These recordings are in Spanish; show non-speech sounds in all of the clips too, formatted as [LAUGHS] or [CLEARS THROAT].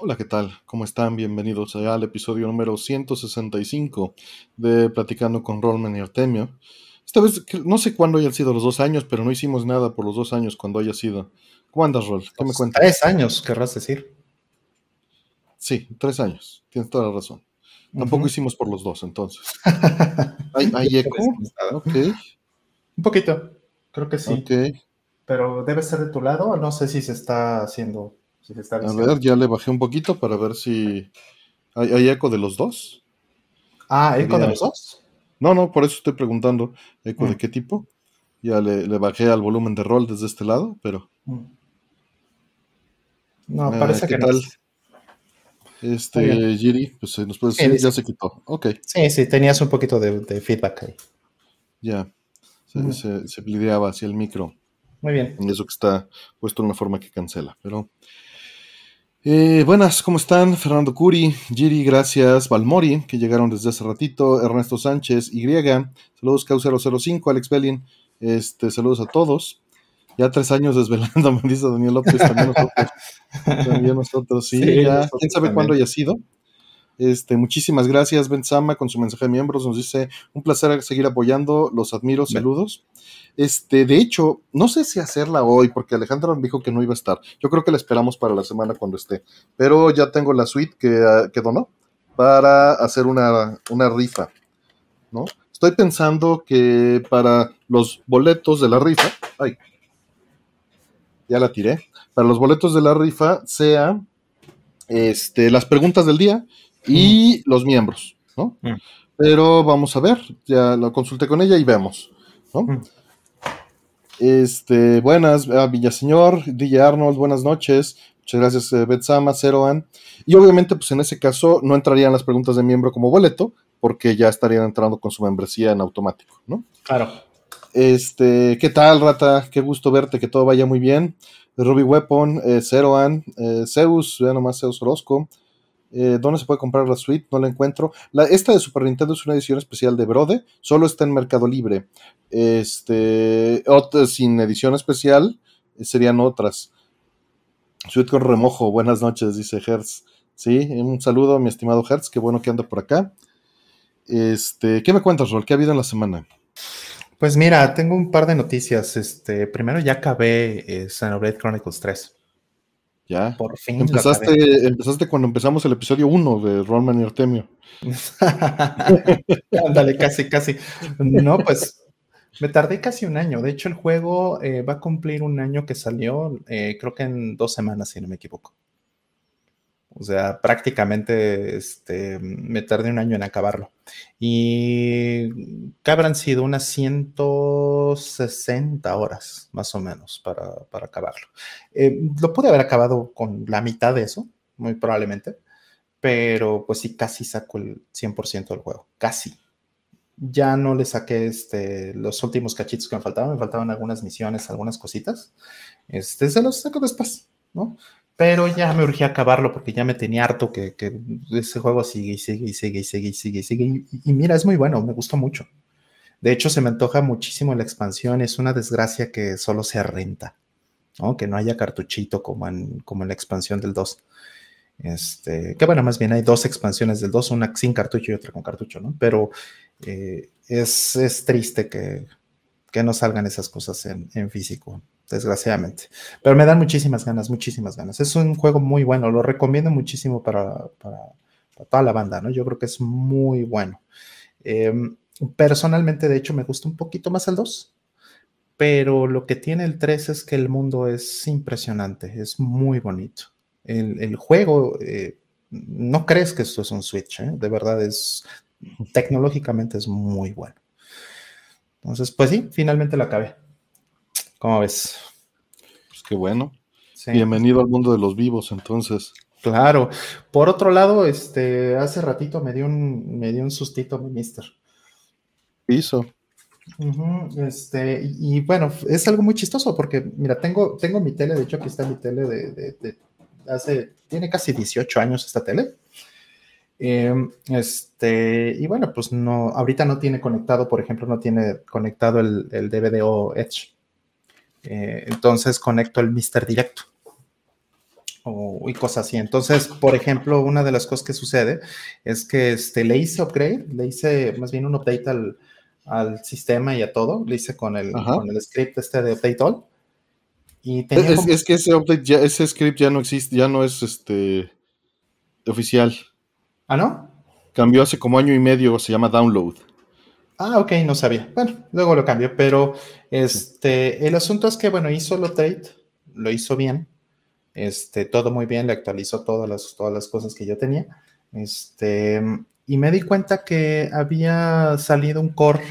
Hola, ¿qué tal? ¿Cómo están? Bienvenidos al episodio número 165 de Platicando con Rollman y Artemio. Esta vez, no sé cuándo hayan sido los dos años, pero no hicimos nada por los dos años cuando haya sido. ¿Cómo andas, Roll? ¿Qué me cuentas? Tres años, querrás decir. Sí, tres años. Tienes toda la razón. Tampoco hicimos por los dos, entonces. [LAUGHS] ¿Hay, hay eco? Un poquito, creo que sí. Pero debe ser de tu lado, no sé si se está haciendo. Si se está A ver, ya le bajé un poquito para ver si. ¿Hay, hay eco de los dos? Ah, ¿eco de los dos? No, no, por eso estoy preguntando. ¿Eco de Mm. qué tipo? Ya le, le bajé al volumen de rol desde este lado, pero. Mm. No, Ah, parece ¿qué que no. tal? Este, Giri, pues eh, nos puede Sí, decir, ya se quitó. Ok, Sí, sí, tenías un poquito de, de feedback ahí. ya. Se, Ujú. se, se hacia el micro. Muy bien. Y eso que está puesto de una forma que cancela. Pero. Eh, buenas, ¿cómo están? Fernando Curi, Giri, gracias, Valmori, que llegaron desde hace ratito, Ernesto Sánchez, Y, saludos Cau005, Alex Belin, este, saludos a todos. Ya tres años desvelando, [LAUGHS] me dice Daniel López, también nosotros, [LAUGHS] también nosotros, sí, Sí, ya, nosotros quién sabe también. cuándo haya sido. Este, muchísimas gracias, Ben Sama, con su mensaje de miembros, nos dice, un placer seguir apoyando, los admiro, Ben. saludos. Este, de hecho, no sé si hacerla hoy, porque Alejandra me dijo que no iba a estar. Yo creo que la esperamos para la semana cuando esté. Pero ya tengo la suite que, ah, que donó para hacer una, una rifa, ¿no? Estoy pensando que para los boletos de la rifa, ay, ya la tiré, para los boletos de la rifa sea este, las preguntas del día y los miembros, ¿no? Mm. Pero vamos a ver, ya lo consulté con ella y vemos, ¿no? Mm. Este, buenas, ah, Villaseñor, DJ Arnold, buenas noches. Muchas gracias, eh, Betsama, Zeroan. Y obviamente, pues en ese caso, no entrarían las preguntas de miembro como boleto, porque ya estarían entrando con su membresía en automático, ¿no? Claro. Este, ¿qué tal, Rata? Qué gusto verte, que todo vaya muy bien. Ruby Weapon, eh, Zeroan, eh, Zeus, vean nomás Zeus Orozco. Eh, ¿Dónde se puede comprar la suite? No la encuentro. La, esta de Super Nintendo es una edición especial de Brode, solo está en Mercado Libre. Este, otra, sin edición especial, eh, serían otras. Suite con remojo, buenas noches, dice Hertz. Sí, un saludo a mi estimado Hertz, qué bueno que anda por acá. Este, ¿qué me cuentas, Rol? ¿Qué ha habido en la semana? Pues mira, tengo un par de noticias. Este, primero ya acabé eh, Xenoblade Chronicles 3. Ya. Por fin. Empezaste, empezaste cuando empezamos el episodio 1 de Rollman y Artemio. [LAUGHS] Ándale, casi, casi. No, pues me tardé casi un año. De hecho, el juego eh, va a cumplir un año que salió, eh, creo que en dos semanas, si no me equivoco. O sea, prácticamente este, me tardé un año en acabarlo. Y que habrán sido unas 160 horas, más o menos, para, para acabarlo. Eh, lo pude haber acabado con la mitad de eso, muy probablemente pero pues sí, casi saco el 100% del juego, casi. Ya no le saqué este, los últimos cachitos que me faltaban, me faltaban algunas misiones, algunas cositas. Este, se los saco después, ¿no? Pero ya me urgía acabarlo porque ya me tenía harto que, ese juego sigue y sigue y sigue y sigue y sigue y sigue. Y, mira, es muy bueno, me gustó mucho. De hecho, se me antoja muchísimo la expansión. Es una desgracia que solo sea renta. Que no haya cartuchito como en, la expansión del 2. Este, que bueno, más bien hay dos expansiones del 2, una sin cartucho y otra con cartucho, ¿no? Pero eh, es, triste que, no salgan esas cosas en, físico, desgraciadamente. Pero me dan muchísimas ganas, muchísimas ganas. Es un juego muy bueno, lo recomiendo muchísimo para, para, toda la banda, ¿no? Yo creo que es muy bueno. Eh, personalmente, de hecho, me gusta un poquito más el 2. Pero lo que tiene el 3 es que el mundo es impresionante, es muy bonito el, el juego, eh, no crees que esto es un Switch, ¿eh? de verdad es, tecnológicamente es muy bueno. Entonces, pues sí, finalmente lo acabé. ¿Cómo ves? Pues qué bueno. Sí. Bienvenido al mundo de los vivos, entonces. Claro. Por otro lado, este, hace ratito me dio un, me dio un sustito mi mister. ¿Qué hizo? Uh -huh, este, y, y, bueno, es algo muy chistoso porque, mira, tengo, tengo mi tele, de hecho aquí está mi tele de, de, de hace, tiene casi 18 años esta tele. Eh, este, y bueno, pues no, ahorita no tiene conectado, por ejemplo, no tiene conectado el, el DVD o Edge. Eh, entonces conecto el Mister Directo. y cosas así. Entonces, por ejemplo, una de las cosas que sucede es que este, le hice upgrade, le hice más bien un update al, sistema y a todo, le hice con el, con el script este de update all. Y es, que ese update ya, ese script ya no existe, ya no es este oficial. ¿Ah, no? Cambió hace como año y medio, se llama download. Ah, ok, no sabía. Bueno, luego lo cambio, pero este, el asunto es que, bueno, hizo el update, lo hizo bien, este, todo muy bien, le actualizó todas las, todas las cosas que yo tenía. Este, y me di cuenta que había salido un core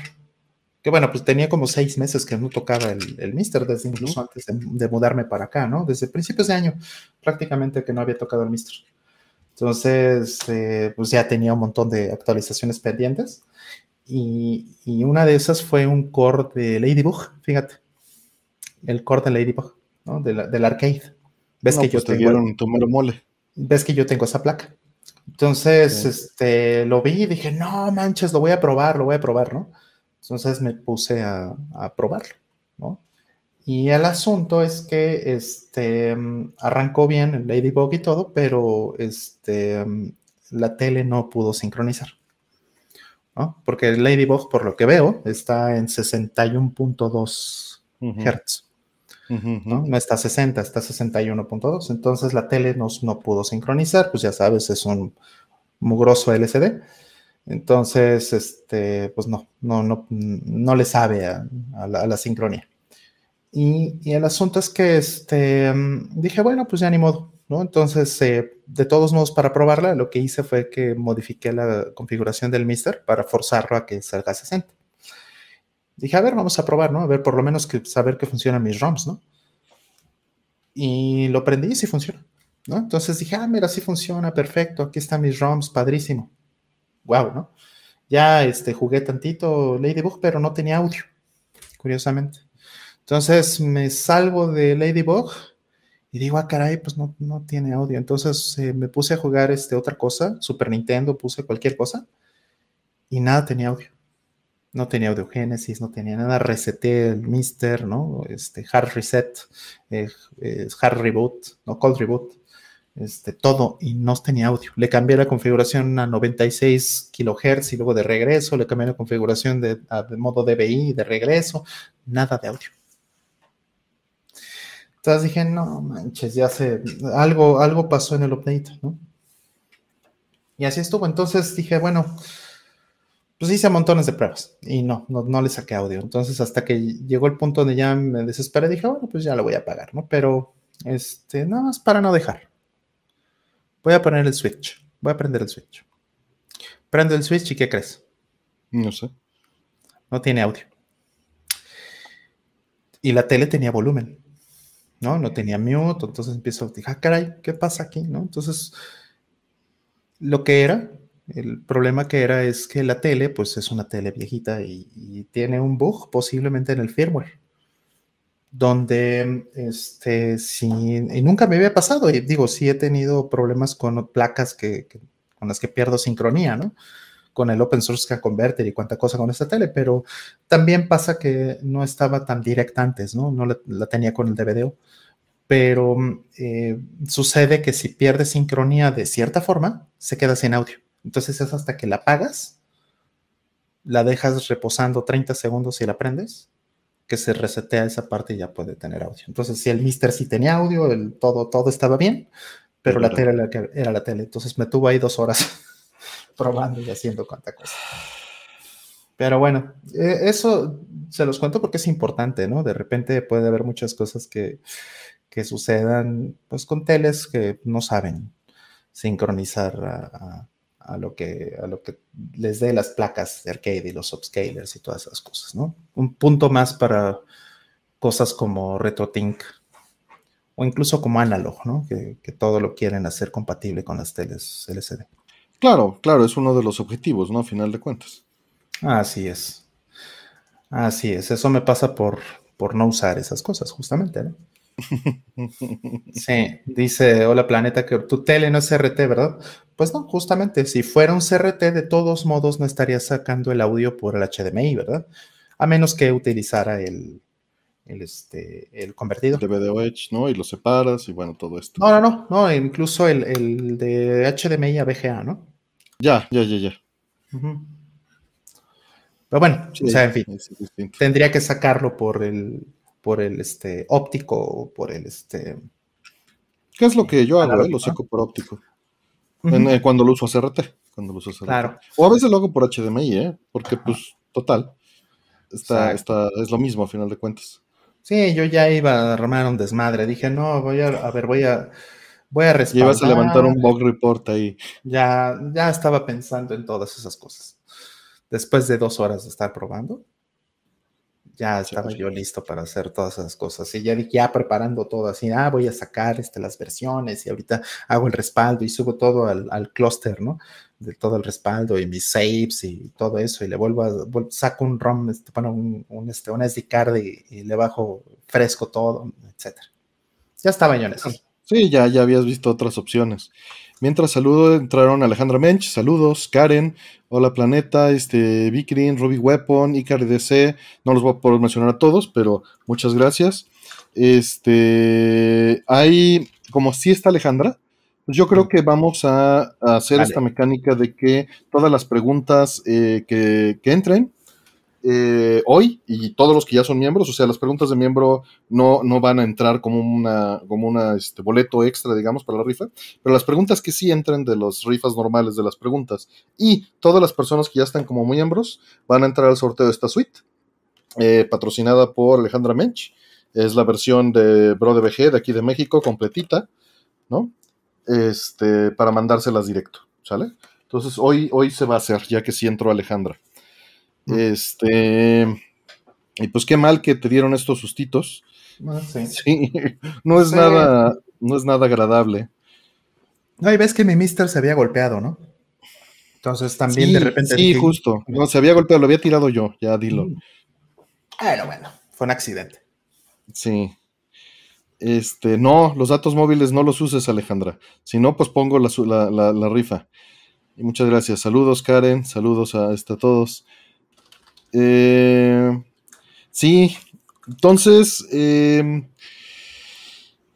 que bueno, pues tenía como seis meses que no tocaba el, el Mister, desde incluso antes de, mudarme para acá, ¿no? Desde principios de año, prácticamente que no había tocado el Mister. Entonces, eh, pues ya tenía un montón de actualizaciones pendientes. Y, y, una de esas fue un core de Ladybug, fíjate. El core de Ladybug, ¿no? del arcade. ¿Ves que yo pues tengo, mole. ¿Ves que yo tengo esa placa? Entonces, este, lo vi y dije, no manches, lo voy a probar, lo voy a probar, ¿no? Entonces me puse a, probarlo, ¿no? Y el asunto es que este, arrancó bien el Ladybug y todo, pero este, la tele no pudo sincronizar. ¿No? Porque Ladybug, por lo que veo, está en 61.2 Hz. ¿no? ¿no? está a 60, está a 61.2. Entonces la tele no, no, pudo sincronizar, pues ya sabes, es un mugroso LCD. Entonces, este, pues no, no, no, no le sabe a, la, sincronía. Y, el asunto es que este, dije, bueno, pues ya ni modo, Entonces, eh, de todos modos, para probarla, lo que hice fue que modifiqué la configuración del Mister para forzarlo a que salga a 60. Dije, a ver, vamos a probar, ¿no? A ver, por lo menos que saber que funcionan mis ROMs, ¿no? Y lo prendí y sí funciona, ¿no? Entonces dije, ah, mira, sí funciona, perfecto, aquí están mis ROMs, padrísimo wow, ¿no? Ya este, jugué tantito Ladybug, pero no tenía audio, curiosamente. Entonces me salgo de Ladybug y digo, ah, caray, pues no, no tiene audio. Entonces eh, me puse a jugar este, otra cosa, Super Nintendo, puse cualquier cosa y nada tenía audio. No tenía audio Genesis, no tenía nada. Reseté el Mister, ¿no? Este, hard reset, eh, eh, hard reboot, no cold reboot este, todo y no tenía audio. Le cambié la configuración a 96 kHz y luego de regreso, le cambié la configuración de, modo DBI de regreso, nada de audio. Entonces dije, no manches, ya sé, algo, algo pasó en el update, ¿no? Y así estuvo. Entonces dije, bueno, pues hice montones de pruebas y no, no, no le saqué audio. Entonces hasta que llegó el punto donde ya me desesperé, dije, bueno, pues ya lo voy a pagar, ¿no? Pero, este, nada más para no dejar. Voy a poner el switch. Voy a prender el switch. Prendo el switch y ¿qué crees? No sé. No tiene audio. Y la tele tenía volumen. ¿No? No tenía mute, entonces empiezo a decir, ah, caray, ¿qué pasa aquí? ¿no? Entonces, lo que era, el problema que era es que la tele, pues es una tele viejita y, y tiene un bug posiblemente en el firmware donde este, sí, y nunca me había pasado, y digo, sí he tenido problemas con placas que, con las que pierdo sincronía, ¿no? Con el Open Source Scan Converter y cuánta cosa con esta tele, pero también pasa que no estaba tan directa antes, ¿no? No la, tenía con el DVD, pero eh, sucede que si pierdes sincronía de cierta forma, se queda sin audio. Entonces es hasta que la apagas, la dejas reposando 30 segundos y la prendes, que se resetea esa parte y ya puede tener audio. Entonces, si el Mister sí tenía audio, el, todo, todo estaba bien, pero la tele era, era la tele. Entonces me tuvo ahí dos horas [LAUGHS] probando y haciendo cuanta cosa. Pero bueno, eh, eso se los cuento porque es importante, ¿no? De repente puede haber muchas cosas que, que sucedan pues con teles que no saben sincronizar a, a lo que, a lo que les dé las placas de arcade y los upscalers y todas esas cosas, ¿no? Un punto más para cosas como RetroTink o incluso como Analog, ¿no? Que, todo lo quieren hacer compatible con las teles LCD. Claro, claro, es uno de los objetivos, ¿no? A final de cuentas. Así es. Así es. Eso me pasa por, por no usar esas cosas, justamente, ¿no? [LAUGHS] Sí, dice, hola planeta, que tu tele no es CRT, ¿verdad? Pues no, justamente, si fuera un CRT, de todos modos no estaría sacando el audio por el HDMI, ¿verdad? A menos que utilizara el, el, este, el convertido. De VDOH, ¿no? Y lo separas y bueno, todo esto. No, no, no, no, incluso el, el de HDMI a VGA, ¿no? Ya, ya, ya, ya. Pero bueno, o sea, en fin, tendría que sacarlo por el, por el este, óptico o por el este. ¿Qué es lo que yo hago? Eh? Lo saco por óptico. Eh, cuando lo uso CRT. Cuando lo uso CRT. Claro. O a veces lo hago por HDMI, ¿eh? Porque, pues, total. Está, está, es lo mismo a final de cuentas. Sí, yo ya iba a armar un desmadre. Dije, no, voy a, a ver, voy a, voy a respaldar. Ibas a levantar un bug report ahí. Ya, ya estaba pensando en todas esas cosas después de dos horas de estar probando, ya estaba yo listo para hacer todas esas cosas. Y ya, ya preparando todo así, ah, voy a sacar este, las versiones y ahorita hago el respaldo y subo todo al, al clúster, ¿no? De todo el respaldo y mis saves y todo eso. Y le vuelvo a, saco un ROM, este, bueno, un, un, este, SD card y, le bajo fresco todo, etcétera. Ya estaba yo eso. Sí, ya, ya habías visto otras opciones. Mientras saludo, entraron Alejandra Mench, saludos, Karen, Hola Planeta, este, Ruby Weapon, Icar DC, no los voy a poder mencionar a todos, pero muchas gracias. Este, hay, como si está Alejandra, pues yo creo que vamos a, hacer esta mecánica de que todas las preguntas eh, que, que entren, eh, hoy y todos los que ya son miembros, o sea, las preguntas de miembro no, no van a entrar como una, como una este, boleto extra, digamos, para la rifa, pero las preguntas que sí entren de las rifas normales de las preguntas y todas las personas que ya están como miembros van a entrar al sorteo de esta suite, eh, patrocinada por Alejandra Mench. Es la versión de Bro de BG de aquí de México, completita, ¿no? Este, para mandárselas directo, ¿sale? Entonces hoy, hoy se va a hacer, ya que sí entró Alejandra. Este. Y pues qué mal que te dieron estos sustitos. Ah, sí. No es nada, no es nada agradable. No, y ves que mi mister se había golpeado, ¿no? Entonces también de repente. Sí, justo. No, se había golpeado, lo había tirado yo, ya dilo. Mm. Pero bueno, fue un accidente. Sí. Este, no, los datos móviles no los uses, Alejandra. Si no, pues pongo la, la, rifa. Y muchas gracias. Saludos, Karen. Saludos a, este, todos. Eh, sí, entonces, em,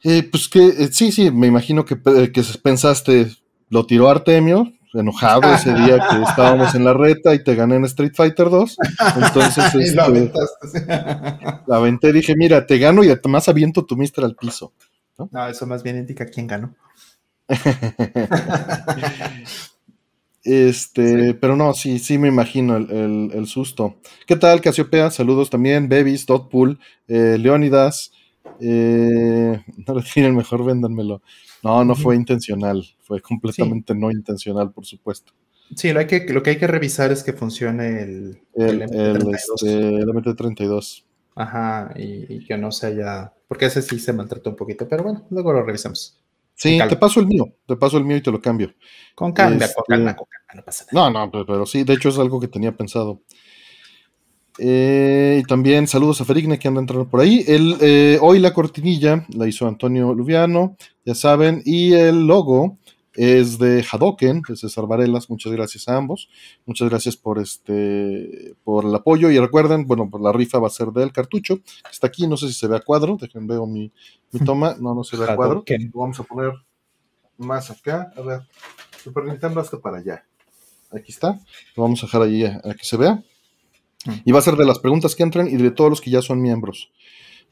eh, pues que eh, sí, sí, me imagino que, que, pensaste, lo tiró Artemio, enojado ese [LAUGHS] día que estábamos en la reta y te gané en Street Fighter 2. Entonces, [LAUGHS] este, [LAUGHS] la aventé, dije, mira, te gano y además aviento tu mister al piso. ¿no? no, eso más bien indica quién ganó. Este, pero no, sí, sí me imagino el, susto. ¿Qué tal, Casiopea? Saludos también, Babies, Dotpool, eh, Leónidas. Eh, no le tienen mejor, véndanmelo. No, no fue intencional, fue completamente no intencional, por supuesto. Sí, lo, hay que, lo que hay que revisar es que funcione el, el, MT32. Este, Ajá, y, y, que no se haya. Porque ese sí se maltrató un poquito, pero bueno, luego lo revisamos. Sí, te paso el mío, te paso el mío y te lo cambio. Con calma, con calma, con calma, no pasa nada. No, no, pero, sí, de hecho es algo que tenía pensado. Eh, y también saludos a Ferigne que anda entrando por ahí. El, eh, hoy la cortinilla la hizo Antonio Luviano, ya saben, y el logo es de Hadoken, de César Varelas. Muchas gracias a ambos. Muchas gracias por este por el apoyo. Y recuerden, bueno, pues la rifa va a ser del cartucho. Está aquí, no sé si se ve a cuadro. Dejen veo mi, toma. No, no se ve a cuadro. Lo vamos a poner más acá. A ver, Super Nintendo hasta para allá. Aquí está. Lo vamos a dejar ahí a, a que se vea. Y va a ser de las preguntas que entran y de todos los que ya son miembros.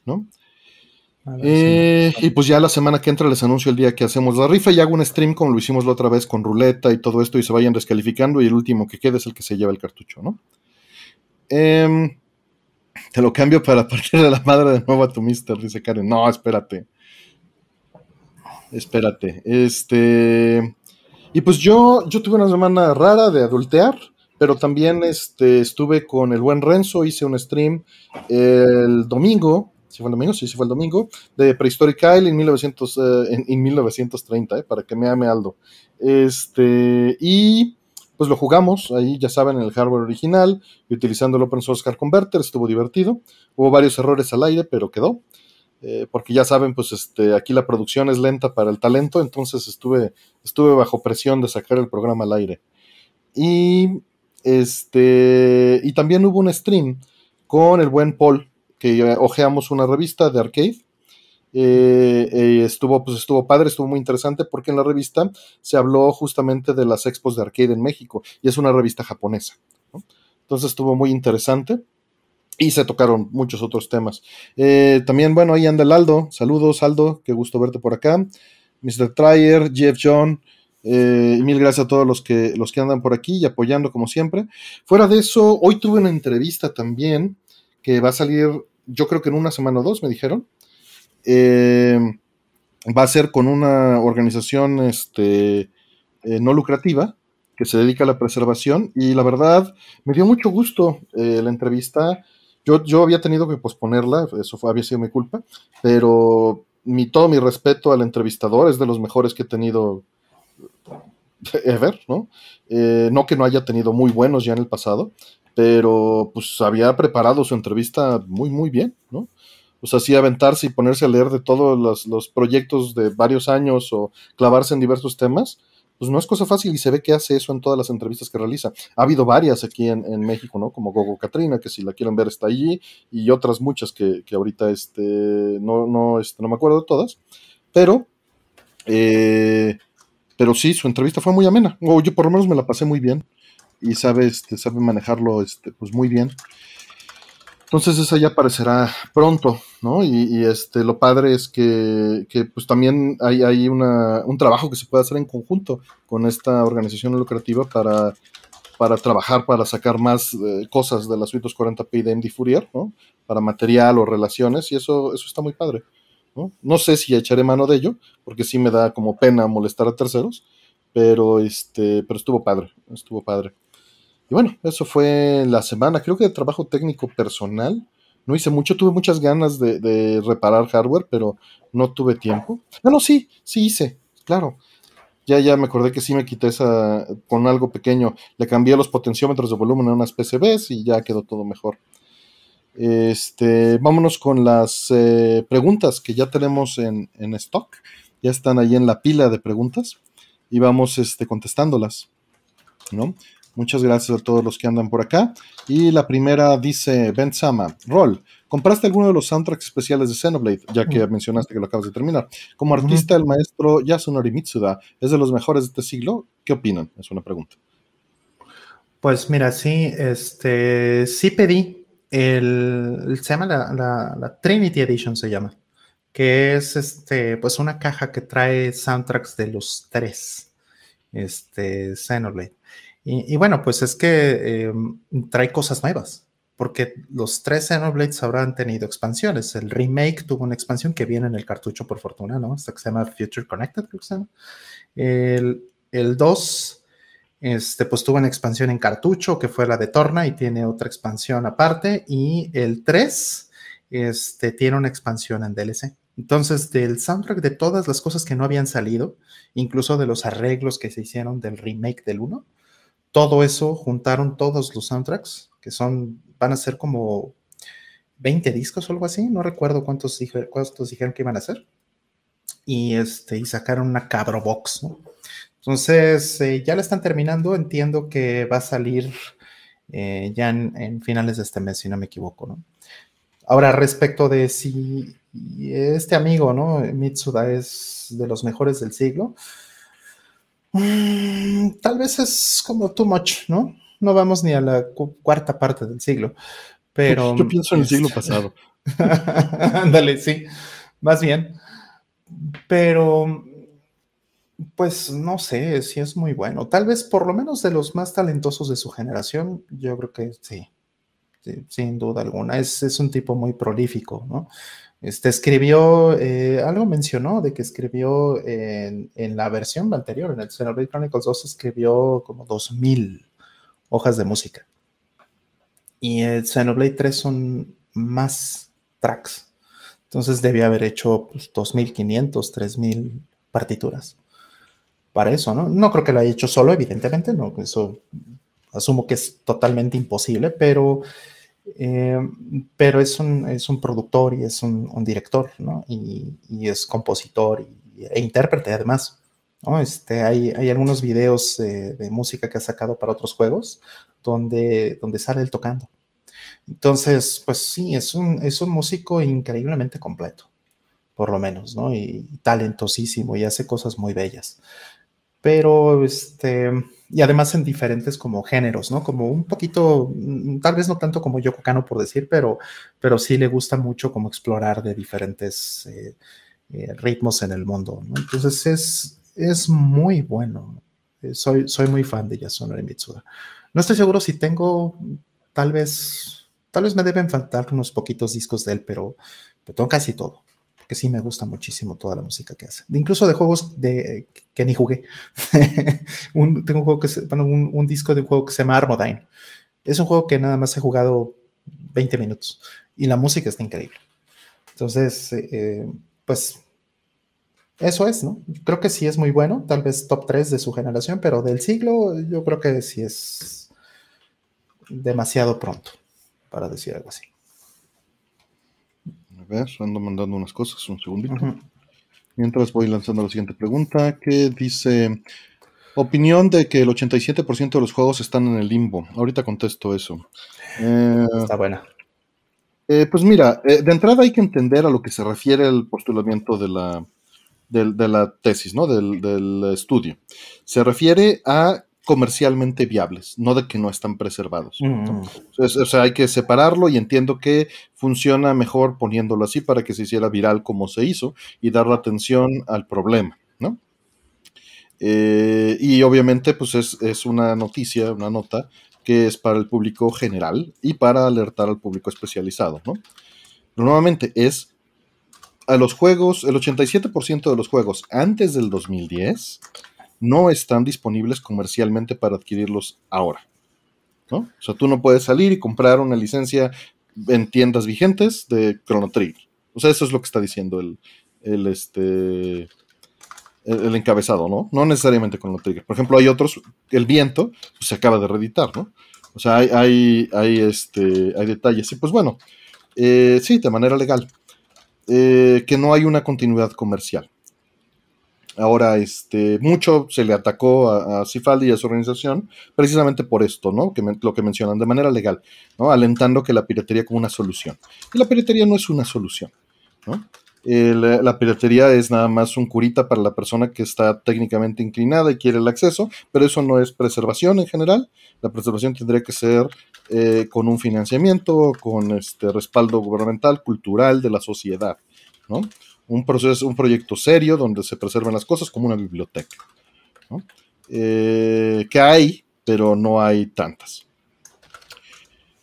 ¿no? Eh, y pues ya la semana que entra les anuncio el día que hacemos la rifa y hago un stream como lo hicimos la otra vez con ruleta y todo esto y se vayan descalificando y el último que quede es el que se lleva el cartucho, ¿no? Em, te lo cambio para [LAUGHS] partir de la madre de nuevo a tu mister, dice Karen. No, espérate. Espérate. Este. Y pues yo, yo tuve una semana rara de adultear, pero también este, estuve con el buen Renzo, hice un stream el domingo si fue el domingo, sí, sí fue el domingo, de Prehistoric Isle en, 1900, eh, en, 1930, eh, para que me ame Aldo. Este, y pues lo jugamos ahí, ya saben, en el hardware original, y utilizando el Open Source Card Converter, estuvo divertido. Hubo varios errores al aire, pero quedó. Eh, porque ya saben, pues este, aquí la producción es lenta para el talento, entonces estuve, estuve bajo presión de sacar el programa al aire. Y este, y también hubo un stream con el buen Paul, que ojeamos una revista de arcade. Eh, estuvo, pues estuvo padre, estuvo muy interesante porque en la revista se habló justamente de las expos de arcade en México y es una revista japonesa. Entonces estuvo muy interesante y se tocaron muchos otros temas. Eh, también, bueno, ahí anda el Aldo. Saludos, Aldo, qué gusto verte por acá. Mr. Trier, Jeff John, eh, mil gracias a todos los que, los que andan por aquí y apoyando como siempre. Fuera de eso, hoy tuve una entrevista también que va a salir, yo creo que en una semana o dos, me dijeron. Eh, va a ser con una organización este, eh, no lucrativa que se dedica a la preservación y la verdad me dio mucho gusto la entrevista. Yo, yo había tenido que posponerla, eso había sido mi culpa, pero mi, todo mi respeto al entrevistador, es de los mejores que he tenido [LAUGHS] ever, ¿no? Eh, no que no haya tenido muy buenos ya en el pasado, pero pues había preparado su entrevista muy, muy bien, ¿no? O sea, sí aventarse y ponerse a leer de todos los, los, proyectos de varios años o clavarse en diversos temas, pues no es cosa fácil y se ve que hace eso en todas las entrevistas que realiza. Ha habido varias aquí en, en México, ¿no? Como Gogo Katrina, que si la quieren ver está allí, y otras muchas que, que ahorita este, no, no, este, no me acuerdo de todas, pero eh, pero sí, su entrevista fue muy amena. O yo por lo menos me la pasé muy bien. Y sabe, este, sabe manejarlo este, pues muy bien. Entonces esa ya aparecerá pronto, ¿no? Y, este, lo padre es que, pues también hay, hay una, un trabajo que se puede hacer en conjunto con esta organización lucrativa para, para trabajar, para sacar más eh, cosas de la suite 240p de MD Fourier, ¿no? Para material o relaciones, y eso, eso está muy padre. ¿No? sé si echaré mano de ello, porque sí me da como pena molestar a terceros, pero, este, pero estuvo padre, estuvo padre. Y bueno, eso fue la semana, creo que de trabajo técnico personal. No hice mucho, tuve muchas ganas de, reparar hardware, pero no tuve tiempo. No, no, sí, sí hice, claro. Ya, ya me acordé que sí me quité esa con algo pequeño. Le cambié los potenciómetros de volumen a unas PCBs y ya quedó todo mejor. Este, vámonos con las eh, preguntas que ya tenemos en, stock. Ya están ahí en la pila de preguntas y vamos este, contestándolas. ¿no? Muchas gracias a todos los que andan por acá. Y la primera dice Ben Sama, Roll, ¿compraste alguno de los soundtracks especiales de Xenoblade? Ya que mencionaste que lo acabas de terminar. Como artista, el maestro Yasunori Mitsuda es de los mejores de este siglo. ¿Qué opinan? Es una pregunta. Pues mira, sí, este, sí pedí el, se llama la, Trinity Edition, se llama, que es este, pues una caja que trae soundtracks de los tres, este, Xenoblade. Y, bueno, pues es que em, trae cosas nuevas, porque los tres Xenoblades habrán tenido expansiones. El remake tuvo una expansión que viene en el cartucho, por fortuna, ¿no? Esta que se llama Future Connected, creo que se llama. El 2 este, pues tuvo una expansión en cartucho, que fue la de Torna, y tiene otra expansión aparte. Y el 3 este, tiene una expansión en DLC. Entonces, del soundtrack de todas las cosas que no habían salido, incluso de los arreglos que se hicieron del remake del 1, todo eso juntaron todos los soundtracks, que son, van a ser como 20 discos o algo así, no recuerdo cuántos, cuántos dijeron que iban a ser. Y, este, y sacaron una cabro box, ¿no? Entonces, eh, ya la están terminando, entiendo que va a salir eh, ya en, finales de este mes, si no me equivoco, ¿no? Ahora, respecto de si este amigo, ¿no? Mitsuda es de los mejores del siglo, mm, tal vez es como too much, ¿no? No vamos ni a la cuarta parte del siglo, pero... Yo pienso en el siglo pasado. [LAUGHS] Ándale, sí, más bien. Pero pues no sé si es muy bueno. Tal vez por lo menos de los más talentosos de su generación, yo creo que sí, sin duda alguna. Es, un tipo muy prolífico, ¿no? Este escribió, eh, algo mencionó de que escribió en, en, la versión anterior, en el Xenoblade Chronicles 2, escribió como 2000 hojas de música. Y el Xenoblade 3 son más tracks. Entonces debía haber hecho pues, 2500, 3000 partituras para eso, ¿no? No creo que lo haya hecho solo, evidentemente, no, eso asumo que es totalmente imposible, pero, eh, pero es, un, es un productor y es un, director, ¿no? Y, es compositor e intérprete además, ¿no? Este, hay, hay algunos videos de música que ha sacado para otros juegos donde, donde sale él tocando. Entonces, pues sí, es un, es un músico increíblemente completo, por lo menos, ¿no? Y, talentosísimo y hace cosas muy bellas. Pero, este, y además en diferentes como géneros, ¿no? Como un poquito, mm, tal vez no tanto como Yoko Kano por decir, pero, pero sí le gusta mucho como explorar de diferentes eh, eh, ritmos en el mundo, ¿no? Entonces es, es muy bueno. Eh, soy, soy muy fan de Yasunori Mitsuda. No estoy seguro si tengo, tal vez, tal vez me deben faltar unos poquitos discos de él, pero, pero tengo casi todo. Porque sí me gusta muchísimo toda la música que hace. Incluso de juegos de, que ni jugué. [LAUGHS] tengo un, juego que se, un, disco de un juego que se llama Armodyne. Es un juego que nada más he jugado 20 minutos y la música está increíble. Entonces, eh, eh, pues eso es, ¿no? Creo que sí es muy bueno, tal vez top 3 de su generación, pero del siglo yo creo que sí es demasiado pronto para decir algo así. Ver, ando mandando unas cosas, un segundito. Mientras voy lanzando la siguiente pregunta, que dice, opinión de que el 87% de los juegos están en el limbo. Ahorita contesto eso. Eh, Está buena. Eh, pues mira, eh, de entrada hay que entender a lo que se refiere el postulamiento de la, de la tesis, ¿no? Del, estudio. Se refiere a comercialmente viables, no de que no están preservados. Mm. o sea, hay que separarlo y entiendo que funciona mejor poniéndolo así para que se hiciera viral como se hizo y dar la atención al problema, ¿no? Eh, y obviamente, pues es, es, una noticia, una nota que es para el público general y para alertar al público especializado, ¿no? Nuevamente es a los juegos, el 87% de los juegos antes del 2010 no están disponibles comercialmente para adquirirlos ahora. ¿no? O sea, tú no puedes salir y comprar una licencia en tiendas vigentes de Chrono Trigger. O sea, eso es lo que está diciendo el, el este, el, encabezado, ¿no? No necesariamente Chrono Trigger. Por ejemplo, hay otros, el viento pues, se acaba de reeditar, ¿no? O sea, hay, hay, este, hay detalles. Y pues bueno, eh, sí, de manera legal. Eh, que no hay una continuidad comercial. Ahora, este, mucho se le atacó a, Cifaldi y a su organización precisamente por esto, ¿no? Que lo que mencionan de manera legal, ¿no? Alentando que la piratería como una solución. Y la piratería no es una solución, ¿no? la piratería es nada más un curita para la persona que está técnicamente inclinada y quiere el acceso, pero eso no es preservación en general. La preservación tendría que ser eh, con un financiamiento, con este respaldo gubernamental, cultural de la sociedad, ¿no? Un proceso, un proyecto serio donde se preserven las cosas como una biblioteca, ¿no? Eh, que hay, pero no hay tantas.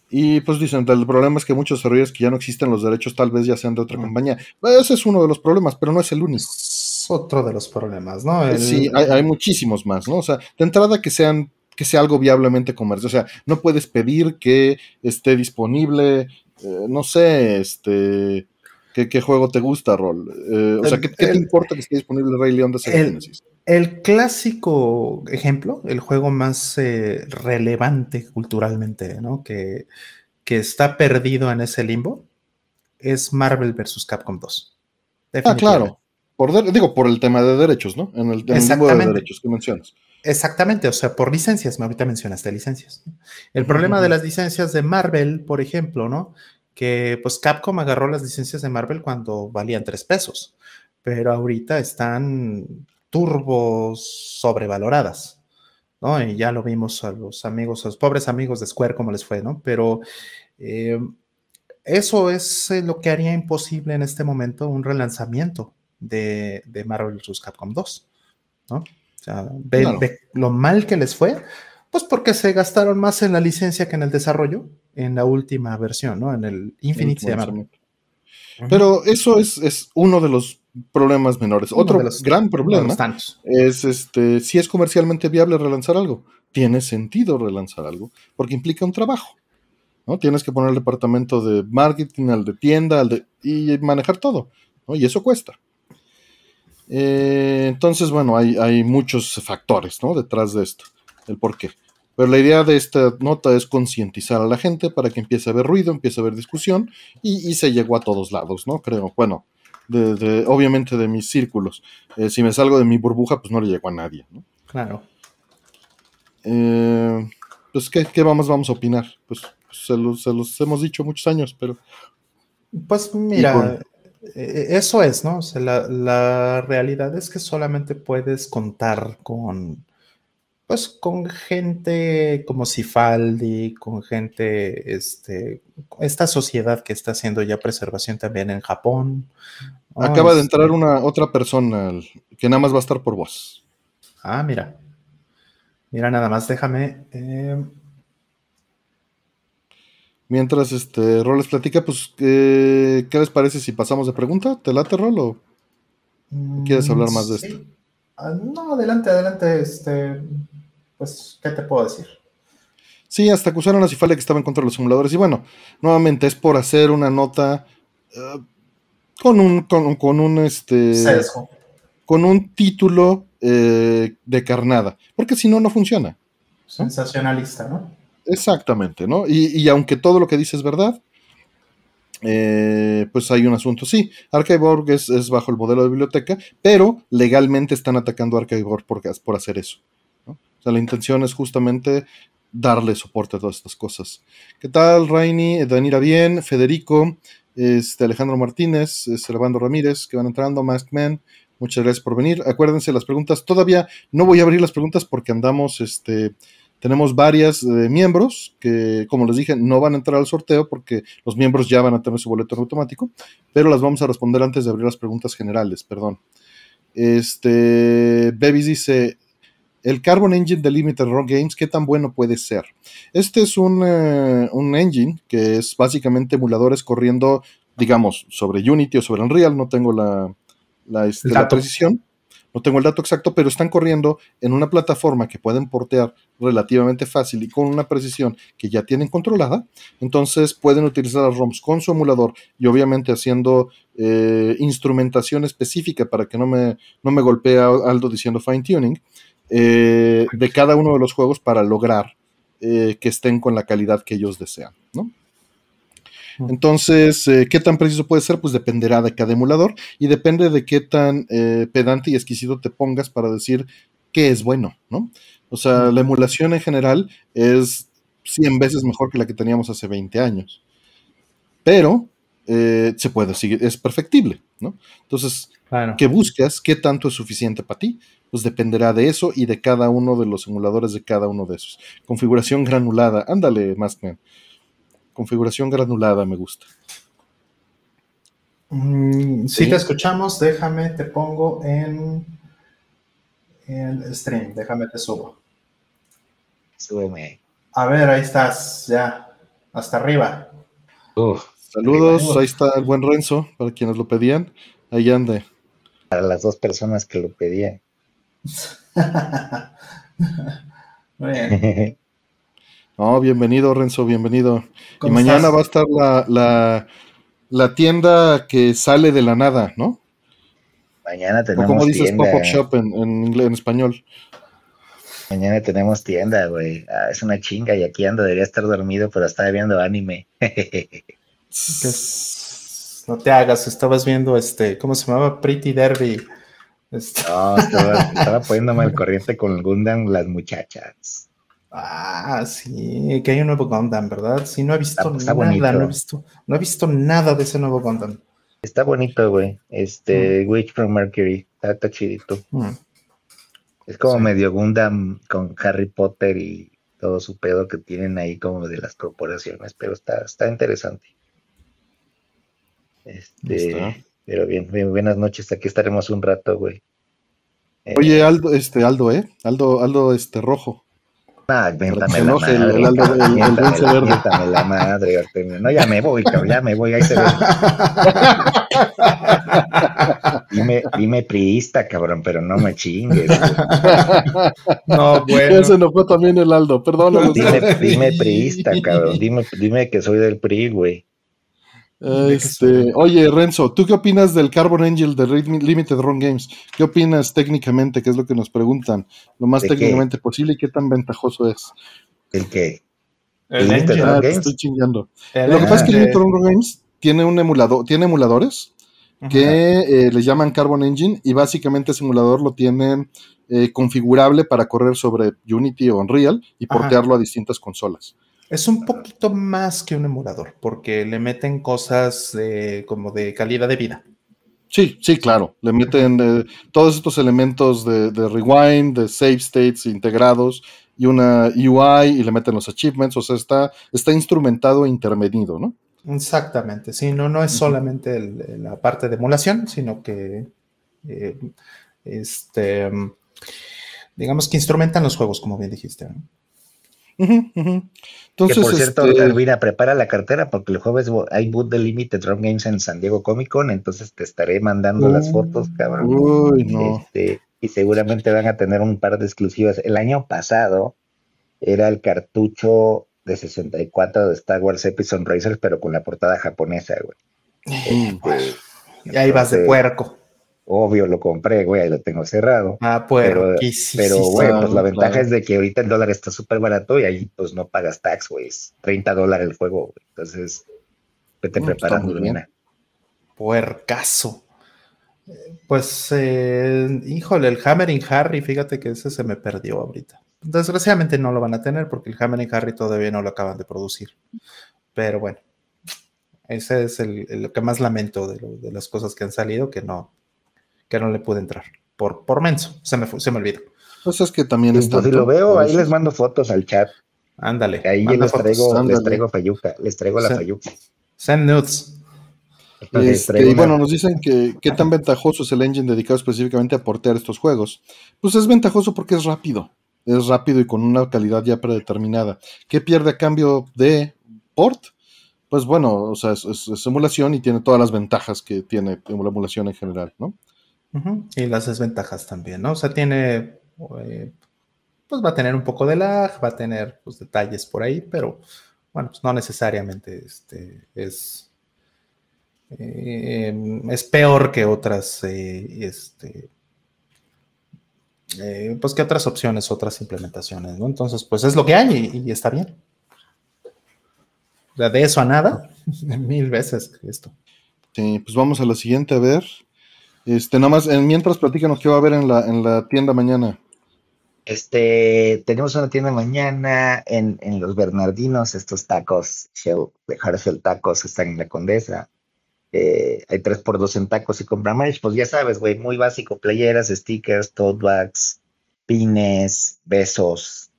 Y pues dicen, el problema es que muchos desarrolladores que ya no existen los derechos tal vez ya sean de otra compañía. Ese es uno de los problemas, pero no es el único. Es otro de los problemas, ¿no? Sí, hay, muchísimos más, ¿no? O sea, de entrada que sean que sea algo viablemente comercial. O sea, no puedes pedir que esté disponible, eh, no sé, este, ¿qué, juego te gusta, Rol? Eh, o sea, ¿qué, te importa que esté disponible Rey León de Sega Genesis? El clásico ejemplo, el juego más eh, relevante culturalmente, ¿no? Que, que, está perdido en ese limbo, es Marvel vs. Capcom 2. Ah, claro. Por digo, por el tema de derechos, ¿no? En el, limbo de derechos que mencionas. Exactamente, o sea, por licencias, ahorita mencionaste licencias. El problema de las licencias de Marvel, por ejemplo, ¿no? Que pues Capcom agarró las licencias de Marvel cuando valían tres pesos, pero ahorita están turbos sobrevaloradas, ¿no? Y ya lo vimos a los amigos, a los pobres amigos de Square, cómo les fue, ¿no? Pero eh, eso es eh, lo que haría imposible en este momento un relanzamiento de, de Marvel vs. Capcom 2, ¿no? O sea, ve, lo mal que les fue, pues porque se gastaron más en la licencia que en el desarrollo en la última versión, ¿no? En el Infinite se llama. Pero eso es, es uno de los problemas menores. Otro gran problema es este, si es comercialmente viable relanzar algo. Tiene sentido relanzar algo porque implica un trabajo. ¿no? Tienes que poner el departamento de marketing, al de tienda, al de, y manejar todo. Y eso cuesta. Eh, entonces, bueno, hay, hay, muchos factores ¿no? detrás de esto, el por qué. Pero la idea de esta nota es concientizar a la gente para que empiece a haber ruido, empiece a haber discusión y, y se llegó a todos lados, ¿no? Creo, bueno, de, obviamente de mis círculos. Eh, si me salgo de mi burbuja, pues no le llego a nadie. ¿no? Claro. Eh, pues, ¿qué, vamos, vamos a opinar? Pues, se los, se los hemos dicho muchos años, pero. Pues mira, eh, eso es, ¿no? O sea, la, la, realidad es que solamente puedes contar con, pues, con gente como Cifaldi, con gente, este, esta sociedad que está haciendo ya preservación también en Japón. Acaba de entrar este una otra persona que nada más va a estar por voz. Ah, mira. Mira, nada más déjame. Eh, Mientras este Rol les platica, pues, ¿qué, les parece si pasamos de pregunta? ¿Te late, Rol? ¿O quieres hablar más de esto? Ah, no, adelante, adelante. Este, pues, ¿qué te puedo decir? Sí, hasta acusaron a Cifale que estaba en contra de los simuladores. Y bueno, nuevamente es por hacer una nota uh, con un, con, un este. Con un título eh, de carnada. Porque si no, no funciona. Sensacionalista, ¿no? Exactamente, ¿no? Y, aunque todo lo que dice es verdad, eh, pues hay un asunto. Sí, Archive.org es, es, bajo el modelo de biblioteca, pero legalmente están atacando a por, por hacer eso. La intención es justamente darle soporte a todas estas cosas. ¿Qué tal, Rainy? Danira Bien, Federico, este, Alejandro Martínez, Servando Ramírez, que van entrando, Maskman. Muchas gracias por venir. Acuérdense las preguntas. Todavía no voy a abrir las preguntas porque andamos este, tenemos varias eh, miembros que, como les dije, no van a entrar al sorteo porque los miembros ya van a tener su boleto en automático, pero las vamos a responder antes de abrir las preguntas generales, perdón. Este, Bebis dice, el Carbon Engine de Limited Run Games, ¿qué tan bueno puede ser? Este es un, eh, un engine que es básicamente emuladores corriendo, digamos, sobre Unity o sobre Unreal, no tengo la, la, este, la precisión no tengo el dato exacto, pero están corriendo en una plataforma que pueden portear relativamente fácil y con una precisión que ya tienen controlada. Entonces pueden utilizar las ROMs con su emulador y obviamente haciendo eh, instrumentación específica para que no me, no me golpee Aldo diciendo fine tuning eh, de cada uno de los juegos para lograr eh, que estén con la calidad que ellos desean. ¿no? Entonces, eh, ¿qué tan preciso puede ser? Pues dependerá de cada emulador y depende de qué tan eh, pedante y exquisito te pongas para decir qué es bueno, ¿no? O sea, la emulación en general es 100 veces mejor que la que teníamos hace 20 años. Pero eh, se puede seguir, es perfectible, ¿no? Entonces, ¿qué buscas? ¿Qué tanto es suficiente para ti? Pues dependerá de eso y de cada uno de los emuladores de cada uno de esos. Configuración granulada, ándale, Maskman configuración granulada me gusta. Mm, si te escuchamos, déjame, te pongo en el stream, déjame te subo. Súbeme. A ver, ahí estás, ya, hasta arriba. Saludos, ahí está el buen Renzo, para quienes lo pedían, ahí ande. Para las dos personas que lo pedían. [LAUGHS] Bien. [LAUGHS] No, bienvenido, Renzo, bienvenido. Y mañana va a estar la, la, tienda que sale de la nada, ¿no? Mañana tenemos o como dices pop-up shop en, en, en, español. Mañana tenemos tienda, güey. Ah, es una chinga y aquí ando, debería estar dormido, pero estaba viendo anime. [LAUGHS] no te hagas, estabas viendo este, ¿cómo se llamaba? Pretty Derby. Este. No, estaba, estaba poniéndome al corriente con Gundam las muchachas. Ah, sí, que hay un nuevo Gundam, ¿verdad? Sí, no he visto nada, no he visto, no he visto nada de ese nuevo Gundam. Está bonito, güey. Este, mm. Witch from Mercury, está, chidito. Mm. Es como medio Gundam con Harry Potter y todo su pedo que tienen ahí como de las corporaciones, pero está, está interesante. Este, pero bien, bien, buenas noches, aquí estaremos un rato, güey. Oye, Aldo, este, Aldo, ¿eh? Aldo, Aldo, este, rojo. Ah, véntame [LAUGHS] la madre. El, el, la madre, No, ya me voy, cabrón, ya me voy, ahí se ve. [LAUGHS] dime, dime priista, cabrón, pero no me chingues. No, bueno. Ese no fue también el Aldo, perdón. Dime, [LAUGHS] dime priista, cabrón, dime, dime que soy del PRI, güey. Este, oye, Renzo, ¿tú qué opinas del Carbon Angel de Limited Run Games? ¿Qué opinas técnicamente? ¿Qué es lo que nos preguntan? Lo más técnicamente posible y qué tan ventajoso es. ¿El qué? El Limited Run ah, Games. Estoy chingando. lo que pasa es que Limited Run Games tiene un emulador, tiene emuladores que eh, les llaman Carbon Engine y básicamente ese emulador lo tienen eh, configurable para correr sobre Unity o Unreal y portearlo a distintas consolas. Es un poquito más que un emulador, porque le meten cosas como de calidad de vida. Sí, sí, claro. Le meten eh, todos estos elementos de, rewind, de save states integrados y una UI y le meten los achievements. O sea, está, está instrumentado e intervenido, ¿no? Exactamente. Sí, no, no es solamente la parte de emulación, sino que eh, este, digamos que instrumentan los juegos, como bien dijiste. Entonces, que por cierto, este... prepara la cartera porque el jueves hay boot de Limited Run Games en San Diego Comic Con, entonces te estaré mandando las fotos, cabrón. Uy, no. Este, y seguramente van a tener un par de exclusivas. El año pasado era el cartucho de 64 de Star Wars Episode Racers, pero con la portada japonesa, güey. Este, y ahí vas de puerco. Obvio, lo compré, güey, ahí lo tengo cerrado. Ah, pues. Pero, pero güey, pues la ventaja es de que ahorita el dólar está súper barato y ahí pues no pagas tax, güey. Es 30 dólares el juego, güey. Entonces, vete pues, preparando, Luna. Puercaso. Pues, eh, híjole, el Hammering Harry, fíjate que ese se me perdió ahorita. Desgraciadamente no lo van a tener porque el Hammering Harry todavía no lo acaban de producir. Pero bueno, ese es el, lo que más lamento de, de, las cosas que han salido, que no, que no le pude entrar. Por, por menso, se me, se me olvidó. Pues es que también es Si lo veo, ahí les mando fotos al chat. Ándale. Ahí les traigo, les traigo fayuca, les traigo la fayuca. Send nudes. Este, y bueno, nos dicen que qué tan ventajoso es el engine dedicado específicamente a portear estos juegos. Pues es ventajoso porque es rápido. Es rápido y con una calidad ya predeterminada. ¿Qué pierde a cambio de port? Pues bueno, o sea, es, es emulación y tiene todas las ventajas que tiene la emulación en general, ¿no? Y las desventajas también, ¿no? O sea, tiene, eh, pues va a tener un poco de lag, va a tener pues, detalles por ahí, pero bueno, pues no necesariamente este, es, eh, es peor que otras, eh, este, pues que otras opciones, otras implementaciones, ¿no? Entonces, pues es lo que hay y, está bien. De eso a nada, [LAUGHS] mil veces esto. Sí, pues vamos a la siguiente a ver. Este, nada más, mientras platícanos qué va a haber en la, en la tienda mañana. Este, tenemos una tienda mañana en, Los Bernardinos, estos tacos, de Harshell Tacos, están en la Condesa. Eh, hay tres por dos en tacos y compra pues ya sabes, güey, muy básico, playeras, stickers, tote bags, pines, besos,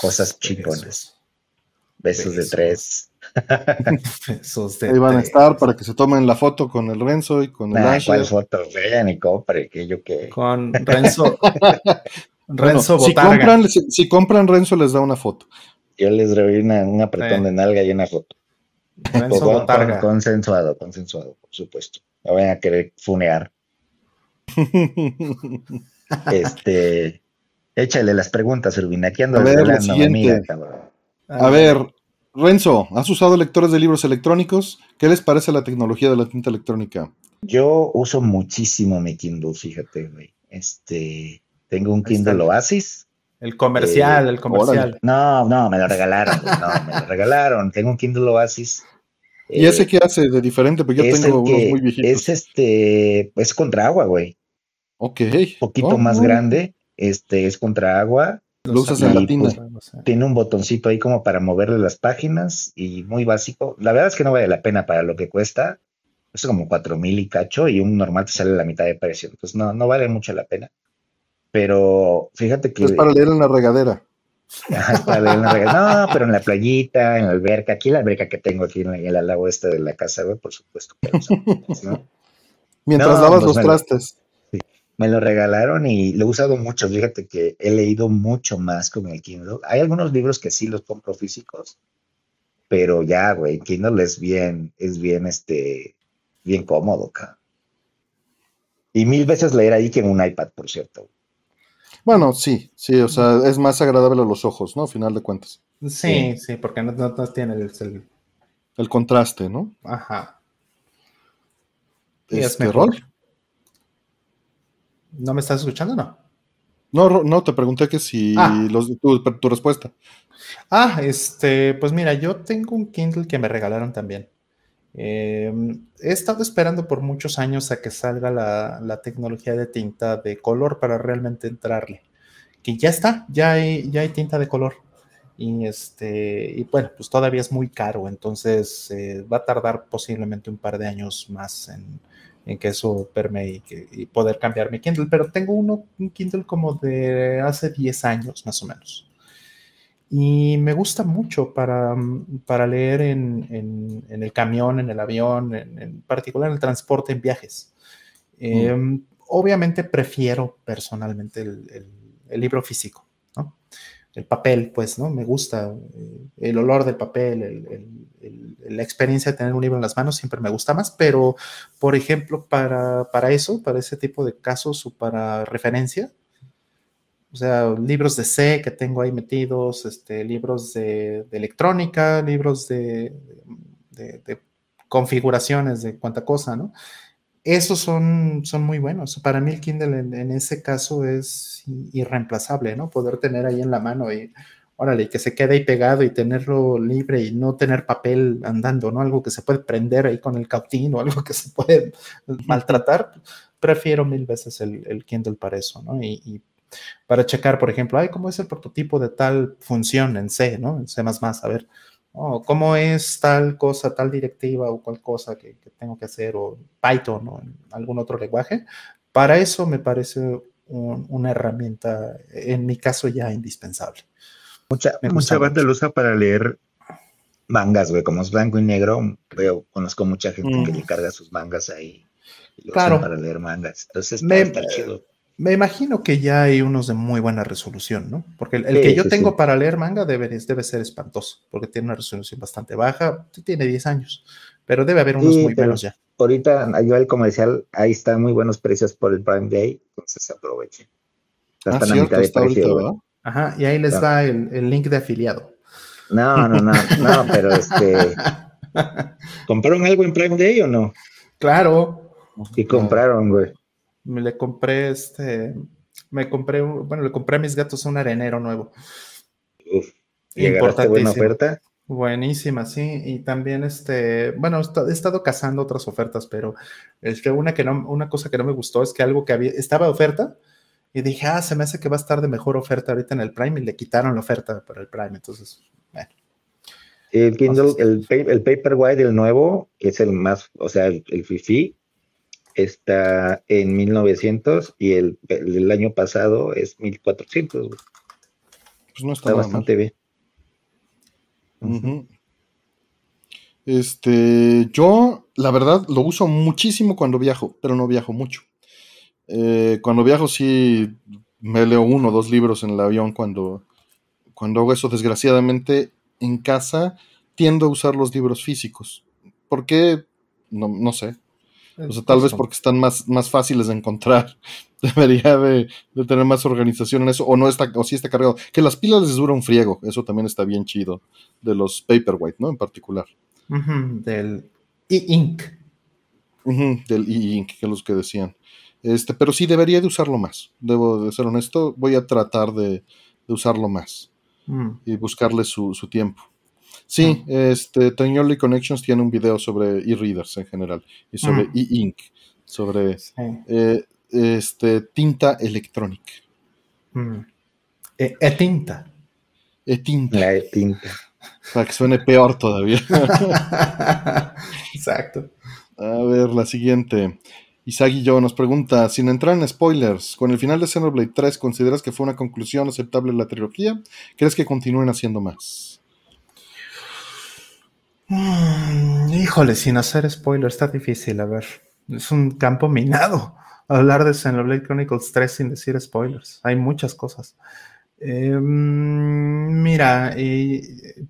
cosas chipones. Besos, de tres. [LAUGHS] Ahí van a estar para que se tomen la foto con el Renzo y con el nah, ¿Cuál foto? Vean y compre, que yo qué. Con Renzo. [LAUGHS] Renzo si compran, si, compran, Renzo les da una foto. Yo les doy un apretón de nalga y una foto. Renzo Botarga. consensuado, consensuado, por supuesto. No vayan a querer funear. [LAUGHS] este. Échale las preguntas, Urbina. Aquí ando a ver, amiga, A ver, Renzo, ¿has usado lectores de libros electrónicos? ¿Qué les parece la tecnología de la tinta electrónica? Yo uso muchísimo mi Kindle, fíjate, güey. Este, tengo un Kindle Oasis. El comercial, el comercial. No, no, me lo regalaron, no, me lo regalaron. Tengo un Kindle Oasis. ¿Y ese eh, qué hace de diferente? Porque yo tengo unos muy viejitos. Es este, es contra agua, güey. Ok. Un poquito oh, más grande. Este, es contra agua. Lo usas en la pues, tiene un botoncito ahí como para moverle las páginas y muy básico. La verdad es que no vale la pena para lo que cuesta. Es como cuatro mil y cacho y un normal te sale la mitad de precio. Entonces no, no vale mucho la pena. Pero fíjate que... Es para leer en la regadera. es para leer en la regadera. No, pero en la playita, en la alberca. Aquí la alberca que tengo aquí en, el lago este de la casa, güey, por supuesto. [LAUGHS] Mientras lavas pues los trastes me lo regalaron y lo he usado mucho. Fíjate que he leído mucho más con el Kindle. Hay algunos libros que sí los compro físicos, pero ya, güey, Kindle es bien, es bien, este, bien cómodo, acá. Y mil veces leer ahí que en un iPad, por cierto. Bueno, sí, sí, o sea, es más agradable a los ojos, ¿no? A final de cuentas. Sí, sí, porque no, no, tiene el, el, contraste, ¿no? Ajá. Este rol. ¿No me estás escuchando no? No, no, te pregunté que si ah. los, tu, tu, respuesta. Ah, este, pues mira, yo tengo un Kindle que me regalaron también. Em, he estado esperando por muchos años a que salga la, tecnología de tinta de color para realmente entrarle. Que ya está, ya hay, ya hay tinta de color. y este y bueno pues todavía es muy caro entonces eh, va a tardar posiblemente un par de años más en, que eso permee y, poder cambiar mi Kindle pero tengo uno un Kindle como de hace 10 años más o menos y me gusta mucho para, para leer en, el camión, en el avión, en, particular en el transporte en viajes. Mm. Em, obviamente prefiero personalmente el, libro físico, ¿no? El papel, pues, ¿no? Me gusta eh, el olor del papel, la experiencia de tener un libro en las manos siempre me gusta más, pero, por ejemplo, para, para eso, para ese tipo de casos o para referencia, o sea, libros de C que tengo ahí metidos, este, libros de, electrónica, libros de, configuraciones de cuánta cosa, ¿no? Esos son, son muy buenos. Para mí el Kindle en, ese caso es irreemplazable, ¿no? Poder tener ahí en la mano y, órale, que se quede ahí pegado y tenerlo libre y no tener papel andando, ¿no? Algo que se puede prender ahí con el cautín o algo que se puede maltratar. Prefiero mil veces el, Kindle para eso, ¿no? y para checar, por ejemplo, ay, ¿cómo es el prototipo de tal función en C, ¿no? En C++, a ver, oh, ¿cómo es tal cosa, tal directiva o cual cosa que, tengo que hacer, o Python o algún otro lenguaje? Para eso me parece una herramienta, en mi caso, ya indispensable. Mucha, mucha banda lo usa para leer mangas, güey, como es blanco y negro, veo, conozco mucha gente que le carga sus mangas ahí. Y lo claro. para leer mangas. Entonces, está chido me imagino que ya hay unos de muy buena resolución, ¿no? Porque el, que yo tengo para leer manga debe, debe ser espantoso, porque tiene una resolución bastante baja, tiene 10 años, pero debe haber unos muy buenos ya. Ahorita yo el comercial, ahí están muy buenos precios por el Prime Day, entonces aprovechen. Ah, están a mitad de precio. Ajá, y ahí les da el, link de afiliado. No, no, no, no, pero este. [LAUGHS] ¿Compraron algo en Prime Day o no? Claro. Y compraron, güey me le compré este, me compré, bueno, le compré a mis gatos un arenero nuevo. Uf, buena oferta? Buenísima, sí. Y también, este, bueno, he estado cazando otras ofertas, pero es que una, que no, una cosa que no me gustó es que algo que había, estaba de oferta y dije, ah, se me hace que va a estar de mejor oferta ahorita en el Prime y le quitaron la oferta para el Prime. Entonces, bueno. El Kindle, el, el Paperwhite, el nuevo, que es el más, o sea, el, el Fifi, está en 1900 y el, el, año pasado es 1400. Pues no está, bastante bien. Este, yo, la verdad, lo uso muchísimo cuando viajo, pero no viajo mucho. Eh, cuando viajo sí me leo uno o dos libros en el avión cuando, cuando hago eso. Desgraciadamente, en casa tiendo a usar los libros físicos. ¿Por qué? No, no sé. O sea, tal vez porque están más, más fáciles de encontrar. [LAUGHS] Debería de, tener más organización en eso. O no está, o sí está cargado. Que las pilas les dura un friego. Eso también está bien chido. De los Paperwhite, ¿no? En particular. del e-ink. del e-ink, que es los que decían. Este, pero sí debería de usarlo más. Debo de ser honesto. Voy a tratar de, usarlo más. Mm. Y buscarle su, su tiempo. Sí, este, Tiny Connections tiene un video sobre e-readers en general y sobre mm. e-ink, sobre eh, este, tinta electrónica. Mm. E-tinta. E-tinta. La e-tinta. Para que suene peor todavía. [LAUGHS] Exacto. A ver, la siguiente. Isagi yo nos pregunta, sin entrar en spoilers, con el final de Xenoblade 3, ¿consideras que fue una conclusión aceptable la trilogía? ¿Crees que continúen haciendo más? Mm, híjole, sin hacer spoiler, está difícil, a ver. Es un campo minado [LAUGHS] hablar de Xenoblade Chronicles 3 sin decir spoilers. Hay muchas cosas. Em, mira,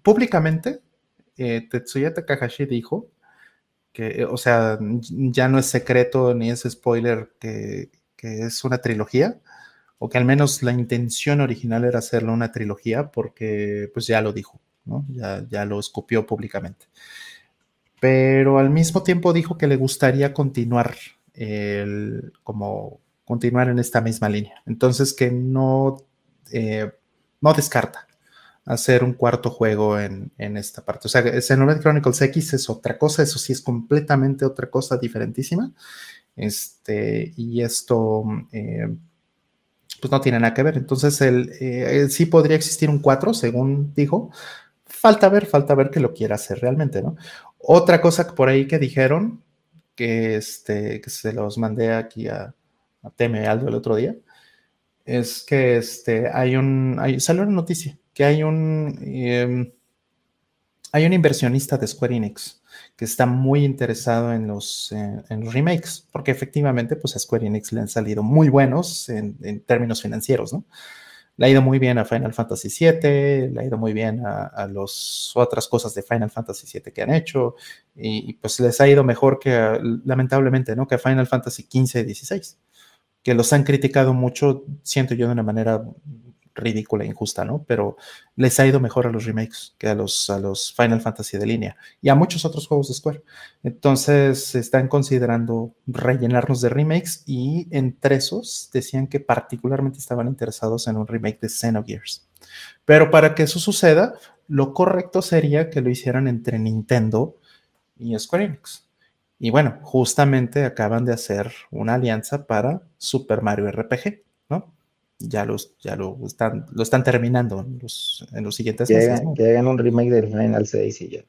públicamente, eh, Tetsuya Takahashi dijo que, o sea, ya no es secreto ni es spoiler que, que es una trilogía, o que al menos la intención original era hacerlo una trilogía, porque pues ya lo dijo. Ya, lo escupió públicamente. Pero al mismo tiempo dijo que le gustaría continuar como continuar en esta misma línea. Entonces que no, eh, no descarta hacer un cuarto juego en, esta parte. O sea, Xenoblade Chronicles X es otra cosa, eso sí es completamente otra cosa diferentísima. Este, y esto, eh, pues no tiene nada que ver. Entonces, el, eh, sí podría existir un 4, según dijo. Falta ver, falta ver que lo quiera hacer realmente, ¿no? Otra cosa por ahí que dijeron, que, este, que se los mandé aquí a, a Teme Aldo el otro día, es que este, hay un, hay, salió una noticia, que hay un, em, hay un inversionista de Square Enix que está muy interesado en los, en los remakes, porque efectivamente pues a Square Enix le han salido muy buenos en, en, términos financieros, ¿no? Le ha ido muy bien a Final Fantasy VII, le ha ido muy bien a, a las otras cosas de Final Fantasy VII que han hecho, y, pues les ha ido mejor que, lamentablemente, ¿no? Que a Final Fantasy XV y XVI, que los han criticado mucho, siento yo de una manera ridícula e injusta, ¿no? Pero les ha ido mejor a los remakes que a los, a los Final Fantasy de línea y a muchos otros juegos de Square. Entonces están considerando rellenarnos de remakes y entre esos decían que particularmente estaban interesados en un remake de Xenogears. Pero para que eso suceda, lo correcto sería que lo hicieran entre Nintendo y Square Enix. Y bueno, justamente acaban de hacer una alianza para Super Mario RPG. Ya los ya lo están lo están terminando en los, en los siguientes que meses. Que hagan un remake del Final 6 y ya.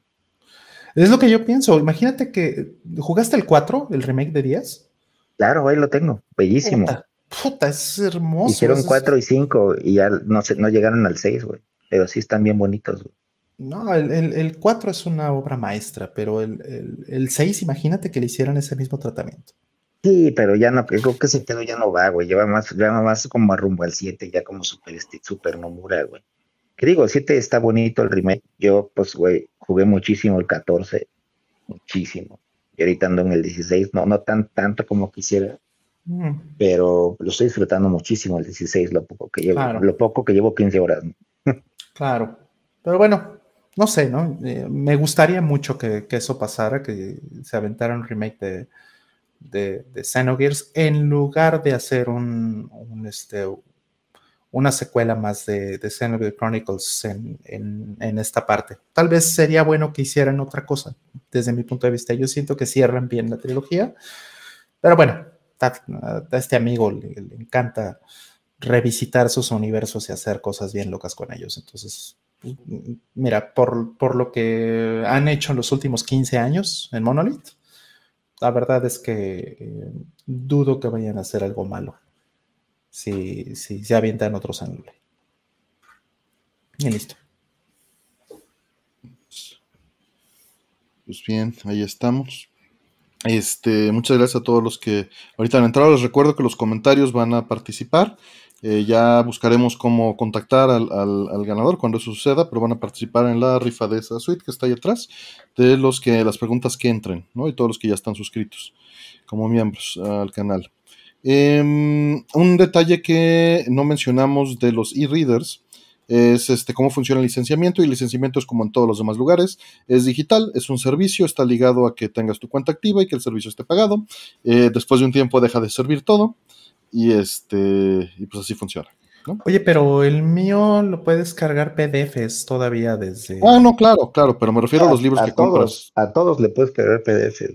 Es lo que yo pienso. Imagínate que jugaste el 4, el remake de 10. Claro, ahí lo tengo. Bellísimo. Puta, puta es hermoso. Hicieron 4 y 5 y ya no, se, no llegaron al 6, güey. Pero sí están bien bonitos, güey. No, el, el, el, 4 es una obra maestra, pero el, el, el 6, imagínate que le hicieran ese mismo tratamiento. Sí, pero ya no, creo que ese pedo ya no va, güey. Lleva más, lleva más como a rumbo al 7, ya como super, este, super Nomura, güey. Que digo, el 7 está bonito el remake. Yo, pues, güey, jugué muchísimo el 14. Muchísimo. Y ahorita ando en el 16, no, no tan tanto como quisiera. Mm. Pero lo estoy disfrutando muchísimo el 16, lo poco que llevo, claro. lo poco que llevo 15 horas. [LAUGHS] claro. Pero bueno, no sé, ¿no? Eh, me gustaría mucho que, que, eso pasara, que se aventara un remake de, de, de Xenogears en lugar de hacer un, un este, una secuela más de, de Xenogears Chronicles en, en, en, esta parte. Tal vez sería bueno que hicieran otra cosa, desde mi punto de vista. Yo siento que cierran bien la trilogía, pero bueno, a, este amigo le, le, encanta revisitar sus universos y hacer cosas bien locas con ellos. Entonces, mira, por, por lo que han hecho en los últimos 15 años en Monolith, la verdad es que eh, dudo que vayan a hacer algo malo si, si se avientan otros ángulos. Y listo. Pues bien, ahí estamos. Este, muchas gracias a todos los que ahorita han entrado. Les recuerdo que los comentarios van a participar. Eh, ya buscaremos cómo contactar al, ganador cuando eso suceda, pero van a participar en la rifa de esa suite que está ahí atrás, de los que las preguntas que entren, ¿no? Y todos los que ya están suscritos como miembros al canal. Eh, un detalle que no mencionamos de los e-readers es este, cómo funciona el licenciamiento y el licenciamiento es como en todos los demás lugares, es digital, es un servicio, está ligado a que tengas tu cuenta activa y que el servicio esté pagado. Eh, después de un tiempo deja de servir todo y este y pues así funciona. ¿no? Oye, pero el mío lo puedes cargar PDFs todavía desde. Ah, no, claro, claro, pero me refiero a, a los libros a que todos, compras. A todos le puedes cargar PDFs.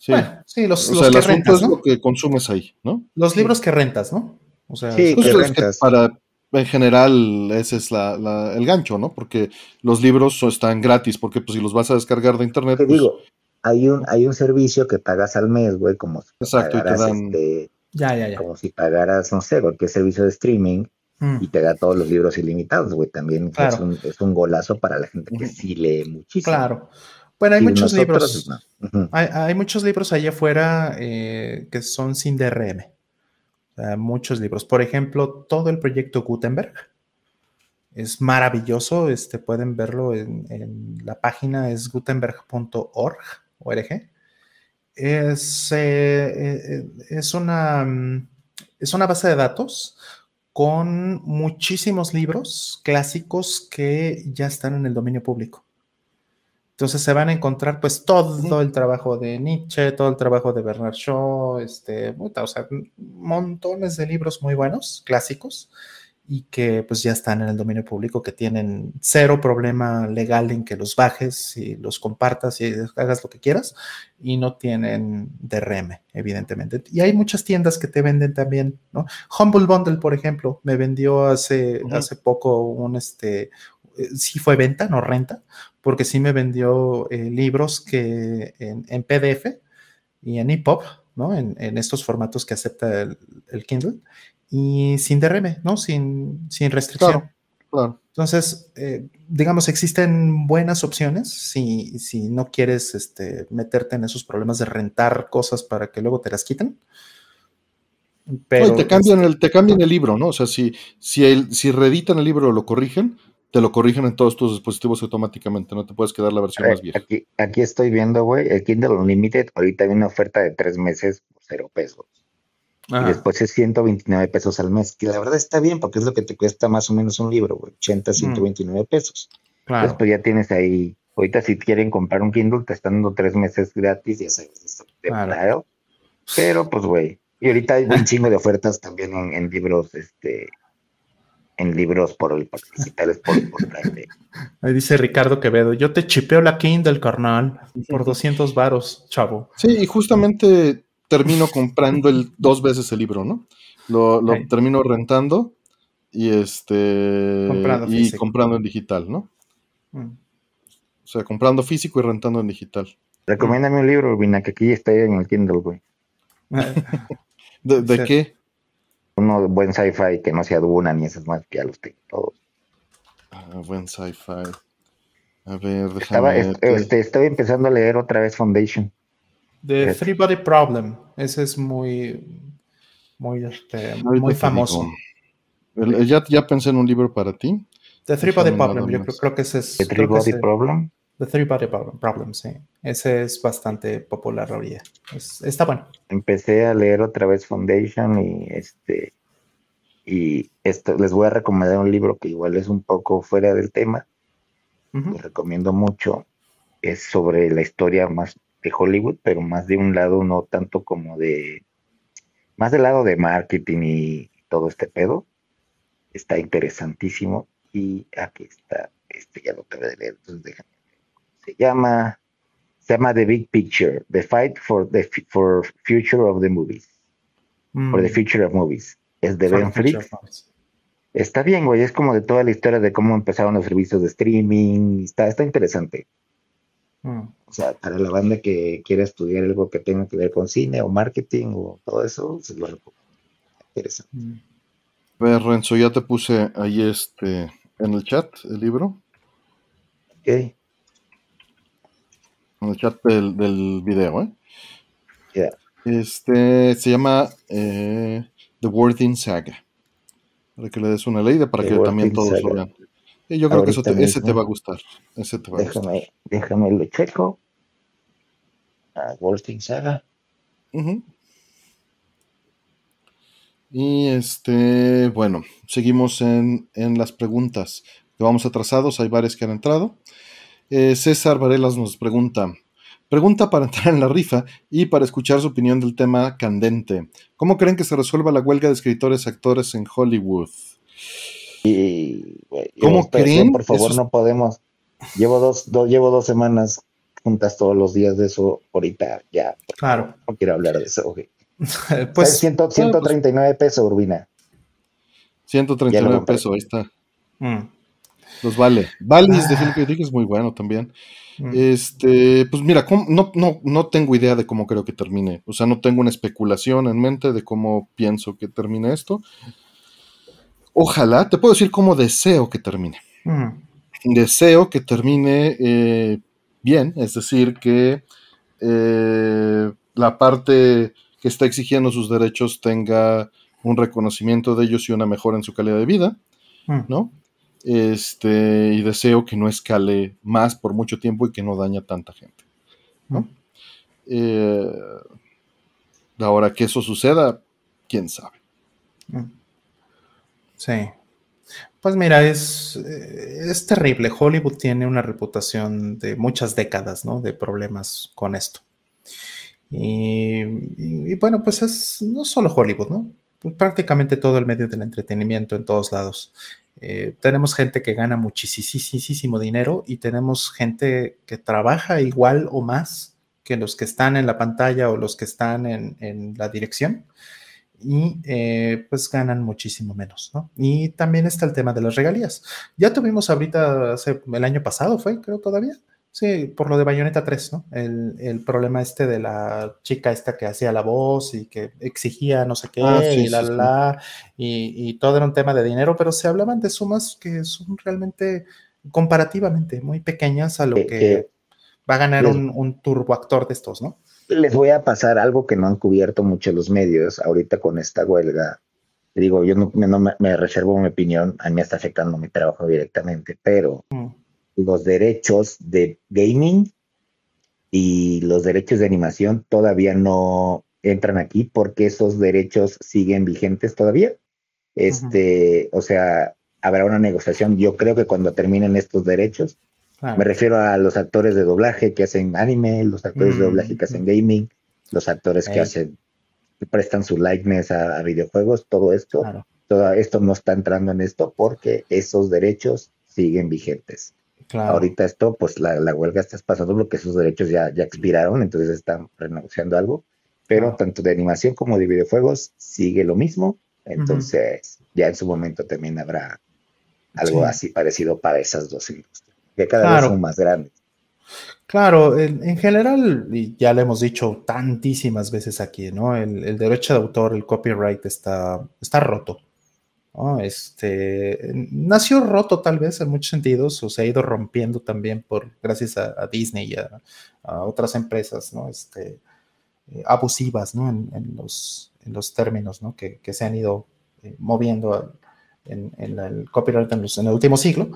Sí, bueno, sí los, o los sea, que rentas, es ¿no? lo que consumes ahí, ¿no? Los libros que rentas, ¿no? O sea, Sí, Pues que rentas. para en general ese es la, la- el gancho, ¿no? Porque los libros están gratis, porque pues si los vas a descargar de internet, Te pues, digo, hay un, hay un servicio que pagas al mes, güey, como Exacto, y te dan- este, ya, ya, ya. como si pagaras, no sé, cualquier servicio de streaming Mm. y te da todos los libros ilimitados, güey. También Claro. es, un, es un golazo para la gente que sí lee muchísimo. Claro. Bueno, hay Y muchos nosotros, libros. no. Hay, hay muchos libros allá afuera eh, que son sin DRM. O sea, muchos libros. Por ejemplo, todo el proyecto Gutenberg es maravilloso. Este, pueden verlo en, en la página, es gutenberg.org. Es, eh, eh, es, una, mm, es una base de datos con muchísimos libros clásicos que ya están en el dominio público. Entonces se van a encontrar pues todo el trabajo de Nietzsche, todo el trabajo de Bernard Shaw, este, o sea, montones de libros muy buenos, clásicos, y que pues ya están en el dominio público, que tienen cero problema legal en que los bajes y los compartas y hagas lo que quieras y no tienen DRM, evidentemente. Y hay muchas tiendas que te venden también, ¿no? Humble Bundle, por ejemplo, me vendió hace, hace poco un, este, eh, sí fue venta, no renta, porque sí me vendió eh, libros que en, PDF y en EPUB, ¿no? En, estos formatos que acepta el Kindle y sin DRM, ¿no? Sin, sin restricción. Claro, Entonces, eh, digamos, existen buenas opciones si, si no quieres este, meterte en esos problemas de rentar cosas para que luego te las quiten. Pero, te, cambian el, te cambian el libro, ¿no? O sea, si, si, el, si reeditan el libro o lo corrigen, te lo corrigen en todos tus dispositivos automáticamente, no te puedes quedar la versión más vieja. Aquí, aquí estoy viendo, güey, el Kindle Unlimited, ahorita hay una oferta de tres meses por cero pesos. Y después es 129 pesos al mes, que la verdad está bien porque es lo que te cuesta más o menos un libro, 80, 129 pesos. Claro. Después ya tienes ahí, ahorita si quieren comprar un Kindle, te están dando tres meses gratis, ya sabes, de claro. Pero pues, güey, y ahorita hay un [LAUGHS] chingo de ofertas también en, libros, este, en libros por el digitales por, [LAUGHS] Ahí dice Ricardo Quevedo, yo te chipeo la Kindle, carnal, por 200 varos, chavo. Sí, y justamente termino comprando el, dos veces el libro, ¿no? Lo, termino rentando y este comprando y comprando en digital, ¿no? Mm. O sea, comprando físico y rentando en digital. Recomiéndame un libro, Urbina, que aquí está en el Kindle, güey. ¿De, qué? Uno buen sci-fi que no sea Duna ni esas más, que ya los tengo todos. Ah, buen sci-fi. A ver, déjame... Estaba, este, estoy empezando a leer otra vez Foundation. The Three Body Problem. Ese es muy, muy, este, muy famoso. Ya, ya pensé en un libro para ti. The Three Body Problem, yo creo, que ese es. The Three Body Problem. The Three Body Problem, sí. Ese es bastante popular ahorita. está bueno. Empecé a leer otra vez Foundation y este. Y esto, les voy a recomendar un libro que igual es un poco fuera del tema. Les recomiendo mucho. Es sobre la historia más de Hollywood, pero más de un lado, no tanto como de, más del lado de marketing y todo este pedo. Está interesantísimo y aquí está, este ya lo acabé de leer, entonces déjame. Se llama, se llama The Big Picture, The Fight for the for Future of the Movies, for the mm. Future of Movies. Es de Ben Flix. Está bien, güey, es como de toda la historia de cómo empezaron los servicios de streaming, está, está interesante. Mm. O sea, para la banda que quiera estudiar algo que tenga que ver con cine o marketing o todo eso, se lo Interesante. Mm. A ver, Renzo, ya te puse ahí este en el chat el libro. Ok. En el chat del, del video, ¿eh? Ya. Este se llama eh, The Worthing Saga. Para que le des una ley para que también todos lo vean yo creo que eso ese te va a gustar. Ese te va déjame, a gustar. Déjame lo checo. A Wolfing Saga. Y este, bueno, seguimos en, las preguntas. Vamos atrasados, hay varias que han entrado. Eh, César Varelas nos pregunta: Pregunta para [LAUGHS] entrar en la rifa y para escuchar su opinión del tema candente. ¿Cómo creen que se resuelva la huelga de escritores y actores en Hollywood? Y, ¿Cómo creen? Por favor, no podemos. Llevo dos, llevo dos semanas juntas todos los días de eso. Ahorita ya. Claro. No quiero hablar de eso. [LAUGHS] pues 139 pesos, Urbina. 139 pesos, ahí está. Mm. Los vale. Valis de Philip es muy bueno también. Mm. Este, pues mira, no, no, no tengo idea de cómo creo que termine. O sea, no tengo una especulación en mente de cómo pienso que termine esto. Ojalá, te puedo decir cómo deseo que termine. Deseo que termine eh, bien, es decir, que eh, la parte que está exigiendo sus derechos tenga un reconocimiento de ellos y una mejora en su calidad de vida, ¿no? Este, y deseo que no escale más por mucho tiempo y que no daña a tanta gente. ¿no? Eh, ahora que eso suceda, quién sabe. Sí. Pues mira, es, es terrible. Hollywood tiene una reputación de muchas décadas, ¿no? De problemas con esto. Y, bueno, pues es no solo Hollywood, ¿no? prácticamente todo el medio del entretenimiento en todos lados. Eh, tenemos gente que gana muchísimo dinero y tenemos gente que trabaja igual o más que los que están en la pantalla o los que están en, la dirección y eh, pues ganan muchísimo menos, ¿no? Y también está el tema de las regalías. Ya tuvimos ahorita, hace, el año pasado fue, creo todavía, Sí, por lo de Bayonetta 3, ¿no? El, problema este de la chica esta que hacía la voz y que exigía no sé qué, ah, y la, la, y, todo era un tema de dinero, pero se hablaban de sumas que son realmente comparativamente muy pequeñas a lo que va a ganar un, un turboactor de estos, ¿no? Les voy a pasar algo que no han cubierto mucho los medios ahorita con esta huelga. Digo, yo no, me, reservo mi opinión, a mí está afectando mi trabajo directamente, pero... Mm los derechos de gaming y los derechos de animación todavía no entran aquí porque esos derechos siguen vigentes todavía. Este, o sea, habrá una negociación. Yo creo que cuando terminen estos derechos, me refiero a los actores de doblaje que hacen anime, los actores de doblaje que hacen gaming, los actores que hacen, que prestan su likeness a, videojuegos, todo esto, todo esto no está entrando en esto porque esos derechos siguen vigentes. Ahorita esto, pues la, huelga está pasando porque esos derechos ya, ya expiraron, entonces están renegociando algo, pero tanto de animación como de videojuegos sigue lo mismo, entonces ya en su momento también habrá algo así parecido para esas dos industrias, que cada vez son más grandes. Claro, en, general, y ya lo hemos dicho tantísimas veces aquí, ¿no? El, el, derecho de autor, el copyright está, está roto. Este, nació roto tal vez en muchos sentidos, o se ha ido rompiendo también por, gracias a, Disney y a, otras empresas, ¿no? Este, eh, abusivas, ¿no? En, los, en los términos, ¿no? Que, se han ido eh, moviendo en, el copyright en, el último siglo.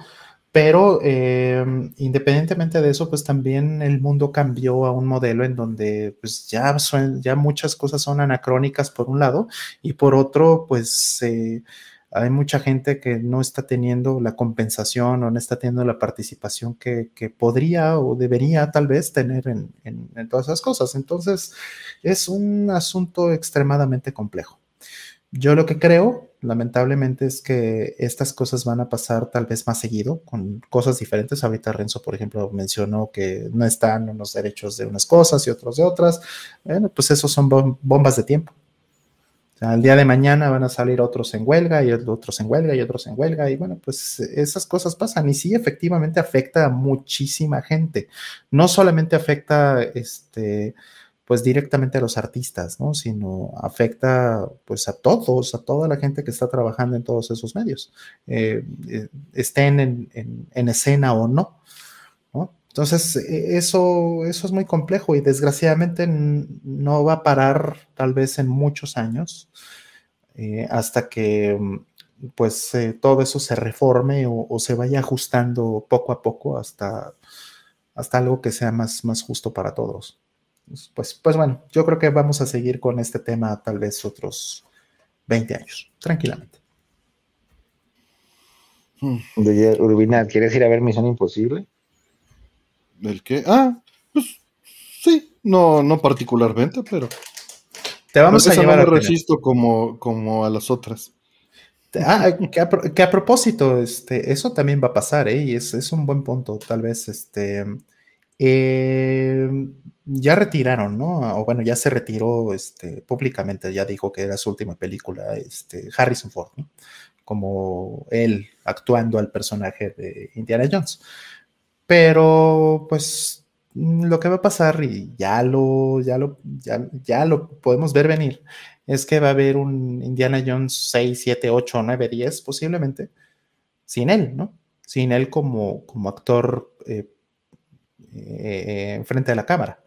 Pero eh, independientemente de eso, pues también el mundo cambió a un modelo en donde pues ya, ya muchas cosas son anacrónicas por un lado y por otro, pues hay mucha gente que no está teniendo la compensación o no está teniendo la participación que, podría o debería tal vez tener en, todas esas cosas. Entonces, es un asunto extremadamente complejo. Yo lo que creo, lamentablemente, es que estas cosas van a pasar tal vez más seguido, con cosas diferentes. Ahorita Renzo, por ejemplo, mencionó que no están unos derechos de unas cosas y otros de otras. Bueno, pues esos son bombas de tiempo al día de mañana van a salir otros en huelga y otros en huelga y otros en huelga y bueno, pues esas cosas pasan y sí efectivamente afecta a muchísima gente. No solamente afecta este pues directamente a los artistas, ¿no? Sino afecta pues a todos, a toda la gente que está trabajando en todos esos medios, eh, eh, estén en escena o no. Entonces, e, eso, eso es muy complejo y desgraciadamente no va a parar tal vez en muchos años eh, hasta que mm, pues eh, todo eso se reforme o, se vaya ajustando poco a poco hasta, hasta algo que sea más, más justo para todos. Pues, pues bueno, yo creo que vamos a seguir con este tema tal vez otros 20 años, tranquilamente. Urbina, ¿quieres ir a ver Misión Imposible? ¿El qué? Ah, pues sí, no, no particularmente, pero. Te vamos a llevar. No resisto como, como a las otras. Ah, que a, propósito, este, eso también va a pasar, ¿eh? Y es, es un buen punto, tal vez, este. Eh, ya retiraron, ¿no? O bueno, ya se retiró este, públicamente, ya dijo que era su última película, este, Harrison Ford, ¿no? Como él actuando al personaje de Indiana Jones. Pero pues lo que va a pasar, y ya lo, ya lo, ya, lo podemos ver venir, es que va a haber un Indiana Jones 6, 7, 8, 9, 10 posiblemente, sin él, ¿no? Sin él como, como actor eh, eh, enfrente de la cámara.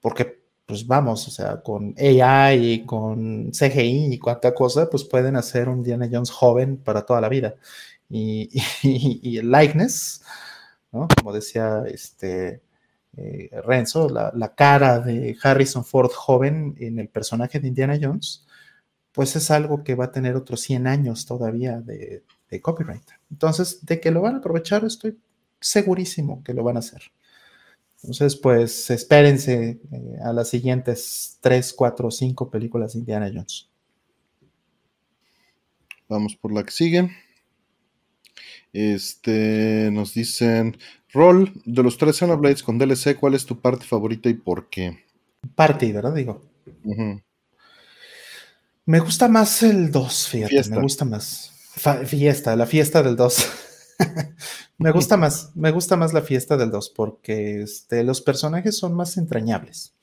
Porque, pues vamos, o sea, con AI y con CGI y cuánta cosa, pues pueden hacer un Indiana Jones joven para toda la vida. y, [LAUGHS] y el likeness como decía este, eh, Renzo, la, cara de Harrison Ford joven en el personaje de Indiana Jones, pues es algo que va a tener otros 100 años todavía de, copyright. Entonces, de que lo van a aprovechar, estoy segurísimo que lo van a hacer. Entonces, pues espérense eh, a las siguientes 3, 4, 5 películas de Indiana Jones. Vamos por la que sigue. Este, nos dicen, Roll, de los tres Xenoblades con DLC, ¿cuál es tu parte favorita y por qué? Parte, ¿verdad? Digo. Me gusta más el 2, fíjate, me gusta más. fiesta, la fiesta del 2. [LAUGHS] me gusta más, me gusta más la fiesta del 2 porque este, los personajes son más entrañables.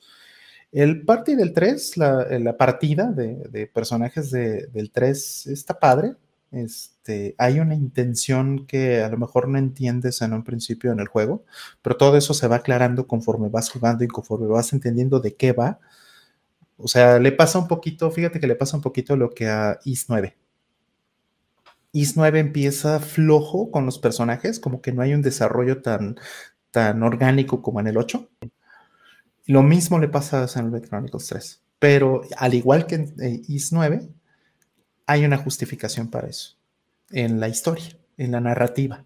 El party del 3, la, partida de, personajes del 3 está padre. Este, hay una intención que a lo mejor no entiendes en un principio en el juego, pero todo eso se va aclarando conforme vas jugando y conforme vas entendiendo de qué va. O sea, le pasa un poquito, fíjate que le pasa un poquito lo que a Is 9. Is 9 empieza flojo con los personajes, como que no hay un desarrollo tan, tan orgánico como en el 8. Lo mismo le pasa a Xenoblade Chronicles 3, pero al igual que en eh, Is 9, hay una justificación para eso, en la historia, en la narrativa.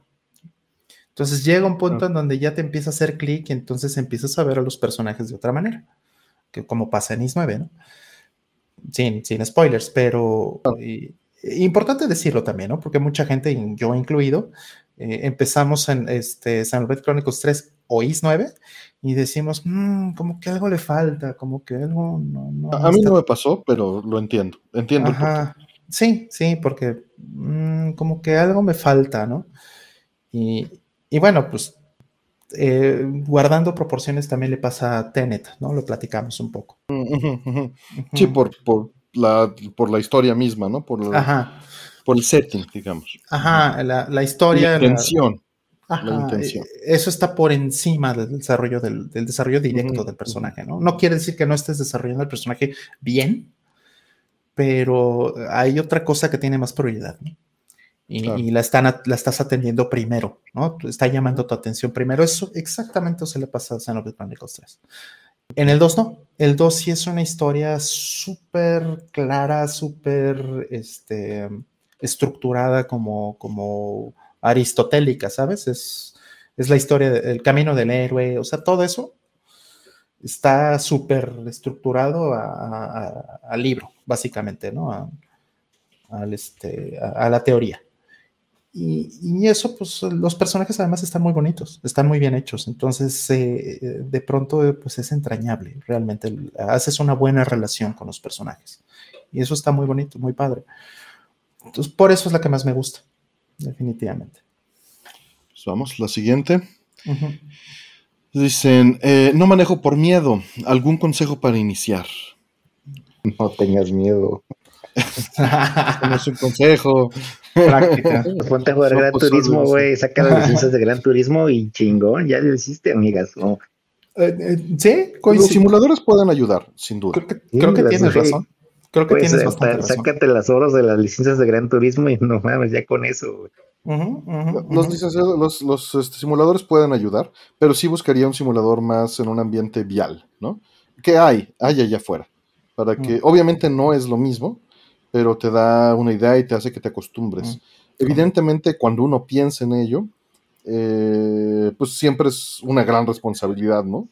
Entonces llega un punto en donde ya te empieza a hacer clic y entonces empiezas a ver a los personajes de otra manera, que como pasa en Is 9, ¿no? Sin, sin spoilers, pero importante decirlo también, ¿no? Porque mucha gente, yo incluido, eh, empezamos en este Red Chronicles 3 o Is 9 y decimos, mmm, como que algo le falta, como que algo no. a mí no me pasó, pero lo entiendo. Entiendo. Sí, sí, porque mm, como que algo me falta, ¿no? Y, bueno, pues eh, guardando proporciones también le pasa a Tenet, ¿no? Lo platicamos un poco. Sí, por, por, la, por la historia misma, ¿no? Por, por el setting, digamos. Ajá, la, historia. La intención. Eh, eso está por encima del desarrollo del, desarrollo directo del personaje, ¿no? No quiere decir que no estés desarrollando el personaje bien, pero hay otra cosa que tiene más prioridad, ¿no? Y, la, están, la estás atendiendo primero, ¿no? Está llamando tu atención primero. Eso exactamente se le pasa a Xenoblade Chronicles 3. En el 2 no. El 2 sí es una historia súper clara, súper este, estructurada como, como aristotélica, ¿sabes? Es, es la historia del camino del héroe, o sea, todo eso está súper estructurado al libro, básicamente, ¿no? este, a, la teoría. Y, eso, pues los personajes además están muy bonitos, están muy bien hechos, entonces eh, de pronto pues es entrañable, realmente haces una buena relación con los personajes. Y eso está muy bonito, muy padre. Entonces, por eso es la que más me gusta definitivamente. Pues vamos, la siguiente. Dicen, eh, no manejo por miedo. ¿Algún consejo para iniciar? No tengas miedo. no es un consejo. Práctica. [LAUGHS] Ponte a jugar Gran Turismo, güey. Saca las [LAUGHS] licencias de Gran Turismo y chingón, ya lo hiciste, amigas. Eh, eh, sí, los simuladores pueden ayudar, sin duda. Creo que, tienes razón. Creo que pues, tienes bastante razón. Sácate las horas de las licencias de Gran Turismo y no mames, ya con eso, güey los, este, simuladores pueden ayudar, pero sí buscaría un simulador más en un ambiente vial, ¿no? Que hay, hay allá afuera. Para que, obviamente no es lo mismo, pero te da una idea y te hace que te acostumbres. Evidentemente, cuando uno piensa en ello, eh, pues siempre es una gran responsabilidad, ¿no?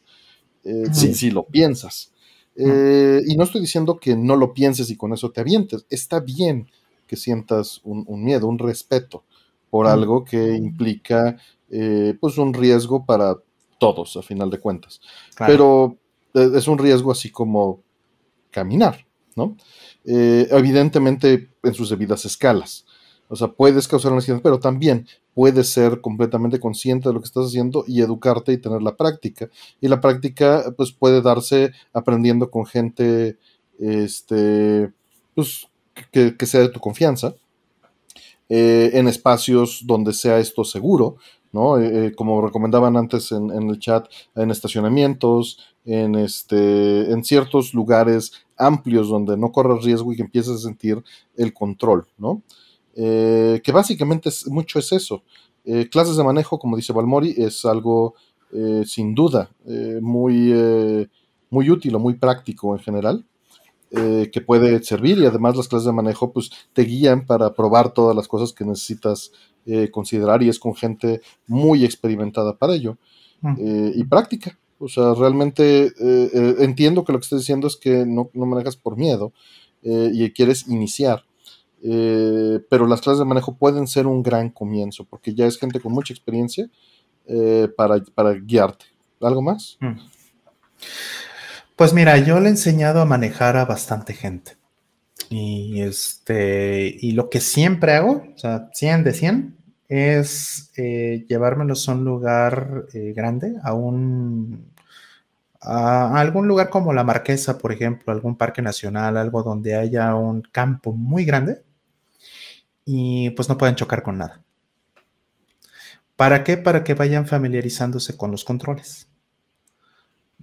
Eh, si, lo piensas. Eh, y no estoy diciendo que no lo pienses y con eso te avientes. Está bien que sientas un miedo, un respeto por algo que implica eh, pues un riesgo para todos, a final de cuentas. Pero eh, es un riesgo así como caminar, ¿no? Eh, evidentemente en sus debidas escalas. O sea, puedes causar un accidente, pero también puedes ser completamente consciente de lo que estás haciendo y educarte y tener la práctica. Y la práctica, pues, puede darse aprendiendo con gente, este, pues, que, que sea de tu confianza eh, en espacios donde sea esto seguro, ¿no? Eh, eh, como recomendaban antes en, el chat, en estacionamientos, en, este, en ciertos lugares amplios donde no corras riesgo y que empieces a sentir el control, ¿no? que básicamente es, mucho es eso. clases de manejo, como dice Balmori, es algo sin duda muy, muy útil o muy práctico en general. Eh, que puede servir y además las clases de manejo pues te guían para probar todas las cosas que necesitas eh, considerar y es con gente muy experimentada para ello eh, y práctica. O sea, realmente entiendo que lo que estás diciendo es que no, no manejas por miedo y quieres iniciar. pero las clases de manejo pueden ser un gran comienzo, porque ya es gente con mucha experiencia para, para, guiarte. ¿Algo más? Mm. Pues mira, yo le he enseñado a manejar a bastante gente. Y, este, y lo que siempre hago, o sea, 100 de 100, es eh, llevármelos a un lugar grande, a un a algún lugar como la Marquesa, por ejemplo, algún parque nacional, algo donde haya un campo muy grande y pues no pueden chocar con nada. ¿Para qué? Para que vayan familiarizándose con los controles.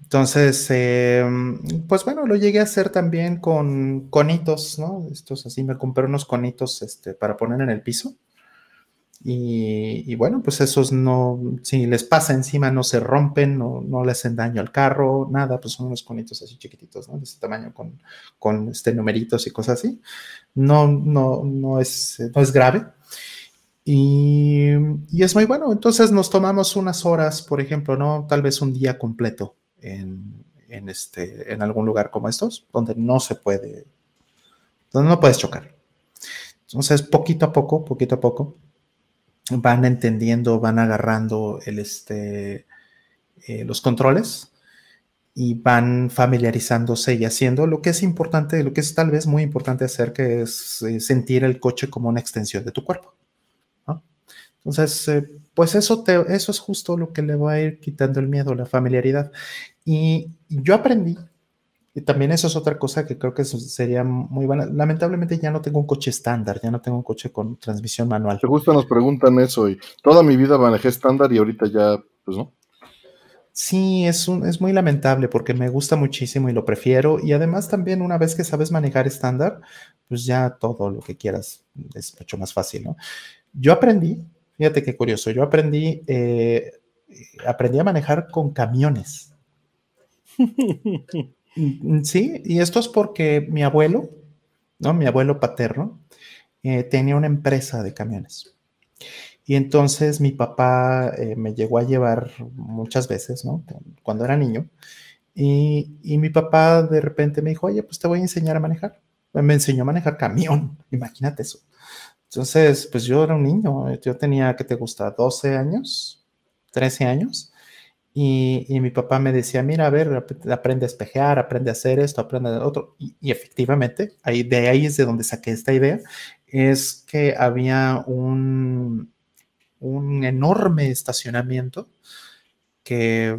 Entonces, em, pues bueno, lo llegué a hacer también con conitos, ¿no? Estos así, me compré unos conitos este, para poner en el piso y, bueno, pues esos no, si les pasa encima, no se rompen, no, no le hacen daño al carro, nada, pues son unos conitos así chiquititos, ¿no? De ese tamaño con, con este numeritos y cosas así. No, no, no, es, no es grave. Y, y, es muy bueno. Entonces nos tomamos unas horas, por ejemplo, ¿no? Tal vez un día completo en, en, este, en algún lugar como estos, donde no se puede, donde no puedes chocar. Entonces, poquito a poco, poquito a poco, van entendiendo, van agarrando el, este, eh, los controles y van familiarizándose y haciendo lo que es importante, lo que es tal vez muy importante hacer, que es eh, sentir el coche como una extensión de tu cuerpo. Entonces, eh, pues eso, te, eso es justo lo que le va a ir quitando el miedo, la familiaridad. Y yo aprendí y también eso es otra cosa que creo que sería muy buena. Lamentablemente ya no tengo un coche estándar, ya no tengo un coche con transmisión manual. Te gusta, nos preguntan eso y toda mi vida manejé estándar y ahorita ya, pues no. Sí, es, un, es muy lamentable porque me gusta muchísimo y lo prefiero. Y además también una vez que sabes manejar estándar, pues ya todo lo que quieras es mucho más fácil, ¿no? Yo aprendí, fíjate qué curioso, yo aprendí, eh, aprendí a manejar con camiones. [LAUGHS] Sí, y esto es porque mi abuelo, ¿no? Mi abuelo paterno eh, tenía una empresa de camiones. Y entonces mi papá eh, me llegó a llevar muchas veces, ¿no? Cuando era niño. Y, y, mi papá de repente me dijo, oye, pues te voy a enseñar a manejar. Me enseñó a manejar camión, imagínate eso. Entonces, pues yo era un niño, yo tenía, ¿qué te gusta? 12 años, 13 años. Y, mi papá me decía, mira, a ver, aprende a espejear, aprende a hacer esto, aprende a otro. Y, efectivamente, ahí, de ahí es de donde saqué esta idea, es que había un, un enorme estacionamiento que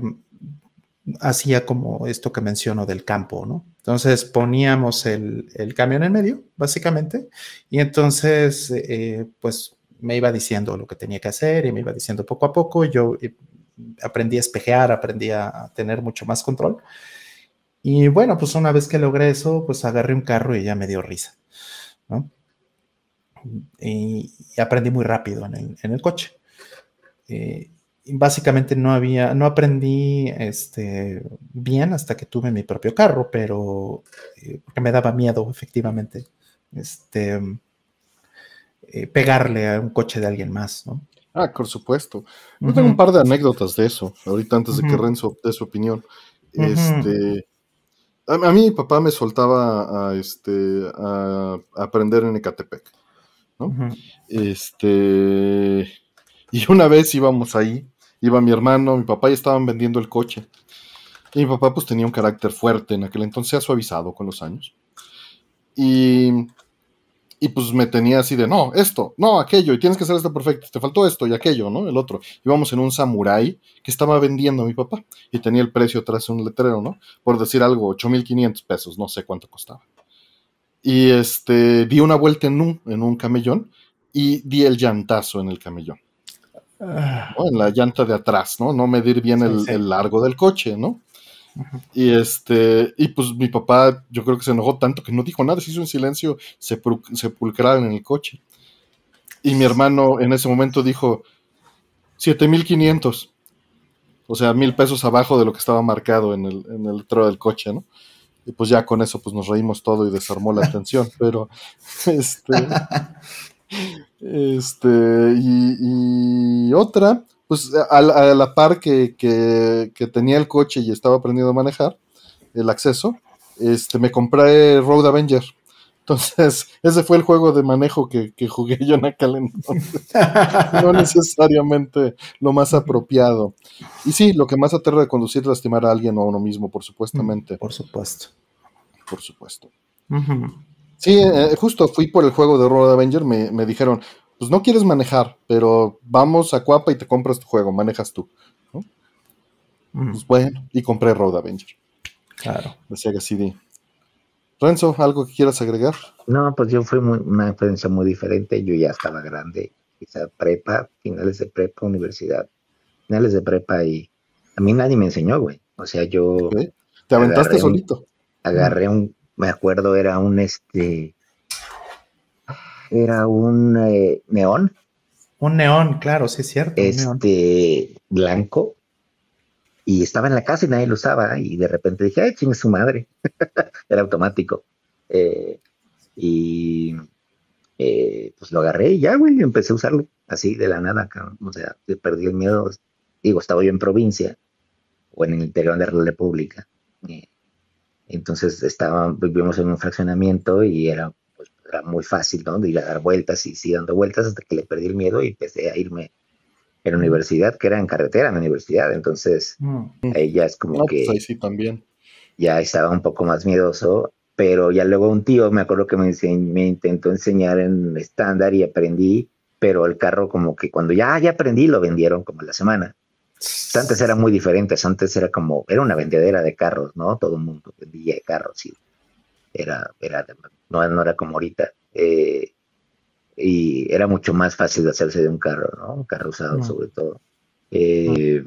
hacía como esto que menciono del campo, ¿no? Entonces poníamos el, el camión en medio, básicamente, y entonces, eh, pues me iba diciendo lo que tenía que hacer y me iba diciendo poco a poco, yo aprendí a espejear, aprendí a tener mucho más control. Y bueno, pues una vez que logré eso, pues agarré un carro y ya me dio risa, ¿no? Y, aprendí muy rápido en el, coche. Eh, básicamente no había, no aprendí este, bien hasta que tuve mi propio carro, pero eh, porque me daba miedo, efectivamente, este, eh, pegarle a un coche de alguien más, ¿no? Ah, por supuesto. Yo tengo un par de anécdotas de eso, ahorita antes de que Renzo dé su opinión. Este, a, mí mi papá me soltaba a, este, a, aprender en Ecatepec, ¿no? Este, y una vez íbamos ahí, iba mi hermano, mi papá y estaban vendiendo el coche. Y mi papá pues tenía un carácter fuerte en aquel entonces, ha suavizado con los años. Y y pues me tenía así de, no, esto, no, aquello, y tienes que hacer esto perfecto, te faltó esto y aquello, ¿no? El otro. Íbamos en un samurai que estaba vendiendo a mi papá y tenía el precio tras un letrero, ¿no? Por decir algo, 8.500 pesos, no sé cuánto costaba. Y este, di una vuelta en un, en un camellón y di el llantazo en el camellón. Ah. En la llanta de atrás, ¿no? No medir bien el, el largo del coche, ¿no? Y este, y pues mi papá, yo creo que se enojó tanto que no dijo nada, se hizo un silencio sepulcral en el coche. Y mi hermano en ese momento dijo 7500. O sea, mil pesos abajo de lo que estaba marcado en el, en el del coche, ¿no? Y pues ya con eso pues nos reímos todo y desarmó la [LAUGHS] atención, pero este, [LAUGHS] este, y otra, pues a, la par que, tenía el coche y estaba aprendiendo a manejar el acceso, este, me compré Road Avenger. Entonces, [LAUGHS] ese fue el juego de manejo que, jugué yo en aquel entonces. no necesariamente lo más apropiado. Y sí, lo que más aterra de conducir es lastimar a alguien o a uno mismo, por supuestamente. Por supuesto. Por supuesto. Sí, eh, justo fui por el juego de Road Avenger, me, me, dijeron, pues no quieres manejar, pero vamos a Cuapa y te compras tu juego, manejas tú. Pues bueno, y compré Road Avenger. Claro. Decía que sí. Renzo, ¿algo que quieras agregar? No, pues yo fui una experiencia muy diferente. Yo ya estaba grande, quizá prepa, finales de prepa, universidad, finales de prepa y a mí nadie me enseñó, güey. O sea, yo... Te aventaste solito. agarré un, me acuerdo, era un este, era un eh, neón. Un neón, claro, sí es cierto. Este, blanco, y estaba en la casa y nadie lo usaba y de repente dije, ay, chingue su madre. [LAUGHS] Era automático. Eh, y eh, pues lo agarré y ya, güey, empecé a usarlo así de la nada, o sea, perdí el miedo. Digo, estaba yo en provincia o en el interior de la República. Eh, entonces estaba, vivíamos en un fraccionamiento y era, pues, era muy fácil, ¿no? De ir a dar vueltas y sí dando vueltas hasta que le perdí el miedo y empecé a irme en la universidad, que era en carretera en la universidad, entonces mm. ahí ya es como pues que... sí también. Ya estaba un poco más miedoso, pero ya luego un tío me acuerdo que me, me intentó enseñar en estándar y aprendí, pero el carro como que cuando ya, ya aprendí lo vendieron como la semana. Antes era muy diferente, antes era como, era una vendedera de carros, ¿no? Todo el mundo vendía carros y era, era, no, no era como ahorita. Eh, y era mucho más fácil de hacerse de un carro, ¿no? Un carro usado sobre todo. Eh,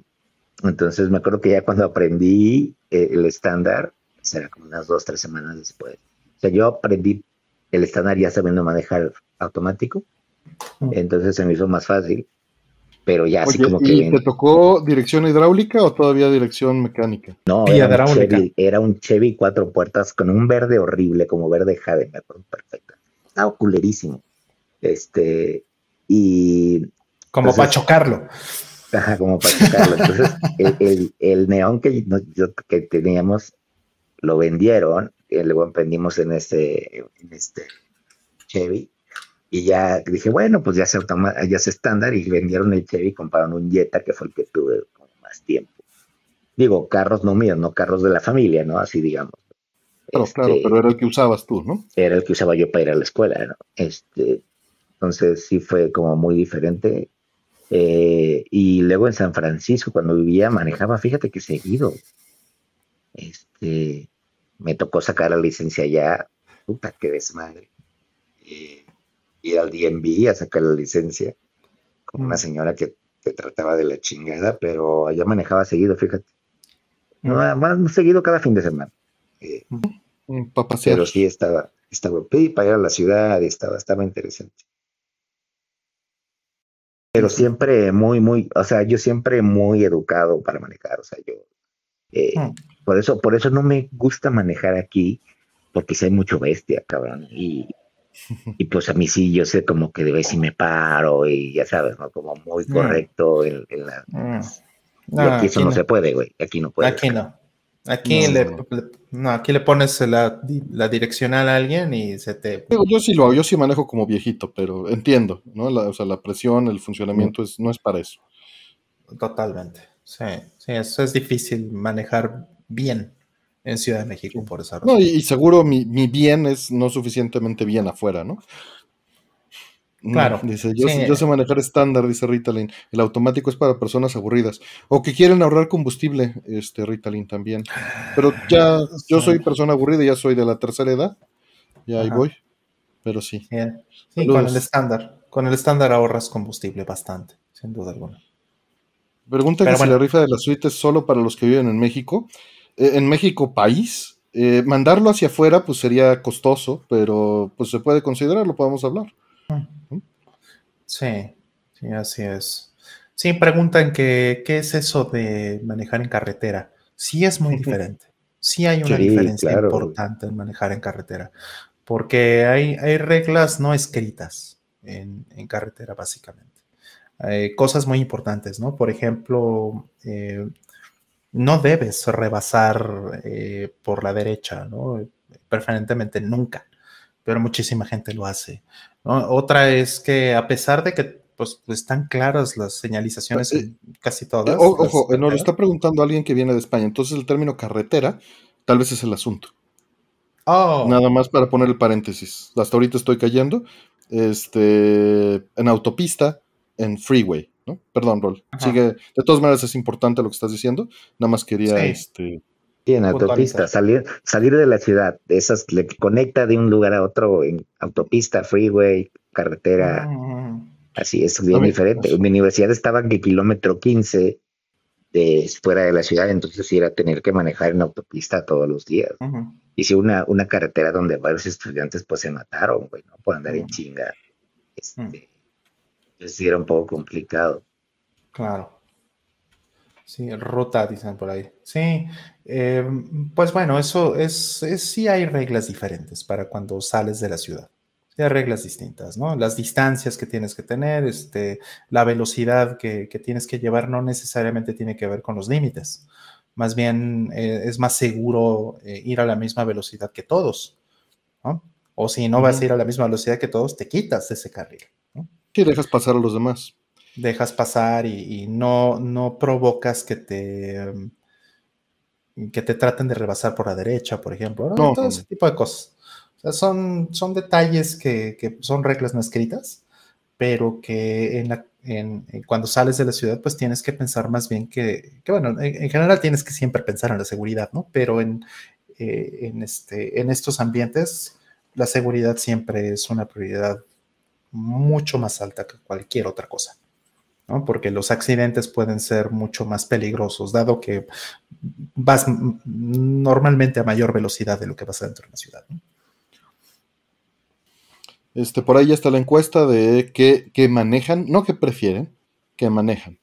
entonces me acuerdo que ya cuando aprendí eh, el estándar, será como unas dos, tres semanas después. O sea, yo aprendí el estándar ya sabiendo manejar automático, entonces se me hizo más fácil, pero ya así como que... ¿Y te tocó dirección hidráulica o todavía dirección mecánica? No, era un, Chevy, era un Chevy cuatro puertas con un verde horrible, como verde jade, me acuerdo perfecto. Estaba culerísimo. Este, y. Como para chocarlo. Ajá, como para chocarlo. Entonces, [LAUGHS] el, el, neón que, que teníamos lo vendieron, y luego emprendimos en este, en este Chevy. Y ya dije, bueno, pues ya se, ya se estándar y vendieron el Chevy y compraron un Jetta, que fue el que tuve como más tiempo. Digo, carros no míos, no carros de la familia, ¿no? Así digamos. Claro, claro, este, pero era el que usabas tú, ¿no? Era el que usaba yo para ir a la escuela, ¿no? Este, entonces sí fue como muy diferente. Eh, y luego en San Francisco, cuando vivía, manejaba, fíjate que seguido. Este, me tocó sacar la licencia ya, puta que desmadre. Eh, ir al DMV a sacar la licencia con una mm. señora que te trataba de la chingada, pero allá manejaba seguido, fíjate. No, mm. más seguido cada fin de semana. Eh, mm, pero sí estaba, estaba para ir a la ciudad, estaba, estaba interesante pero siempre muy, muy, o sea, yo siempre muy educado para manejar, o sea, yo, eh, por eso, por eso no me gusta manejar aquí, porque si hay mucho bestia, cabrón, y, [LAUGHS] y pues a mí sí, yo sé como que de vez si me paro y ya sabes, ¿no? Como muy mm. correcto en, la... Mm. aquí eso no, se puede, güey, aquí no puede. Aquí no. Aquí, le, no, aquí le pones la, la, direccional a alguien y se te... Yo sí lo hago, yo sí manejo como viejito, pero entiendo, ¿no? La, o sea, la presión, el funcionamiento es, no es para eso. Totalmente, sí, sí, eso es difícil manejar bien en Ciudad de México por esa razón. No, y, seguro mi, mi, bien es no suficientemente bien afuera, ¿no? Claro. Dice, yo, sé manejar estándar, dice Ritalin. El automático es para personas aburridas. O que quieren ahorrar combustible, este Ritalin también. Pero ya, yo soy persona aburrida, ya soy de la tercera edad. Ya ahí voy. Pero sí. Sí, con el estándar. Con el estándar ahorras combustible bastante, sin duda alguna. Pregunta que si la rifa de la suite es solo para los que viven en México. Eh, en México, país. Eh, mandarlo hacia afuera, pues sería costoso, pero pues se puede considerar, lo podemos hablar. Sí, sí, así es. Sí, preguntan que, qué es eso de manejar en carretera. Sí es muy [LAUGHS] diferente. Sí hay una diferencia importante en manejar en carretera, porque hay, hay reglas no escritas en, carretera, básicamente. Hay cosas muy importantes, ¿no? Por ejemplo, eh, no debes rebasar eh, por la derecha, ¿no? Preferentemente nunca pero muchísima gente lo hace. Otra es que a pesar de que pues, están claras las señalizaciones en casi todas. ojo, nos lo está preguntando alguien que viene de España, entonces el término carretera tal vez es el asunto. Oh. Nada más para poner el paréntesis. Hasta ahorita estoy cayendo. Este, en autopista, en freeway, ¿no? Perdón, Rol. Sigue. De todas maneras es importante lo que estás diciendo. Nada más quería, este. Sí, en autopista, salir, salir de la ciudad, de esas que conecta de un lugar a otro en autopista, freeway, carretera. Mm. Así es, bien diferente. Mi universidad estaba en el kilómetro 15 de fuera de la ciudad, entonces era tener que manejar en autopista todos los días. Y si una, una carretera donde varios estudiantes pues se mataron, güey, ¿no? Por andar en chinga. Este, entonces era un poco complicado. Claro. Sí, ruta, dicen por ahí. Sí, eh, pues bueno, eso es, es, sí hay reglas diferentes para cuando sales de la ciudad. Sí hay reglas distintas, ¿no? Las distancias que tienes que tener, este, la velocidad que, tienes que llevar no necesariamente tiene que ver con los límites. Más bien eh, es más seguro eh, ir a la misma velocidad que todos, ¿no? O si no vas a ir a la misma velocidad que todos, te quitas de ese carril. ¿No? Sí, dejas pasar a los demás dejas pasar y, no, no provocas que te que te traten de rebasar por la derecha, por ejemplo, todo ese tipo de cosas. son, son detalles que, son reglas no escritas, pero que en cuando sales de la ciudad, pues tienes que pensar más bien que, bueno, en, general tienes que siempre pensar en la seguridad, ¿no? Pero en, eh, en, este, en estos ambientes, la seguridad siempre es una prioridad mucho más alta que cualquier otra cosa porque los accidentes pueden ser mucho más peligrosos, dado que vas normalmente a mayor velocidad de lo que vas dentro de una ciudad. Este, por ahí ya está la encuesta de que, manejan, no que prefieren, que manejan.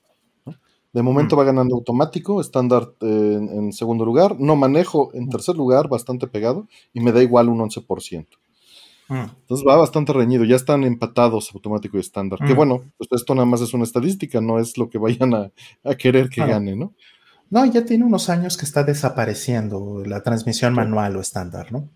De momento mm. va ganando automático, estándar en, segundo lugar, no manejo en mm. tercer lugar, bastante pegado, y me da igual un 11%. Mm. Entonces va bastante reñido, ya están empatados automático y estándar. Que mm. bueno, pues esto nada más es una estadística, no es lo que vayan a, querer que gane, ¿no? No, ya tiene unos años que está desapareciendo la transmisión manual o estándar, ¿no?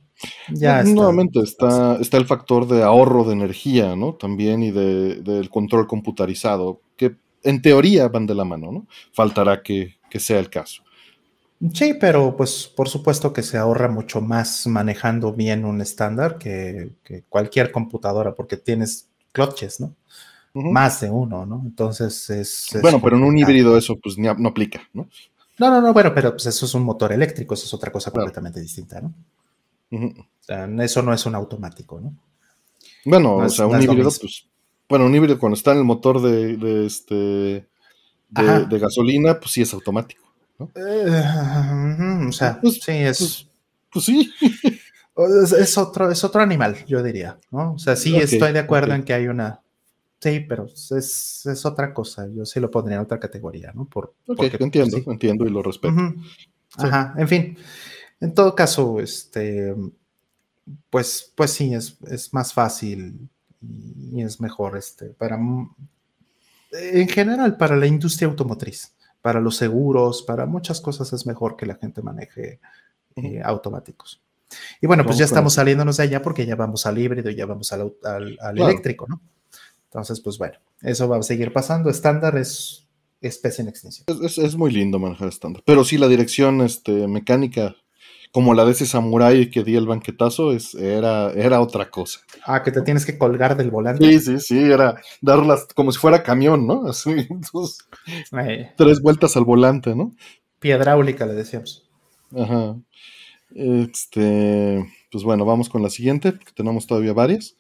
Ya Nuevamente está, está el factor de ahorro de energía, ¿no? También y de, del control computarizado, que en teoría van de la mano, ¿no? Faltará que, que sea el caso. Sí, pero pues por supuesto que se ahorra mucho más manejando bien un estándar que, cualquier computadora, porque tienes clutches, ¿no? Más de uno, ¿no? Entonces es... bueno, pero en un híbrido eso pues no aplica, ¿no? No, no, no, bueno, pero pues eso es un motor eléctrico, eso es otra cosa completamente distinta, ¿no? O sea, eso no es un automático, ¿no? Bueno, o sea, un híbrido, pues, bueno, un híbrido cuando está en el motor de, este de, gasolina, pues sí es automático. Eh, [LAUGHS] o sea, pues, sí, es. Pues, pues sí. [LAUGHS] Es, otro, es otro animal, yo diría, ¿no? O sea, sí estoy de acuerdo en que hay una. Sí, pero es, es, otra cosa. Yo sí lo pondría en otra categoría, ¿no? Por, porque, entiendo, entiendo y lo respeto. Ajá, en fin. En todo caso, este. Pues, pues sí, es, es más fácil y es mejor este para en general para la industria automotriz para los seguros, para muchas cosas es mejor que la gente maneje eh, automáticos. Y bueno, pues ya estamos saliéndonos de allá porque ya vamos al híbrido, ya vamos al, eléctrico, ¿no? Entonces, pues bueno, eso va a seguir pasando. Estándar es especie en extinción. Es, muy lindo manejar estándar. Pero sí, la dirección este, mecánica como la de ese samurái que di el banquetazo, es, era, era otra cosa. Ah, que te tienes que colgar del volante. Sí, sí, sí, era darlas como si fuera camión, ¿no? [LAUGHS] Así, tres vueltas al volante, ¿no? Piedráulica, le decíamos. Ajá. Este, pues bueno, vamos con la siguiente, que tenemos todavía varias.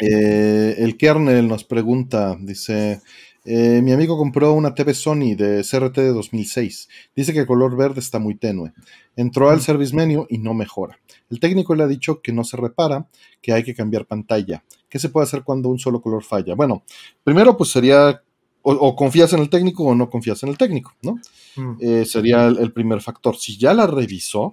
Eh, el kernel nos pregunta, dice, eh, mi amigo compró una TV Sony de CRT de 2006. Dice que el color verde está muy tenue. Entró al service menu y no mejora. El técnico le ha dicho que no se repara, que hay que cambiar pantalla. ¿Qué se puede hacer cuando un solo color falla? Bueno, primero pues sería o, confías en el técnico o no confías en el técnico, ¿no? Mm. Eh, sería el, primer factor. Si ya la revisó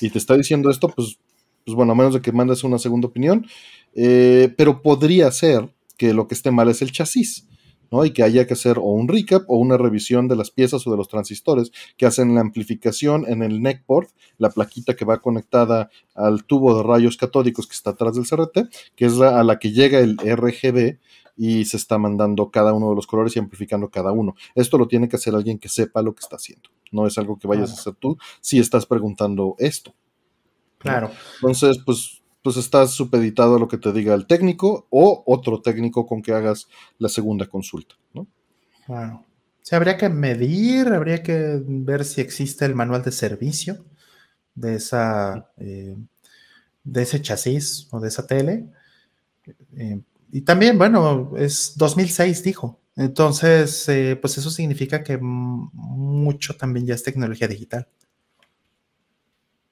y te está diciendo esto, pues, pues bueno, a menos de que mandes una segunda opinión, eh, pero podría ser que lo que esté mal es el chasis ¿no? Y que haya que hacer o un recap o una revisión de las piezas o de los transistores que hacen la amplificación en el neckboard, la plaquita que va conectada al tubo de rayos catódicos que está atrás del CRT, que es a la que llega el RGB y se está mandando cada uno de los colores y amplificando cada uno. Esto lo tiene que hacer alguien que sepa lo que está haciendo. No es algo que vayas a hacer tú si estás preguntando esto. Claro. Entonces, pues, pues estás supeditado a lo que te diga el técnico o otro técnico con que hagas la segunda consulta, ¿no? Claro. Sí, habría que medir, habría que ver si existe el manual de servicio de esa eh, de ese chasis o de esa tele. Eh, y también, bueno, es 2006, dijo. Entonces, eh, pues eso significa que mucho también ya es tecnología digital.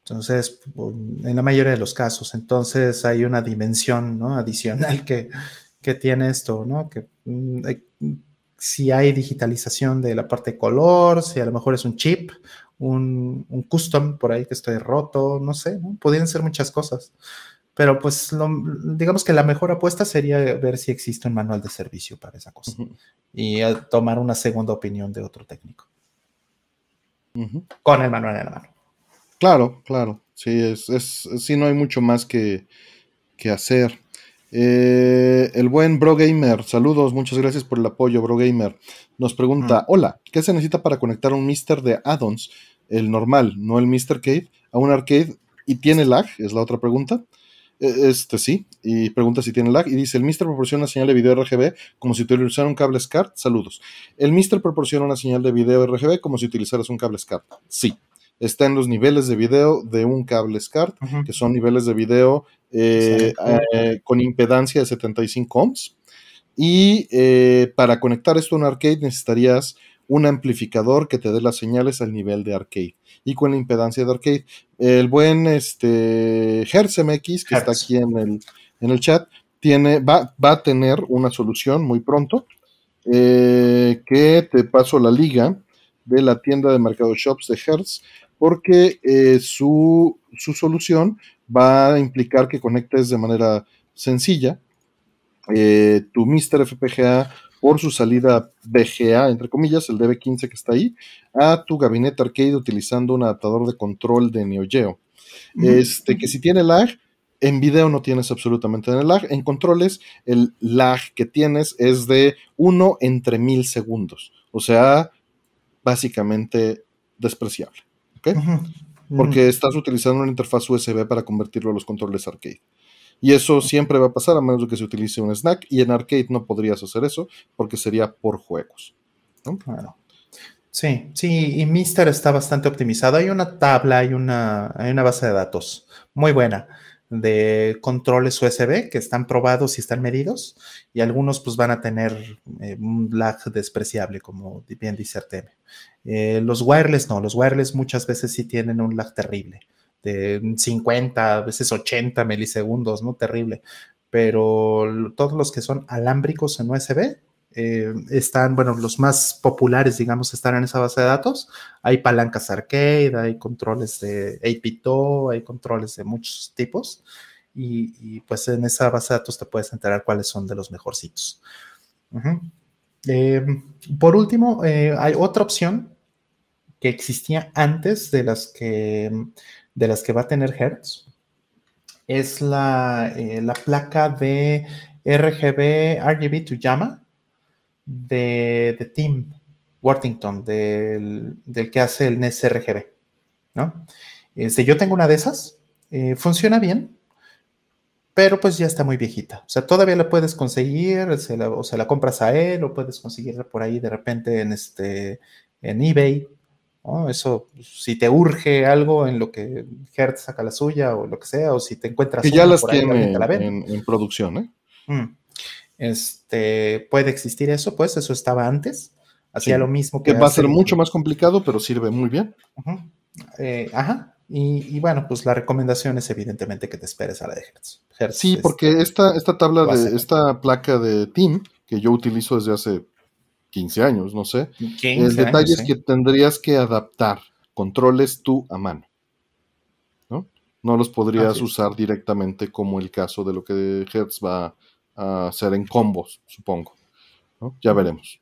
Entonces, en la mayoría de los casos, entonces hay una dimensión ¿no? adicional que, tiene esto, ¿no? Que mm, si hay digitalización de la parte de color, si a lo mejor es un chip, un, un custom por ahí que estoy roto, no sé, ¿no? podrían ser muchas cosas. Pero pues digamos que la mejor apuesta sería ver si existe un manual de servicio para esa cosa y eh, tomar una segunda opinión de otro técnico. Con el manual en la mano. Claro, claro. Sí, es, es, sí no hay mucho más que, hacer. Eh, el buen Bro Gamer, saludos, muchas gracias por el apoyo, Bro Gamer. Nos pregunta: Hola, ¿qué se necesita para conectar un Mister de addons, el normal, no el Mister Cave, a un arcade y tiene lag? Es la otra pregunta. E, este sí, y pregunta si tiene lag. Y dice: El Mister proporciona una señal de video RGB como si utilizaras un cable SCART. Saludos. El Mister proporciona una señal de video RGB como si utilizaras un cable SCART. Sí. Está en los niveles de video de un cable SCART, que son niveles de video eh, eh, con impedancia de 75 ohms. Y eh, para conectar esto a un arcade necesitarías un amplificador que te dé las señales al nivel de arcade y con la impedancia de arcade. El buen este, MX, que está aquí en el, en el chat, tiene, va, va, a tener una solución muy pronto eh, que te paso la liga de la tienda de Mercado Shops de Hertz porque eh, su, su, solución va a implicar que conectes de manera sencilla eh, tu Mr. FPGA por su salida VGA, entre comillas, el DB15 que está ahí, a tu gabinete arcade utilizando un adaptador de control de Neo Geo. Este, que si tiene lag, en video no tienes absolutamente lag. En controles, el lag que tienes es de 1 entre mil segundos. O sea, básicamente despreciable. Porque estás utilizando una interfaz USB para convertirlo a los controles arcade. Y eso siempre va a pasar a menos de que se utilice un snack. Y en arcade no podrías hacer eso porque sería por juegos. Claro. Sí, sí, y Mister está bastante optimizado. Hay una tabla, hay una, hay una base de datos muy buena de controles USB que están probados y están medidos y algunos pues van a tener eh, un lag despreciable como bien dice Artemio. Eh, los wireless no, los wireless muchas veces sí tienen un lag terrible de 50, a veces 80 milisegundos, ¿no? Terrible. Pero todos los que son alámbricos en USB eh, están, bueno, los más populares, digamos, están en esa base de datos. Hay palancas arcade, hay controles de 8 hay controles de muchos tipos. Y, pues en esa base de datos te puedes enterar cuáles son de los mejorcitos. Eh, por último, eh, hay otra opción que existía antes de las que de las que va a tener Hertz es la, eh, la placa de RGB, RGB to llama de, de Tim Worthington, del, que hace el NES RGB. ¿no? Este, yo tengo una de esas, eh, funciona bien, pero pues ya está muy viejita. O sea, todavía la puedes conseguir, o se la compras a él, o puedes conseguirla por ahí de repente en, este, en eBay, eso, si te urge algo en lo que Hertz saca la suya o lo que sea, o si te encuentras. Que ya las tiene en, producción, ¿eh? Mm. Este, puede existir eso, pues eso estaba antes. Hacía lo mismo que. va a ser mucho más complicado, pero sirve muy bien. Eh, ajá. Y, bueno, pues la recomendación es evidentemente que te esperes a la de Hertz. sí, porque esta, esta tabla de, esta placa de Team, que yo utilizo desde hace 15 años, no sé. el detalle es que tendrías que adaptar controles tú a mano. ¿no? No los podrías usar directamente como el caso de lo que Hertz va a hacer en combos, supongo. ¿no? Ya veremos.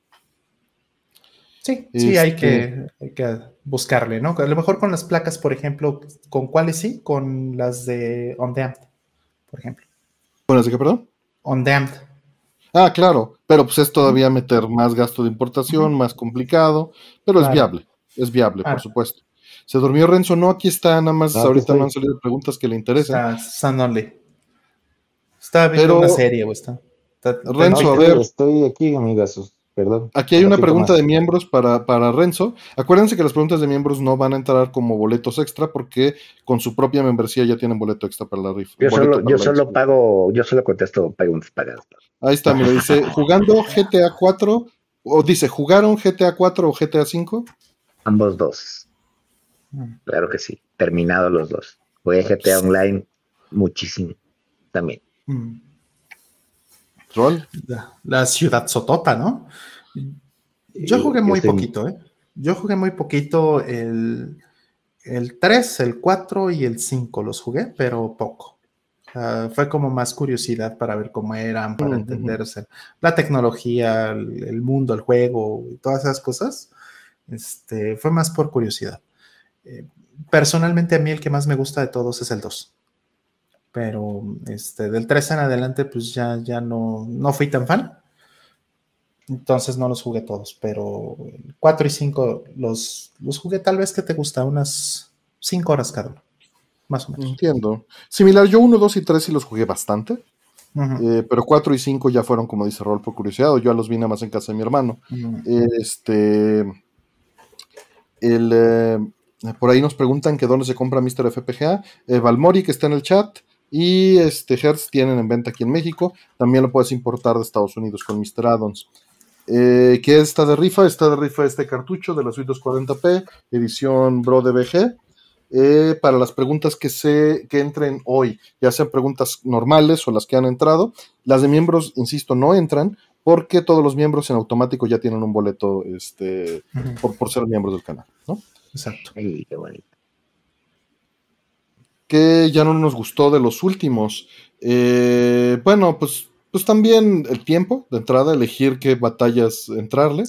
Sí, sí, hay, que, hay que buscarle, ¿no? A lo mejor con las placas, por ejemplo, ¿con cuáles sí? Con las de On por ejemplo. ¿Con las de qué, perdón? On Ah, claro, pero pues es todavía meter más gasto de importación, más complicado, pero es viable, es viable, por supuesto. Se durmió Renzo, no, aquí está, nada más, ahorita no han salido preguntas que le interesan. Está Only. Está viendo una serie, o está. Renzo, a ver. Estoy aquí, amigas, perdón. Aquí hay una pregunta de miembros para, para Renzo. Acuérdense que las preguntas de miembros no van a entrar como boletos extra porque con su propia membresía ya tienen boleto extra para la rifa. Yo solo, yo solo pago, yo solo contesto preguntas pagadas. Ahí está, mira, dice, [LAUGHS] jugando GTA 4, o dice, ¿jugaron GTA 4 o GTA 5? Ambos dos. Mm. Claro que sí, terminado los dos. Jugué GTA Online muchísimo también. Mm. La, ciudad sotota, ¿no? Yo jugué muy poquito, ¿eh? Yo jugué muy poquito el, el 3, el 4 y el 5 los jugué, pero poco. fue como más curiosidad para ver cómo eran, para entenderse la tecnología, el, mundo, el juego y todas esas cosas. Este, fue más por curiosidad. Eh, personalmente a mí el que más me gusta de todos es el 2 pero este, del 3 en adelante pues ya, ya no, no fui tan fan. Entonces no los jugué todos, pero 4 y 5 los, los jugué tal vez que te gusta, unas 5 horas cada uno, más o menos. Entiendo. Similar, yo 1, 2 y 3 sí los jugué bastante, eh, pero 4 y 5 ya fueron, como dice Rol, por curiosidad, yo los vi nada más en casa de mi hermano. Este, el, eh, por ahí nos preguntan que dónde se compra Mr. FPGA. Eh, Valmori, que está en el chat, y este Hertz tienen en venta aquí en México. También lo puedes importar de Estados Unidos con Mr. Addons. Eh, ¿Qué está de rifa? Está de rifa este cartucho de la Suite 240p, edición Bro DBG. Eh, para las preguntas que se que entren hoy, ya sean preguntas normales o las que han entrado, las de miembros, insisto, no entran porque todos los miembros en automático ya tienen un boleto este, por, por, ser miembros del canal, ¿no? Exacto. qué bonito que ya no nos gustó de los últimos. Eh, bueno, pues, pues también el tiempo de entrada, elegir qué batallas entrarle.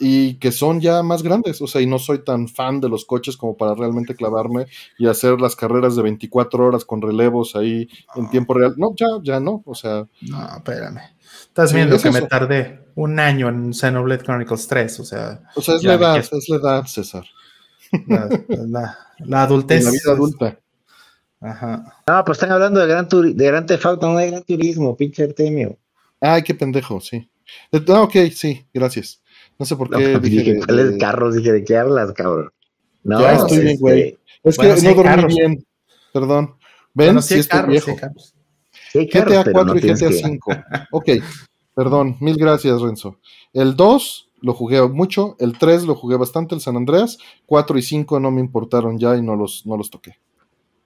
Y que son ya más grandes, o sea, y no soy tan fan de los coches como para realmente clavarme y hacer las carreras de 24 horas con relevos ahí en tiempo real. No, ya, ya no, o sea. No, espérame. Estás viendo que me tardé un año en Xenoblade Chronicles 3, o sea. O sea, es la edad, es la edad, César. La, [LAUGHS] adultez. La vida adulta. Ajá. No, pues están hablando de Gran, de gran no de Gran Turismo, pinche Artemio. Ay, qué pendejo, sí. Ah, ok, sí, gracias. No sé por qué. dije, dije ¿cuáles carros? Dije, ¿de qué hablas, cabrón? No, ya estoy bien, güey. Este, es que no dormí bien. Perdón. ¿Ven? si estoy viejo. Sí, GTA 4 y GTA 5. [LAUGHS] ok, perdón, mil gracias, Renzo. El 2 lo jugué mucho, el 3 lo jugué bastante, el San Andreas, 4 y 5 no me importaron ya y no los, no los toqué.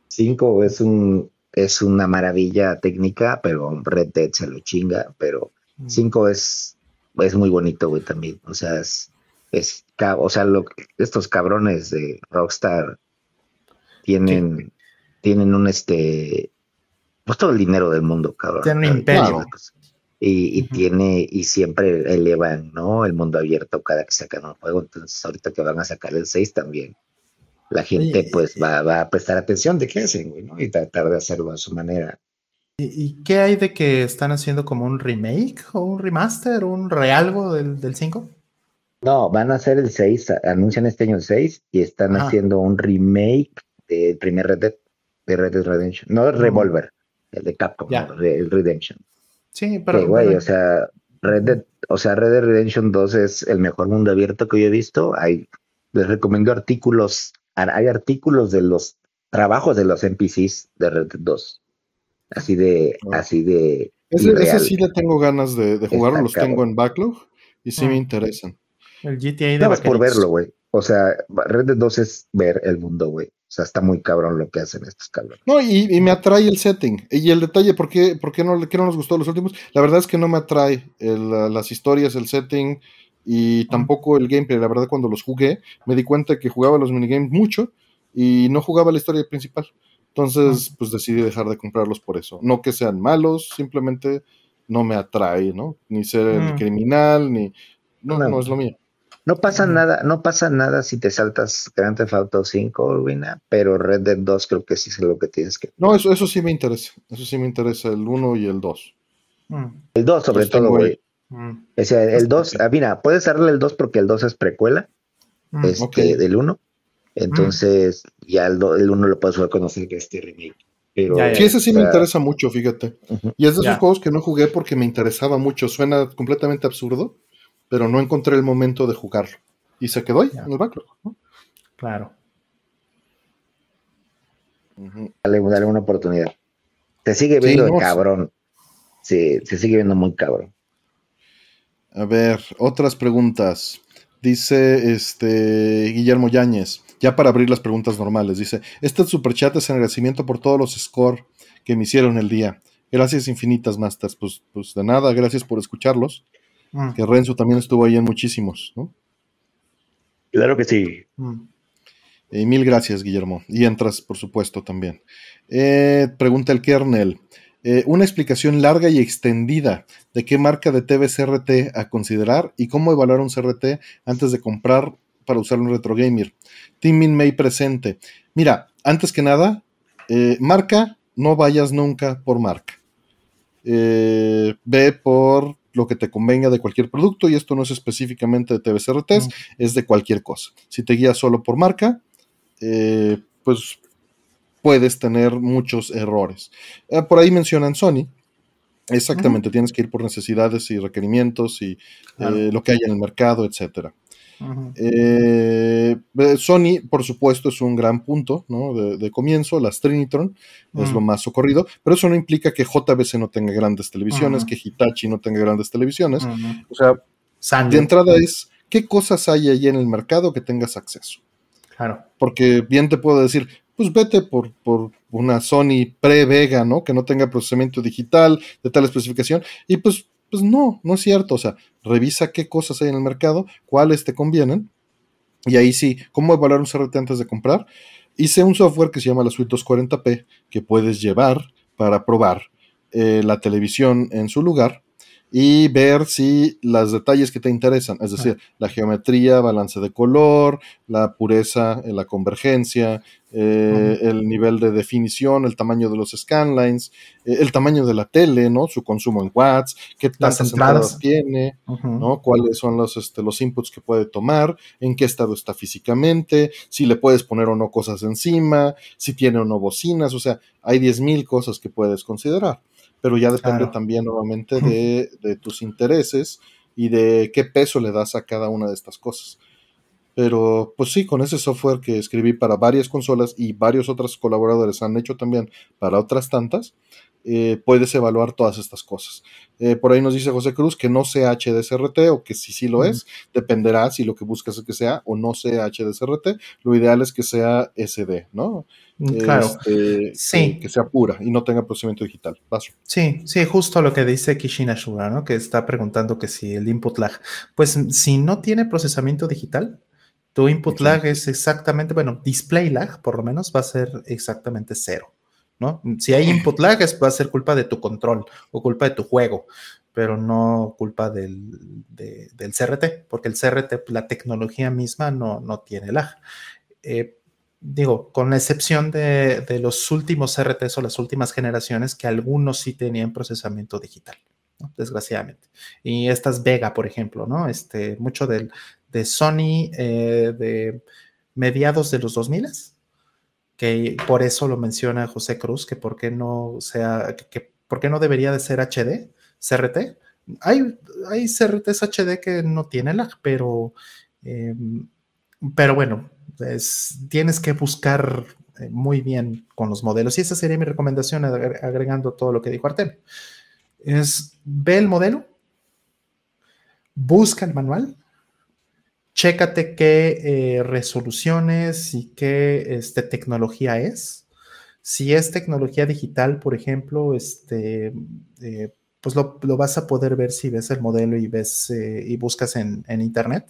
5 es un es una maravilla técnica, pero Red Dead se lo chinga, pero 5 mm. es, es muy bonito, güey, también. O sea, es, es o sea, lo, estos cabrones de Rockstar tienen, tienen un este, pues todo el dinero del mundo, cabrón. Tienen un imperio. Y, y tiene, y siempre elevan, ¿no? El mundo abierto cada que sacan un juego. Entonces, ahorita que van a sacar el 6 también la gente pues va, a prestar atención de qué hacen, güey, ¿no? Y tratar de hacerlo a su manera. ¿Y, qué hay de que están haciendo como un remake o un remaster o un realgo del 5? No, van a hacer el 6, anuncian este año el 6 y están haciendo un remake del primer Red Dead, de Red Dead Redemption. No el mm. Revolver, el de Capcom, el Redemption. Sí, pero... güey, o sea, Red Dead, o sea, Red Dead Redemption 2 es el mejor mundo abierto que yo he visto. Hay, les recomiendo artículos hay artículos de los trabajos de los NPCs de Red 2. Así de, así de. Ese, sí le tengo ganas de, jugarlo, los tengo en backlog y sí me ah. interesan. El GTA de por verlo, güey. O sea, Red Dead 2 es ver el mundo, güey. O sea, está muy cabrón lo que hacen estos cabrones. No, y, me atrae el setting. Y el detalle, ¿por qué, por qué no, qué no nos gustó los últimos? La verdad es que no me atrae las historias, el setting, y tampoco el gameplay. La verdad, cuando los jugué, me di cuenta que jugaba los minigames mucho y no jugaba la historia principal. Entonces, pues decidí dejar de comprarlos por eso. No que sean malos, simplemente no me atrae, ¿no? Ni ser el criminal, ni... No, No. no es lo mío. No pasa nada, no pasa nada si te saltas Grand Theft Auto 5, Urbina, pero Red Dead 2 creo que sí es lo que tienes que. No, eso, eso sí me interesa. Eso sí me interesa, el 1 y el 2. Mm, El 2 sobre todo, güey. Mm, O sea, el 2, ah, mira, puedes darle el 2 porque el 2 es precuela mm. este, del 1. Entonces, ya el, do- el 1 lo puedes jugar con este remake. Pero, Ya, ya, Sí, ese sí me interesa mucho, fíjate. Y es de esos Ya. juegos que no jugué porque me interesaba mucho. Suena completamente absurdo, pero no encontré el momento de jugarlo. Y se quedó ahí, Ya. en el backlog. ¿no? Claro. Ujú. Dale, dale una oportunidad. Se sigue Sí, viendo no, cabrón. Sí, se sigue viendo muy cabrón. A ver, otras preguntas. Dice este Guillermo Yáñez, ya para abrir las preguntas normales, dice, este superchat es en agradecimiento por todos los score que me hicieron el día. Gracias infinitas, Masters. Pues, pues de nada, gracias por escucharlos. Mm, Que Renzo también estuvo ahí en muchísimos, ¿no? Claro que sí. mm. Y mil gracias, Guillermo. Y entras, por supuesto, también. Eh, pregunta el kernel. Eh, una explicación larga y extendida de qué marca de TV CRT a considerar y cómo evaluar un CRT antes de comprar para usar un retro gamer. Team Min May presente. Mira, antes que nada, eh, marca, no vayas nunca por marca. Eh, ve por lo que te convenga de cualquier producto y esto no es específicamente de TV CRTs, Mm. es de cualquier cosa. Si te guías solo por marca, eh, pues puedes tener muchos errores. Eh, por ahí mencionan Sony. Exactamente, tienes que ir por necesidades y requerimientos y Claro. eh, lo que hay en el mercado, etcétera. Eh, Sony, por supuesto, es un gran punto ¿no? de, de comienzo. Las Trinitron es lo más socorrido, pero eso no implica que JBC no tenga grandes televisiones, que Hitachi no tenga grandes televisiones. O sea, de entrada es qué cosas hay ahí en el mercado que tengas acceso. Claro. Porque bien te puedo decir, pues vete por, por una Sony pre-Vega, ¿no? Que no tenga procesamiento digital de tal especificación. Y pues, pues no, no es cierto. O sea, revisa qué cosas hay en el mercado, cuáles te convienen. Y ahí sí, ¿cómo evaluar un CRT antes de comprar? Hice un software que se llama la Suite 240p que puedes llevar para probar eh, la televisión en su lugar y ver si los detalles que te interesan, es decir, la geometría, balance de color, la pureza, la convergencia, eh, el nivel de definición, el tamaño de los scanlines, eh, el tamaño de la tele, ¿no? Su consumo en watts, qué tantas entradas. entradas tiene. ¿no? Cuáles son los, este, los inputs que puede tomar, en qué estado está físicamente, si le puedes poner o no cosas encima, si tiene o no bocinas, o sea, hay 10.000 cosas que puedes considerar, pero ya depende Claro. también nuevamente de, de tus intereses y de qué peso le das a cada una de estas cosas. Pero pues sí, con ese software que escribí para varias consolas y varios otros colaboradores han hecho también para otras tantas, eh, puedes evaluar todas estas cosas. Eh, por ahí nos dice José Cruz que no sea HDSRT o que si sí lo es, dependerá si lo que buscas es que sea o no sea HDSRT. Lo ideal es que sea SD, ¿no? Mm, Claro. Este, Sí. Que, que sea pura y no tenga procesamiento digital. Paso. Sí, sí, justo lo que dice Kishina Shura, ¿no? Que está preguntando que si el input lag, pues si no tiene procesamiento digital, tu input lag es exactamente, bueno, display lag por lo menos va a ser exactamente cero, ¿no? Si hay input [CLEARS THROAT] lag es, va a ser culpa de tu control o culpa de tu juego, pero no culpa del, de- del CRT, porque el CRT, la tecnología misma no, no tiene lag. Eh, digo, con la excepción de, de los últimos CRTs o las últimas generaciones, que algunos sí tenían procesamiento digital, ¿no? desgraciadamente. Y estas Vega, por ejemplo, ¿no? Este, mucho del, de Sony eh, de mediados de los 2000 que por eso lo menciona José Cruz, que por qué no sea, que, por qué no debería de ser HD, CRT. Hay, hay CRTs HD que no tienen lag, pero, eh, pero bueno, es, tienes que buscar eh, muy bien con los modelos. Y esa sería mi recomendación, agre- agregando todo lo que dijo Artemio. Es ve el modelo, busca el manual, chécate qué eh, resoluciones y qué este, tecnología es. Si es tecnología digital, por ejemplo, este, eh, pues lo, vas a poder ver si ves el modelo y ves eh, y buscas en, internet.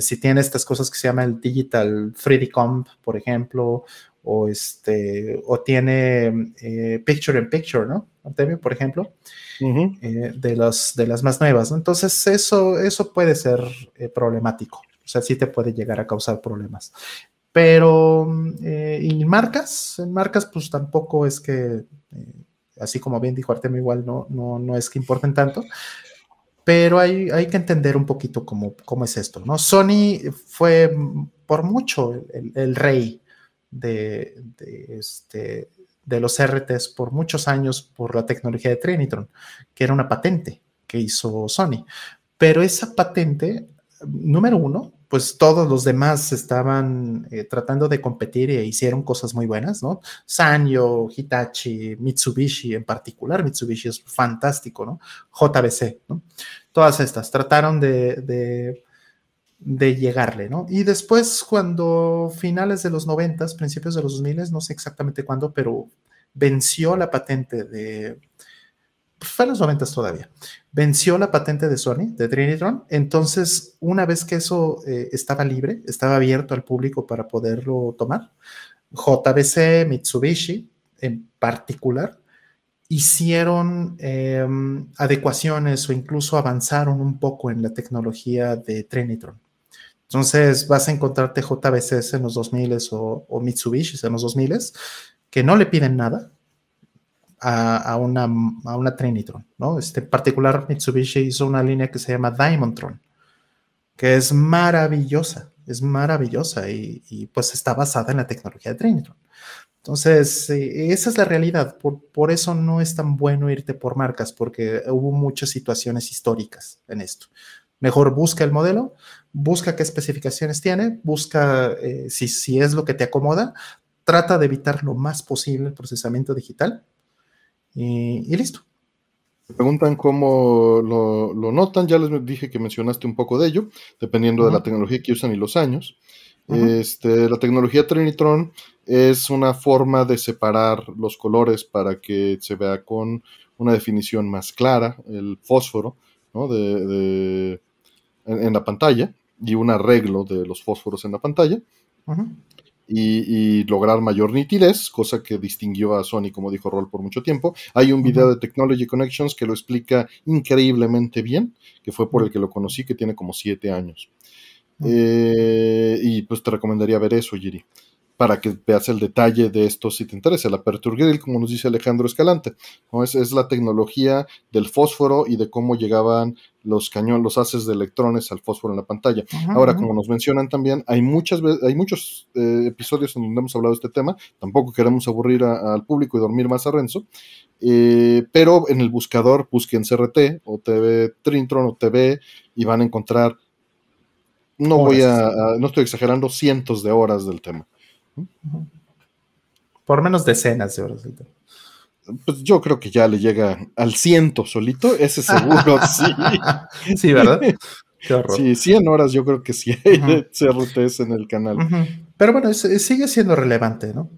Si tiene estas cosas que se llama el Digital 3D Comp, por ejemplo, o, este, o tiene eh, Picture in Picture, ¿no? Artemio, por ejemplo, eh, de, los, de las más nuevas. Entonces, eso, eso puede ser eh, problemático. O sea, sí te puede llegar a causar problemas. Pero, y marcas, en marcas, pues tampoco es que, así como bien dijo Artemio, igual no, no, no es que importen tanto pero hay, hay, que entender un poquito cómo, cómo, es esto, ¿no? Sony fue por mucho el rey de, este, de los RTs por muchos años por la tecnología de Trinitron, que era una patente que hizo Sony. Pero esa patente, número uno, pues todos los demás estaban eh, tratando de competir e hicieron cosas muy buenas, ¿no? Sanyo, Hitachi, Mitsubishi en particular, Mitsubishi es fantástico, ¿no? JBC, ¿no? Todas estas trataron de de llegarle, ¿no? Y después, cuando finales de los 90, principios de los 2000, no sé exactamente cuándo, pero venció la patente de... Pues, fue en los 90 todavía. Venció la patente de Sony, de Trinitron. Entonces, una vez que eso eh, estaba libre, estaba abierto al público para poderlo tomar, JBC, Mitsubishi en particular, hicieron em, adecuaciones o incluso avanzaron un poco en la tecnología de Trinitron. Entonces vas a encontrarte JBCs en los 2000 o, o Mitsubishi en los 2000 que no le piden nada a, una, a una Trinitron, ¿no? Este particular Mitsubishi hizo una línea que se llama Diamondtron, que es maravillosa, es maravillosa y, pues está basada en la tecnología de Trinitron. Entonces, esa es la realidad. Por, por, eso no es tan bueno irte por marcas, porque hubo muchas situaciones históricas en esto. Mejor busca el modelo, busca qué especificaciones tiene, busca eh, si, si es lo que te acomoda, trata de evitar lo más posible el procesamiento digital y, listo. Me preguntan cómo lo, notan, ya les dije que mencionaste un poco de ello, dependiendo de la tecnología que usan y los años. este, la tecnología Trinitron es una forma de separar los colores para que se vea con una definición más clara, el fósforo, ¿no? de, en, la pantalla y un arreglo de los fósforos en la pantalla. y, lograr mayor nitidez, cosa que distinguió a Sony, como dijo Roll, por mucho tiempo. Hay un video de Technology Connections que lo explica increíblemente bien, que fue por el que lo conocí, que tiene como siete años. Eh, y pues te recomendaría ver eso, Giri para que veas el detalle de esto si te interesa. El Aperture Grill, como nos dice Alejandro Escalante, ¿no? es, es, la tecnología del fósforo y de cómo llegaban los cañones, los haces de electrones al fósforo en la pantalla. Ahora, como nos mencionan también, hay, muchas, hay muchos eh, episodios en donde hemos hablado de este tema, tampoco queremos aburrir al público y dormir más a Renzo, eh, pero en el buscador busquen CRT o TV Trintron o TV y van a encontrar, no voy a, no estoy exagerando, cientos de horas del tema. Por menos decenas de horas. Pues yo creo que ya le llega al ciento solito, ese seguro, [LAUGHS] sí. Sí, ¿verdad? Sí, 100 horas yo creo que sí hay de CRTs en el canal. Pero bueno, sigue siendo relevante, ¿no?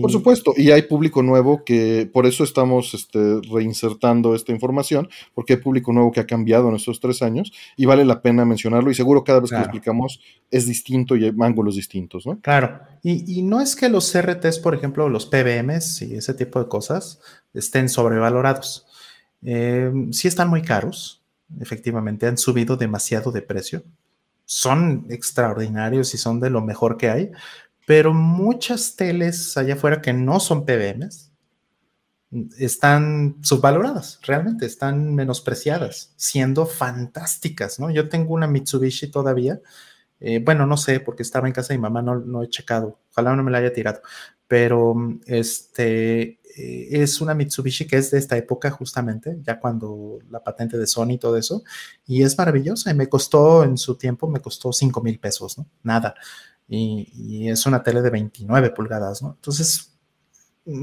Por supuesto, y hay público nuevo que, por eso estamos este, reinsertando esta información, porque hay público nuevo que ha cambiado en estos tres años y vale la pena mencionarlo y seguro cada vez que lo explicamos es distinto y hay ángulos distintos, ¿no? Claro, y, no es que los CRTs, por ejemplo, los PBMs y ese tipo de cosas estén sobrevalorados. Eh, sí están muy caros, efectivamente, han subido demasiado de precio son extraordinarios y son de lo mejor que hay, pero muchas teles allá afuera que no son PBMs están subvaloradas, realmente están menospreciadas, siendo fantásticas, ¿no? Yo tengo una Mitsubishi todavía, eh, bueno, no sé, porque estaba en casa de mi mamá, no, no he checado, ojalá no me la haya tirado, pero este, eh, es una Mitsubishi que es de esta época justamente, ya cuando la patente de Sony y todo eso, y es maravillosa y me costó en su tiempo, me costó 5 mil pesos, ¿no? Nada. Y, es una tele de 29 pulgadas, ¿no? Entonces,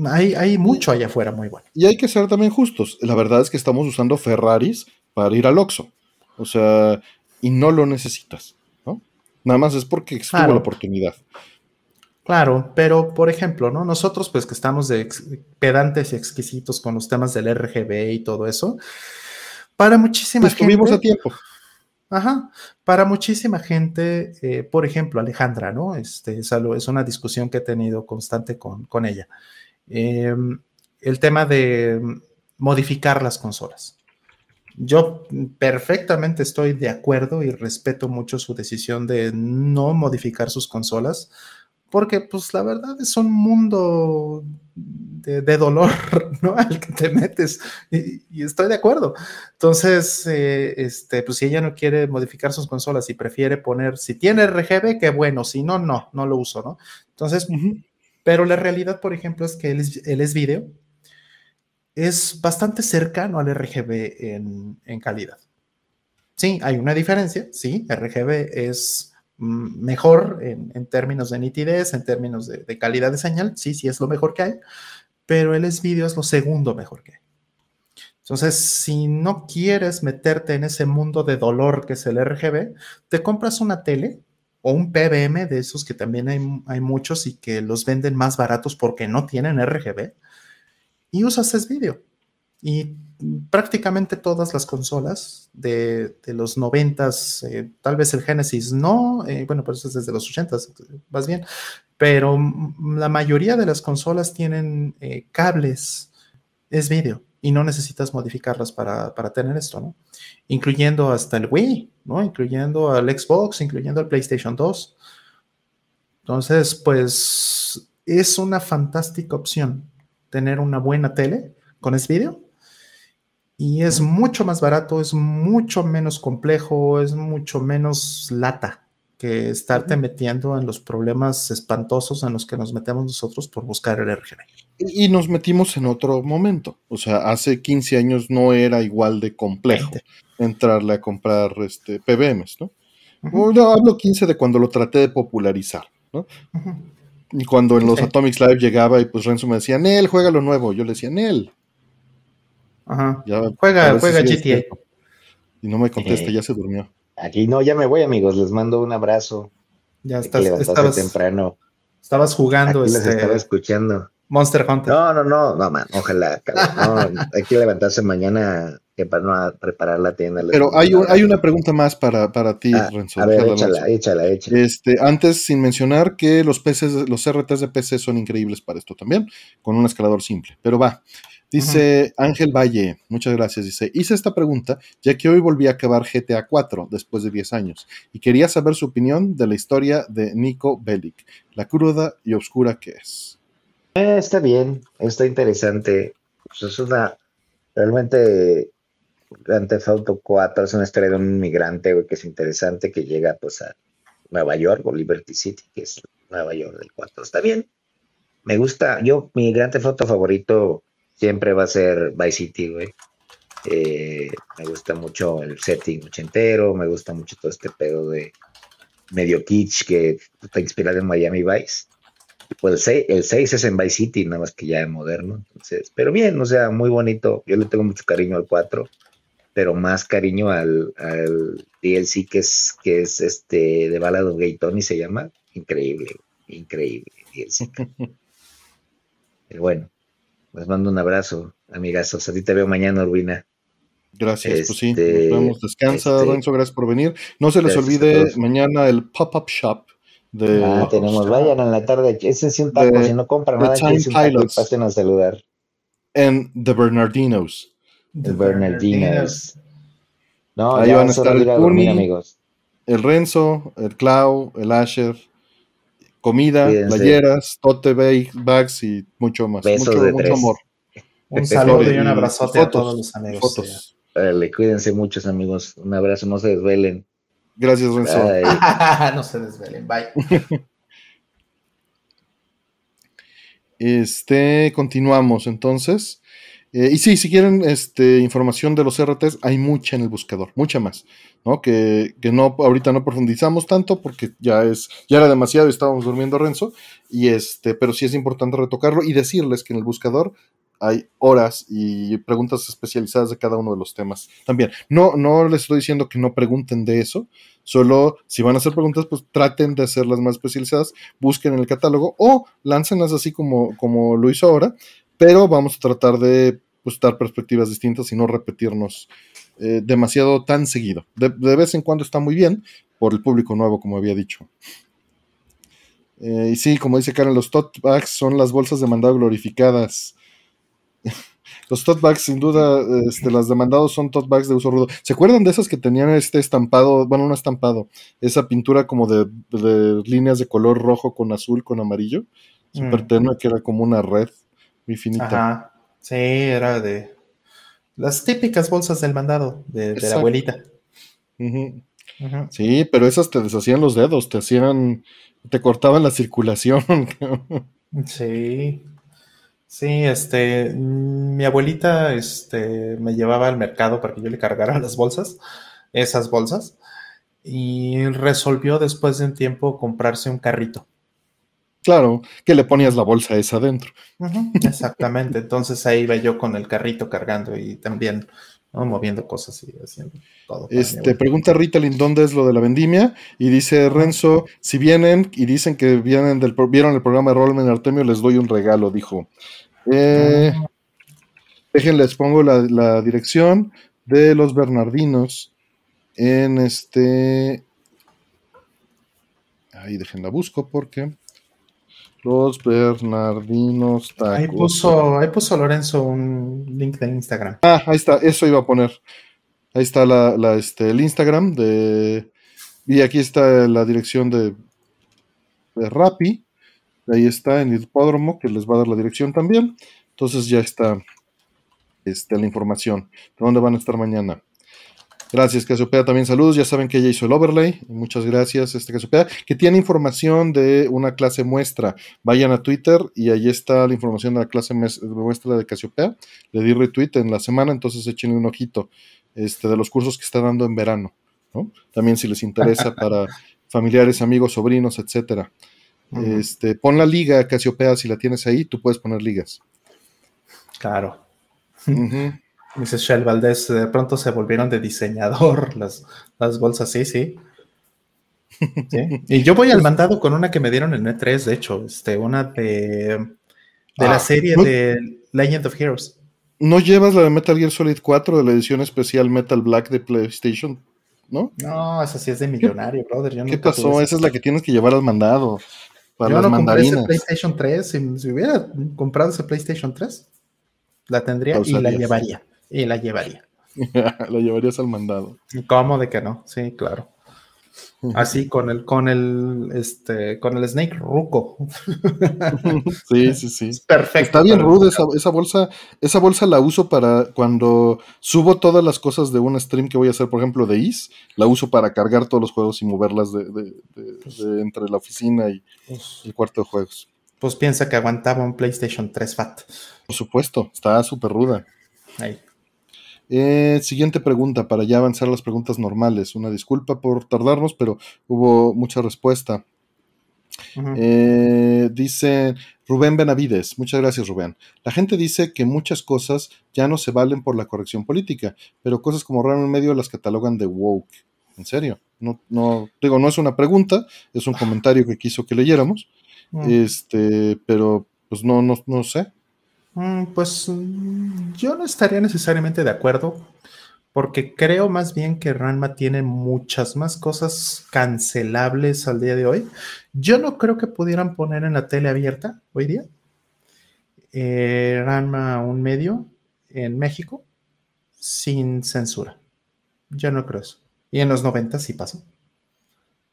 hay, hay mucho allá afuera muy bueno. Y hay que ser también justos. La verdad es que estamos usando Ferraris para ir al Oxxo. O sea, y no lo necesitas, ¿no? Nada más es porque estuvo la oportunidad. Claro, pero por ejemplo, ¿no? Nosotros pues que estamos de pedantes y exquisitos con los temas del RGB y todo eso, para muchísima pues, gente... a tiempo. Ajá, para muchísima gente, eh, por ejemplo, Alejandra, ¿no? Este, es, algo, es una discusión que he tenido constante con, con ella. Em, el tema de modificar las consolas. Yo perfectamente estoy de acuerdo y respeto mucho su decisión de no modificar sus consolas, porque pues la verdad es un mundo de, dolor, [LAUGHS] ¿no? Al que te metes y, estoy de acuerdo. Entonces, eh, este, pues si ella no quiere modificar sus consolas y prefiere poner, si tiene RGB, qué bueno, si no, no, no lo uso, ¿no? Entonces, pero la realidad, por ejemplo, es que él es, él es video es bastante cercano al RGB en, calidad. Sí, hay una diferencia, sí, RGB es mejor en, términos de nitidez, en términos de, calidad de señal, sí, sí es lo mejor que hay, pero el S-Video es lo segundo mejor que hay. Entonces, si no quieres meterte en ese mundo de dolor que es el RGB, te compras una tele o un PBM de esos que también hay, hay muchos y que los venden más baratos porque no tienen RGB y usas ese vídeo. Y prácticamente todas las consolas de, los 90 eh, tal vez el Genesis no, eh, bueno, pero eso es desde los 80 más bien, pero la mayoría de las consolas tienen eh, cables, es vídeo, y no necesitas modificarlas para, para, tener esto, ¿no? Incluyendo hasta el Wii, ¿no? Incluyendo al Xbox, incluyendo el PlayStation 2. Entonces, pues es una fantástica opción tener una buena tele con ese video. Y es mucho más barato, es mucho menos complejo, es mucho menos lata que estarte metiendo en los problemas espantosos en los que nos metemos nosotros por buscar el RGB. Y nos metimos en otro momento. O sea, hace 15 años no era igual de complejo entrarle a comprar este, PBMs, ¿no? hablo 15 de cuando lo traté de popularizar, ¿no? Y cuando en los Atomics Live llegaba y pues Renzo me decía, Nel, juega lo nuevo. Yo le decía, Nel. Ajá. juega, juega GTA. Y no me contesta, ya se durmió. Aquí no, ya me voy, amigos. Les mando un abrazo. Ya estás, estabas temprano. Estabas jugando. Aquí este, estaba escuchando. Monster Hunter. No, no, no, no, man, ojalá. No, [LAUGHS] hay que levantarse mañana que para no preparar la tienda. Pero hay, hay una pregunta más para, para ti, ah, Renzo. A ver, échala, échala, échala. Este, antes, sin mencionar que los PCs, los RTs de PC son increíbles para esto también, con un escalador simple. Pero va. Dice Ángel Valle, muchas gracias. Dice, hice esta pregunta ya que hoy volví a acabar GTA 4 después de 10 años y quería saber su opinión de la historia de Nico Bellic, la cruda y oscura que es. Eh, está bien, está interesante. Pues es una, realmente, Grand Theft Auto 4 es una historia de un inmigrante, que es interesante, que llega, pues, a Nueva York o Liberty City, que es Nueva York del 4. Está bien. Me gusta, yo, mi Grand Theft Auto favorito siempre va a ser Vice City, güey. Eh, me gusta mucho el setting ochentero, me gusta mucho todo este pedo de medio kitsch que está inspirado en Miami Vice. Pues el 6, es en Vice City, nada más que ya es moderno. Entonces, pero bien, o sea, muy bonito. Yo le tengo mucho cariño al 4, pero más cariño al, al DLC que es, que es este de Ballad of Gay Tony se llama. Increíble, increíble DLC. [LAUGHS] pero bueno, les mando un abrazo, amigazos. A ti te veo mañana, Urbina. Gracias, pues sí, nos este, vemos. Descansa, este, gracias por venir. No se les olvide mañana el pop-up shop ah, tenemos, vayan en la tarde, ese es un taco, si no compran nada, un pasen a saludar. En The Bernardinos. The Bernardinos. No, Ahí van a estar el Puni, amigos. el Renzo, el Clau, el Asher, comida, playeras, tote bags y mucho más. mucho, mucho amor. Un saludo y un abrazote a todos los amigos. Fotos. cuídense muchos amigos. Un abrazo, no se desvelen. Gracias, Renzo. [LAUGHS] no se desvelen. Bye. [LAUGHS] Este, continuamos entonces. Eh, y sí, si quieren este, información de los RTs, hay mucha en el buscador, mucha más, ¿no? Que, que, no, ahorita no profundizamos tanto porque ya es, ya era demasiado y estábamos durmiendo Renzo, y este, pero sí es importante retocarlo y decirles que en el buscador hay horas y preguntas especializadas de cada uno de los temas. También, no, no les estoy diciendo que no pregunten de eso, solo si van a hacer preguntas, pues traten de hacerlas más especializadas, busquen en el catálogo o láncenlas así como, como lo hizo ahora, pero vamos a tratar de pues, dar perspectivas distintas y no repetirnos eh, demasiado tan seguido. De, vez en cuando está muy bien por el público nuevo, como había dicho. Eh, y sí, como dice Karen, los tote bags son las bolsas de mandado glorificadas. [LAUGHS] los tote bags, sin duda, este, las demandados son tote bags de uso rudo. ¿Se acuerdan de esas que tenían este estampado, bueno, no estampado, esa pintura como de, líneas de color rojo con azul con amarillo? Super mm. tenue, que era como una red muy finita. Ajá. Sí, era de las típicas bolsas del mandado de, la abuelita. Sí, pero esas te deshacían los dedos, te hacían, te cortaban la circulación. [LAUGHS] sí. Sí, este, mi abuelita, este, me llevaba al mercado para que yo le cargara las bolsas, esas bolsas, y resolvió después de un tiempo comprarse un carrito. Claro, que le ponías la bolsa esa adentro. exactamente, entonces ahí iba yo con el carrito cargando y también moviendo cosas y haciendo todo. Este, pregunta Ritalin dónde es lo de la vendimia y dice Renzo, si vienen y dicen que vienen del, vieron el programa de Rollman Artemio, les doy un regalo, dijo. Eh. Déjenles, pongo la, la dirección de los Bernardinos en este... Ahí déjenla busco porque los Bernardinos tacos. Ahí puso, ahí puso Lorenzo un link de Instagram. Ah, ahí está, eso iba a poner. Ahí está la, este, el Instagram de. Y aquí está la dirección de, de Rappi. Ahí está en hipódromo, que les va a dar la dirección también. Entonces ya está este, la información de dónde van a estar mañana. Gracias, Casiopea. También saludos. Ya saben que ella hizo el overlay. Muchas gracias, este Casiopea. Que tiene información de una clase muestra. Vayan a Twitter y ahí está la información de la clase muestra de Casiopea. Le di retweet en la semana, entonces échenle un ojito este, de los cursos que está dando en verano. También si les interesa para [LAUGHS] familiares, amigos, sobrinos, etcétera. este, pon la liga, Casiopea, si la tienes ahí, tú puedes poner ligas. Claro. Dice Shell Valdés, de pronto se volvieron de diseñador [LAUGHS] las, las bolsas, sí, sí. Y yo voy al mandado con una que me dieron en E3, de hecho, este, una de, de la ah, serie de Legend of Heroes. ¿No llevas la de Metal Gear Solid 4 de la edición especial Metal Black de PlayStation? ¿No? No, esa sí es de millonario, brother. ¿Qué pasó? Esa es la que tienes que llevar al mandado. Para yo las no mandarinas. Compré ese PlayStation 3. Si, si, hubiera comprado ese PlayStation 3, la tendría y la llevaría y la llevaría. [LAUGHS] la llevarías al mandado. ¿Cómo de que no? Sí, claro. [LAUGHS] Así con el, con el, este, con el Snake Ruco. [LAUGHS] sí, sí, sí. perfecto. Está bien ruda esa, bolsa. Esa bolsa la uso para cuando subo todas las cosas de un stream que voy a hacer, por ejemplo, de Is, la uso para cargar todos los juegos y moverlas de, pues entre la oficina y pues el cuarto de juegos. Pues piensa que aguantaba un PlayStation 3 Fat. Por supuesto, está súper ruda. Ahí. Eh, siguiente pregunta, para ya avanzar las preguntas normales. Una disculpa por tardarnos, pero hubo mucha respuesta. Eh, dice Rubén Benavides, muchas gracias Rubén. La gente dice que muchas cosas ya no se valen por la corrección política, pero cosas como raro en medio las catalogan de woke. ¿En serio? No, no, digo, no es una pregunta, es un [LAUGHS] comentario que quiso que leyéramos. Este, pero pues no, no, no sé. Mm, pues yo no estaría necesariamente de acuerdo, porque creo más bien que Ranma tiene muchas más cosas cancelables al día de hoy. Yo no creo que pudieran poner en la tele abierta hoy día eh, Ranma un medio en México sin censura. Yo no creo eso. Y en los 90 sí pasó.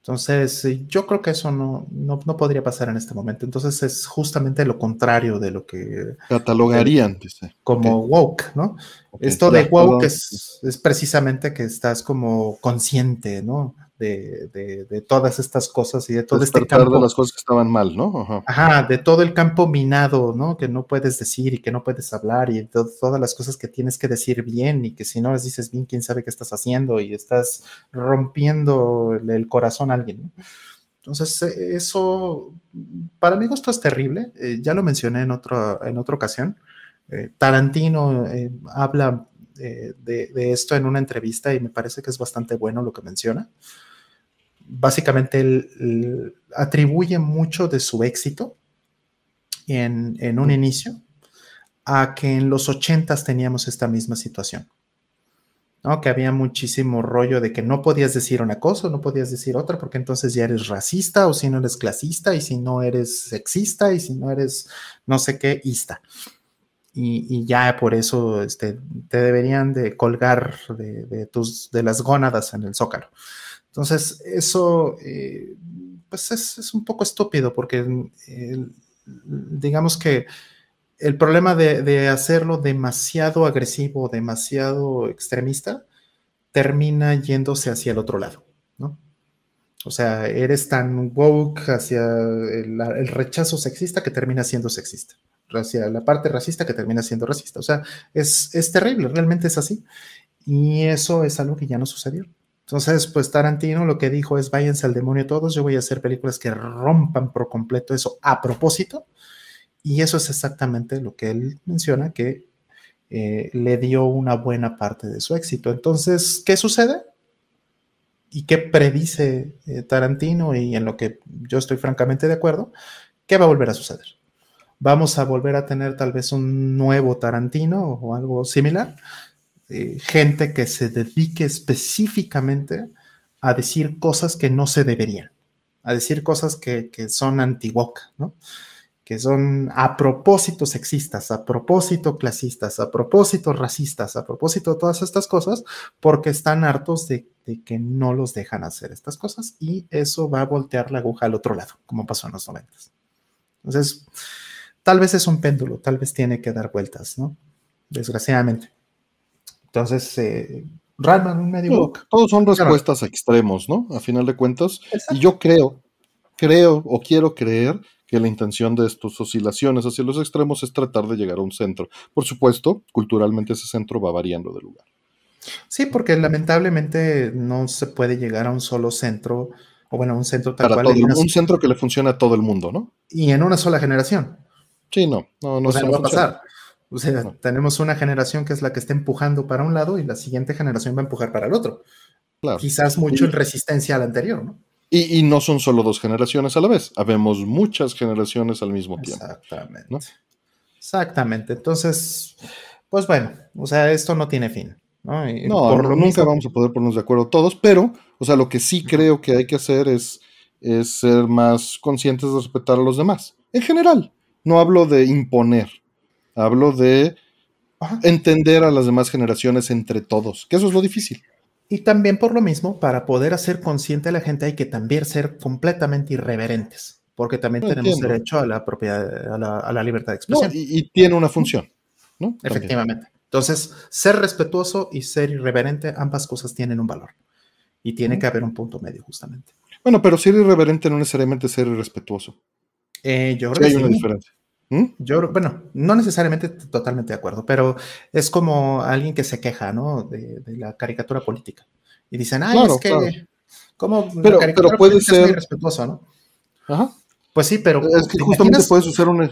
Entonces, yo creo que eso no, no, podría pasar en este momento. Entonces, es justamente lo contrario de lo que... Catalogarían, dice. Como woke, ¿no? Esto de woke es, es, precisamente que estás como consciente, ¿no? De, todas estas cosas y de todo este campo. de las cosas que estaban mal, ¿no? Ajá. de todo el campo minado, ¿no? Que no puedes decir y que no puedes hablar y todas las cosas que tienes que decir bien y que si no las dices bien, quién sabe qué estás haciendo y estás rompiendo el, corazón a alguien, Entonces, eh, eso, para mí esto es terrible. Eh, ya lo mencioné en, otro, en otra ocasión. Eh, Tarantino habla de, esto en una entrevista y me parece que es bastante bueno lo que menciona básicamente él, atribuye mucho de su éxito en, un inicio a que en los ochentas teníamos esta misma situación. ¿no? Que había muchísimo rollo de que no podías decir una cosa, no podías decir otra, porque entonces ya eres racista, o si no eres clasista, y si no eres sexista, y si no eres no sé qué, ista. Y, ya por eso este, te deberían de colgar de, tus, de las gónadas en el zócalo. Entonces, eso eh, pues es, un poco estúpido porque digamos que el problema de, hacerlo demasiado agresivo, demasiado extremista, termina yéndose hacia el otro lado, ¿no? O sea, eres tan woke hacia el, rechazo sexista que termina siendo sexista, hacia la parte racista que termina siendo racista. O sea, es, es terrible, realmente es así. Y eso es algo que ya no sucedió. Entonces, pues Tarantino lo que dijo es, váyanse al demonio todos, yo voy a hacer películas que rompan por completo eso a propósito y eso es exactamente lo que él menciona, que eh, le dio una buena parte de su éxito. Entonces, ¿qué sucede? ¿Y qué predice eh, Tarantino? Y en lo que yo estoy francamente de acuerdo, ¿qué va a volver a suceder? Vamos a volver a tener tal vez un nuevo Tarantino o algo similar. Eh, gente que se dedique específicamente a decir cosas que no se deberían, a decir cosas que, que son anti ¿no? que son a propósito sexistas, a propósito clasistas, a propósito racistas, a propósito de todas estas cosas, porque están hartos de, que no los dejan hacer estas cosas y eso va a voltear la aguja al otro lado, como pasó en los noventas. Entonces, tal vez es un péndulo, tal vez tiene que dar vueltas, ¿no? Desgraciadamente. Entonces, eh, un medio Todos son respuestas extremos, ¿no? A final de cuentas. Y yo creo, creo o quiero creer que la intención de estas oscilaciones hacia los extremos es tratar de llegar a un centro. Por supuesto, culturalmente ese centro va variando de lugar. Sí, porque lamentablemente no se puede llegar a un solo centro, o bueno, un centro tal Para cual. un centro que le funcione a todo el mundo, ¿no? Y en una sola generación. Sí, no, no, no, o sea, no va a pasar. O sea, tenemos una generación que es la que está empujando para un lado y la siguiente generación va a empujar para el otro. Claro. Quizás mucho en resistencia a la anterior, ¿no? Y, no son solo dos generaciones a la vez, habemos muchas generaciones al mismo tiempo. Exactamente. Exactamente. Entonces, pues bueno, o sea, esto no tiene fin. No, por nunca vamos a poder ponernos de acuerdo todos, pero, o sea, lo que sí creo que hay que hacer es, es ser más conscientes de respetar a los demás. En general, no hablo de imponer, hablo de entender a las demás generaciones entre todos, que eso es lo difícil. Y también por lo mismo, para poder hacer consciente a la gente hay que también ser completamente irreverentes, porque también tenemos derecho a la propiedad, a la, libertad de expresión. y, tiene una función, ¿no? Efectivamente. Entonces, ser respetuoso y ser irreverente, ambas cosas tienen un valor. Y tiene que haber un punto medio, justamente. Bueno, pero ser irreverente no necesariamente ser irrespetuoso. Eh, yo creo que hay una diferencia. ¿Mm? Yo, bueno, no necesariamente totalmente de acuerdo, pero es como alguien que se queja, ¿no? De, la caricatura política. Y dicen, ay, es que, ¿cómo pero, pero puede ser respetuoso, ¿no? Ajá. Pues sí, pero. Es que justamente puedes usar un.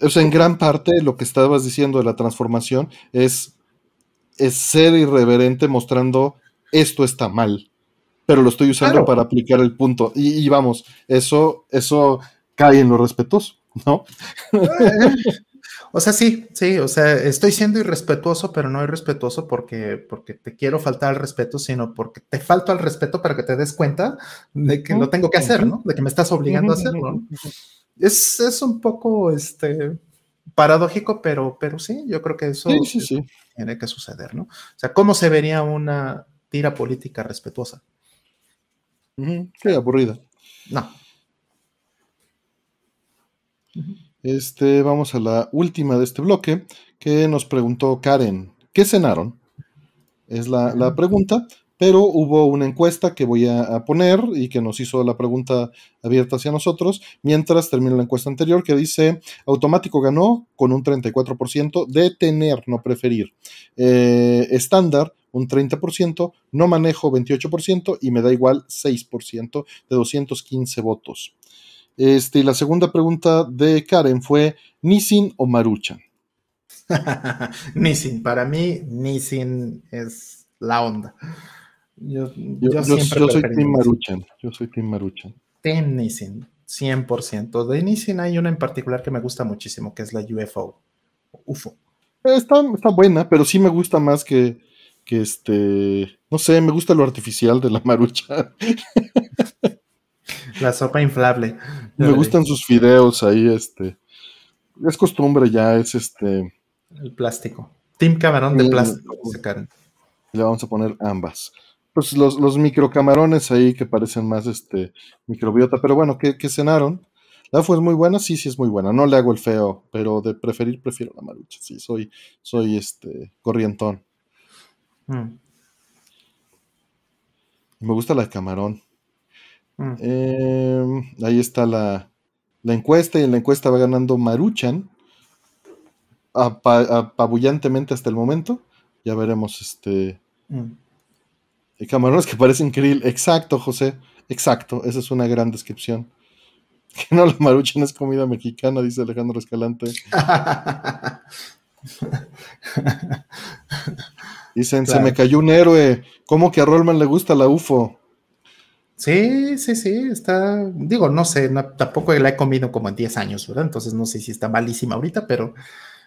O sea, en gran parte lo que estabas diciendo de la transformación es, es ser irreverente mostrando esto está mal, pero lo estoy usando para aplicar el punto. Y, y, vamos, eso, eso cae en lo respetuoso. ¿No? o sea, sí, sí, o sea, estoy siendo irrespetuoso, pero no irrespetuoso porque, porque te quiero faltar al respeto, sino porque te falto al respeto para que te des cuenta de que lo tengo que hacer, ¿no? De que me estás obligando a hacerlo. Es, es un poco este, paradójico, pero, pero sí, yo creo que eso tiene que suceder, ¿no? O sea, ¿cómo se vería una tira política respetuosa? Qué aburrida. No, este, vamos a la última de este bloque, que nos preguntó Karen, ¿qué cenaron? Es la, pregunta, pero hubo una encuesta que voy a, poner y que nos hizo la pregunta abierta hacia nosotros, mientras termina la encuesta anterior que dice, automático ganó con un 34% de tener, no preferir. Eh, estándar, un 30%, no manejo 28% y me da igual 6% de 215 votos. Este, y la segunda pregunta de Karen fue: ¿Nissin o Maruchan? [LAUGHS] Nissin, para mí, Nissin es la onda. Yo, soy Team Maruchan. Yo soy Team Maruchan. Team Nissin, 100%. De Nissin hay una en particular que me gusta muchísimo, que es la UFO UFO. Está, está buena, pero sí me gusta más que, que este, no sé, me gusta lo artificial de la marucha. [LAUGHS] La sopa inflable. Me gustan sus fideos ahí, este. Es costumbre ya, es este. El plástico. Team camarón de plástico, Le vamos a poner ambas. Pues los, los microcamarones ahí que parecen más este microbiota, pero bueno, que, cenaron. La fue muy buena, sí, sí es muy buena. No le hago el feo, pero de preferir prefiero la marucha. Sí, soy, soy este corrientón. Mm. Me gusta la de camarón. Mm. Em, ahí está la, encuesta y en la encuesta va ganando Maruchan apabullantemente hasta el momento. Ya veremos este. Mm. Camarones que parecen krill. Exacto, José. Exacto. Esa es una gran descripción. [LAUGHS] Que no, la maruchan es comida mexicana, dice Alejandro Escalante. [LAUGHS] Dicen, se me cayó un héroe. ¿Cómo que a Rollman le gusta la UFO? Sí, sí, sí, está, digo, no sé, tampoco la he comido como en 10 años, ¿verdad? Entonces no sé si está malísima ahorita, pero...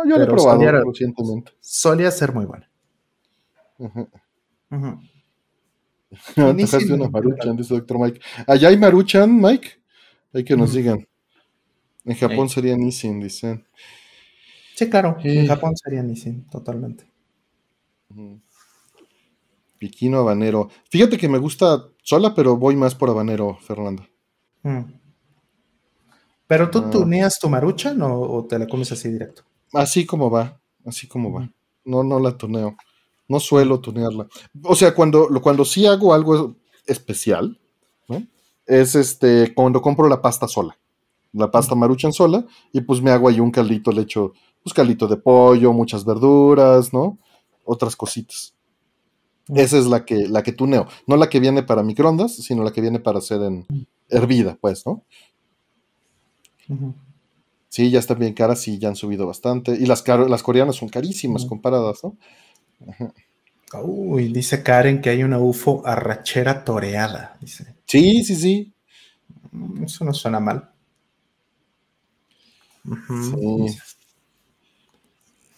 Yo la he probado recientemente. Solía ser muy buena. Dejaste [LAUGHS] una maruchan, dice Doctor Mike. ¿Allá hay maruchan, Mike? Hay que nos digan. En Japón sería Nissin, dicen. Sí, claro, en Japón sería Nissin, totalmente. Piquino habanero. Fíjate que me gusta sola, pero voy más por habanero, Fernando. Mm. ¿Pero tú ah. tuneas tu maruchan o, te la comes así directo? Así como va, así como va. No, no la tuneo. No suelo tunearla. O sea, cuando, cuando sí hago algo especial, es este, cuando compro la pasta sola. La pasta maruchan sola, y pues me hago ahí un caldito, le echo pues caldito de pollo, muchas verduras, ¿no? Otras cositas. Esa es la que, la que tuneo. No la que viene para microondas, sino la que viene para ser en hervida, pues, ¿no? Sí, ya están bien caras y ya han subido bastante. Y las, las coreanas son carísimas comparadas, ¿no? Uy, dice Karen que hay una UFO arrachera toreada. Dice. Sí, sí, sí. Mm, eso no suena mal.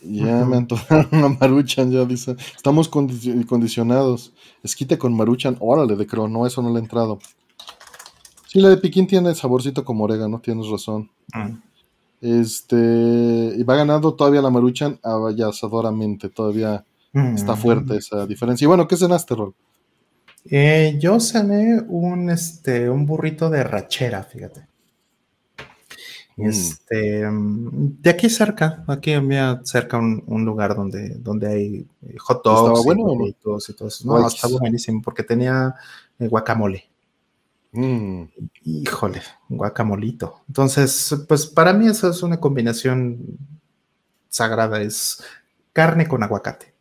Ya me antojaron una maruchan, ya dice. Estamos condicionados. Esquite con maruchan, órale, de crono, no, eso no le ha entrado. Sí, la de piquín tiene saborcito como orégano, tienes razón. Mm. Este, y va ganando todavía la maruchan avallasadoramente, todavía está mm. fuerte esa diferencia. Y bueno, ¿qué cenaste, Rol? Eh, yo cené un, este, un burrito de rachera, fíjate. Mm. Este, de aquí cerca, aquí había cerca un, lugar donde, donde hay eh, hot dogs y, y todo eso. No, estaba buenísimo porque tenía eh, guacamole. Mm. Híjole, guacamolito. Entonces, pues para mí eso es una combinación sagrada, es carne con aguacate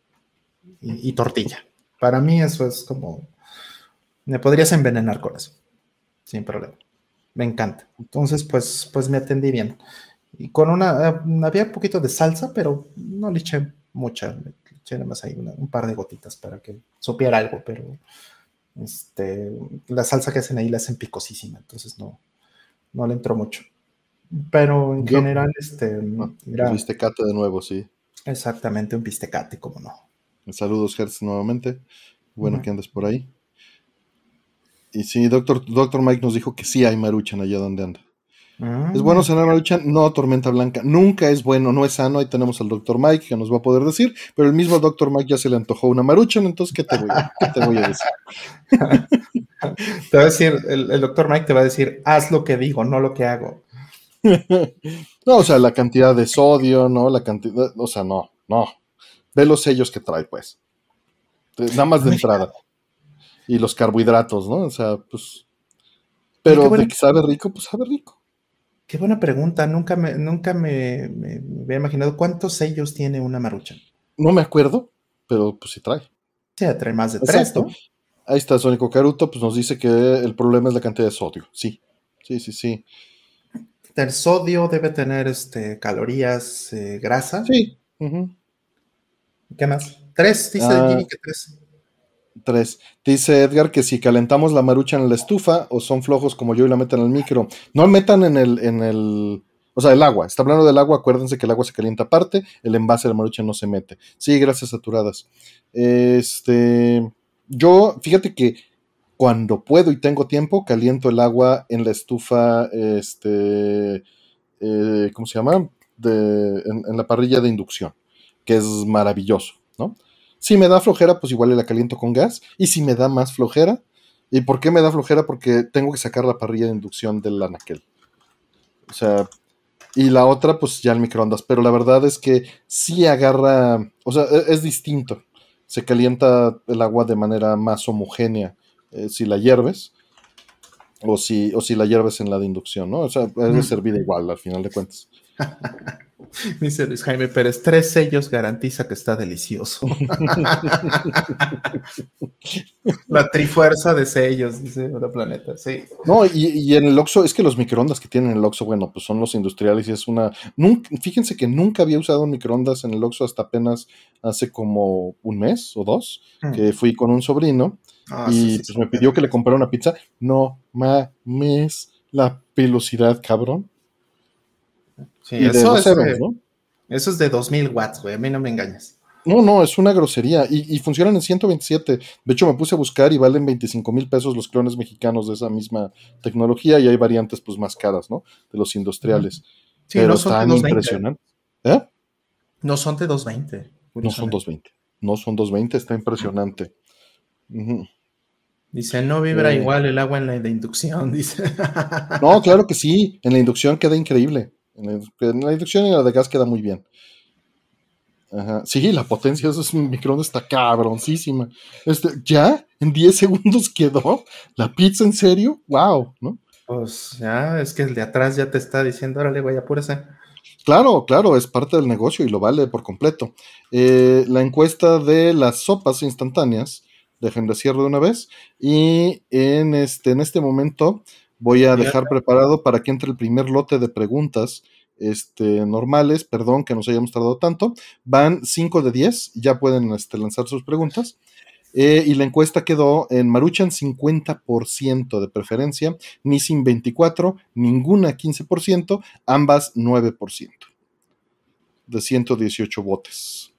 y tortilla. Para mí eso es como, me podrías envenenar con eso, sin problema me encanta. Entonces, pues, pues me atendí bien. Y con una, eh, había un poquito de salsa, pero no le eché mucha, le eché nada más ahí un par de gotitas para que supiera algo, pero este, la salsa que hacen ahí la hacen picosísima, entonces no, no le entró mucho. Pero en general, este... un bistecate de nuevo, sí. Exactamente, un bistecate, como no. Saludos, Hertz, nuevamente. Bueno que andes por ahí. Y sí, doctor, doctor Mike nos dijo que sí hay maruchan allá donde anda. Ah. ¿Es bueno cenar maruchan? No, tormenta blanca. Nunca es bueno, no es sano. Ahí tenemos al doctor Mike que nos va a poder decir, pero el mismo doctor Mike ya se le antojó una maruchan, entonces, ¿qué te voy a, ¿qué te voy a decir? [LAUGHS] te va a decir, el, el doctor Mike te va a decir, haz lo que digo, no lo que hago. [LAUGHS] no, o sea, la cantidad de sodio, ¿no? La cantidad, o sea, no, no. Ve los sellos que trae, pues. Nada más de entrada y los carbohidratos, ¿no? O sea, pues. Pero de que sabe rico, pues sabe rico. Qué buena pregunta. Nunca me, nunca me, había imaginado cuántos sellos tiene una marucha. No me acuerdo, pero pues sí trae. Sí, trae más de tres, ¿no? Ahí está Sónico Caruto, pues nos dice que el problema es la cantidad de sodio. Sí, sí, sí, sí. El sodio debe tener este, calorías, eh, grasa. Sí. ¿Qué más? Tres, dice ah, Jimmy que tres. Tres. Dice Edgar que si calentamos la marucha en la estufa o son flojos como yo y la meten al micro. No metan en el, en el, O sea, el agua. Está hablando del agua. Acuérdense que el agua se calienta aparte. El envase de maruchan no se mete. Sí, gracias, saturadas. Este. Yo, fíjate que cuando puedo y tengo tiempo, caliento el agua en la estufa. Este. Eh, ¿Cómo se llama? De, en, la parrilla de inducción. Que es maravilloso, ¿no? Si me da flojera, pues igual la caliento con gas. Y si me da más flojera. ¿Y por qué me da flojera? Porque tengo que sacar la parrilla de inducción del anaquel. O sea, y la otra, pues ya el microondas. Pero la verdad es que sí agarra, o sea, e-, es, distinto. Se calienta el agua de manera más homogénea eh, si la hierves o si, o si la hierves en la de inducción, ¿no? O sea, es de servir igual al final de cuentas. [LAUGHS] Dice Luis Jaime Pérez, tres sellos garantiza que está delicioso. [LAUGHS] la trifuerza de sellos, dice la planeta, sí. No, y, en el Oxxo, es que los microondas que tienen el Oxxo, bueno, pues son los industriales y es una... fíjense que nunca había usado microondas en el Oxxo hasta apenas hace como un mes o dos, hmm. que fui con un sobrino ah, y pues me pidió que le comprara una pizza. No mames la velocidad, cabrón eso, es de, eso es de 2000 watts, güey. A mí no me engañas. No, no, es una grosería. Y, funcionan en 127. De hecho, me puse a buscar y valen 25 mil pesos los clones mexicanos de esa misma tecnología. Y hay variantes, pues, más caras, ¿no? De los industriales. Pero no son impresionantes. ¿Eh? No son de 220. No son 220. No son 220, está impresionante. Dice, no vibra eh. igual el agua en la de inducción, [LAUGHS] dice. no, claro que sí. En la inducción queda increíble. En la, inducción y la de gas queda muy bien. Ajá. Sí, la potencia de esos microondas está cabroncísima. Este, ¿Ya? ¿En 10 segundos quedó? ¿La pizza en serio? ¡Wow! ¿no? Pues ya, es que el de atrás ya te está diciendo, órale, güey, apúrese. Claro, claro, es parte del negocio y lo vale por completo. Eh, la encuesta de las sopas instantáneas, dejen de cierre de una vez, y en este, en este momento Voy a dejar preparado para que entre el primer lote de preguntas este, normales, perdón que nos hayamos tardado tanto. Van 5 de 10, ya pueden este, lanzar sus preguntas. Eh, y la encuesta quedó en Maruchan 50% de preferencia, Nissin 24, ninguna 15%, ambas 9% de 118 votos.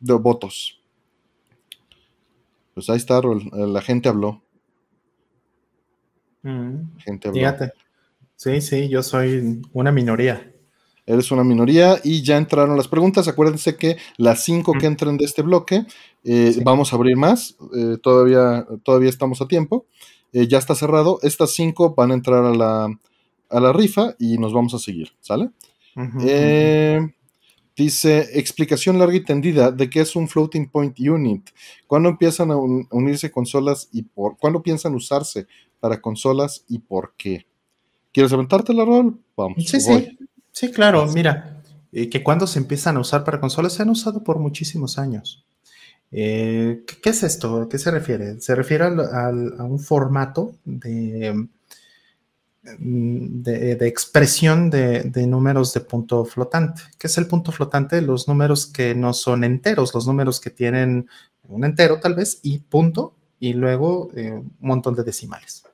De votos. Pues ahí está, la gente habló. Mm, Gente Fíjate. Sí, sí, yo soy una minoría. Eres una minoría y ya entraron las preguntas. Acuérdense que las cinco que entren de este bloque, eh, vamos a abrir más. Eh, todavía, todavía estamos a tiempo. Eh, ya está cerrado. Estas cinco van a entrar a la, a la rifa y nos vamos a seguir. ¿Sale? Dice, explicación larga y tendida de qué es un floating point unit. ¿Cuándo empiezan a unirse consolas y por cuándo piensan usarse para consolas y por qué? ¿Quieres aventarte la rol? Vamos. Sí, sí. Sí, claro. Mira, eh, que cuando se empiezan a usar para consolas se han usado por muchísimos años. Eh, ¿qué, es esto? ¿A qué se refiere? Se refiere a un formato de Mm, de, expresión de, números de punto flotante. ¿Qué es el punto flotante? Los números que no son enteros, los números que tienen un entero tal vez y punto y luego eh, un montón de decimales.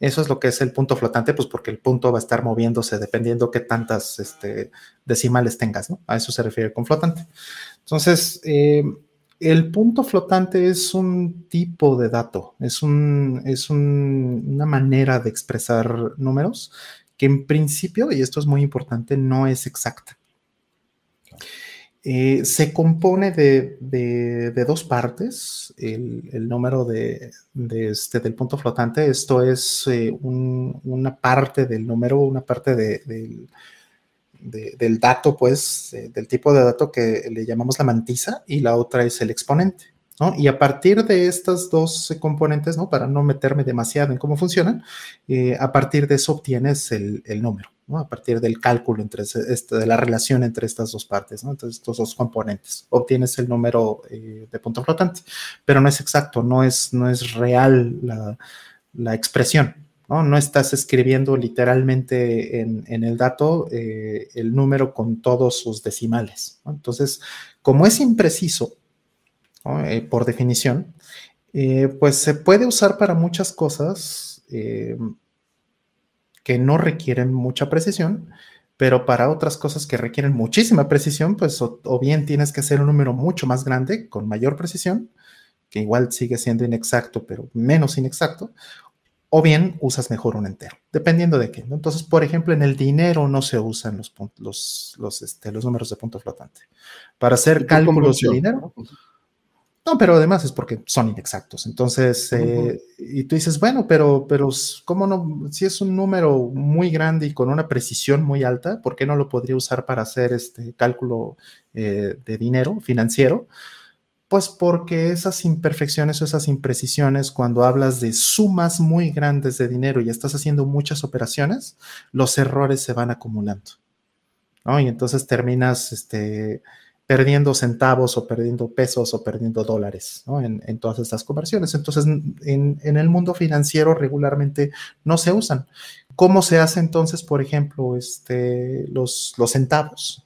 Eso es lo que es el punto flotante, pues porque el punto va a estar moviéndose dependiendo qué tantas este, decimales tengas, ¿no? A eso se refiere con flotante. Entonces, eh, el punto flotante es un tipo de dato, es, un, es una manera de expresar números que en principio, y esto es muy importante, no es exacta. Eh, se compone de, dos partes, el, número este, del punto flotante, esto es eh, una parte del número, una parte del del dato, pues, del tipo de dato que le llamamos la mantisa y la otra es el exponente. ¿no? Y a partir de estas dos componentes, ¿no? Para no meterme demasiado en cómo funcionan, eh, a partir de eso obtienes el, número, ¿no? A partir del cálculo entre este, de la relación entre estas dos partes, ¿no? Entonces, estos dos componentes, obtienes el número eh, de punto flotante, pero no es exacto, no es, no es real la, la expresión, ¿no? estás escribiendo literalmente en, el dato eh, el número con todos sus decimales. Entonces, como es impreciso, eh, por definición, eh, pues se puede usar para muchas cosas que no requieren mucha precisión, pero para otras cosas que requieren muchísima precisión, pues o, bien tienes que hacer un número mucho más grande, con mayor precisión, que igual sigue siendo inexacto, pero menos inexacto, o bien usas mejor un entero, dependiendo de qué. Entonces, por ejemplo, en el dinero no se usan los, los, los, este, los números de punto flotante. Para hacer cálculos de dinero, no, pero además es porque son inexactos. Entonces, eh, y tú dices, bueno, pero, pero, ¿cómo no? Si es un número muy grande y con una precisión muy alta, ¿por qué no lo podría usar para hacer este cálculo eh, de dinero financiero? Pues porque esas imperfecciones o esas imprecisiones, cuando hablas de sumas muy grandes de dinero y estás haciendo muchas operaciones, los errores se van acumulando. Y entonces terminas, este, perdiendo centavos o perdiendo pesos o perdiendo dólares en, todas estas conversiones. Entonces, en, el mundo financiero regularmente no se usan. ¿Cómo se hace entonces, por ejemplo, este, los, los centavos?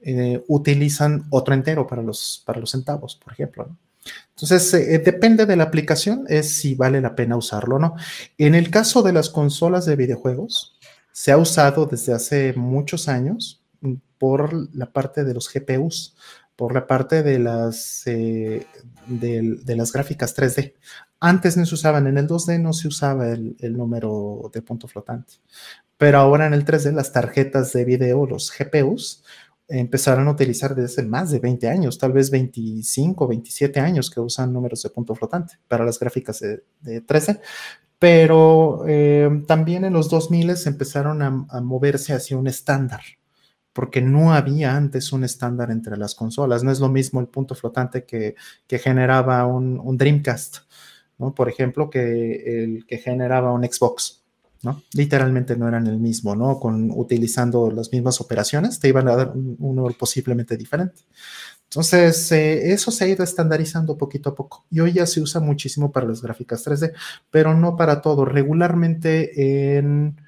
Eh, utilizan otro entero para los, para los centavos, por ejemplo. Entonces, eh, depende de la aplicación, es si vale la pena usarlo o no. En el caso de las consolas de videojuegos, se ha usado desde hace muchos años por la parte de los GPUs, por la parte de las, eh, de, las gráficas 3D. Antes no se usaban, en el 2D no se usaba el, número de punto flotante, pero ahora en el 3D las tarjetas de video, los GPUs, empezaron a utilizar desde más de 20 años, tal vez 25, 27 años que usan números de punto flotante para las gráficas de, 3D, pero eh, también en los 2000 empezaron a moverse hacia un estándar porque no había antes un estándar entre las consolas. No es lo mismo el punto flotante que, generaba un, Dreamcast. Por ejemplo, que el que generaba un Xbox, ¿no? Literalmente no eran el mismo, ¿no? Con, utilizando las mismas operaciones, te iban a dar un, número posiblemente diferente. Entonces, eh, eso se ha ido estandarizando poquito a poco. Y hoy ya se usa muchísimo para las gráficas 3D, pero no para todo. Regularmente en,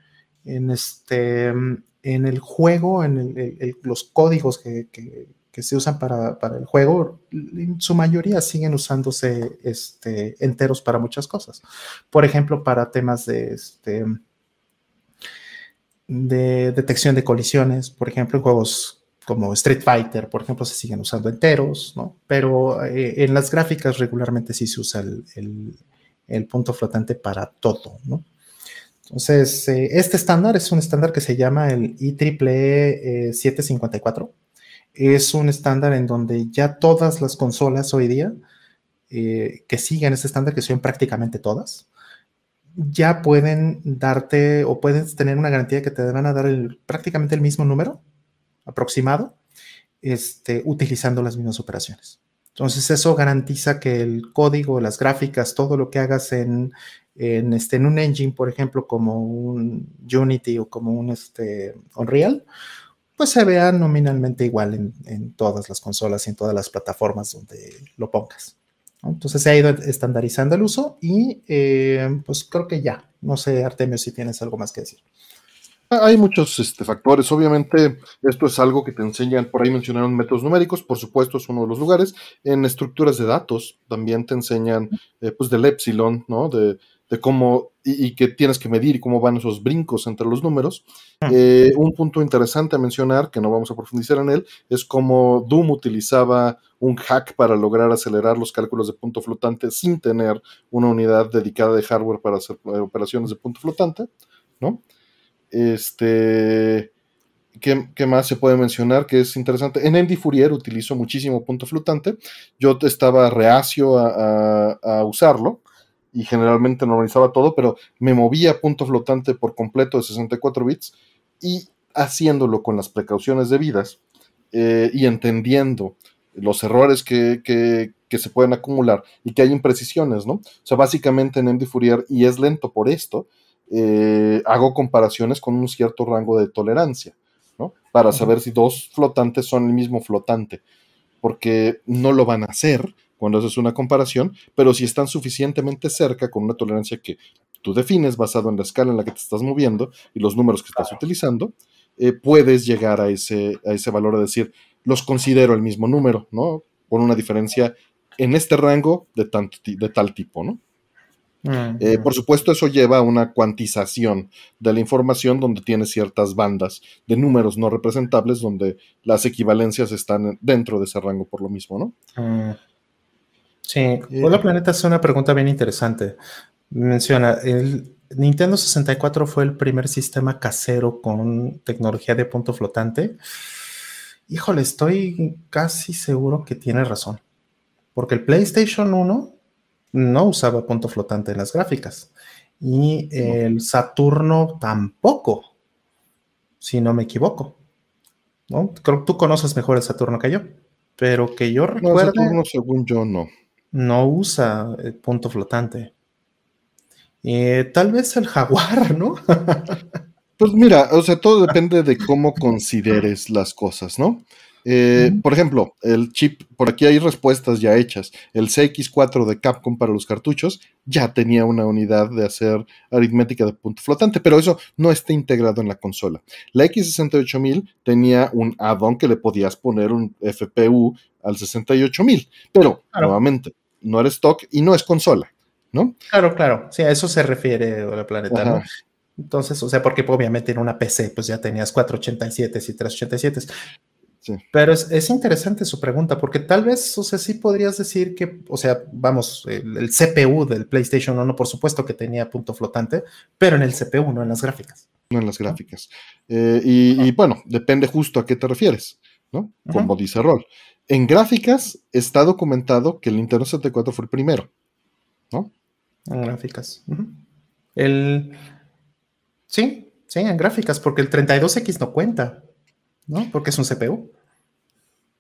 en, este, en el juego, en los códigos que, se usan para, el juego, en su mayoría siguen usándose este, enteros para muchas cosas. Por ejemplo, para temas de, este, de detección de colisiones, por ejemplo, en juegos como Street Fighter, por ejemplo, se siguen usando enteros, ¿no? Pero eh, en las gráficas regularmente sí se usa el, el punto flotante para todo, ¿no? Entonces, eh, este estándar es un estándar que se llama el IEEE 754. Es un estándar en donde ya todas las consolas hoy día eh, que siguen este estándar, que son prácticamente todas, ya pueden darte o puedes tener una garantía que te van a dar prácticamente el mismo número aproximado, este, utilizando las mismas operaciones. Entonces eso garantiza que el código, las gráficas, todo lo que hagas en, en, este, en un engine, por ejemplo, como un Unity o como un este, Unreal, pues se vea nominalmente igual en, todas las consolas y en todas las plataformas donde lo pongas. Entonces se ha ido estandarizando el uso y eh, pues creo que ya. No sé, Artemio, si tienes algo más que decir. Hay muchos este, factores. Obviamente, esto es algo que te enseñan, por ahí mencionaron métodos numéricos, por supuesto, es uno de los lugares. En estructuras de datos también te enseñan, eh, pues, del epsilon, ¿no? De, de cómo y, que tienes que medir y cómo van esos brincos entre los números. Eh, un punto interesante a mencionar, que no vamos a profundizar en él, es cómo Doom utilizaba un hack para lograr acelerar los cálculos de punto flotante sin tener una unidad dedicada de hardware para hacer eh, operaciones de punto flotante, ¿no? Este, ¿qué, más se puede mencionar que es interesante? En Andy Fourier utilizó muchísimo punto flotante. Yo estaba reacio a usarlo y generalmente normalizaba todo, pero me movía a punto flotante por completo de 64 bits y haciéndolo con las precauciones debidas eh, y entendiendo los errores que, se pueden acumular y que hay imprecisiones, ¿no? O sea, básicamente en MD Fourier, y es lento por esto, eh, hago comparaciones con un cierto rango de tolerancia, ¿no? Para saber si dos flotantes son el mismo flotante, porque no lo van a hacer, cuando haces una comparación, pero si están suficientemente cerca con una tolerancia que tú defines basado en la escala en la que te estás moviendo y los números que estás utilizando, eh, puedes llegar a ese, a ese valor de decir, los considero el mismo número, ¿no? Con una diferencia en este rango de, de tal tipo, ¿no? Eh, por supuesto, eso lleva a una cuantización de la información donde tiene ciertas bandas de números no representables donde las equivalencias están dentro de ese rango por lo mismo, ¿no? Mm. Sí, eh, Hola Planeta hace una pregunta bien interesante. Menciona, el Nintendo 64 fue el primer sistema casero con tecnología de punto flotante. Híjole, estoy casi seguro que tiene razón. Porque el PlayStation 1 no usaba punto flotante en las gráficas. Y el Saturno tampoco, si no me equivoco. ¿no? Creo que tú conoces mejor el Saturno que yo. Pero que yo recuerdo. Saturno, según yo, no. No usa el punto flotante. Eh, tal vez el jaguar, ¿no? [LAUGHS] pues mira, o sea, todo depende de cómo consideres las cosas, ¿no? Eh, por ejemplo, el chip, por aquí hay respuestas ya hechas. El CX4 de Capcom para los cartuchos ya tenía una unidad de hacer aritmética de punto flotante, pero eso no está integrado en la consola. La X68000 tenía un add-on que le podías poner un FPU al 68000, pero nuevamente no era stock y no es consola, ¿no? Claro, claro. Sí, a eso se refiere la planeta, ¿no? Entonces, o sea, porque obviamente en una PC pues ya tenías 487 y 387. Pero es, interesante su pregunta, porque tal vez, o sea, sí podrías decir que, o sea, vamos, el, CPU del PlayStation 1, por supuesto que tenía punto flotante, pero en el CPU, no en las gráficas. No en las gráficas. Eh, y, bueno, depende justo a qué te refieres, ¿no? Como dice Roll. En gráficas está documentado que el Nintendo 64 fue el primero, ¿no? En gráficas. El. Sí, sí, en gráficas, porque el 32X no cuenta. ¿No? Porque es un CPU.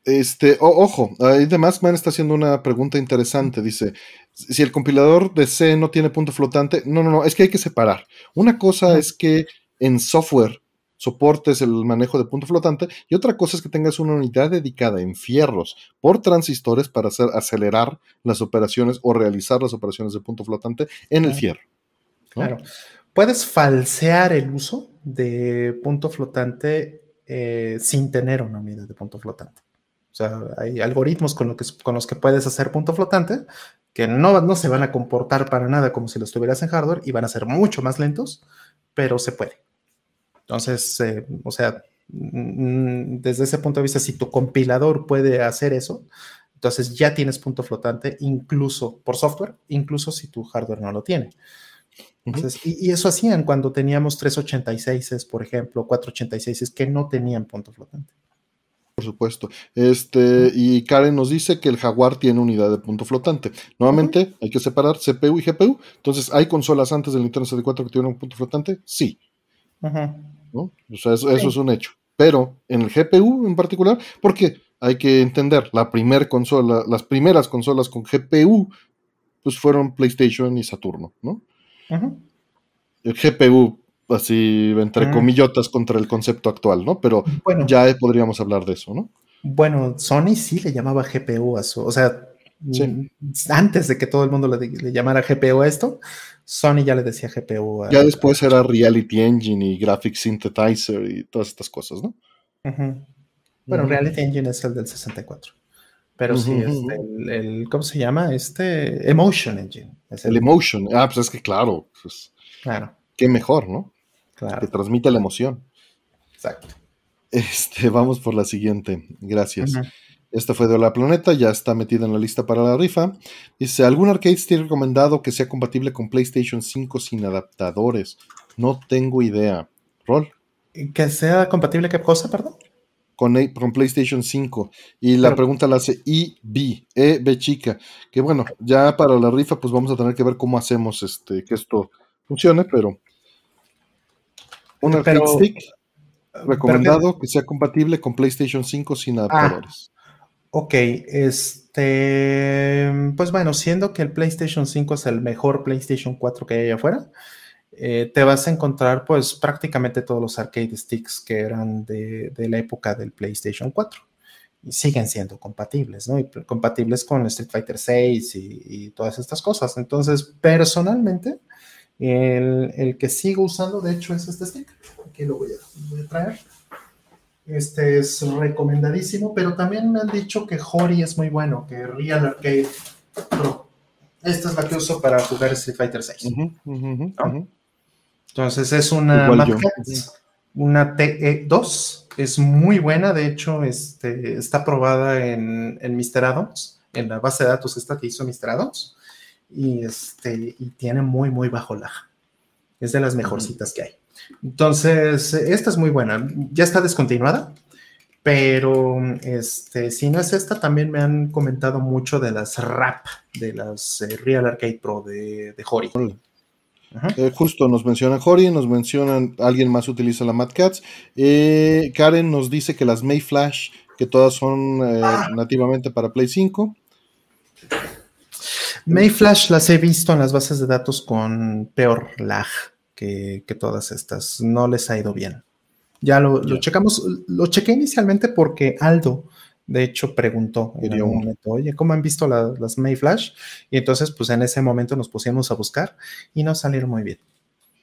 Este, ojo, ahí de Man está haciendo una pregunta interesante. Dice: si el compilador de C no tiene punto flotante, no, no, no, es que hay que separar. Una cosa es que en software soportes el manejo de punto flotante y otra cosa es que tengas una unidad dedicada en fierros por transistores para hacer, acelerar las operaciones o realizar las operaciones de punto flotante en el fierro. Claro. Puedes falsear el uso de punto flotante eh, sin tener una unidad de punto flotante. O sea, hay algoritmos con, los que puedes hacer punto flotante que no, no se van a comportar para nada como si los tuvieras en hardware y van a ser mucho más lentos, pero se puede. Entonces, eh, o sea, mm, desde ese punto de vista, si tu compilador puede hacer eso, entonces ya tienes punto flotante, incluso por software, incluso si tu hardware no lo tiene y, eso hacían cuando teníamos 386, por ejemplo, 486 que no tenían punto flotante. Por supuesto. Este, y Karen nos dice que el Jaguar tiene unidad de punto flotante. Nuevamente, hay que separar CPU y GPU. Entonces, ¿hay consolas antes del Nintendo 64 que tuvieron punto flotante? Sí. O sea, eso, es un hecho. Pero en el GPU en particular, porque hay que entender, la primera consola, las primeras consolas con GPU, pues fueron PlayStation y Saturno, ¿no? El GPU, así entre comillotas contra el concepto actual, ¿no? Pero ya podríamos hablar de eso, ¿no? Bueno, Sony sí le llamaba GPU a su, o sea, mm, antes de que todo el mundo le, llamara GPU a esto, Sony ya le decía GPU. A, ya después era Reality Engine y Graphics Synthesizer y todas estas cosas, ¿no? Bueno, Reality Engine es el del 64. Pero sí, este, el, ¿cómo se llama? Este Emotion Engine. el, Emotion. Ah, pues es que claro. Pues, claro. Qué mejor, ¿no? Claro. Que transmite la emoción. Exacto. Este, vamos por la siguiente. Gracias. Esta fue de la planeta, ya está metida en la lista para la rifa. Dice, ¿algún arcade stick recomendado que sea compatible con PlayStation 5 sin adaptadores? No tengo idea. Rol. ¿Que sea compatible qué cosa, perdón? Con, PlayStation 5. Y la pregunta la hace IB, E B chica. Que bueno, ya para la rifa, pues vamos a tener que ver cómo hacemos este, que esto funcione, pero un arcade stick recomendado que, sea compatible con PlayStation 5 sin ah, adaptadores. ok, este, pues bueno, siendo que el PlayStation 5 es el mejor PlayStation 4 que hay allá afuera, eh, te vas a encontrar pues prácticamente todos los arcade sticks que eran de, la época del PlayStation 4 y siguen siendo compatibles, ¿no? Y compatibles con Street Fighter 6 y, todas estas cosas. Entonces, personalmente, el, que sigo usando, de hecho, es este stick. Aquí lo voy a, traer. Este es recomendadísimo, pero también me han dicho que Hori es muy bueno, que Real Arcade Pro Esta es la que uso para jugar Street Fighter 6. Entonces es una una TE2, es muy buena, de hecho este, está probada en, en Mr. Adams, en la base de datos esta que hizo Mr. Adams, y, este, y tiene muy, muy bajo lag. Es de las mejorcitas que hay. Entonces, esta es muy buena. Ya está descontinuada, pero este, si no es esta, también me han comentado mucho de las RAP, de las eh, Real Arcade Pro de, de Hori. Eh, justo nos mencionan Hori, nos mencionan, alguien más utiliza la Mad Cats. Eh, Karen nos dice que las Mayflash, que todas son ah. nativamente para Play 5. Mayflash las he visto en las bases de datos con peor lag que, todas estas. No les ha ido bien. Ya lo, checamos, lo chequé inicialmente porque Aldo, de hecho, preguntó en un momento, oye, ¿cómo han visto las Mayflash? Y entonces, pues en ese momento nos pusimos a buscar y no salieron muy bien.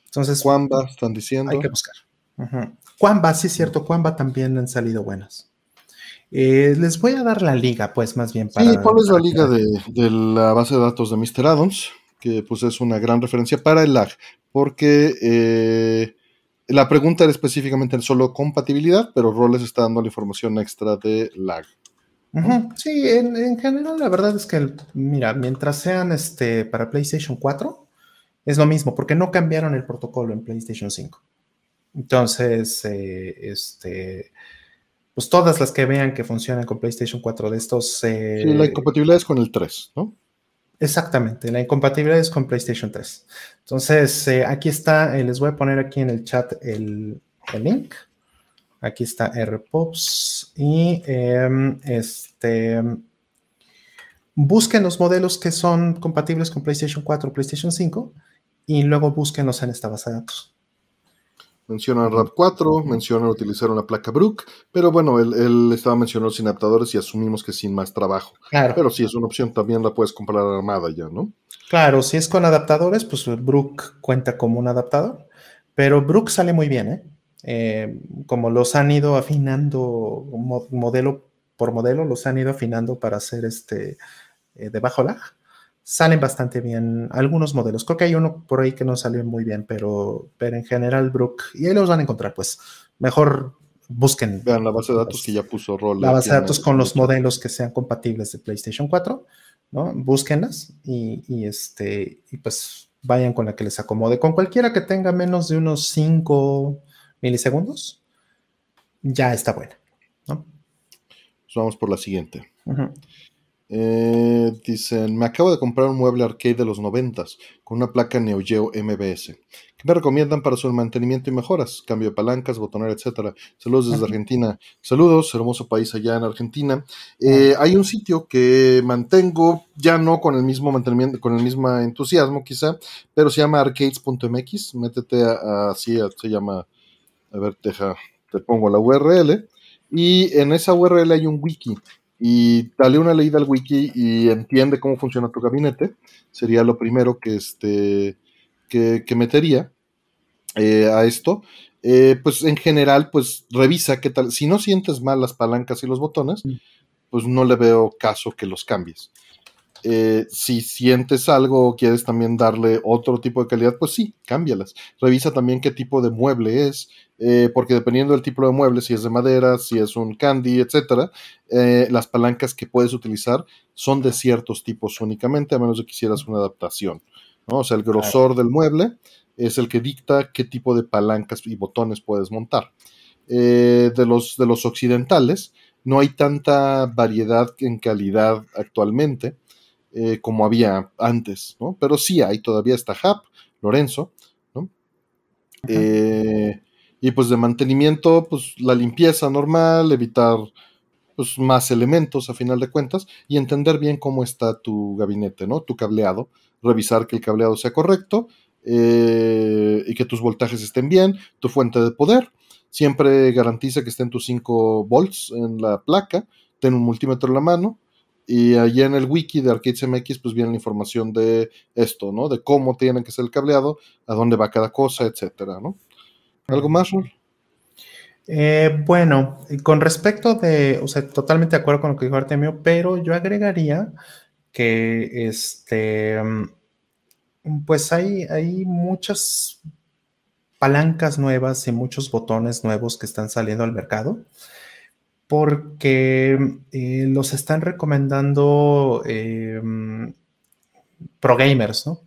Entonces, Cuamba, están diciendo. Hay que buscar. Uh sí es cierto, Cuamba también han salido buenas. Eh, les voy a dar la liga, pues más bien para... Sí, es la liga de, la base de datos de Mr. Adams, que pues es una gran referencia para el lag, porque eh, la pregunta era específicamente en solo compatibilidad, pero Roles está dando la información extra de lag. Sí, en, general la verdad es que, mira, mientras sean este, para PlayStation 4, es lo mismo, porque no cambiaron el protocolo en PlayStation 5. Entonces, eh, este pues todas las que vean que funcionan con PlayStation 4 de estos... Eh, sí, la incompatibilidad es con el 3, ¿no? Exactamente, la incompatibilidad es con PlayStation 3. Entonces, eh, aquí está, eh, les voy a poner aquí en el chat el, link. Aquí está RPops y em, este busquen los modelos que son compatibles con PlayStation 4 o PlayStation 5 y luego búsquenlos en esta base de datos. Mencionan RAP 4, mencionan utilizar una placa Brook, pero bueno, él, estaba mencionando sin adaptadores y asumimos que sin más trabajo. Claro. Pero si es una opción, también la puedes comprar armada ya, ¿no? Claro, si es con adaptadores, pues Brook cuenta como un adaptador, pero Brook sale muy bien, ¿eh? eh como los han ido afinando modelo por modelo, los han ido afinando para hacer este eh, de bajo lag salen bastante bien algunos modelos. Creo que hay uno por ahí que no salió muy bien, pero, pero en general, Brook, y ahí los van a encontrar, pues mejor busquen. Vean la base de datos que ya puso rol. La base de datos con los modelos que sean compatibles de PlayStation 4, ¿no? Búsquenlas y, y, este, y pues vayan con la que les acomode. Con cualquiera que tenga menos de unos 5 milisegundos, ya está buena, ¿no? Pues vamos por la siguiente. Eh, dicen, me acabo de comprar un mueble arcade de los noventas con una placa Neo Geo MBS. ¿Qué me recomiendan para su mantenimiento y mejoras? Cambio de palancas, botonera, etcétera. Saludos desde Argentina. Saludos, hermoso país allá en Argentina. Eh, hay un sitio que mantengo, ya no con el mismo mantenimiento, con el mismo entusiasmo quizá, pero se llama arcades.mx. Métete así, se llama, a ver, deja, te pongo la URL. Y en esa URL hay un wiki y dale una leída al wiki y entiende cómo funciona tu gabinete, sería lo primero que, este, que, metería eh, a esto. Eh, pues en general, pues revisa qué tal. Si no sientes mal las palancas y los botones, mm. pues no le veo caso que los cambies. Eh, si sientes algo o quieres también darle otro tipo de calidad, pues sí, cámbialas. Revisa también qué tipo de mueble es, eh, porque dependiendo del tipo de mueble, si es de madera, si es un candy, etcétera, eh, las palancas que puedes utilizar son de ciertos tipos únicamente, a menos de que quisieras una adaptación. ¿no? O sea, el grosor del mueble es el que dicta qué tipo de palancas y botones puedes montar. de, los, de los occidentales, no hay tanta variedad en calidad actualmente eh, como había antes, ¿no? Pero sí hay, todavía está Hap, Lorenzo, ¿no? Eh, y pues de mantenimiento, pues la limpieza normal, evitar pues, más elementos a final de cuentas y entender bien cómo está tu gabinete, ¿no? Tu cableado, revisar que el cableado sea correcto eh, y que tus voltajes estén bien, tu fuente de poder, siempre garantiza que estén tus 5 volts en la placa, ten un multímetro en la mano, y allí en el wiki de ArcadesMX pues viene la información de esto, ¿no? De cómo tiene que ser el cableado, a dónde va cada cosa, etcétera, ¿no? ¿Algo más, Rol? Eh, bueno, con respecto de, o sea, totalmente de acuerdo con lo que dijo Artemio, pero yo agregaría que este, pues hay, hay muchas palancas nuevas y muchos botones nuevos que están saliendo al mercado porque eh, los están recomendando eh, pro gamers, ¿no?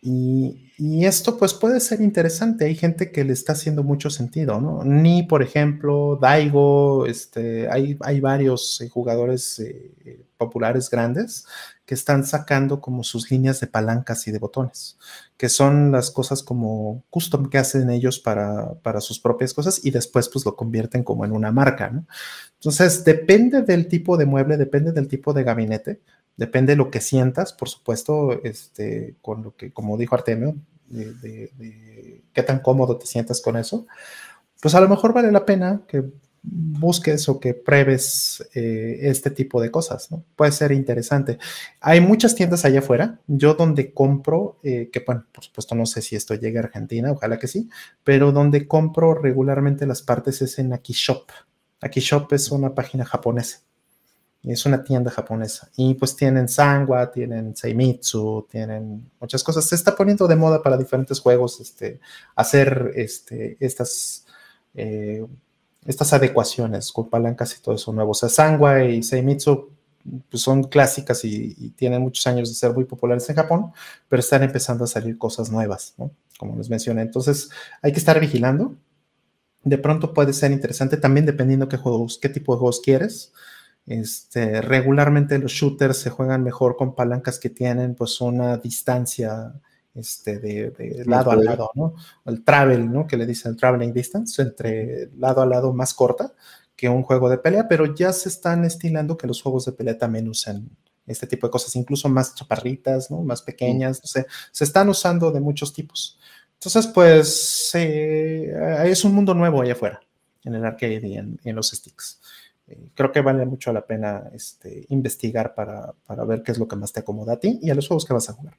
Y, esto pues puede ser interesante. Hay gente que le está haciendo mucho sentido, ¿no? Ni, por ejemplo, Daigo, este, hay, hay varios eh, jugadores populares grandes que están sacando como sus líneas de palancas y de botones, que son las cosas como custom que hacen ellos para, para sus propias cosas y después pues lo convierten como en una marca, ¿no? Entonces, depende del tipo de mueble, depende del tipo de gabinete, depende de lo que sientas, por supuesto, este, con lo que, como dijo Artemio, de, qué tan cómodo te sientas con eso, pues a lo mejor vale la pena que busques o que pruebes eh, este tipo de cosas, ¿no? Puede ser interesante. Hay muchas tiendas allá afuera. Yo donde compro, eh, que bueno, por supuesto no sé si esto llega a Argentina, ojalá que sí, pero donde compro regularmente las partes es en Akishop. Akishop es una página japonesa. Es una tienda japonesa. Y pues tienen Sangwa, tienen Seimitsu, tienen muchas cosas. Se está poniendo de moda para diferentes juegos este, hacer este, estas eh, estas adecuaciones con palancas y todo eso nuevo. O sea, Sangwa y Seimitsu pues son clásicas y, tienen muchos años de ser muy populares en Japón, pero están empezando a salir cosas nuevas. Como les mencioné. Entonces, hay que estar vigilando. De pronto puede ser interesante también dependiendo qué qué tipo de juegos quieres. Este, regularmente los shooters se juegan mejor con palancas que tienen pues una distancia este, de, lado a lado, ¿no? El travel, ¿no? Que le dicen traveling distance, entre lado a lado más corta que un juego de pelea, pero ya se están estilando que los juegos de pelea también usan este tipo de cosas, incluso más chaparritas, ¿no? Más pequeñas, no sé, se están usando de muchos tipos. Entonces, pues, eh, es un mundo nuevo allá afuera, en el arcade y en, los sticks. Eh, creo que vale mucho la pena este, investigar para, para ver qué es lo que más te acomoda a ti y a los juegos que vas a jugar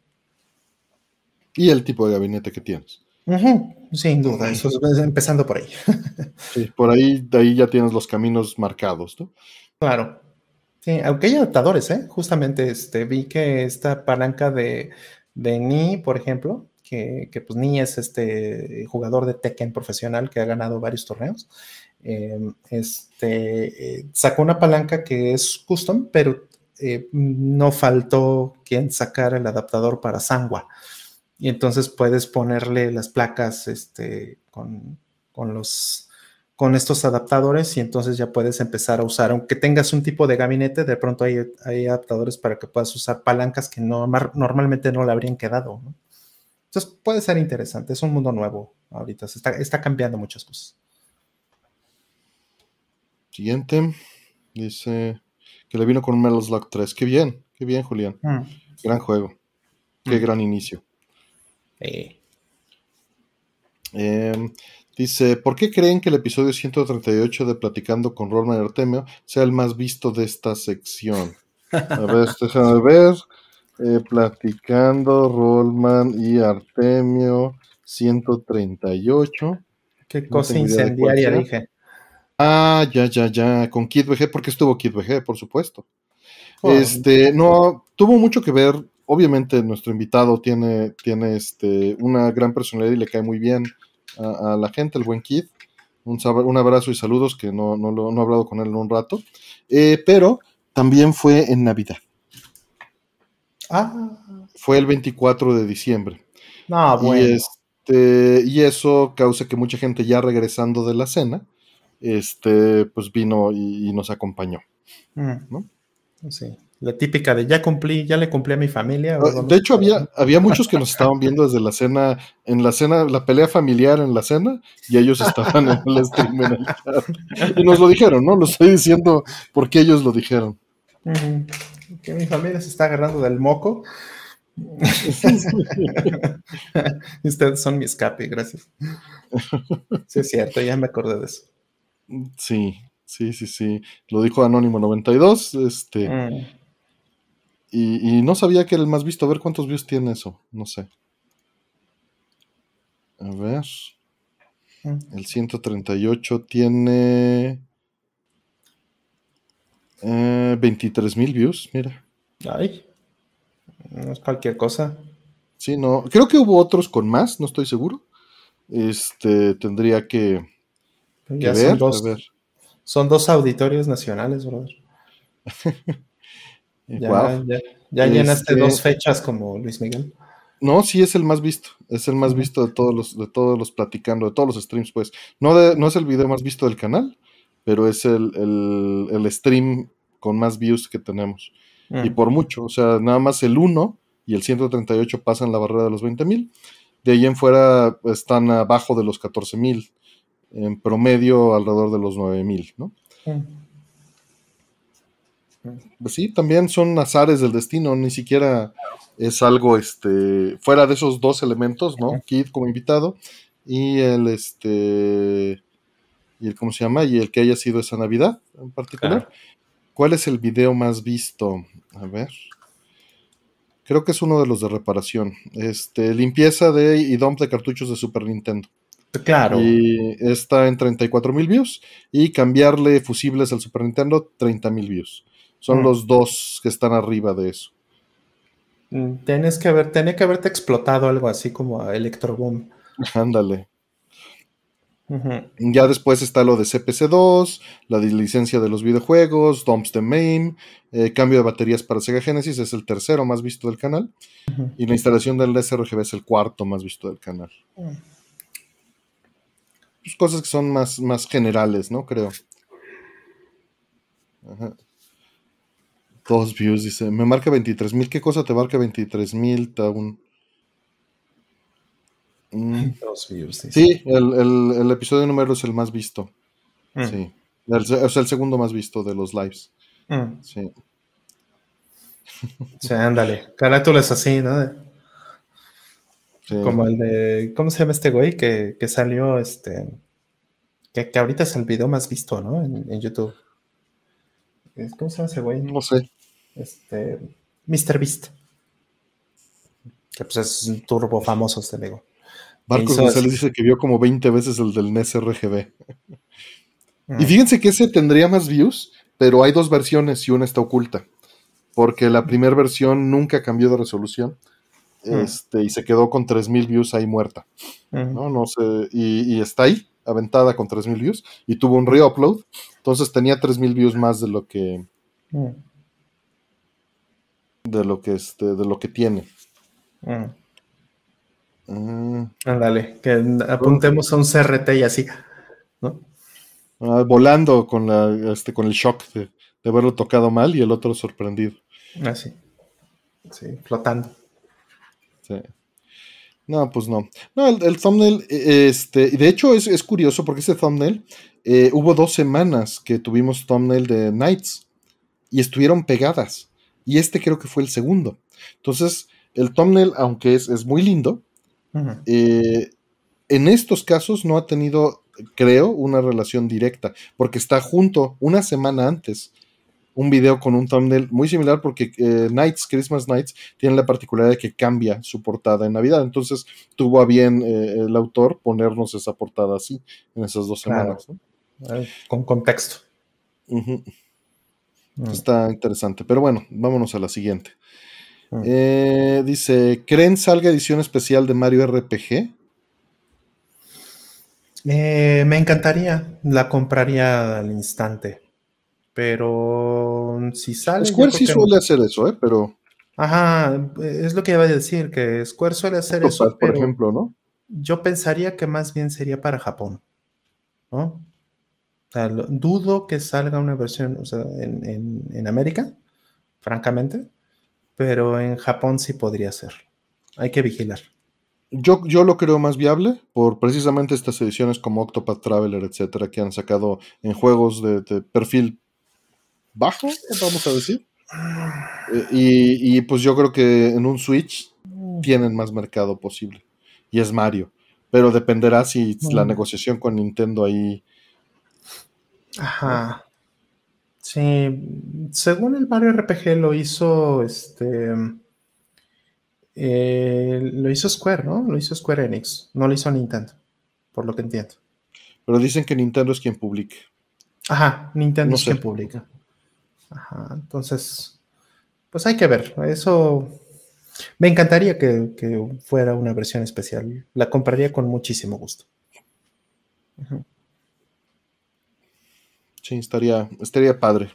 y el tipo de gabinete que tienes. Sin duda, eso es empezando por ahí. [LAUGHS] sí, por ahí, de ahí ya tienes los caminos marcados, ¿no? Claro. Sí, aunque hay adaptadores, ¿eh? Justamente este, vi que esta palanca de, de Ni, por ejemplo, que, que, pues Ni es este jugador de Tekken profesional que ha ganado varios torneos, em, este, eh, sacó una palanca que es custom, pero eh, no faltó quien sacara el adaptador para Sangwa y entonces puedes ponerle las placas este, con, los, con estos adaptadores y entonces ya puedes empezar a usar, aunque tengas un tipo de gabinete, de pronto hay, hay adaptadores para que puedas usar palancas que no, normalmente no le habrían quedado. Entonces puede ser interesante, es un mundo nuevo ahorita, está, está cambiando muchas cosas. Siguiente, dice que le vino con Metal Slug 3. Qué bien, qué bien, Julián. Mm. Gran juego. Qué mm. gran inicio. Em, dice, ¿por qué creen que el episodio 138 de Platicando con Rolman y Artemio sea el más visto de esta sección? A ver, [LAUGHS] déjame ver. Eh, platicando Rollman y Artemio 138. Qué cosa incendiaria dije. Ah, ya, ya, ya, con Kid VG, porque estuvo Kid VG, por supuesto. Oh, este, no, tuvo mucho que ver obviamente nuestro invitado tiene, tiene este, una gran personalidad y le cae muy bien a, la gente, el buen Kid. Un, un abrazo y saludos, que no, no, no, he hablado con él en un rato. Eh, pero también fue en Navidad. Ah. Fue el 24 de diciembre. Ah, bueno. Y, este, y eso causa que mucha gente ya regresando de la cena, este, pues vino y, nos acompañó. Mm. ¿no? Sí. La típica de ya cumplí, ya le cumplí a mi familia. Ah, de hecho, había, había muchos que nos estaban viendo desde la cena, en la cena, la pelea familiar en la cena, y ellos estaban en el stream en el chat. Y nos lo dijeron, ¿no? Lo estoy diciendo porque ellos lo dijeron. Que mi familia se está agarrando del moco. [LAUGHS] Ustedes son mi escape, gracias. Sí, es cierto, ya me acordé de eso. Sí, sí, sí, sí. Lo dijo Anónimo 92. Este. Mm. Y, no sabía que era el más visto. A ver cuántos views tiene eso. No sé. A ver. Mm. El 138 tiene eh, 23 mil views, mira. Ay. No es cualquier cosa. Sí, no. Creo que hubo otros con más, no estoy seguro. Este, tendría que, que ver, son, dos, a ver. son dos auditorios nacionales, brother. [LAUGHS] Ya, Guau. ya, ya llenaste Este- dos fechas como Luis Miguel. No, sí es el más visto. Es el más visto de todos los, de todos los platicando, de todos los streams, pues. No, de- no es el video más visto del canal, pero es el, el- el stream con más views que tenemos. Y Mm. por mucho. O sea, nada más el 1 y el 138 pasan la barrera de los 20.000. De ahí en fuera están abajo de los 14.000. En promedio alrededor de los 9.000, ¿no? Mm. Pues sí, también son azares del destino, ni siquiera es algo este fuera de esos dos elementos, ¿no? Kid como invitado y el este y el cómo se llama y el que haya sido esa Navidad en particular. ¿Cuál es el video más visto? A ver. Creo que es uno de los de reparación. Este, limpieza de y dump de cartuchos de Super Nintendo. Claro. Y está en 34 mil views. Y cambiarle fusibles al Super Nintendo, 30 mil views. Son Mm. los dos que están arriba de eso. Mm, Tienes que haber, tenía que haberte explotado algo así como a Electroboom. [LAUGHS] Ándale. Ya después está lo de CPC2, la de licencia de los videojuegos, dumps de MAME, eh, cambio de baterías para Sega Genesis, es el tercero más visto del canal. Y la instalación del sRGB es el cuarto más visto del canal. Pues cosas que son más, más generales, ¿no? Creo. Ajá. Dos views, dice. Me marca 23.000. ¿Qué cosa te marca 23.000, Taun? Mm, Dos views. dice. Sí, el, el- el episodio número es el más visto. Mm. Sí. El, sea, el segundo más visto de los lives. Mm. Sí. [LAUGHS] Sí, ándale. Carátulas así, ¿no? Sí. Como el de. ¿Cómo se llama este güey? Que, que salió este. Que, que ahorita es el video más visto, ¿no? En, en YouTube. Es- ¿Cómo se llama ese güey? No sé. Este. Mr. Beast. Que pues es un turbo famoso este amigo. Marcos González dice que vio como 20 veces el del NES RGB. Mm. Y fíjense que ese tendría más views, pero hay dos versiones y una está oculta. Porque la primera versión nunca cambió de resolución. Mm. Este, y se quedó con 3000 views ahí muerta. Mm. ¿no? No sé, y, y está ahí, aventada con 3000 views. Y tuvo un re-upload. Entonces tenía 3000 views más de lo que. Mm. de lo que este, de lo que tiene. Mm. Ah, Ándale, que apuntemos a un CRT y así, ¿no? ah, volando con la, este, con el shock de, de haberlo tocado mal y el otro sorprendido. Así. Sí, flotando. Sí. No, pues no. No, el, el thumbnail, eh, este, y de hecho es, es curioso porque ese thumbnail, eh, hubo dos semanas que tuvimos thumbnail de Nights y estuvieron pegadas. Y este creo que fue el segundo. Entonces, el thumbnail, aunque es, es muy lindo, eh, en estos casos no ha tenido, creo, una relación directa, porque está junto una semana antes un video con un thumbnail muy similar porque eh, Nights, Christmas Nights, tiene la particularidad de que cambia su portada en Navidad. Entonces tuvo a bien eh, el autor ponernos esa portada así en esas dos Claro. semanas. Con contexto. Mm. Está interesante. Pero bueno, vámonos a la siguiente. Mm. Eh, dice, ¿creen salga edición especial de Mario RPG? Eh, me encantaría, la compraría al instante. Pero si sale. Square sí suele hacer eso, ¿eh? Pero Ajá, es lo que iba a decir, que Square suele hacer eso, por pero ejemplo, ¿no? yo pensaría que más bien sería para Japón, ¿no? O sea, lo- dudo que salga una versión o sea, en, en- en América, francamente, pero en Japón sí podría ser. Hay que vigilar. Yo, yo lo creo más viable por precisamente estas ediciones como Octopath Traveler, etcétera, que han sacado en juegos de, de perfil bajo, vamos a decir. Eh, y, y, pues yo creo que en un Switch tienen más mercado posible. Y es Mario. Pero dependerá si la Mm. negociación con Nintendo ahí. Ajá. Sí, según el Mario RPG lo hizo este eh, lo hizo Square, ¿no? Lo hizo Square Enix, no lo hizo Nintendo, por lo que entiendo. Pero dicen que Nintendo es quien publique. Ajá, Nintendo No es sé. quien publica. Ajá, entonces, pues hay que ver. Eso Me encantaría que, fuera una versión especial. La compraría con muchísimo gusto. Sí, estaría, estaría padre.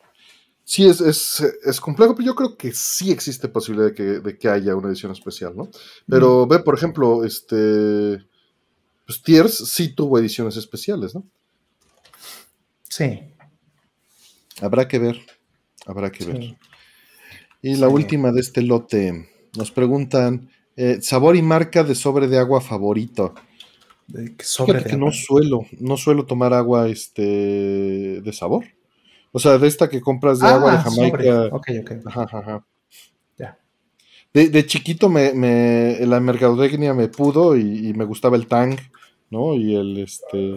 Sí, es, es, complejo, pero yo creo que sí existe posibilidad de que, haya una edición especial, ¿no? Pero ve, por ejemplo, este. Pues Tears sí tuvo ediciones especiales, ¿no? Sí. Habrá que ver. Habrá que ver. Y la última de este lote. Nos preguntan. Eh, sabor y marca de sobre de agua favorito. ¿De sobre que no suelo, no suelo tomar agua este de sabor. O sea, de esta que compras de agua de ah, Jamaica. Ok, ok. Ajá, ajá. Ya. De, chiquito me, me, la mercadotecnia me pudo y, me gustaba el Tang, ¿no? Y el este.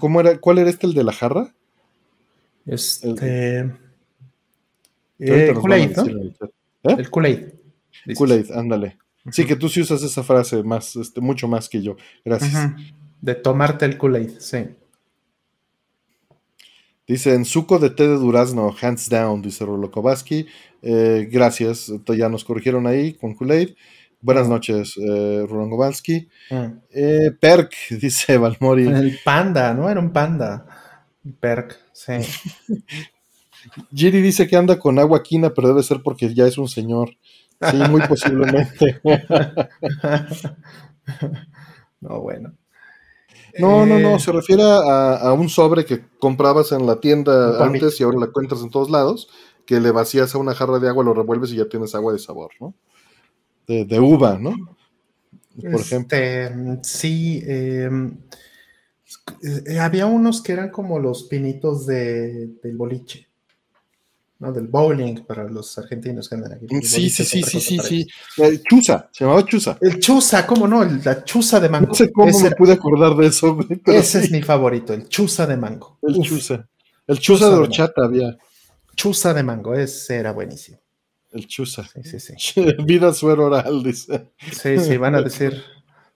¿Cómo era? ¿Cuál era este el de la jarra? Este. Eh, Kool-Aid, ¿no? ¿Eh? El Kool-Aid. Kool-Aid, ándale. Sí, que tú sí usas esa frase más, este, mucho más que yo. Gracias. De tomarte el Kool-Aid, sí. Dice, en suco de té de durazno, hands down, dice Rolo eh, gracias, ya nos corrigieron ahí con Kool-Aid. Buenas noches, eh, ah. eh, Perk, [LAUGHS] dice Valmori. El panda, ¿no? Era un panda. Perk, sí. [LAUGHS] Giri dice que anda con agua quina, pero debe ser porque ya es un señor. Sí, muy posiblemente. [LAUGHS] no, bueno. No, no, no, eh, se refiere a, un sobre que comprabas en la tienda antes y ahora la encuentras en todos lados, que le vacías a una jarra de agua, lo revuelves y ya tienes agua de sabor, ¿no? De, uva, ¿no? Por ejemplo. Este, sí, em, eh, había unos que eran como los pinitos de, del boliche. ¿No? Del bowling para los argentinos que andan aquí. Sí, sí, sí, sí, sí, sí. El chusa, se llamaba chusa. El chusa, ¿cómo no? la chusa de mango. No sé cómo me pude acordar de eso. ese es mi favorito, el chusa de mango. El chusa. El chusa, de horchata había. Chusa de mango, ese era buenísimo. El chusa. Sí, sí, sí. [LAUGHS] Vida suero oral, dice. Sí, sí, van a decir,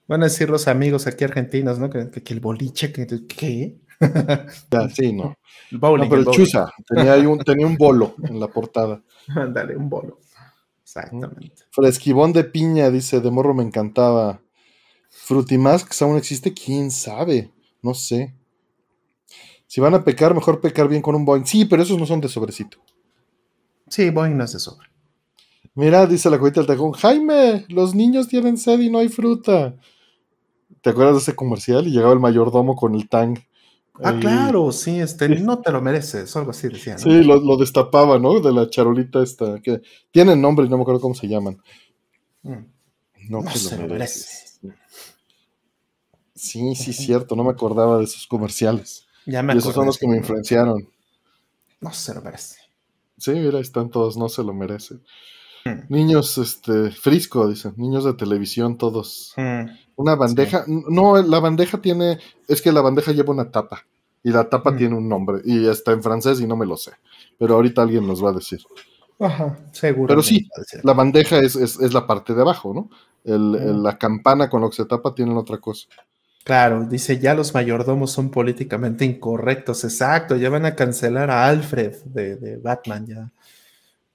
van a decir los amigos aquí argentinos, ¿no? Que, el boliche, que, ¿qué? [LAUGHS] ya, sí, no. El bowling, pero el, Chusa tenía, un, tenía un bolo en la portada. [LAUGHS] Ándale, un bolo. Exactamente. Fresquibón de piña, dice, de morro me encantaba. Frutimasks aún existe, quién sabe, no sé. Si van a pecar, mejor pecar bien con un Boeing. Sí, pero esos no son de sobrecito. Sí, Boeing no es de sobre. Mira, dice la cuita del tejón, Jaime, los niños tienen sed y no hay fruta. ¿Te acuerdas de ese comercial? Y llegaba el mayordomo con el tang Ah, claro, sí, este, no te lo mereces, algo así decían. Sí, lo, destapaba, ¿no? De la charolita esta, que tienen nombre y no me acuerdo cómo se llaman. Mm. No, te lo mereces. Sí, sí, cierto, no me acordaba de esos comerciales. Ya me y esos son los que me influenciaron. No se lo merece. Sí, mira, están todos, no se lo merece. Mm. Niños, este, Frisco, dicen, niños de televisión todos. Mm. Una bandeja, no, la bandeja tiene, es que la bandeja lleva una tapa y la tapa mm. tiene un nombre y está en francés y no me lo sé, pero ahorita alguien nos va a decir. Ajá, seguro. Pero sí, la bandeja es, es, la parte de abajo, ¿no? El, la campana con lo que se tapa tiene otra cosa. Claro, dice, ya los mayordomos son políticamente incorrectos, exacto, ya van a cancelar a Alfred de, de Batman, ya.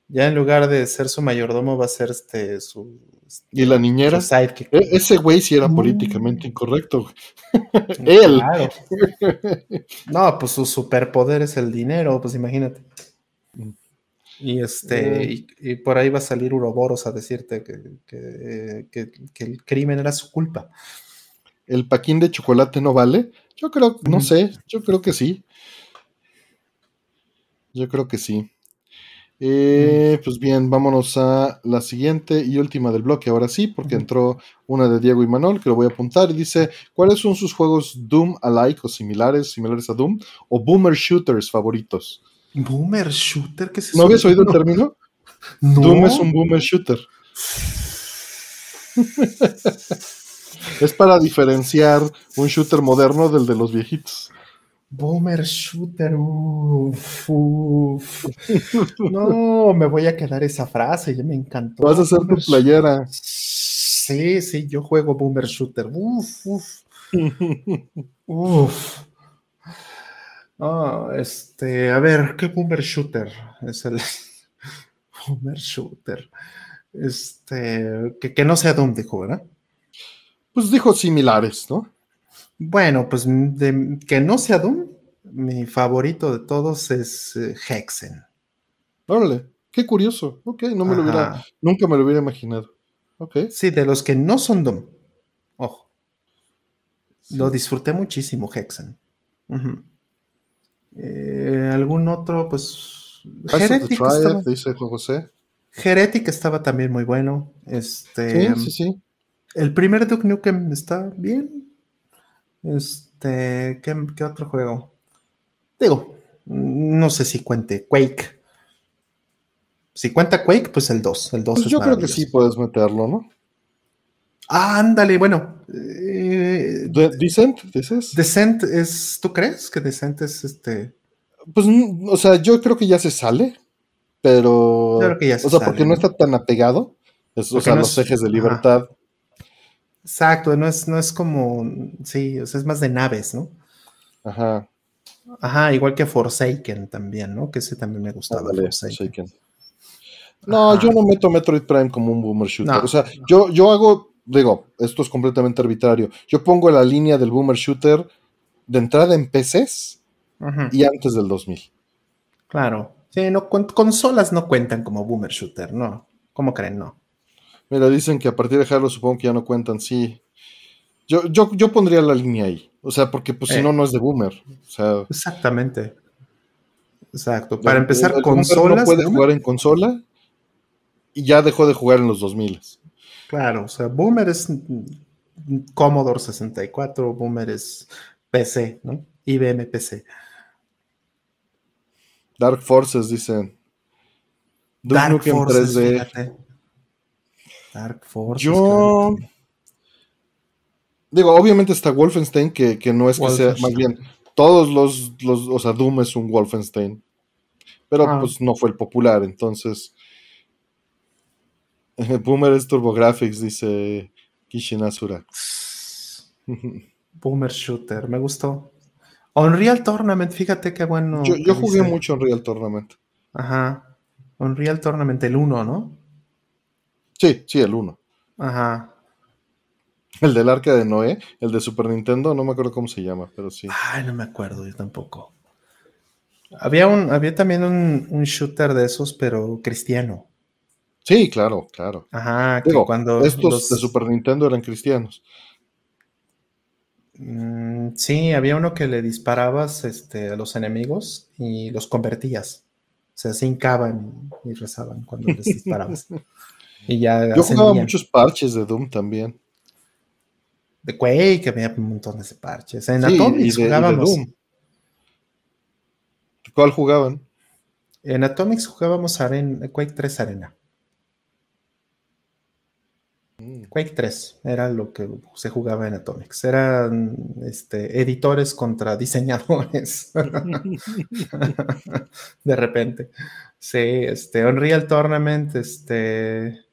Ya en lugar de ser su mayordomo va a ser este su ¿Y la niñera? E, ese güey sí era políticamente incorrecto. [LAUGHS] Él. [LAUGHS] No, pues su superpoder es el dinero, pues imagínate. Y este, eh. y, por ahí va a salir Uroboros a decirte que, el crimen era su culpa. ¿El paquín de chocolate no vale? Yo creo, no sé, yo creo que sí. Yo creo que sí. Eh, pues bien, vámonos a la siguiente y última del bloque, ahora sí, porque entró una de Diego y Manuel, que lo voy a apuntar, y dice, ¿cuáles son sus juegos Doom alike o similares, similares a Doom, o Boomer Shooters favoritos? ¿Boomer Shooter? ¿Qué es eso? ¿No habías oído el término? Doom es un Boomer Shooter. [LAUGHS] es para diferenciar un shooter moderno del de los viejitos. Boomer Shooter, uff, No, me voy a quedar esa frase, ya me encantó. Vas a hacer tu playera. Sí, sí, yo juego Boomer Shooter. Uf, uf. uf. Ah, este, a ver, ¿qué Boomer Shooter? Es el [LAUGHS] Boomer Shooter. Este, que, que no sea Doom, dijo, ¿verdad? Pues dijo similares, ¿no? Bueno, pues de, que no sea Doom, mi favorito de todos es eh, Hexen. Órale, qué curioso. Ok, no me lo hubiera, nunca me lo hubiera imaginado. Ok. Sí, de los que no son Doom. Ojo. Lo disfruté muchísimo, Hexen. Eh, ¿Algún otro? Pues. Heretic estaba, dice José. Heretic estaba también muy bueno. Este, sí, sí, sí. El primer Duke Nukem está bien. Este, ¿qué, otro juego? Digo, no sé si cuente Quake. Si cuenta Quake, pues el 2. El 2 pues yo creo que sí puedes meterlo, ¿no? Ah, ándale, bueno. Eh, ¿Descent, dices? Descent es, ¿tú crees que Descent es este? Pues, o sea, yo creo que ya se sale, pero... Creo que ya se o sea, porque no está tan apegado, o sea, los ejes de libertad. Exacto, no es, no es como, sí, o sea, es más de naves, ¿no? Ajá. Ajá, igual que Forsaken también, ¿no? Que ese también me gustaba. Forsaken. No, yo no meto Metroid Prime como un boomer shooter. o sea, yo, yo hago, digo, esto es completamente arbitrario. Yo pongo la línea del boomer shooter de entrada en PCs y antes del 2000. Claro. Sí, no, consolas no cuentan como boomer shooter, ¿no? ¿Cómo creen? No. Mira, dicen que a partir de Halo supongo que ya no cuentan, sí. Yo, yo, yo pondría la línea ahí. O sea, porque pues si eh. no, no es de boomer. O sea, Exactamente. Exacto. Para empezar, el, consolas. No puede jugar en consola y ya dejó de jugar en los 2000. Claro, o sea, boomer es Commodore 64, boomer es PC, ¿no? IBM PC. Dark Forces, dicen. Dark Forces, 3D. Dark Force. Yo. Digo, obviamente está Wolfenstein, que, no es que sea, más bien, todos los, los, o sea, Doom es un Wolfenstein. Pero ah. pues no fue el popular, entonces. [LAUGHS] Boomer es TurboGrafx, dice Kishinasura. [LAUGHS] Boomer Shooter, me gustó. Unreal Tournament, fíjate qué bueno. Yo, yo jugué mucho Unreal Tournament. Ajá. Unreal Tournament, el 1, ¿no? Sí, sí, el 1. Ajá. El del arca de Noé, el de Super Nintendo, no me acuerdo cómo se llama, pero sí. Ay, no me acuerdo, yo tampoco. Había, un, había también un, shooter de esos, pero cristiano. Sí, claro, claro. Ajá, que cuando. Estos de Super Nintendo eran cristianos. Mm, sí, había uno que le disparabas este, a los enemigos y los convertías. O sea, se hincaban y rezaban cuando les disparabas. [LAUGHS] Yo jugaba muchos parches de Doom también. De Quake había un montón de parches. En Atomics jugábamos. ¿Cuál jugaban? En Atomics jugábamos en Quake 3 Arena. Mm. Quake 3 era lo que se jugaba en Atomics. Eran este, editores contra diseñadores. [LAUGHS] [LAUGHS] de repente. Sí, este, Unreal Tournament, este,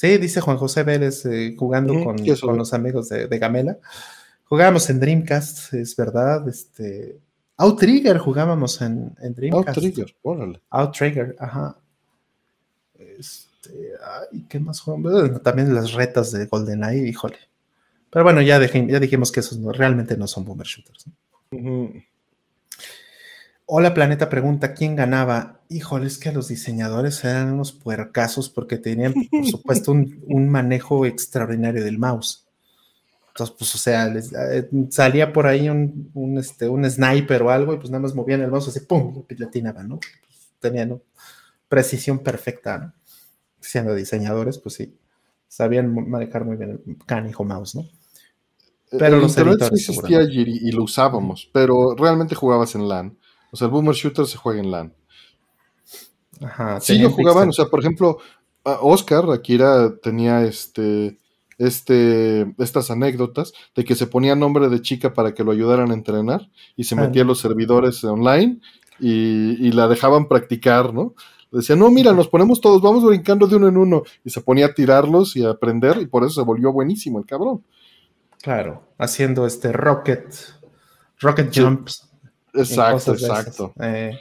Sí, dice Juan José Vélez eh, jugando con, los amigos de, Gamela. Jugábamos en Dreamcast, es verdad. Este, Outrigger jugábamos en, Dreamcast. Outrigger, órale. Outrigger, ajá. Este, ay, ¿qué más jugamos? también las retas de GoldenEye, híjole. Pero bueno, ya, ya dijimos que esos no, realmente no son boomer shooters. Hola Planeta pregunta, ¿quién ganaba? Híjole, es que los diseñadores eran unos puercasos porque tenían, por [LAUGHS] supuesto, un, manejo extraordinario del mouse. Entonces, pues, o sea, les, eh, salía por ahí un, este, un sniper o algo y pues nada más movían el mouse así, ¡pum! y atinaban, ¿no? tenían precisión perfecta, ¿no? Siendo diseñadores, pues sí, sabían manejar muy bien el canijo mouse, ¿no? Pero el los internet sí existía y, lo usábamos, pero realmente jugabas en LAN. O sea, el Boomer Shooter se juega en LAN. Ajá. Sí lo jugaban, o sea, por ejemplo, Oscar, Akira, tenía este, este, estas anécdotas de que se ponía nombre de chica para que lo ayudaran a entrenar y se metía a los servidores online y, la dejaban practicar, ¿no? Decía, no, mira, nos ponemos todos, vamos brincando de uno en uno. Y se ponía a tirarlos y a aprender, y por eso se volvió buenísimo el cabrón. Claro, haciendo este rocket, rocket jumps. Exacto, exacto. Eh,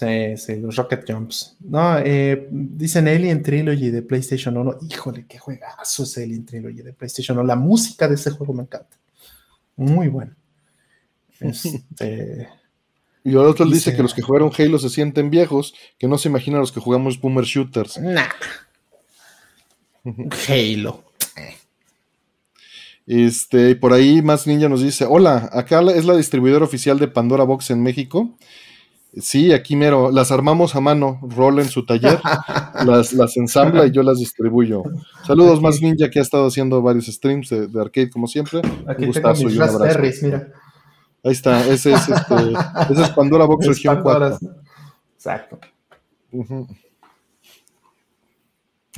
Sí, sí, los Rocket Jumps. No, eh, dicen Alien Trilogy de PlayStation 1. Híjole, qué juegazo es Alien Trilogy de PlayStation 1. La música de ese juego me encanta. Muy bueno. [LAUGHS] Este, y ahora otro dice que los que jugaron Halo se sienten viejos, que no se imaginan los que jugamos Boomer Shooters. Nah. [LAUGHS] Halo. Este, por ahí más ninja nos dice, hola, acá es la distribuidora oficial de Pandora Box en México. Sí, aquí mero, las armamos a mano, Roll en su taller, [LAUGHS] las, las ensambla y yo las distribuyo. Saludos más ninja que ha estado haciendo varios streams de, arcade como siempre. Aquí un gustazo y un abrazo. mira. Ahí está, ese es, este, ese es Pandora Box [LAUGHS] Región 4. Exacto.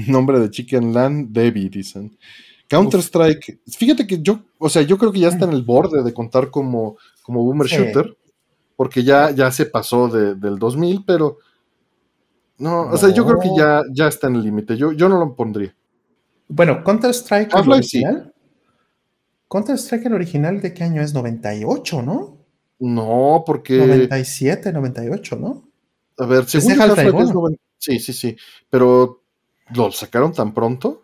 Nombre de Chicken Land, Debbie, dicen. Counter-Strike, fíjate que yo, o sea, yo creo que ya está en el borde de contar como, como Boomer Shooter, porque ya, ya se pasó del 2000, pero no, o sea, yo creo que ya, ya está en el límite, yo, yo no lo pondría. Bueno, Counter-Strike original. Counter-Strike el original de qué año es? 98, ¿no? No, porque... 97, 98, ¿no? A ver, según Half-Life Sí, sí, sí, pero ¿lo sacaron tan pronto?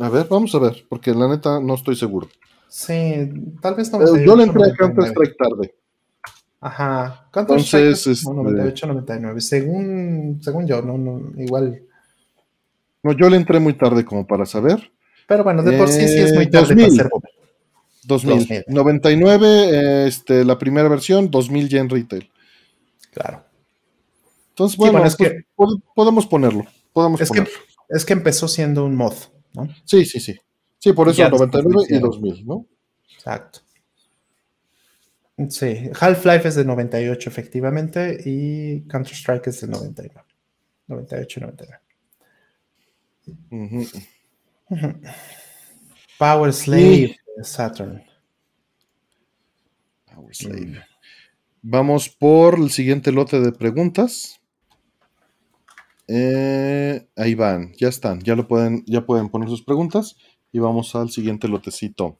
A ver, vamos a ver, porque la neta no estoy seguro. Sí, tal vez no. yo le entré a Counter-Strike tarde. Ajá, Counter-Strike este... 98, 99. Según, según yo, no, no, igual. No, yo le entré muy tarde como para saber. Pero bueno, de por sí sí es muy tarde 2000, para ser 2000. 2000. 99, este, la primera versión, 2000 ya en retail. Claro. Entonces, bueno, es pues, que, podemos ponerlo. Podemos es, ponerlo. Que, es que empezó siendo un mod. Sí, sí, sí. Sí, por eso 99 y 2000, ¿no? Exacto. Sí, Half-Life es de 98 efectivamente y Counter-Strike es de 99. 98 y 99. Power Slave Saturn. Power Slave. Vamos por el siguiente lote de preguntas. Eh, ahí van, ya están, ya lo pueden, ya pueden poner sus preguntas y vamos al siguiente lotecito.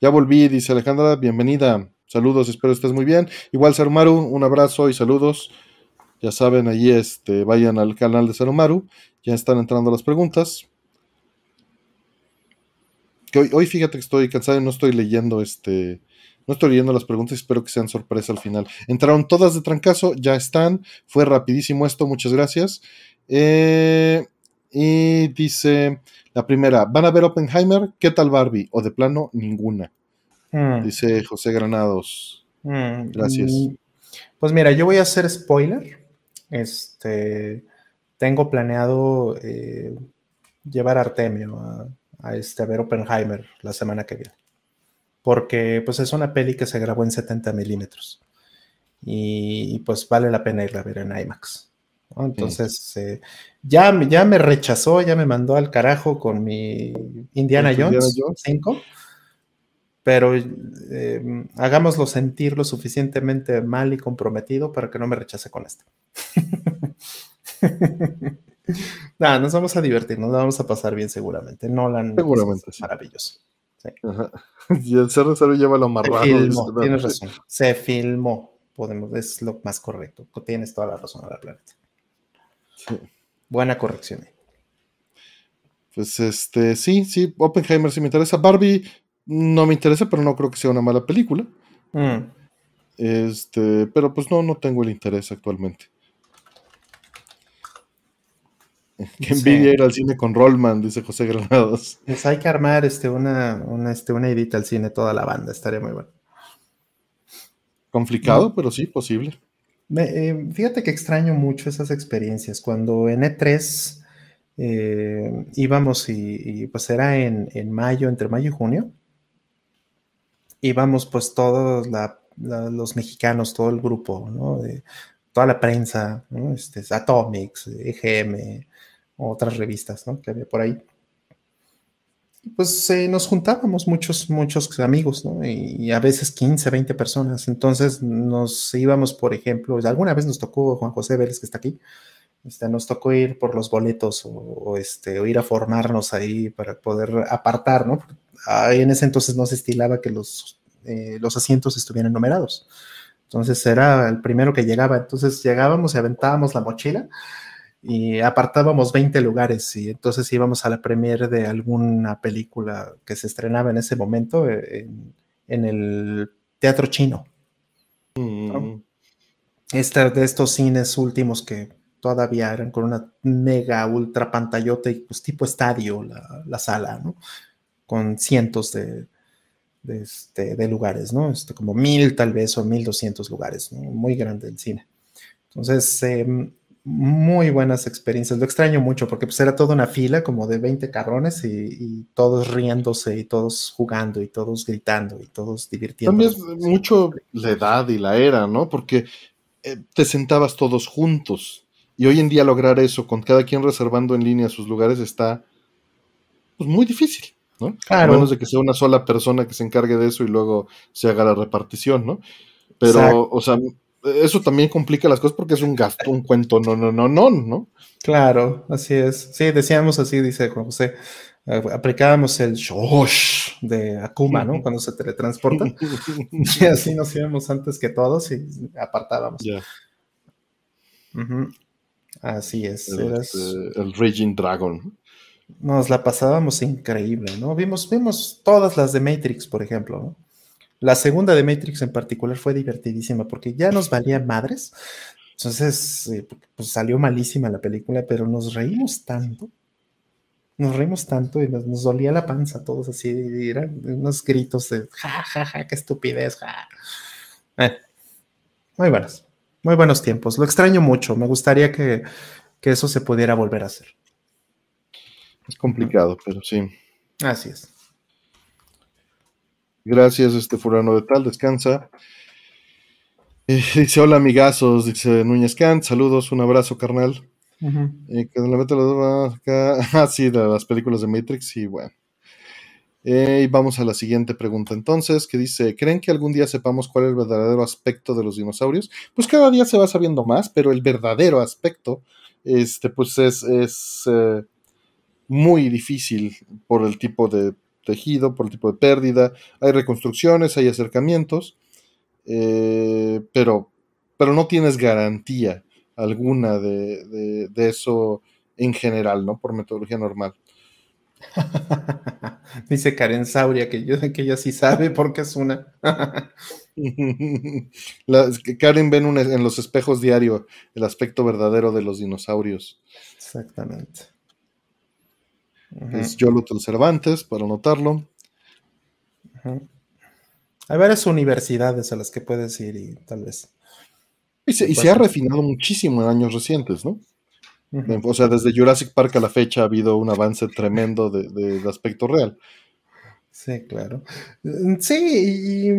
Ya volví, dice Alejandra, bienvenida. Saludos, espero estés muy bien. Igual Sarumaru, un abrazo y saludos. Ya saben, allí este, vayan al canal de Sarumaru. Ya están entrando las preguntas. Hoy, fíjate que estoy cansado y no estoy leyendo este. No estoy leyendo las preguntas, espero que sean sorpresa al final. Entraron todas de trancazo, ya están. Fue rapidísimo esto, muchas gracias. Eh, y dice la primera, ¿van a ver Oppenheimer? ¿Qué tal Barbie? O de plano, ninguna. Mm. Dice José Granados. Mm, Gracias. Pues mira, yo voy a hacer spoiler. Este, tengo planeado eh, llevar a Artemio a, este, a ver Oppenheimer la semana que viene. Porque pues es una peli que se grabó en 70 milímetros. Y, y, pues vale la pena irla a ver en IMAX. Entonces, eh, ya, ya me rechazó, ya me mandó al carajo con mi Indiana Jones, 5, pero eh, hagámoslo sentir lo suficientemente mal y comprometido para que no me rechace con [LAUGHS] esto. Nada, nos vamos a divertir, nos vamos a pasar bien seguramente. Nolan seguramente, es maravilloso. [LAUGHS] Y el CR0 lleva lo amarrado. tienes razón. Se filmó, podemos, es lo más correcto. Tienes toda la razón a la planeta. Buena corrección. Pues este, sí, sí, Oppenheimer sí me interesa. Barbie no me interesa, pero no creo que sea una mala película. Mm. Este, pero pues no, no tengo el interés actualmente. Que envidia ir al cine con Rollman, dice José Granados. Pues hay que armar este, una, una, este, una edita al cine toda la banda, estaría muy bueno. Complicado, pero sí, posible. Eh, fíjate que extraño mucho esas experiencias. Cuando en E3 eh, íbamos y, pues era en, mayo, entre mayo y junio, íbamos pues todos los mexicanos, todo el grupo, ¿no? De, toda la prensa, ¿no? Este, Atomics, EGM, otras revistas, ¿no? Que había por ahí pues eh, nos juntábamos muchos, muchos amigos, ¿no? Y, a veces 15, 20 personas. Entonces nos íbamos, por ejemplo, alguna vez nos tocó Juan José Vélez, que está aquí, este, nos tocó ir por los boletos o, este, o ir a formarnos ahí para poder apartar, ¿no? en ese entonces no se estilaba que los, eh, los asientos estuvieran numerados. Entonces era el primero que llegaba. Entonces llegábamos y aventábamos la mochila y apartábamos 20 lugares y entonces íbamos a la premiere de alguna película que se estrenaba en ese momento eh, en, el teatro chino. Mm. Este, de estos cines últimos que todavía eran con una mega ultra pantallota y pues tipo estadio la, sala, ¿no? Con cientos de, este, de, lugares, ¿no? Este, como mil tal vez o mil doscientos lugares, Muy grande el cine. Entonces, em, muy buenas experiencias. Lo extraño mucho porque pues era toda una fila como de 20 cabrones y, todos riéndose y todos jugando y todos gritando y todos divirtiendo. También es mucho la edad y la era, ¿no? Porque eh, te sentabas todos juntos y hoy en día lograr eso con cada quien reservando en línea sus lugares está pues, muy difícil, ¿no? A menos de que sea una sola persona que se encargue de eso y luego se haga la repartición, ¿no? Pero, o sea, eso también complica las cosas porque es un gasto, un cuento, no, no, no, no, ¿no? Claro, así es. Sí, decíamos así, dice Juan José. Eh, aplicábamos el shosh de Akuma, ¿no? Cuando se teletransporta. [LAUGHS] y así nos íbamos antes que todos y apartábamos. Así es. El, este, el Raging Dragon. Nos la pasábamos increíble, ¿no? Vimos, vimos todas las de Matrix, por ejemplo, ¿no? La segunda de Matrix en particular fue divertidísima porque ya nos valía madres. Entonces, eh, pues salió malísima la película, pero nos reímos tanto. Nos reímos tanto y nos, dolía la panza todos así. Y eran unos gritos de ja, ja, ja, qué estupidez, ja. Eh, muy buenos, muy buenos tiempos. Lo extraño mucho. Me gustaría que, que eso se pudiera volver a hacer. Es complicado, pero sí. Así es. Gracias, este fulano de tal, descansa. Eh, dice, hola amigazos, dice Núñez Kant, saludos, un abrazo, carnal. Eh, que la meta acá. [LAUGHS] Ah, sí, de las películas de Matrix, y bueno. Eh, y vamos a la siguiente pregunta entonces, que dice, ¿creen que algún día sepamos cuál es el verdadero aspecto de los dinosaurios? Pues cada día se va sabiendo más, pero el verdadero aspecto, este, pues es, es muy difícil por el tipo de tejido, por el tipo de pérdida. Hay reconstrucciones, hay acercamientos, eh, pero, pero no tienes garantía alguna de, eso en general, ¿no? Por metodología normal. [LAUGHS] Dice Karen Sauria que, yo, que ella sí sabe porque es una. [LAUGHS] Karen ve en los espejos diario el aspecto verdadero de los dinosaurios. Exactamente. Es Yolotel Cervantes, para anotarlo. Hay varias universidades a las que puedes ir y tal vez. Y se, ha refinado muchísimo en años recientes, ¿no? O sea, desde Jurassic Park a la fecha ha habido un avance tremendo de, aspecto real. Sí, claro. Sí, y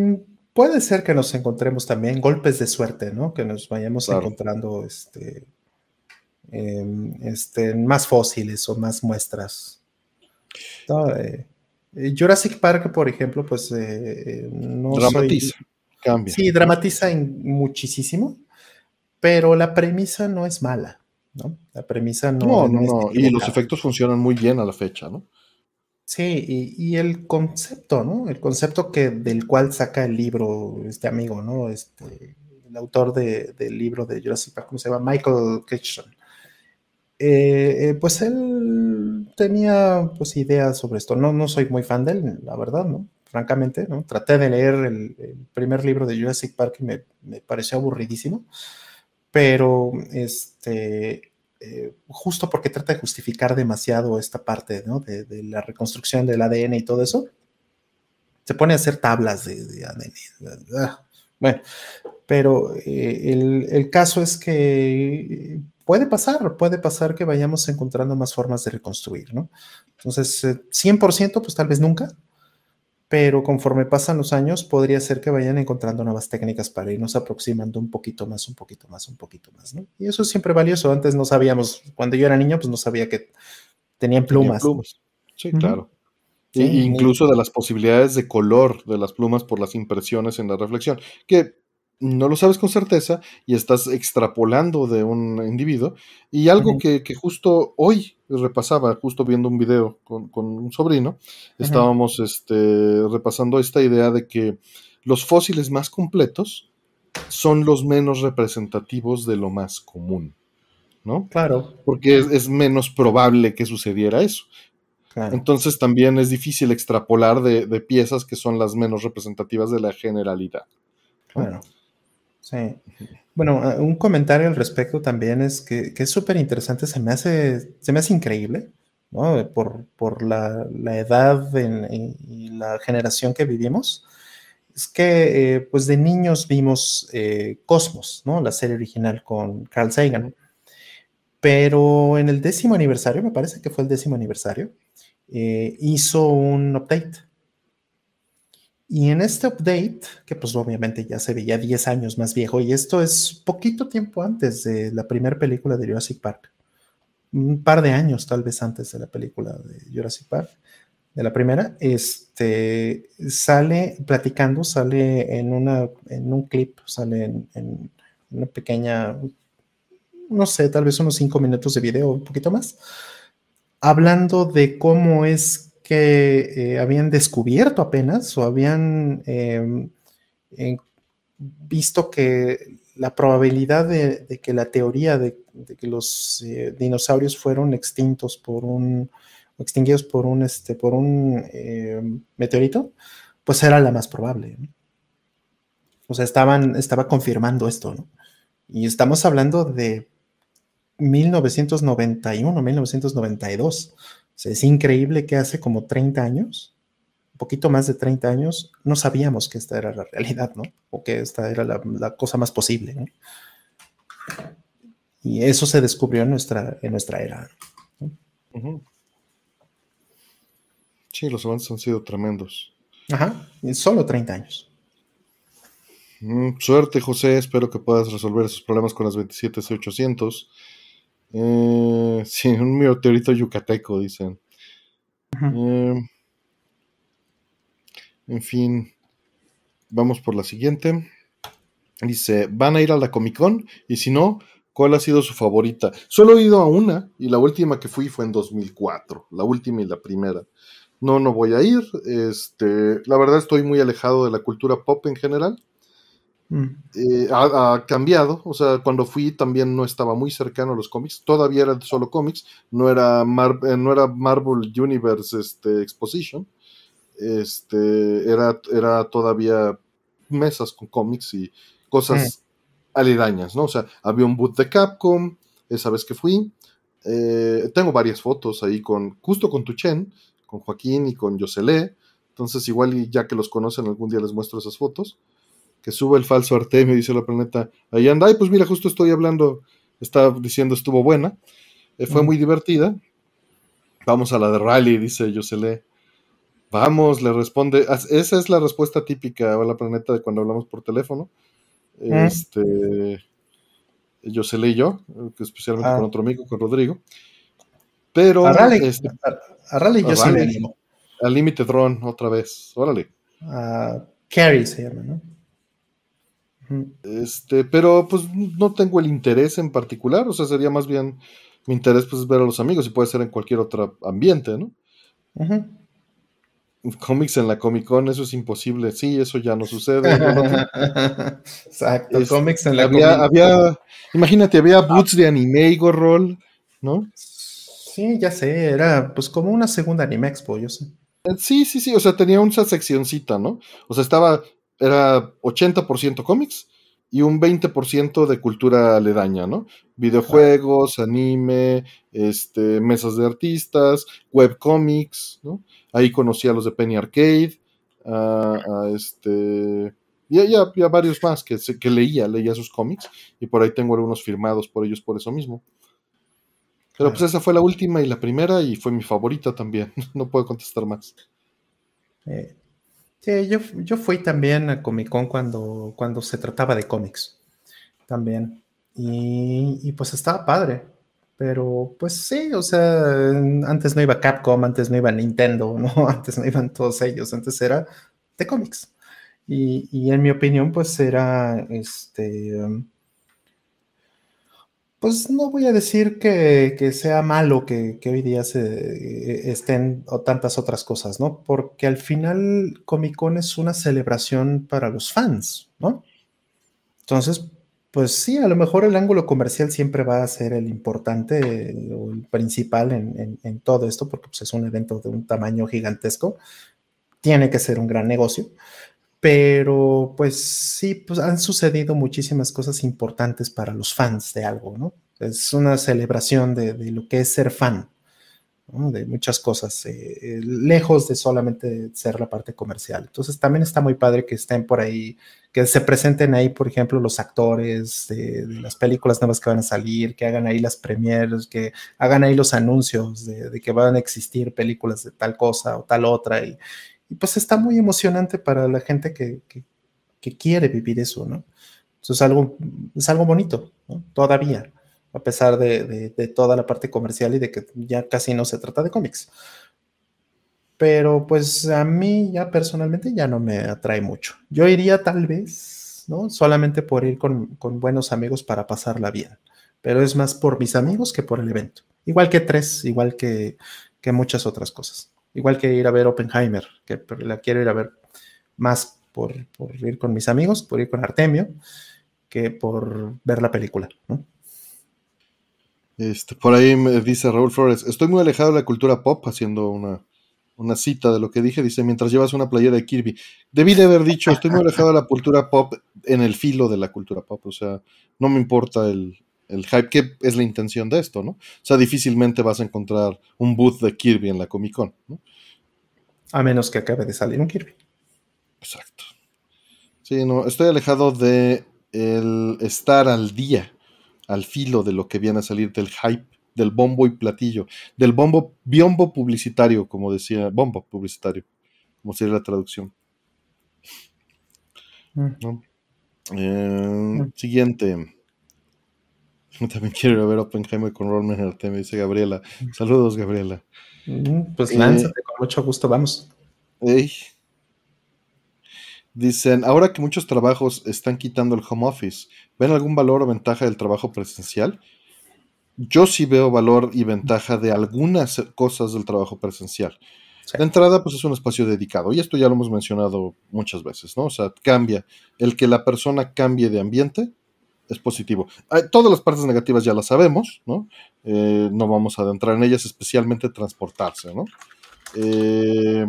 puede ser que nos encontremos también golpes de suerte, ¿no? Que nos vayamos encontrando este, em, este, más fósiles o más muestras eh, eh, Jurassic Park, por ejemplo, pues eh, no dramatiza, cambia. Sí, dramatiza muchísimo, pero la premisa no es mala, ¿no? La premisa no. No, no, no. Y los efectos funcionan muy bien a la fecha, ¿no? Sí, y, el concepto, ¿no? El concepto que, del cual saca el libro este amigo, ¿no? Este, el autor del libro de Jurassic Park, ¿cómo se llama? Michael Kitchen. Eh, eh, pues él tenía pues ideas sobre esto. No, no soy muy fan de él, la verdad, ¿no? Francamente, ¿no? Traté de leer el, primer libro de Jurassic Park y me, pareció aburridísimo, pero este, eh, justo porque trata de justificar demasiado esta parte, ¿no? De, la reconstrucción del ADN y todo eso, se pone a hacer tablas de, ADN. Ah, bueno, pero el, el caso es que puede pasar, puede pasar que vayamos encontrando más formas de reconstruir, ¿no? Entonces, 100%, eh, pues tal vez nunca, pero conforme pasan los años, podría ser que vayan encontrando nuevas técnicas para irnos aproximando un poquito más, un poquito más, un poquito más, ¿no? Y eso es siempre valioso. Antes no sabíamos, cuando yo era niño, pues no sabía que tenían plumas. Sí, claro. incluso de las posibilidades de color de las plumas por las impresiones en la reflexión, que no lo sabes con certeza y estás extrapolando de un individuo. Y algo que, justo hoy repasaba, justo viendo un video con, un sobrino, estábamos este, repasando esta idea de que los fósiles más completos son los menos representativos de lo más común, ¿no? Claro. Porque es, menos probable que sucediera eso. Entonces también es difícil extrapolar de, piezas que son las menos representativas de la generalidad. Claro. Sí. Bueno, ah, un comentario al respecto también es que, es súper interesante, se me hace, se me hace increíble, ¿no? Por, la, edad y la generación que vivimos. Es que, eh, pues de niños vimos eh, Cosmos, ¿no? La serie original con Carl Sagan. Pero en el décimo aniversario, me parece que fue el décimo aniversario, eh, hizo un update y en este update, que pues obviamente ya se veía 10 años más viejo, y esto es poquito tiempo antes de la primera película de Jurassic Park, un par de años tal vez antes de la película de Jurassic Park, de la primera, este, sale platicando, sale en, una, en un clip, sale en, en una pequeña, no sé, tal vez unos 5 minutos de video, un poquito más, hablando de cómo es que eh, habían descubierto apenas o habían em, visto que la probabilidad de, que la teoría de, que los eh, dinosaurios fueron extintos por un extinguidos por un este por un em, meteorito pues era la más probable o sea estaban estaba confirmando esto ¿no? y estamos hablando de 1991 1992 es increíble que hace como 30 años, un poquito más de 30 años, no sabíamos que esta era la realidad, ¿no? O que esta era la, cosa más posible, ¿no? Y eso se descubrió en nuestra, en nuestra era. Sí, los avances han sido tremendos. Ajá, solo 30 años. Mm, suerte, José. Espero que puedas resolver esos problemas con las 27800. Eh, sí, un meteorito yucateco, dicen. Eh, en fin, vamos por la siguiente. Dice, ¿van a ir a la Comic Con? Y si no, ¿cuál ha sido su favorita? Solo he ido a una y la última que fui fue en 2004, la última y la primera. No, no voy a ir. Este, la verdad estoy muy alejado de la cultura pop en general. Mm. Eh, ha, cambiado, o sea, cuando fui también no estaba muy cercano a los cómics, todavía era solo cómics, no era, eh, no era Marvel Universe este, Exposition, este, era, era todavía mesas con cómics y cosas mm. aledañas, ¿no? O sea, había un boot de Capcom, esa vez que fui, eh, tengo varias fotos ahí con, justo con Tuchen, con Joaquín y con Yoselé, entonces igual ya que los conocen algún día les muestro esas fotos que sube el falso Artemio, dice la planeta. Ahí anda, ay, pues mira, justo estoy hablando, está diciendo estuvo buena, eh, fue muy divertida. Vamos a la de Rally, dice Yosele. Vamos, le responde. Esa es la respuesta típica a la planeta de cuando hablamos por teléfono. Este. Yosele y yo, especialmente con ah. otro amigo, con Rodrigo. Pero. A Rally, este, a, Rally yo sí Al límite drone, otra vez. Órale. A Carrie se llama, ¿no? Este, pero pues no tengo el interés en particular, o sea, sería más bien mi interés pues ver a los amigos y puede ser en cualquier otro ambiente, ¿no? Cómics en la Comic Con, eso es imposible, sí, eso ya no sucede. [LAUGHS] Exacto, cómics en la había, había, imagínate, había boots de anime y roll, ¿no? Sí, ya sé, era pues como una segunda anime expo, yo sé. Eh, sí, sí, sí, o sea, tenía una seccioncita, ¿no? O sea, estaba era 80% cómics y un 20% de cultura aledaña, ¿no? Videojuegos, anime, este, mesas de artistas, webcomics, ¿no? Ahí conocí a los de Penny Arcade, a, este, y había varios más que, que leía, leía sus cómics, y por ahí tengo algunos firmados por ellos por eso mismo. Pero pues esa fue la última y la primera y fue mi favorita también. [LAUGHS] No puedo contestar más. Eh, Sí, yo, yo fui también a Comic Con cuando, cuando se trataba de cómics. También. Y, pues estaba padre. Pero pues sí, o sea, antes no iba Capcom, antes no iba Nintendo, [LAUGHS] ¿no? Antes no iban todos ellos, antes era de cómics. Y, y en mi opinión, pues era este pues no voy a decir que, sea malo que, hoy día se eh, estén o tantas otras cosas, ¿no? Porque al final Comic Con es una celebración para los fans, ¿no? Entonces, pues sí, a lo mejor el ángulo comercial siempre va a ser el importante o el principal en, todo esto, porque pues, es un evento de un tamaño gigantesco. Tiene que ser un gran negocio. Pero pues sí, pues han sucedido muchísimas cosas importantes para los fans de algo, ¿no? Es una celebración de, de lo que es ser fan de muchas cosas, eh, eh, lejos de solamente ser la parte comercial. Entonces también está muy padre que estén por ahí, que se presenten ahí, por ejemplo, los actores de, las películas nuevas que van a salir, que hagan ahí las premieres, que hagan ahí los anuncios de, que van a existir películas de tal cosa o tal otra. Y, pues está muy emocionante para la gente que, quiere vivir eso, ¿no? Entonces es algo, es algo bonito, Todavía a pesar de, toda la parte comercial y de que ya casi no se trata de cómics. Pero pues a mí ya personalmente ya no me atrae mucho. Yo iría tal vez, ¿no? Solamente por ir con, buenos amigos para pasarla bien. Pero es más por mis amigos que por el evento. Igual que tres, igual que, muchas otras cosas. Igual que ir a ver Oppenheimer, que la quiero ir a ver más por, por ir con mis amigos, por ir con Artemio, que por ver la película. Este, por ahí me dice Raúl Flores, estoy muy alejado de la cultura pop, haciendo una, cita de lo que dije, dice, mientras llevas una playera de Kirby. Debí de haber dicho, estoy muy alejado de la cultura pop en el filo de la cultura pop, o sea, no me importa el, hype, que es la intención de esto, ¿no? O sea, difícilmente vas a encontrar un booth de Kirby en la Comic Con, ¿no? A menos que acabe de salir un Kirby. Exacto. Sí, no, estoy alejado de el estar al día al filo de lo que viene a salir del hype, del bombo y platillo, del bombo, biombo publicitario, como decía, bombo publicitario, como sería la traducción. Mm. Eh, mm. Siguiente. También quiero ir a ver Oppenheimer con Ron me dice Gabriela. Saludos, Gabriela. Mm, pues lánzate, con mucho gusto, vamos. Dicen, ahora que muchos trabajos están quitando el home office, ¿ven algún valor o ventaja del trabajo presencial? Yo sí veo valor y ventaja de algunas cosas del trabajo presencial. De entrada, pues es un espacio dedicado, y esto ya lo hemos mencionado muchas veces, ¿no? O sea, cambia. El que la persona cambie de ambiente es positivo. Todas las partes negativas ya las sabemos, ¿no? Eh, no vamos a adentrar en ellas, especialmente transportarse, ¿no? Eh,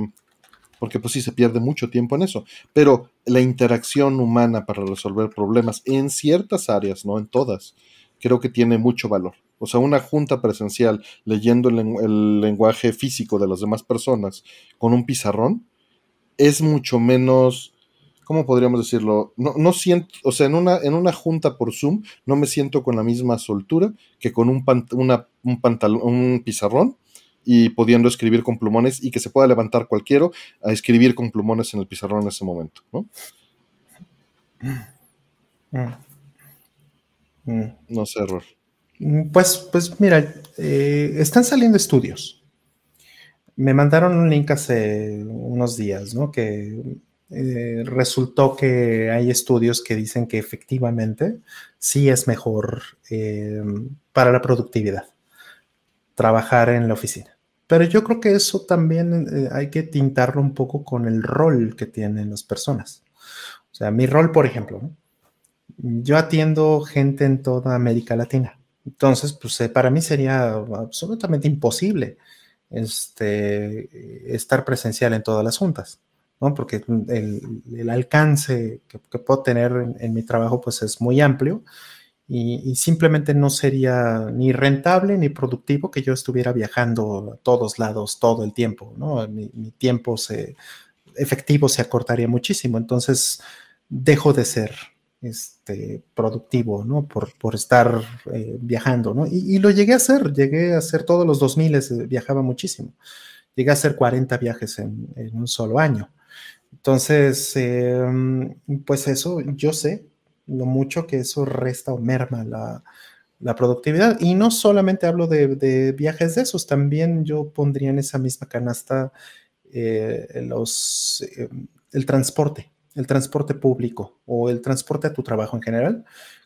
porque pues sí se pierde mucho tiempo en eso, pero la interacción humana para resolver problemas en ciertas áreas, no en todas, creo que tiene mucho valor. O sea, una junta presencial leyendo el, lenguaje físico de las demás personas con un pizarrón es mucho menos, ¿cómo podríamos decirlo? No, no siento, o sea, en una, en una junta por Zoom no me siento con la misma soltura que con un, una, un, pantalón, un pizarrón y pudiendo escribir con plumones y que se pueda levantar cualquiera a escribir con plumones en el pizarrón en ese momento, ¿no? Mm. Mm. No sé, error. Mm, pues, pues mira, eh, están saliendo estudios. Me mandaron un link hace unos días, ¿no? Que eh, resultó que hay estudios que dicen que efectivamente sí es mejor eh, para la productividad trabajar en la oficina. Pero yo creo que eso también eh, hay que tintarlo un poco con el rol que tienen las personas. O sea, mi rol, por ejemplo, yo atiendo gente en toda América Latina. Entonces, pues para mí sería absolutamente imposible este, estar presencial en todas las juntas, ¿no? Porque el, alcance que, puedo tener en, en, mi trabajo, pues es muy amplio y, simplemente no sería ni rentable ni productivo que yo estuviera viajando a todos lados todo el tiempo, ¿no? Mi, tiempo se, efectivo se acortaría muchísimo, entonces dejo de ser este, productivo, ¿no? Por, por estar eh, viajando, ¿no? Y, lo llegué a hacer, llegué a hacer todos los 2000, eh, viajaba muchísimo. Llegué a hacer 40 viajes en, un solo año. Entonces, em, pues eso, yo sé lo mucho que eso resta o merma la, productividad. Y no solamente hablo de, viajes de esos, también yo pondría en esa misma canasta eh, los, eh, el transporte, el transporte público o el transporte a tu trabajo en general,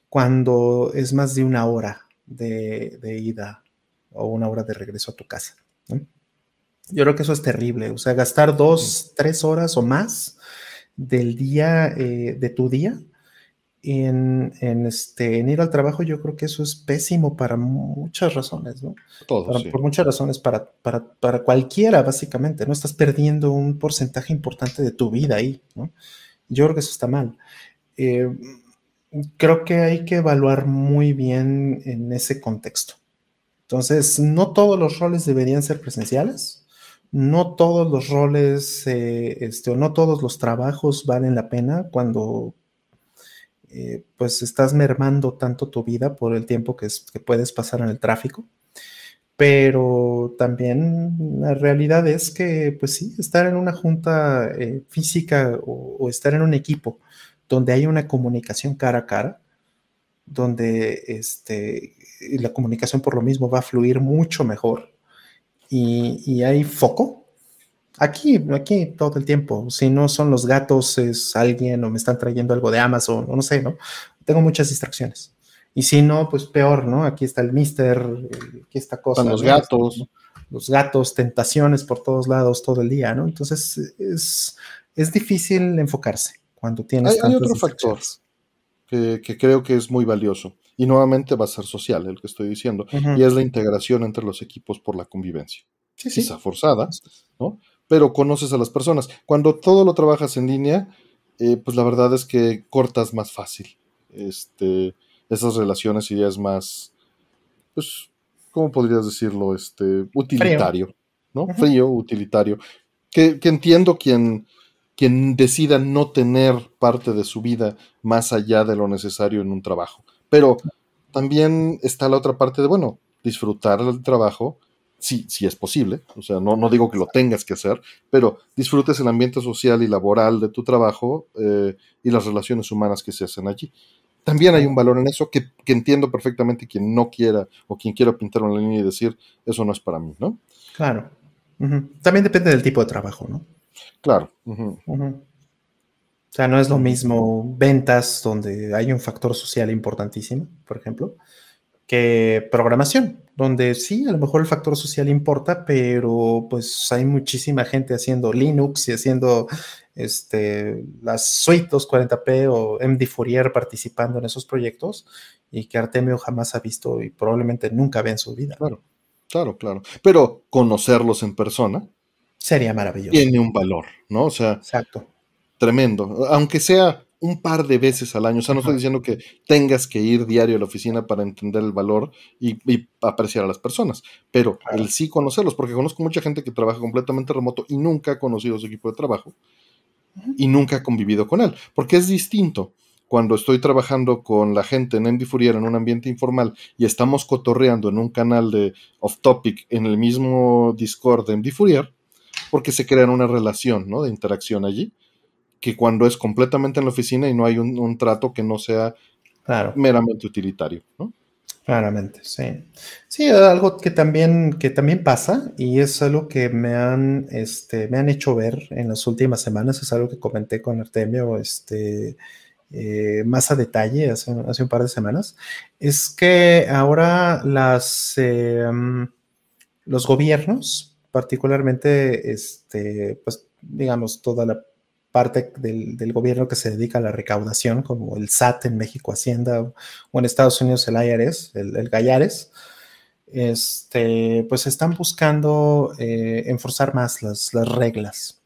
cuando es más de una hora de, ida o una hora de regreso a tu casa. Yo creo que eso es terrible, o sea, gastar dos, tres horas o más del día, eh, de tu día en, este, en ir al trabajo, yo creo que eso es pésimo para muchas razones, ¿no? Todo, Por muchas razones, para, para, cualquiera, básicamente, ¿no? Estás perdiendo un porcentaje importante de tu vida ahí, ¿no? Yo creo que eso está mal. Eh, creo que hay que evaluar muy bien en ese contexto. Entonces, no todos los roles deberían ser presenciales, no todos los roles, eh, este, o no todos los trabajos valen la pena cuando eh, pues estás mermando tanto tu vida por el tiempo que, puedes pasar en el tráfico. Pero también la realidad es que, pues sí, estar en una junta eh, física o, estar en un equipo donde hay una comunicación cara a cara, donde este, la comunicación por lo mismo va a fluir mucho mejor y, y hay foco, Aquí, aquí todo el tiempo. Si no son los gatos, es alguien o me están trayendo algo de Amazon o no sé, ¿no? Tengo muchas distracciones. Y si no, pues peor, ¿no? Aquí está el mister, aquí está cosa. los gatos. Los gatos, tentaciones por todos lados todo el día, ¿no? Entonces es, es difícil enfocarse cuando tienes. Hay, hay otro factor que, que, creo que es muy valioso y nuevamente va a ser social el que estoy diciendo, y es la integración entre los equipos por la convivencia. Sí, forzada, ¿no? pero conoces a las personas. Cuando todo lo trabajas en línea, eh, pues la verdad es que cortas más fácil este, esas relaciones y ya es más, pues, ¿cómo podrías decirlo? Este, utilitario, ¿no? Frío, utilitario. Que, entiendo quien, quien decida no tener parte de su vida más allá de lo necesario en un trabajo. Pero también está la otra parte de, bueno, disfrutar del trabajo si, si es posible, o sea, no, no digo que lo tengas que hacer, pero disfrutes el ambiente social y laboral de tu trabajo eh, y las relaciones humanas que se hacen allí. También hay un valor en eso que, entiendo perfectamente quien no quiera o quien quiera pintar una línea y decir, eso no es para mí, ¿no? Claro. También depende del tipo de trabajo, ¿no? Claro. O sea, no es lo mismo ventas donde hay un factor social importantísimo, por ejemplo, que programación, donde sí, a lo mejor el factor social importa, pero pues hay muchísima gente haciendo Linux y haciendo este, las suite 240p o MD Fourier participando en esos proyectos y que Artemio jamás ha visto y probablemente nunca ve en su vida. Claro, claro, claro. Pero conocerlos en persona sería maravilloso. Tiene un valor, ¿no? O sea, Exacto. Tremendo. Aunque sea un par de veces al año. O sea, no estoy diciendo que tengas que ir diario a la oficina para entender el valor y, apreciar a las personas, pero el sí conocerlos, porque conozco mucha gente que trabaja completamente remoto y nunca ha conocido su equipo de trabajo y nunca ha convivido con él, porque es distinto cuando estoy trabajando con la gente en MD Fourier en un ambiente informal y estamos cotorreando en un canal de off topic en el mismo Discord de MD Fourier, porque se crea una relación ¿no? de interacción allí que cuando es completamente en la oficina y no hay un, trato que no sea meramente utilitario, ¿no? Claramente, sí. Sí, algo que también, que también pasa y es algo que me han, este, me han hecho ver en las últimas semanas, es algo que comenté con Artemio este, eh, más a detalle hace, hace, un par de semanas, es que ahora las, em, los gobiernos, particularmente, este, pues digamos, toda la parte del, gobierno que se dedica a la recaudación, como el SAT en México, Hacienda, o en Estados Unidos el IRS, el, el Gallares, este, pues están buscando eh, enforzar más las, las, reglas.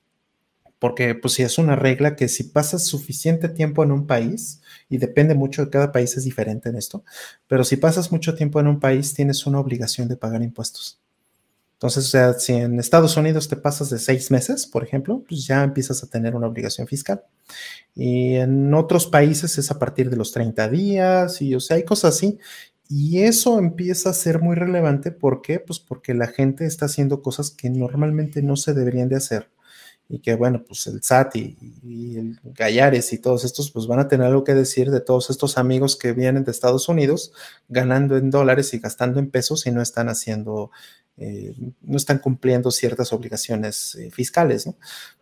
Porque pues si es una regla que si pasas suficiente tiempo en un país, y depende mucho de cada país es diferente en esto, pero si pasas mucho tiempo en un país tienes una obligación de pagar impuestos. Entonces, o sea, si en Estados Unidos te pasas de seis meses, por ejemplo, pues ya empiezas a tener una obligación fiscal. Y en otros países es a partir de los 30 días, y o sea, hay cosas así. Y eso empieza a ser muy relevante. ¿Por qué? Pues porque la gente está haciendo cosas que normalmente no se deberían de hacer. Y que bueno, pues el SAT y, y, el Gallares y todos estos, pues van a tener algo que decir de todos estos amigos que vienen de Estados Unidos ganando en dólares y gastando en pesos y no están haciendo eh, no están cumpliendo ciertas obligaciones eh, fiscales,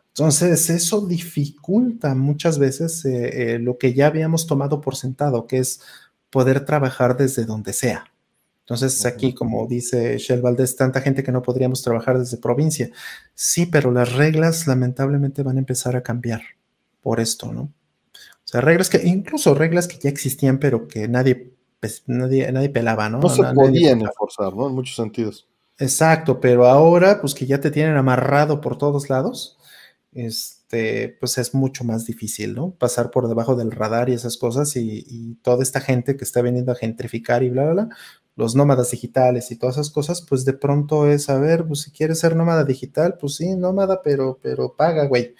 Entonces, eso dificulta muchas veces eh, lo que ya habíamos tomado por sentado, que es poder trabajar desde donde sea. Entonces, aquí, como dice Shell Valdez, tanta gente que no podríamos trabajar desde provincia. Sí, pero las reglas lamentablemente van a empezar a cambiar por esto, ¿no? O sea, reglas que, incluso reglas que ya existían, pero que nadie, pues, nadie, nadie pelaba, ¿no? No se podían enforzar, ¿no? En muchos sentidos. Exacto, pero ahora, pues que ya te tienen amarrado por todos lados, este, pues es mucho más difícil, ¿no? Pasar por debajo del radar y esas cosas y, toda esta gente que está viniendo a gentrificar y bla, bla, bla, los nómadas digitales y todas esas cosas, pues de pronto es, a ver, pues si quieres ser nómada digital, pues sí, nómada, pero, pero paga, güey.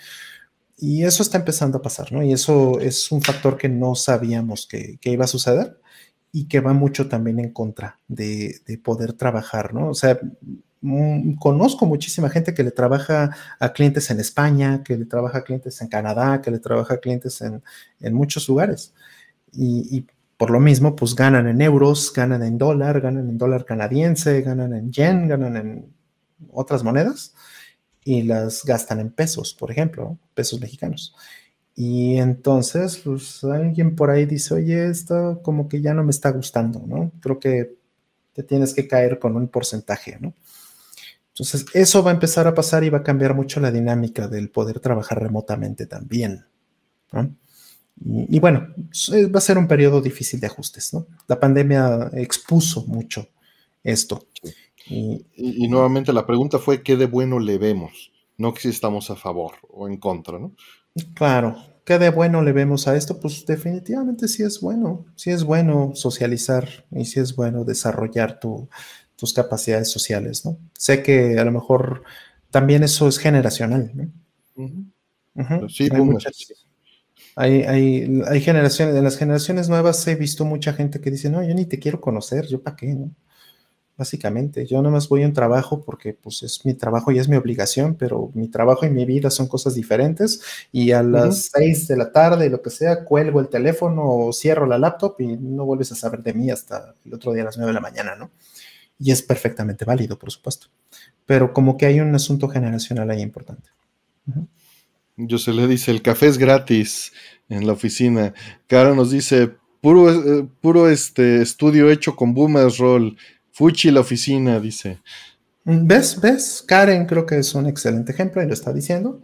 Y eso está empezando a pasar, ¿no? Y eso es un factor que no sabíamos que, iba a suceder y que va mucho también en contra de, poder trabajar, ¿no? O sea, mm, conozco muchísima gente que le trabaja a clientes en España, que le trabaja a clientes en Canadá, que le trabaja a clientes en, muchos lugares. Y, y por lo mismo, pues ganan en euros, ganan en dólar, ganan en dólar canadiense, ganan en yen, ganan en otras monedas y las gastan en pesos, por ejemplo, pesos mexicanos. Y entonces, pues alguien por ahí dice, oye, esto como que ya no me está gustando, ¿no? Creo que te tienes que caer con un porcentaje, ¿no? Entonces, eso va a empezar a pasar y va a cambiar mucho la dinámica del poder trabajar remotamente también, ¿no? Y, bueno, va a ser un periodo difícil de ajustes, ¿no? La pandemia expuso mucho esto. Y, nuevamente la pregunta fue, ¿qué de bueno le vemos? No que si estamos a favor o en contra, ¿no? Claro, ¿qué de bueno le vemos a esto? Pues definitivamente sí es bueno, sí es bueno socializar y sí es bueno desarrollar tus capacidades sociales, ¿no? Sé que a lo mejor también eso es generacional, ¿no? Sí, hay, hay, generaciones, en las generaciones nuevas he visto mucha gente que dice, no, yo ni te quiero conocer, yo para qué, ¿no? Básicamente, yo nada más voy a un trabajo porque pues es mi trabajo y es mi obligación, pero mi trabajo y mi vida son cosas diferentes y a las seis de la tarde, lo que sea, cuelgo el teléfono o cierro la laptop y no vuelves a saber de mí hasta el otro día a las nueve de la mañana, ¿no? Y es perfectamente válido, por supuesto. Pero como que hay un asunto generacional ahí importante. Yo se le dice, el café es gratis en la oficina. Cara nos dice, puro, eh, puro este estudio hecho con Boomers Roll. Fuchi la oficina, dice. ¿Ves? ¿Ves? Karen creo que es un excelente ejemplo y lo está diciendo.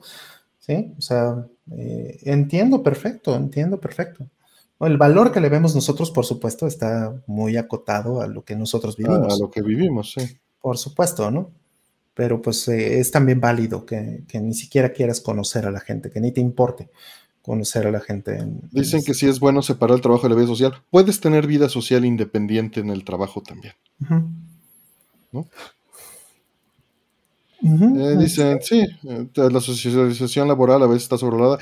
Sí, o sea, eh, entiendo perfecto, entiendo perfecto. El valor que le vemos nosotros, por supuesto, está muy acotado a lo que nosotros vivimos. A lo que vivimos, sí. Por supuesto, ¿no? pero pues eh, es también válido que, ni siquiera quieras conocer a la gente, que ni te importe conocer a la gente. Dicen que sí es bueno separar el trabajo de la vida social. Puedes tener vida social independiente en el trabajo también. ¿No? Eh, dicen, sí, eh, la socialización laboral a veces está sobrevalorada.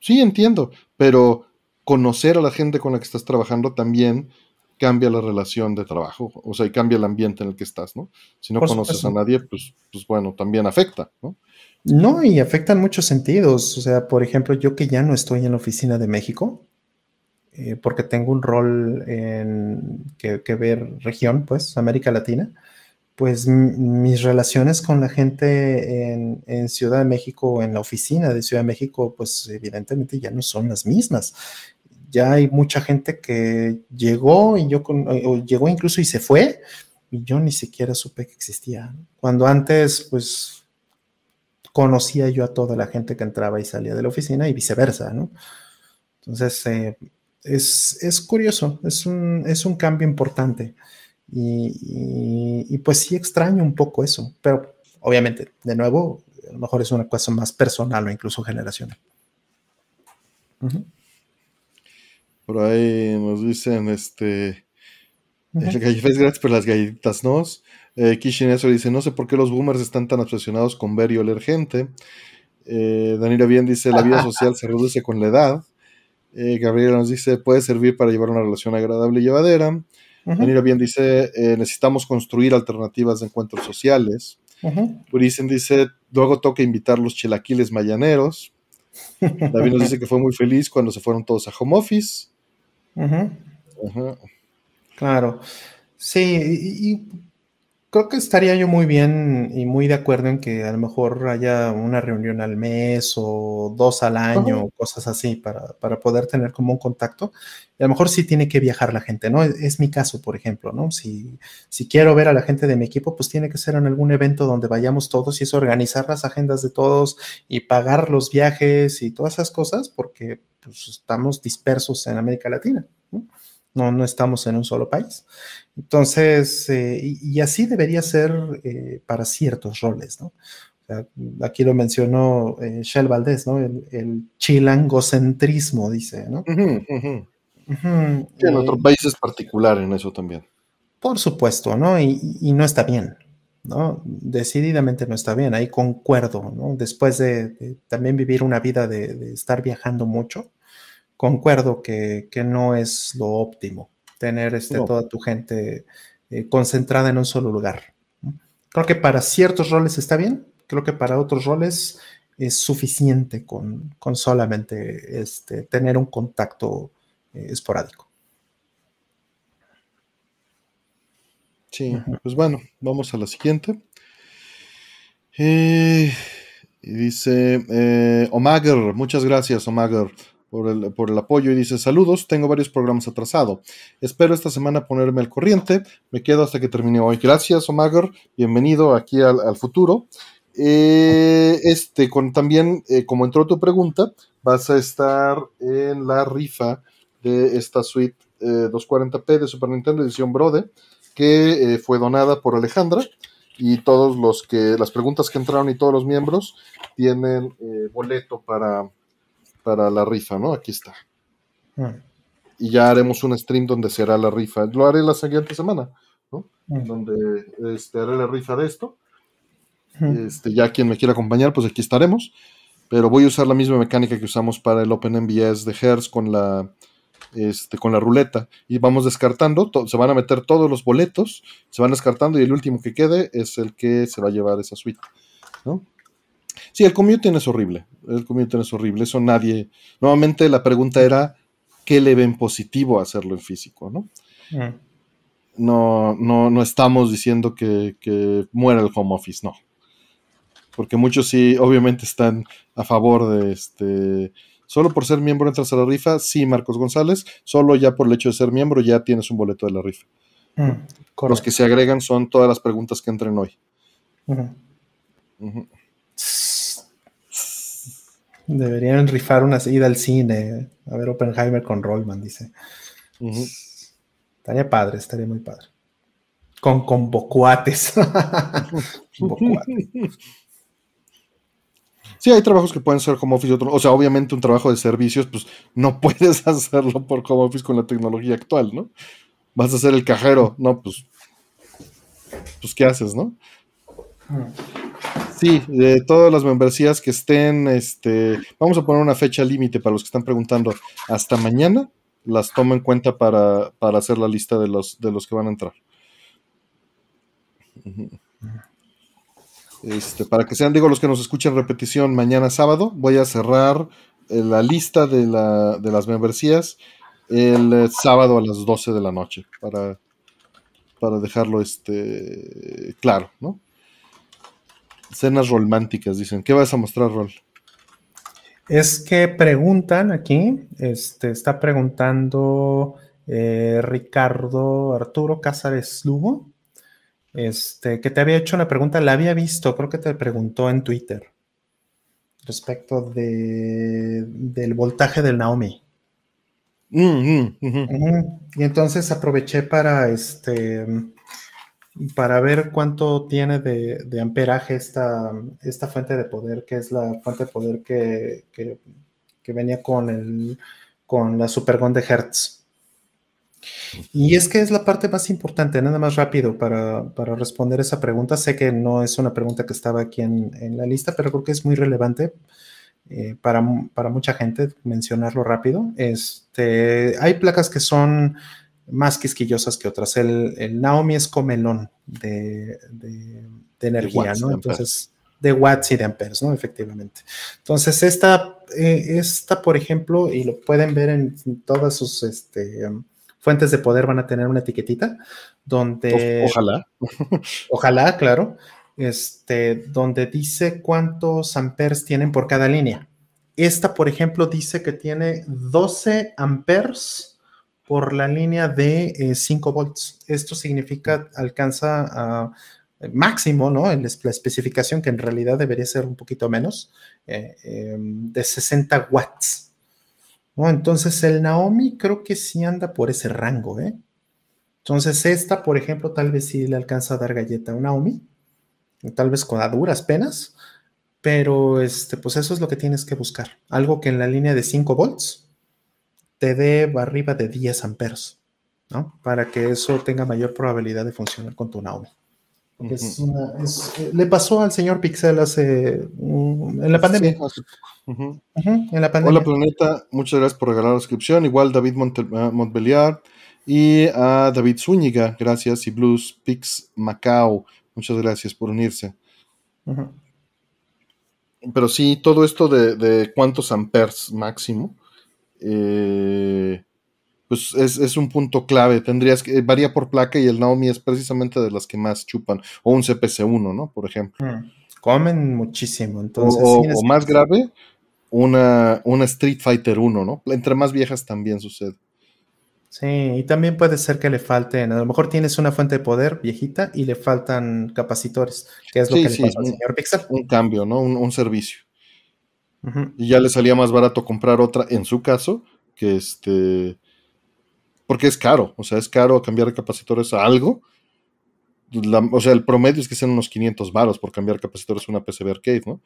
Sí, entiendo, pero conocer a la gente con la que estás trabajando también cambia la relación de trabajo, o sea, y cambia el ambiente en el que estás, ¿no? Si no conoces a nadie, pues, pues bueno, también afecta, ¿no? No, y afecta en muchos sentidos. O sea, por ejemplo, yo que ya no estoy en la oficina de México, eh, porque tengo un rol en que, ver región, pues, América Latina, pues mis relaciones con la gente en, Ciudad de México, en la oficina de Ciudad de México, pues evidentemente ya no son las mismas ya hay mucha gente que llegó y yo o llegó incluso y se fue y yo ni siquiera supe que existía. Cuando antes, pues, conocía yo a toda la gente que entraba y salía de la oficina y viceversa, ¿no? Entonces, eh, es, curioso, es un, es un cambio importante y, pues sí extraño un poco eso, pero obviamente, de nuevo, a lo mejor es una cosa más personal o incluso generacional. Por ahí nos dicen, este, el es gratis, pero las galletitas no. Eh, Kishin dice, no sé por qué los boomers están tan obsesionados con ver y oler gente. Eh, Daniela Bien dice, la vida [LAUGHS] social se reduce con la edad. Eh, Gabriela nos dice, puede servir para llevar una relación agradable y llevadera. Daniela Bien dice, eh, necesitamos construir alternativas de encuentros sociales. Urisen dice, luego toca invitar los chilaquiles mayaneros. [LAUGHS] David nos dice que fue muy feliz cuando se fueron todos a home office. Claro. Sí, y, creo que estaría yo muy bien y muy de acuerdo en que a lo mejor haya una reunión al mes o dos al año, o cosas así, para, poder tener como un contacto. Y a lo mejor sí tiene que viajar la gente, ¿no? Es, mi caso, por ejemplo, ¿no? Si, si quiero ver a la gente de mi equipo, pues tiene que ser en algún evento donde vayamos todos y es organizar las agendas de todos y pagar los viajes y todas esas cosas, porque pues, estamos dispersos en América Latina, ¿no? No, no estamos en un solo país. Entonces, eh, y, así debería ser eh, para ciertos roles, ¿no? aquí lo mencionó eh, Shell Valdés, ¿no? El, chilangocentrismo, dice, ¿no? en otros países particular en eso también. Por supuesto, ¿no? Y, no está bien, ¿no? Decididamente no está bien, ahí concuerdo, ¿no? Después de, también vivir una vida de, estar viajando mucho, concuerdo que, que no es lo óptimo tener este, toda tu gente eh, concentrada en un solo lugar. Creo que para ciertos roles está bien, creo que para otros roles es suficiente con, solamente este, tener un contacto eh, esporádico. Sí, pues bueno, vamos a la siguiente. Eh, dice Omager, muchas gracias Omager por el, por el, apoyo y dice saludos, tengo varios programas atrasados. Espero esta semana ponerme al corriente. Me quedo hasta que termine hoy. Gracias, Omager. Bienvenido aquí al, futuro. Eh, este, con también, eh, como entró tu pregunta, vas a estar en la rifa de esta suite 240p eh, de Super Nintendo edición Brode, que fue donada por Alejandra. Y todos los que, las preguntas que entraron y todos los miembros tienen boleto para, para la rifa, ¿no? Aquí está. Mm. Y ya haremos un stream donde será la rifa. Lo haré la siguiente semana, ¿no? Mm. Donde este, haré la rifa de esto. Mm. Este, ya quien me quiera acompañar, pues aquí estaremos. Pero voy a usar la misma mecánica que usamos para el Open MBS de Hertz con la, este, con la ruleta. Y vamos descartando, se van a meter todos los boletos, se van descartando y el último que quede es el que se va a llevar esa suite. ¿no? Sí, el commuting es horrible. El commuting es horrible. Eso nadie. Nuevamente la pregunta era: ¿qué le ven positivo a hacerlo en físico? ¿no? Mm. No, no, estamos diciendo que, que, muera el home office, no. Porque muchos sí, obviamente, están a favor de este. Solo por ser miembro entras a la rifa, sí, Marcos González. Solo ya por el hecho de ser miembro ya tienes un boleto de la rifa. Mm, Los que se agregan son todas las preguntas que entren hoy. Deberían rifar una seguida al cine. A ver, Oppenheimer con Rollman, dice. Estaría padre, estaría muy padre. Con, [LAUGHS] con bocuates. Sí, hay trabajos que pueden ser home office, o sea, obviamente un trabajo de servicios, pues no [LAUGHS] puedes hacerlo por home office con la tecnología actual, ¿no? Vas a ser el cajero, no, pues, pues, ¿qué haces, no? Sí, de todas las membresías que estén, este, vamos a poner una fecha límite para los que están preguntando hasta mañana, las tomo en cuenta para, hacer la lista de los, de los que van a entrar. Este, para que sean, digo, los que nos escuchen repetición mañana sábado, voy a cerrar eh, la lista de, la, de las membresías el eh, sábado a las 12 de la noche para, para dejarlo este, claro, ¿no? Escenas románticas, dicen. ¿Qué vas a mostrar, Rol? Es que preguntan aquí, este, está preguntando eh, Ricardo Arturo Cázares Lugo, este, que te había hecho una pregunta, la había visto, creo que te preguntó en Twitter respecto de, del voltaje del Naomi. Mm, mm, y entonces aproveché para este para ver cuánto tiene de, amperaje esta, fuente de poder, que es la fuente de poder que, venía con, la Supergon de Hertz. Y es que es la parte más importante, nada más rápido para, responder esa pregunta. Sé que no es una pregunta que estaba aquí en, la lista, pero creo que es muy relevante eh, para, para, mucha gente mencionarlo rápido. Este, hay placas que son más quisquillosas que otras. El, Naomi es comelón de, energía, ¿no? Entonces, de watts y de amperes, ¿no? Efectivamente. Entonces, esta, eh, esta, por ejemplo, y lo pueden ver en todas sus este, fuentes de poder van a tener una etiquetita donde... ojalá. [LAUGHS] ojalá, claro. Este, donde dice cuántos amperes tienen por cada línea. Esta, por ejemplo, dice que tiene 12 amperes por la línea de 5 eh, volts. Esto significa alcanza a máximo, ¿no? La especificación, que en realidad debería ser un poquito menos, eh, de 60 watts. ¿no? Entonces el Naomi creo que sí anda por ese rango, ¿eh? Entonces esta, por ejemplo, tal vez sí le alcanza a dar galleta a un Naomi, tal vez con a duras penas, pero este, pues eso es lo que tienes que buscar. Algo que en la línea de 5 volts te dé arriba de 10 amperes, ¿no? Para que eso tenga mayor probabilidad de funcionar con tu Naomi. Eh, le pasó al señor Pixel hace en la pandemia. en la pandemia. Hola Planeta, muchas gracias por regalar la suscripción. Igual David ah, Montbeliar y a David Zúñiga, gracias. Y Blues Pix Macao, muchas gracias por unirse. Pero sí, todo esto de, de cuántos amperes máximo. Eh, pues es, un punto clave. Tendrías que, varía por placa y el Naomi es precisamente de las que más chupan. O un CPC1, ¿no? Por ejemplo. Mm, comen muchísimo. Entonces, o, más grave, una, una Street Fighter 1, ¿no? Entre más viejas también sucede. Sí, y también puede ser que le falten, a lo mejor tienes una fuente de poder viejita y le faltan capacitores, que es lo que le pasa al señor Pixel. Un cambio, ¿no? Un, servicio. Y ya le salía más barato comprar otra, en su caso, que este porque es caro, o sea, es caro cambiar capacitores a algo. o sea, el promedio es que sean unos 500 varos por cambiar capacitores a una PCB Arcade, ¿no?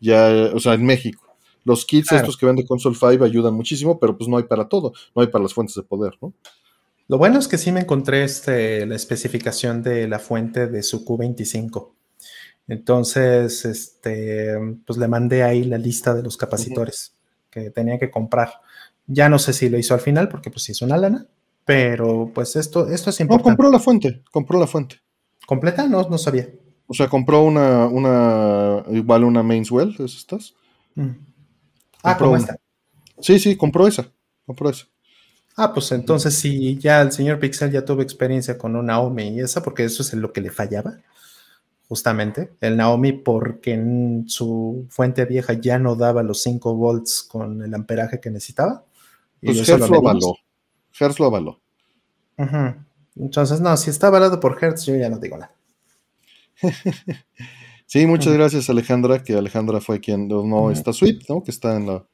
Ya, o sea, en México. Los kits estos que vende Console 5 ayudan muchísimo, pero pues no hay para todo, no hay para las fuentes de poder, ¿no? Lo bueno es que sí me encontré este, la especificación de la fuente de su Q25. Entonces, este, pues le mandé ahí la lista de los capacitores que tenía que comprar. Ya no sé si lo hizo al final, porque pues hizo una lana, pero pues esto, esto es importante. No, compró la fuente, compró la fuente. ¿Completa? No, no sabía. O sea, compró una, una, igual una Mainswell, ¿es estas? Mm. Ah, ¿cómo está? Sí, sí, compró esa, compró esa. Ah, pues entonces sí, ya el señor Pixel ya tuvo experiencia con una Naomi y esa, porque eso es lo que le fallaba, justamente. El Naomi, porque en su fuente vieja ya no daba los 5 volts con el amperaje que necesitaba. pues Hertz lo avaló. Hertz lo avaló. Entonces, no, si está avalado por Hertz, yo ya no digo nada. [LAUGHS] sí, muchas gracias Alejandra, que Alejandra fue quien donó esta suite, ¿no? Que está en la,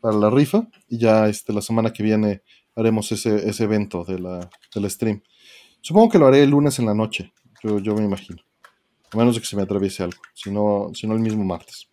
para la rifa. Y ya este, la semana que viene haremos ese, ese evento de la, del stream. Supongo que lo haré el lunes en la noche, yo, yo me imagino. A menos de que se me atraviese algo, si no, el mismo martes.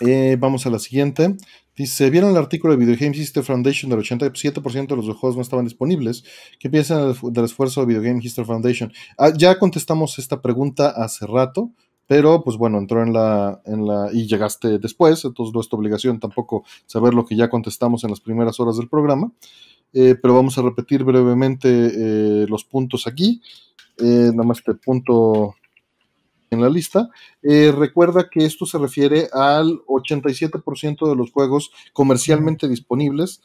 Eh, vamos a la siguiente. Dice, ¿vieron el artículo de Video Game History Foundation del 87% de los juegos no estaban disponibles? ¿Qué piensan del esfuerzo de Video Game History Foundation? Ah, ya contestamos esta pregunta hace rato, pero pues bueno, entró en la, en la y llegaste después, entonces no es tu obligación tampoco saber lo que ya contestamos en las primeras horas del programa, eh, pero vamos a repetir brevemente eh, los puntos aquí. Eh, nada más este punto en la lista. Recuerda que esto se refiere al 87% de los juegos comercialmente disponibles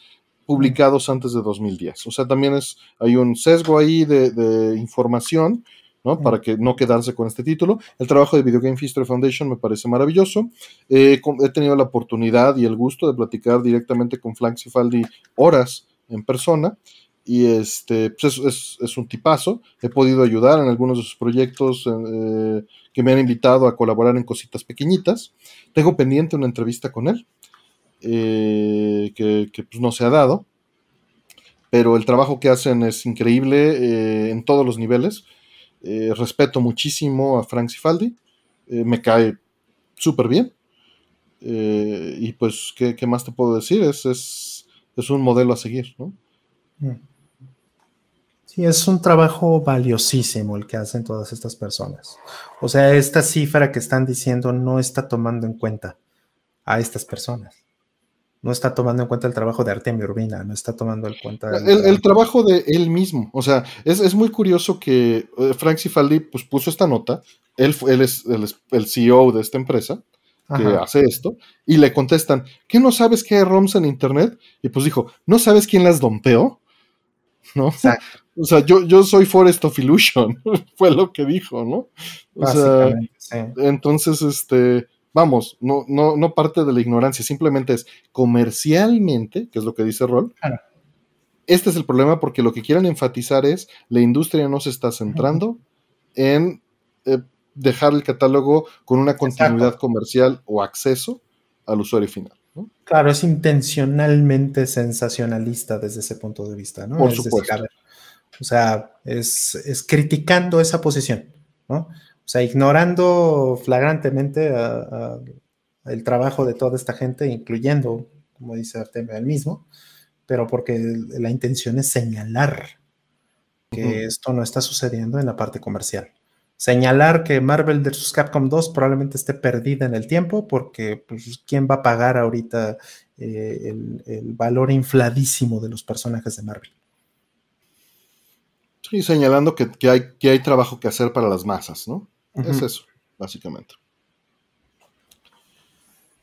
publicados antes de 2010. O sea, también es, hay un sesgo ahí de, información, ¿no? Para que no quedarse con este título. El trabajo de Video Game History Foundation me parece maravilloso. Eh, he tenido la oportunidad y el gusto de platicar directamente con Frank Cifaldi horas en persona y este pues es, un tipazo. He podido ayudar en algunos de sus proyectos eh, que me han invitado a colaborar en cositas pequeñitas. Tengo pendiente una entrevista con él, eh, que, pues, no se ha dado, pero el trabajo que hacen es increíble eh, en todos los niveles. respeto muchísimo a Frank Cifaldi, me cae súper bien. y pues, ¿qué, más te puedo decir? Es, es un modelo a seguir, ¿no? Sí, es un trabajo valiosísimo el que hacen todas estas personas. O sea, esta cifra que están diciendo no está tomando en cuenta a estas personas. No está tomando en cuenta el trabajo de Artemio Urbina, no está tomando en cuenta... El, trabajo de él mismo. O sea, es, muy curioso que eh, Frank Cifaldi pues, puso esta nota. Él, él es el, CEO de esta empresa que hace esto, y le contestan, ¿qué no sabes que hay ROMs en Internet? Y pues dijo, ¿no sabes quién las dompeó? ¿no? O sea, yo, yo soy Forest of Illusion, [LAUGHS] fue lo que dijo, ¿no? O sea, entonces, este, vamos, no, no, no parte de la ignorancia, simplemente es comercialmente, que es lo que dice Roll. Este es el problema porque lo que quieren enfatizar es la industria no se está centrando en eh, dejar el catálogo con una continuidad comercial o acceso al usuario final. Claro, es intencionalmente sensacionalista desde ese punto de vista, ¿no? Por supuesto. o sea, es, criticando esa posición, ¿no? O sea, ignorando flagrantemente el trabajo de toda esta gente, incluyendo, como dice Artemio, el mismo, pero porque la intención es señalar que esto no está sucediendo en la parte comercial señalar que Marvel vs. Capcom 2 probablemente esté perdida en el tiempo porque pues, ¿quién va a pagar ahorita eh, el, valor infladísimo de los personajes de Marvel? Sí, señalando que, hay, que hay trabajo que hacer para las masas, ¿no? Es eso, básicamente.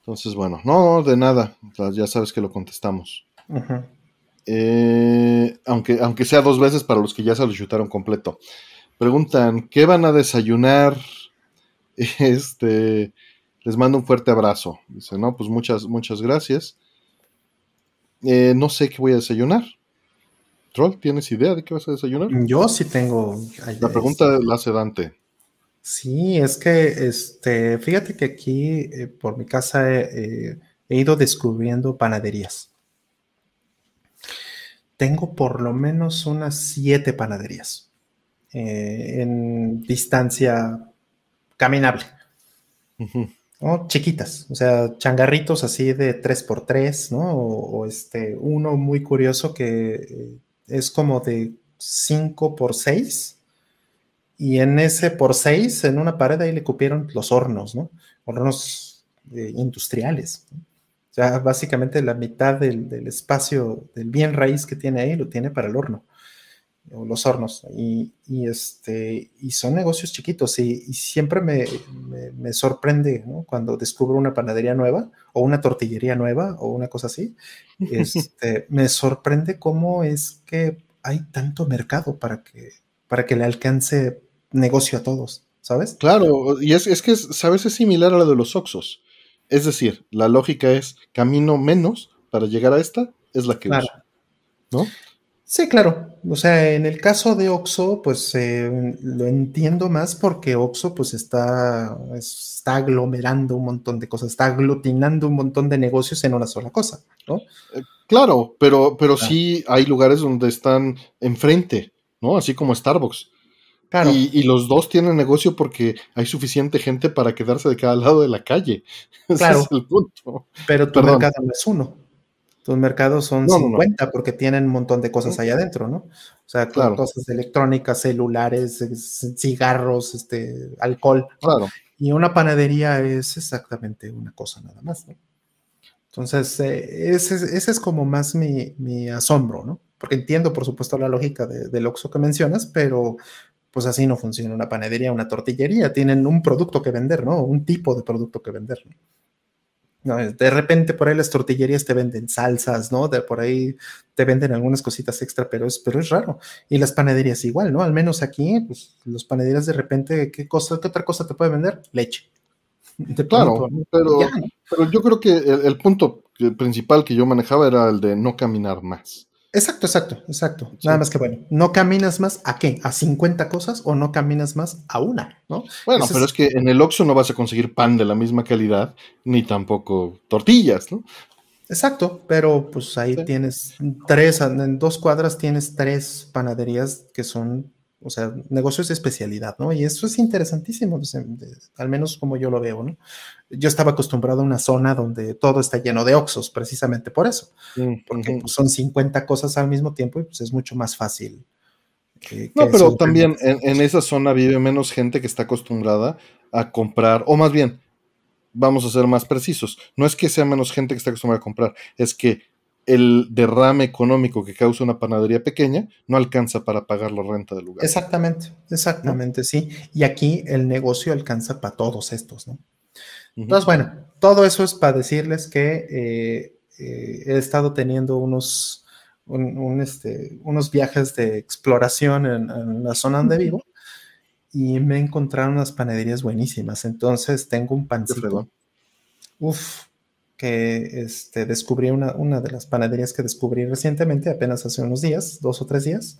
Entonces, bueno, no, de nada, ya sabes que lo contestamos. Eh, aunque, aunque sea dos veces para los que ya se lo chutaron completo. Preguntan, ¿qué van a desayunar? [LAUGHS] Este, les mando un fuerte abrazo. Dice, no, pues muchas, muchas gracias. Eh, no sé qué voy a desayunar. Troll, ¿tienes idea de qué vas a desayunar? Yo sí tengo. La pregunta la hace Dante. Sí, es que, este, fíjate que aquí eh, por mi casa he ido descubriendo panaderías. Tengo por lo menos unas siete panaderías. Eh, en distancia caminable. Chiquitas, o sea, changarritos así de 3x3, ¿no? O, este, uno muy curioso que eh, es como de 5x6 y en ese por 6, en una pared ahí le cupieron los hornos, ¿no? Hornos eh, industriales. O sea, básicamente la mitad del, del, espacio, del bien raíz que tiene ahí, lo tiene para el horno los hornos, y, este, y son negocios chiquitos, y, siempre me, me, sorprende cuando descubro una panadería nueva, o una tortillería nueva, o una cosa así, este, [LAUGHS] me sorprende cómo es que hay tanto mercado para que, para que le alcance negocio a todos, ¿sabes? Claro, y es, es que, ¿sabes? Es similar a la de los Oxos. Es decir, la lógica es camino menos para llegar a esta, es la que uso, ¿no? Sí, claro. O sea, en el caso de Oxo, pues eh, lo entiendo más porque Oxo pues está, está aglomerando un montón de cosas, está aglutinando un montón de negocios en una sola cosa, ¿no? Eh, claro, pero, pero sí hay lugares donde están enfrente, ¿no? Así como Starbucks. Claro. Y, los dos tienen negocio porque hay suficiente gente para quedarse de cada lado de la calle. [LAUGHS] Claro. Ese es el punto. Pero tu mercado no es uno. Tus mercados son 50 porque tienen un montón de cosas allá adentro, ¿no? O sea, cosas electrónicas, celulares, cigarros, este, alcohol. Claro. Y una panadería es exactamente una cosa nada más, ¿no? Entonces, eh, ese, es como más mi, asombro, ¿no? Porque entiendo, por supuesto, la lógica del Oxxo que mencionas, pero pues así no funciona una panadería, una tortillería. Tienen un producto que vender, ¿no? Un tipo de producto que vender. ¿no? De repente por ahí las tortillerías te venden salsas, ¿no? De por ahí te venden algunas cositas extra, pero es, pero es raro. Y las panaderías igual, ¿no? Al menos aquí, pues los panaderías de repente, ¿qué cosa, qué otra cosa te puede vender? Leche. [LAUGHS] claro, pero, pero, yo creo que el punto principal que yo manejaba era el de no caminar más. Exacto, exacto, exacto. Nada más que bueno, no caminas más a qué? ¿A 50 cosas o no caminas más a una? ¿no? Bueno, pero es... que en el Oxxo no vas a conseguir pan de la misma calidad, ni tampoco tortillas, ¿no? Exacto, pero pues ahí tienes tres, en dos cuadras tienes tres panaderías que son o sea, negocios de especialidad, ¿no? Y eso es interesantísimo, al menos como yo lo veo, ¿no? Yo estaba acostumbrado a una zona donde todo está lleno de oxos, precisamente por eso, porque pues, son 50 cosas al mismo tiempo y pues es mucho más fácil. no, pero también en, en, esa zona vive menos gente que está acostumbrada a comprar, o más bien, vamos a ser más precisos, no es que sea menos gente que está acostumbrada a comprar, es que el derrame económico que causa una panadería pequeña no alcanza para pagar la renta del lugar. Exactamente, exactamente, sí. Y aquí el negocio alcanza para todos estos, ¿no? Entonces, bueno, todo eso es para decirles que eh, eh, he estado teniendo unos, este, unos viajes de exploración en, la zona donde vivo y me encontraron unas panaderías buenísimas. Entonces tengo un pancito. Uf, que este, descubrí una, una de las panaderías que descubrí recientemente, apenas hace unos días, dos o tres días,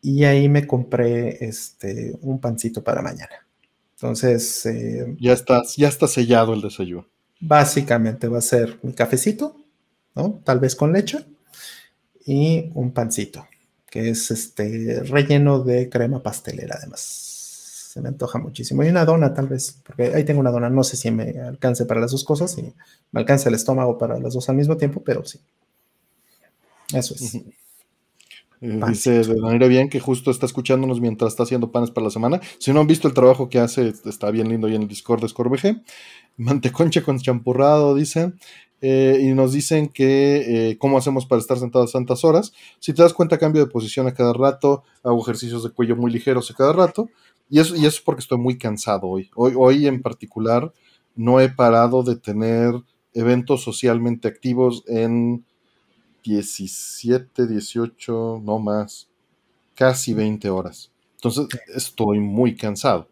y ahí me compré este, un pancito para mañana. Entonces... Eh, ya, está, ya está sellado el desayuno. Básicamente va a ser mi cafecito, ¿no? Tal vez con leche y un pancito, que es este relleno de crema pastelera además se me antoja muchísimo. Y una dona, tal vez, porque ahí tengo una dona, no sé si me alcance para las dos cosas y me alcance el estómago para las dos al mismo tiempo, pero sí. Eso es. Eh, dice de manera bien que justo está escuchándonos mientras está haciendo panes para la semana. Si no han visto el trabajo que hace, está bien lindo ahí en el Discord de Scorbg. Manteconche con champurrado, dice. Eh, y nos dicen que eh, cómo hacemos para estar sentados tantas horas. Si te das cuenta, cambio de posición a cada rato, hago ejercicios de cuello muy ligeros a cada rato. Y eso, y eso es porque estoy muy cansado hoy. hoy. Hoy en particular no he parado de tener eventos socialmente activos en 17, 18, no más, casi 20 horas. Entonces estoy muy cansado.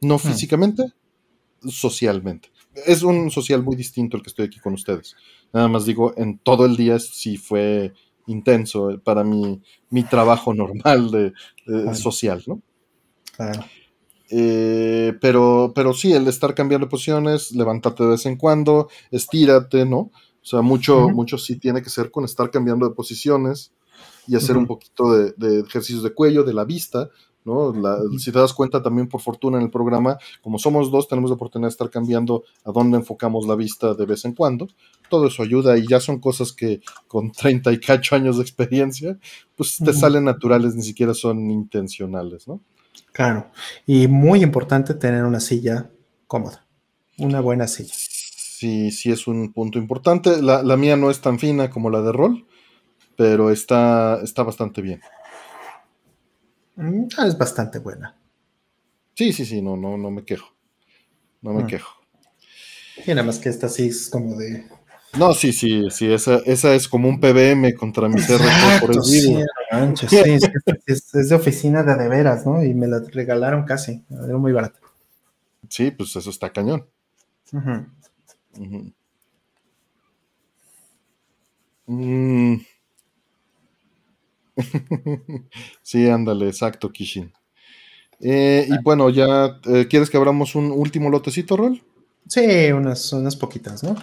No hmm. físicamente, socialmente. Es un social muy distinto el que estoy aquí con ustedes. Nada más digo, en todo el día sí fue intenso para mi, mi trabajo [LAUGHS] normal de, social, ¿no? Eh, pero, pero sí, el estar cambiando posiciones, levantarte de vez en cuando, estírate, ¿no? O sea, mucho, mucho sí tiene que ser con estar cambiando de posiciones y hacer un poquito de, ejercicios de cuello, de la vista, ¿no? si te das cuenta también por fortuna en el programa, como somos dos, tenemos la oportunidad de estar cambiando a dónde enfocamos la vista de vez en cuando. Todo eso ayuda y ya son cosas que con [LAUGHS] 30 y cacho años de experiencia, pues te salen naturales, ni siquiera son intencionales, ¿no? Claro, y muy importante tener una silla cómoda, una buena silla. Sí, sí es un punto importante. La, mía no es tan fina como la de rol, pero está, está bastante bien. Mm, es bastante buena. Sí, sí, sí, no, no, no me quejo. No me mm. quejo. Y nada más que esta sí es como de no, sí, sí, sí, esa, esa es como un PBM contra mi CRT por el sí, sí, es, es, de oficina de de veras, ¿no? Y me la regalaron casi, era muy barata. Sí, pues eso está cañón. Mm. [LAUGHS] sí, ándale, exacto, Kishin. Eh, y bueno, ya, eh, ¿quieres que abramos un último lotecito, Rol? Sí, unas, unas poquitas, ¿no?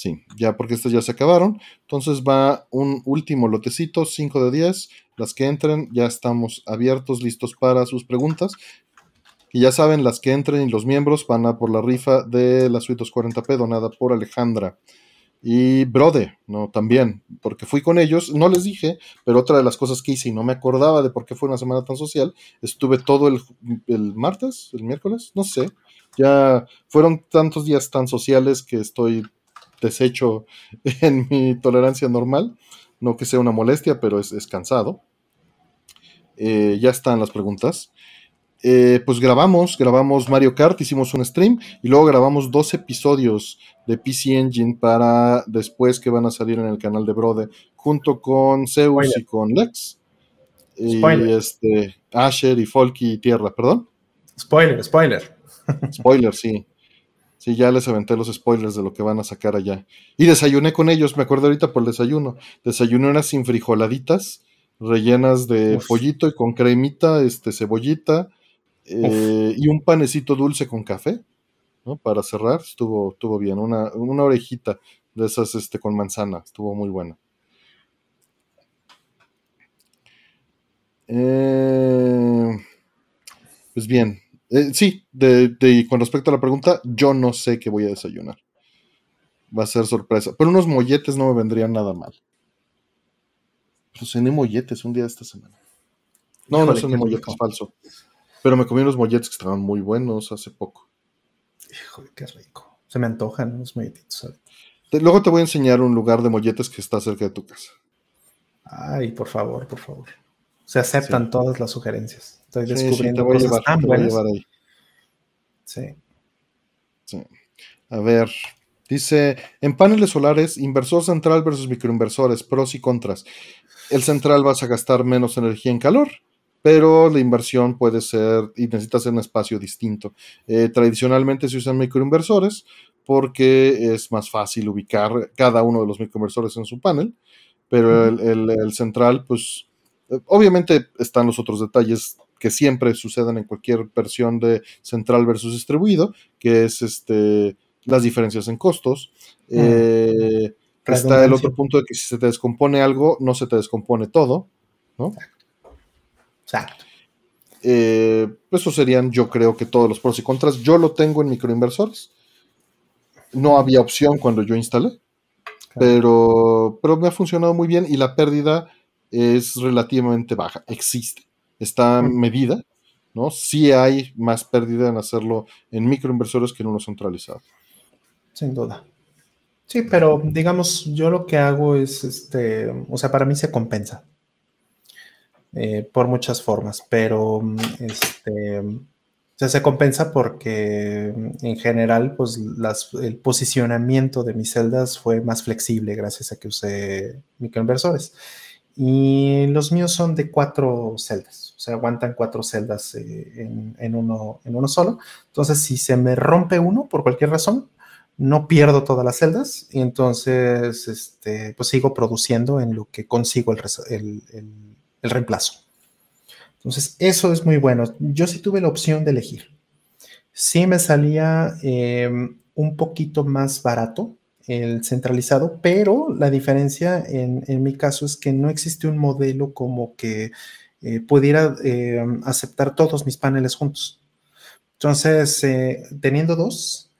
Sí, ya porque estas ya se acabaron. Entonces va un último lotecito, 5 de 10. Las que entren, ya estamos abiertos, listos para sus preguntas. Y ya saben, las que entren y los miembros van a por la rifa de la Suite 240p donada por Alejandra. Y Brode, ¿no? También, porque fui con ellos, no les dije, pero otra de las cosas que hice y no me acordaba de por qué fue una semana tan social, estuve todo el, el martes, el miércoles, no sé, ya fueron tantos días tan sociales que estoy desecho [LAUGHS] en mi tolerancia normal. No que sea una molestia, pero es, cansado. Eh, ya están las preguntas. Eh, pues grabamos, grabamos Mario Kart, hicimos un stream y luego grabamos dos episodios de PC Engine para después que van a salir en el canal de Brode, junto con Zeus y con Lex. Y este, Asher y Folky y Tierra, perdón. Spoiler, spoiler. Spoiler, sí. Sí, ya les aventé los spoilers de lo que van a sacar allá. Y desayuné con ellos, me acuerdo ahorita por el desayuno. Desayuné unas sin frijoladitas rellenas de pollito y con cremita, este, cebollita eh, y un panecito dulce con café, ¿no? Para cerrar, estuvo, estuvo bien. Una, una orejita de esas este, con manzana, estuvo muy buena. Eh, pues bien, eh, sí, de, con respecto a la pregunta, yo no sé qué voy a desayunar. Va a ser sorpresa. Pero unos molletes no me vendrían nada mal. Pero cené molletes un día de esta semana. No, no son molletes, falso. Pero me comí unos molletes que estaban muy buenos hace poco. Híjole, qué rico. Se me antojan unos molletitos. luego te voy a enseñar un lugar de molletes que está cerca de tu casa. Ay, por favor, por favor. Se aceptan todas las sugerencias. Estoy descubriendo sí, cosas tan buenas. Sí. Sí. A ver, Dice, en paneles solares, inversor central versus microinversores, pros y contras. El central vas a gastar menos energía en calor, pero la inversión puede ser y necesitas un espacio distinto. Eh, tradicionalmente se usan microinversores porque es más fácil ubicar cada uno de los microinversores en su panel, pero el, central, pues obviamente están los otros detalles que siempre suceden en cualquier versión de central versus distribuido, que es este, las diferencias en costos. Eh, está el otro punto de que si se te descompone algo, no se te descompone todo, ¿no? Exacto. Eh, eso serían, yo creo que todos los pros y contras. Yo lo tengo en microinversores. No había opción cuando yo instalé, pero, pero me ha funcionado muy bien y la pérdida es relativamente baja. Existe, está medida, ¿no? Sí hay más pérdida en hacerlo en microinversores que en uno centralizado. Sin duda. Sí, pero digamos, yo lo que hago es, este, o sea, para mí se compensa. Eh, por muchas formas, pero este, se compensa porque en general pues el posicionamiento de mis celdas fue más flexible gracias a que usé microinversores. Y los míos son de cuatro celdas, o sea, aguantan cuatro celdas eh, en, uno, en uno solo. Entonces, si se me rompe uno por cualquier razón, no pierdo todas las celdas y entonces este, pues sigo produciendo en lo que consigo el, el el reemplazo. Entonces, eso es muy bueno. Yo sí tuve la opción de elegir. Sí me salía em, un poquito más barato el centralizado, pero la diferencia en, mi caso es que no existe un modelo como que eh, pudiera em, aceptar todos mis paneles juntos. Entonces, eh, teniendo dos,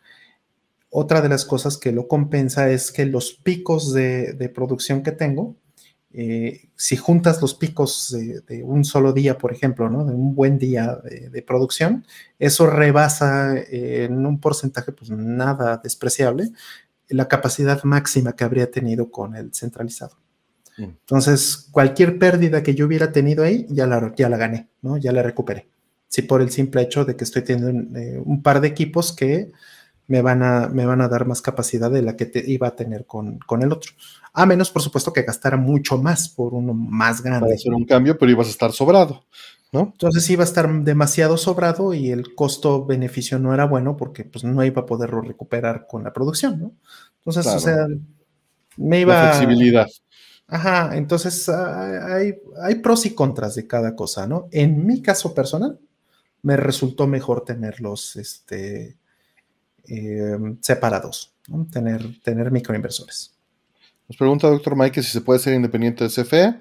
otra de las cosas que lo compensa es que los picos de producción que tengo, eh, si juntas los picos de, un solo día, por ejemplo, ¿no? de un buen día de, producción, eso rebasa eh, en un porcentaje pues nada despreciable la capacidad máxima que habría tenido con el centralizado. Mm. Entonces, cualquier pérdida que yo hubiera tenido ahí, ya la, ya la gané, ¿no? ya la recuperé. Sí, por el simple hecho de que estoy teniendo eh, un par de equipos que me van a, me van a dar más capacidad de la que te iba a tener con, con el otro. A menos, por supuesto, que gastara mucho más por uno más grande. Para hacer un cambio, pero ibas a estar sobrado, ¿no? Entonces iba a estar demasiado sobrado y el costo-beneficio no era bueno porque pues no iba a poderlo recuperar con la producción, ¿no? Entonces, o sea, me iba... La flexibilidad. Ajá, entonces hay, hay pros y contras de cada cosa, ¿no? En mi caso personal, me resultó mejor tenerlos, este, eh, separados, tener, tener microinversores. Nos pregunta doctor Mike si se puede ser independiente de CFE.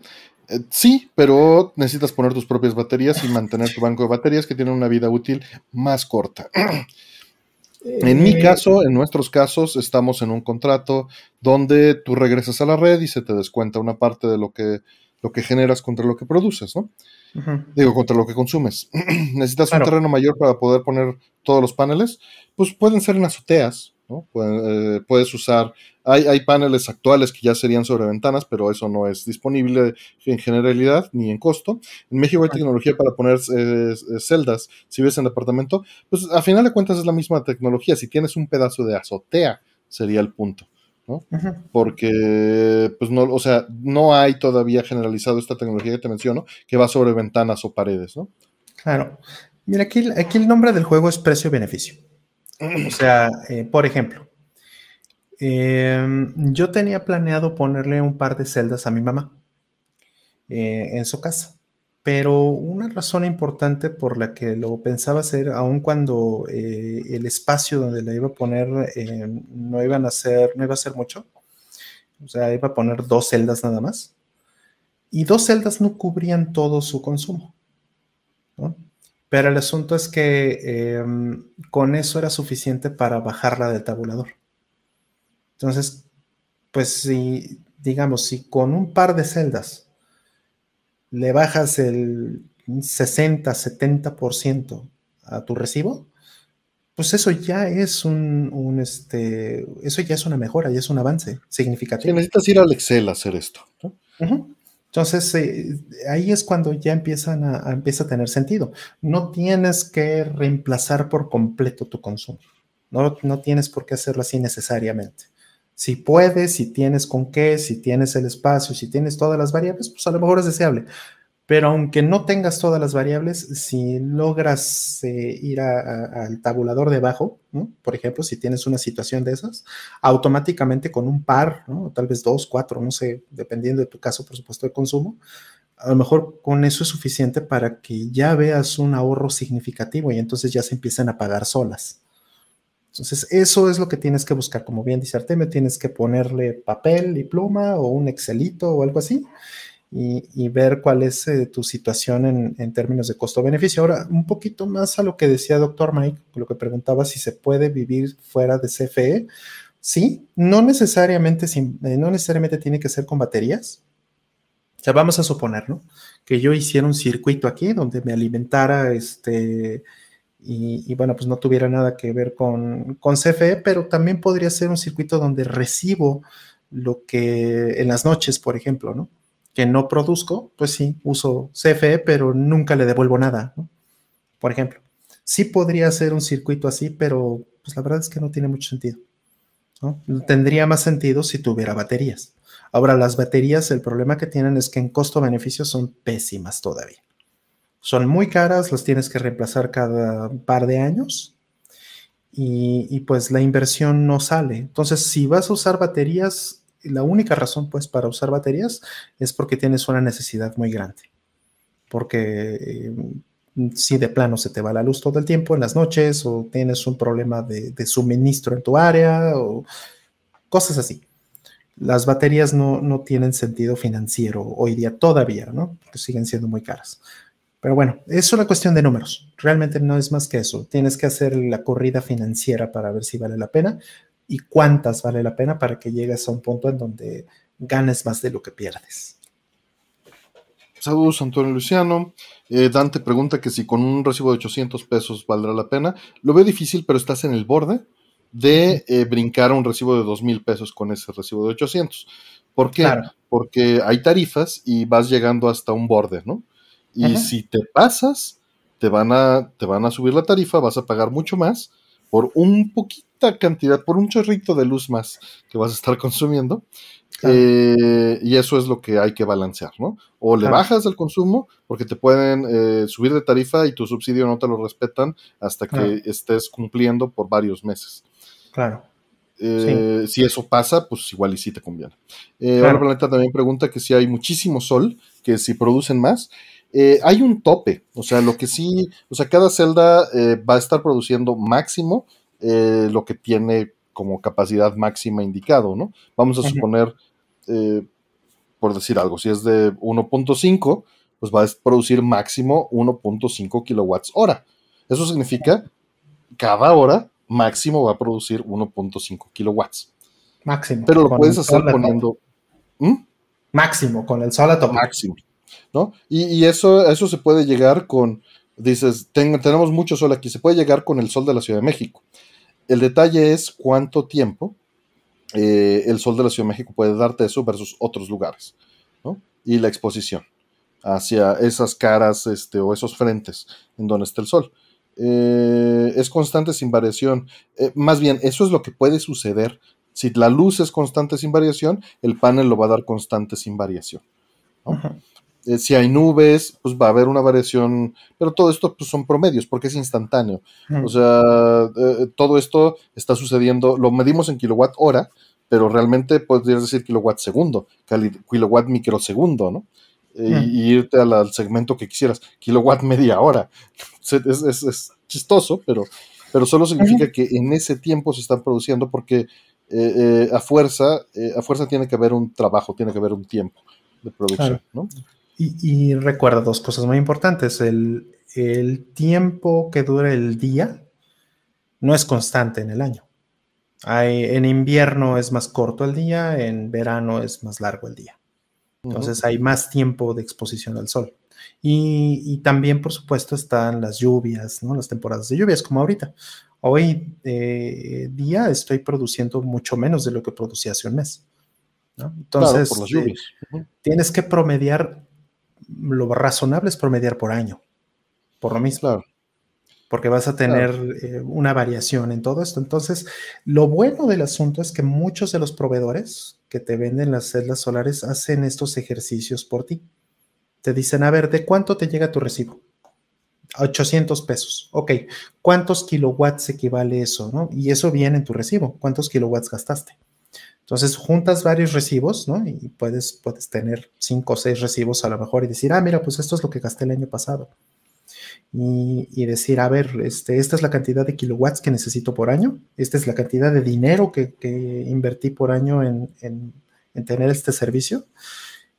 Eh, sí, pero necesitas poner tus propias baterías y mantener tu banco de baterías que tiene una vida útil más corta. En mi eh, caso, en nuestros casos, estamos en un contrato donde tú regresas a la red y se te descuenta una parte de lo que, lo que generas contra lo que produces, ¿no? Digo, contra lo que consumes. [CLEARS THROAT] Necesitas un terreno mayor para poder poner todos los paneles. Pues pueden ser en azoteas, ¿no? Eh, puedes usar. Hay, hay, paneles actuales que ya serían sobre ventanas, pero eso no es disponible en generalidad ni en costo. En México hay tecnología para poner eh, eh, celdas. Si ves en departamento, pues a final de cuentas es la misma tecnología. Si tienes un pedazo de azotea, sería el punto. Porque, pues no, o sea, no hay todavía generalizado esta tecnología que te menciono, que va sobre ventanas o paredes, ¿no? Claro. Mira, aquí, aquí el nombre del juego es precio-beneficio. O sea, eh, por ejemplo, em, yo tenía planeado ponerle un par de celdas a mi mamá eh, en su casa. Pero una razón importante por la que lo pensaba hacer, aun cuando eh, el espacio donde la iba a poner eh, no iban a ser, no iba a ser mucho, o sea, iba a poner dos celdas nada más, y dos celdas no cubrían todo su consumo, Pero el asunto es que em, con eso era suficiente para bajarla del tabulador. Entonces, pues si, digamos, si con un par de celdas le bajas el 60, 70% a tu recibo, pues eso ya es un, este, eso ya es una mejora, ya es un avance significativo. necesitas ir al Excel a hacer esto. Entonces, eh, ahí es cuando ya empiezan a, empieza a tener sentido. No tienes que reemplazar por completo tu consumo. No, no tienes por qué hacerlo así necesariamente. Si puedes, si tienes con qué, si tienes el espacio, si tienes todas las variables, pues a lo mejor es deseable. Pero aunque no tengas todas las variables, si logras eh, ir al tabulador debajo, por ejemplo, si tienes una situación de esas, automáticamente con un par, tal vez dos, cuatro, no sé, dependiendo de tu caso, por supuesto, de consumo, a lo mejor con eso es suficiente para que ya veas un ahorro significativo y entonces ya se empiecen a pagar solas. Entonces, eso es lo que tienes que buscar. Como bien dice Artemio, tienes que ponerle papel y pluma o un Excelito o algo así y, ver cuál es eh, tu situación en, términos de costo-beneficio. Ahora, un poquito más a lo que decía doctor Mike, lo que preguntaba si se puede vivir fuera de CFE. Sí, no necesariamente, eh, no necesariamente tiene que ser con baterías. O sea, vamos a suponer, ¿no? Que yo hiciera un circuito aquí donde me alimentara este, y, bueno, pues no tuviera nada que ver con CFE, pero también podría ser un circuito donde recibo lo que en las noches, por ejemplo, ¿no? Que no produzco, pues sí, uso CFE, pero nunca le devuelvo nada, Por ejemplo, sí podría ser un circuito así, pero pues la verdad es que no tiene mucho sentido. Tendría más sentido si tuviera baterías. Ahora, las baterías, el problema que tienen es que en costo-beneficio son pésimas todavía. Son muy caras, las tienes que reemplazar cada par de años y, y pues la inversión no sale. Entonces, si vas a usar baterías, la única razón pues para usar baterías es porque tienes una necesidad muy grande. Porque eh, si de plano se te va la luz todo el tiempo en las noches o tienes un problema de, suministro en tu área o cosas así. Las baterías no, no, tienen sentido financiero hoy día todavía, ¿no? Siguen siendo muy caras. Pero bueno, es una cuestión de números. Realmente no es más que eso. Tienes que hacer la corrida financiera para ver si vale la pena y cuántas vale la pena para que llegues a un punto en donde ganes más de lo que pierdes. Saludos, Antonio Luciano. Eh, Dante pregunta que si con un recibo de 800 pesos valdrá la pena. Lo veo difícil, pero estás en el borde de eh, brincar a un recibo de 2 mil pesos con ese recibo de 800. ¿Por qué? Porque hay tarifas y vas llegando hasta un borde, ¿no? Y si te pasas, te van, a, te van a subir la tarifa, vas a pagar mucho más por un poquita cantidad, por un chorrito de luz más que vas a estar consumiendo. Eh, y eso es lo que hay que balancear, ¿no? O le bajas el consumo porque te pueden eh, subir de tarifa y tu subsidio no te lo respetan hasta que estés cumpliendo por varios meses. Claro. Eh, si eso pasa, pues igual y sí te conviene. Ahora Planeta también pregunta que si hay muchísimo sol, que si producen más. Eh, hay un tope, o sea, lo que sí, o sea, cada celda eh, va a estar produciendo máximo eh, lo que tiene como capacidad máxima indicado, ¿no? Vamos a suponer, por decir algo, si es de 1.5, pues va a producir máximo 1.5 kilowatts hora. Eso significa cada hora máximo va a producir 1.5 kilowatts. Máximo. Pero lo puedes hacer poniendo... ¿Mm? Máximo, con el sol a Máximo. ¿no? Y, eso, eso se puede llegar con, dices, tenemos mucho sol aquí, se puede llegar con el sol de la Ciudad de México. El detalle es cuánto tiempo eh, el sol de la Ciudad de México puede darte eso versus otros lugares, ¿no? Y la exposición hacia esas caras este, o esos frentes en donde está el sol. Eh, es constante sin variación. Eh, más bien, eso es lo que puede suceder. Si la luz es constante sin variación, el panel lo va a dar constante sin variación. ¿no? Eh, si hay nubes, pues va a haber una variación, pero todo esto pues, son promedios porque es instantáneo. O sea, eh, todo esto está sucediendo, lo medimos en kilowatt hora, pero realmente podrías decir kilowatt segundo, kilowatt microsegundo, ¿no? Eh, y, irte al, segmento que quisieras, kilowatt media hora. [LAUGHS] Es, chistoso, pero, pero solo significa que en ese tiempo se están produciendo porque a fuerza, a fuerza tiene que haber un trabajo, tiene que haber un tiempo de producción, ¿no? Y, recuerda dos cosas muy importantes. El, tiempo que dura el día no es constante en el año. Hay, en invierno es más corto el día, en verano es más largo el día. Entonces hay más tiempo de exposición al sol. Y, también, por supuesto, están las lluvias, ¿no? Las temporadas de lluvias, como ahorita. Hoy eh, día estoy produciendo mucho menos de lo que producía hace un mes. Entonces, eh, tienes que promediar lo razonable es promediar por año, por lo mismo. porque vas a tener eh, una variación en todo esto. Entonces, lo bueno del asunto es que muchos de los proveedores que te venden las celdas solares hacen estos ejercicios por ti. Te dicen, a ver, ¿de cuánto te llega tu recibo? 800 pesos. Ok, ¿cuántos kilowatts equivale eso? ¿no? Y eso viene en tu recibo. ¿Cuántos kilowatts gastaste? Entonces juntas varios recibos, ¿no? Y puedes, puedes tener cinco o seis recibos a lo mejor y decir, ah, mira, pues esto es lo que gasté el año pasado. Y, decir, a ver, este, esta es la cantidad de kilowatts que necesito por año, esta es la cantidad de dinero que, invertí por año en, en tener este servicio.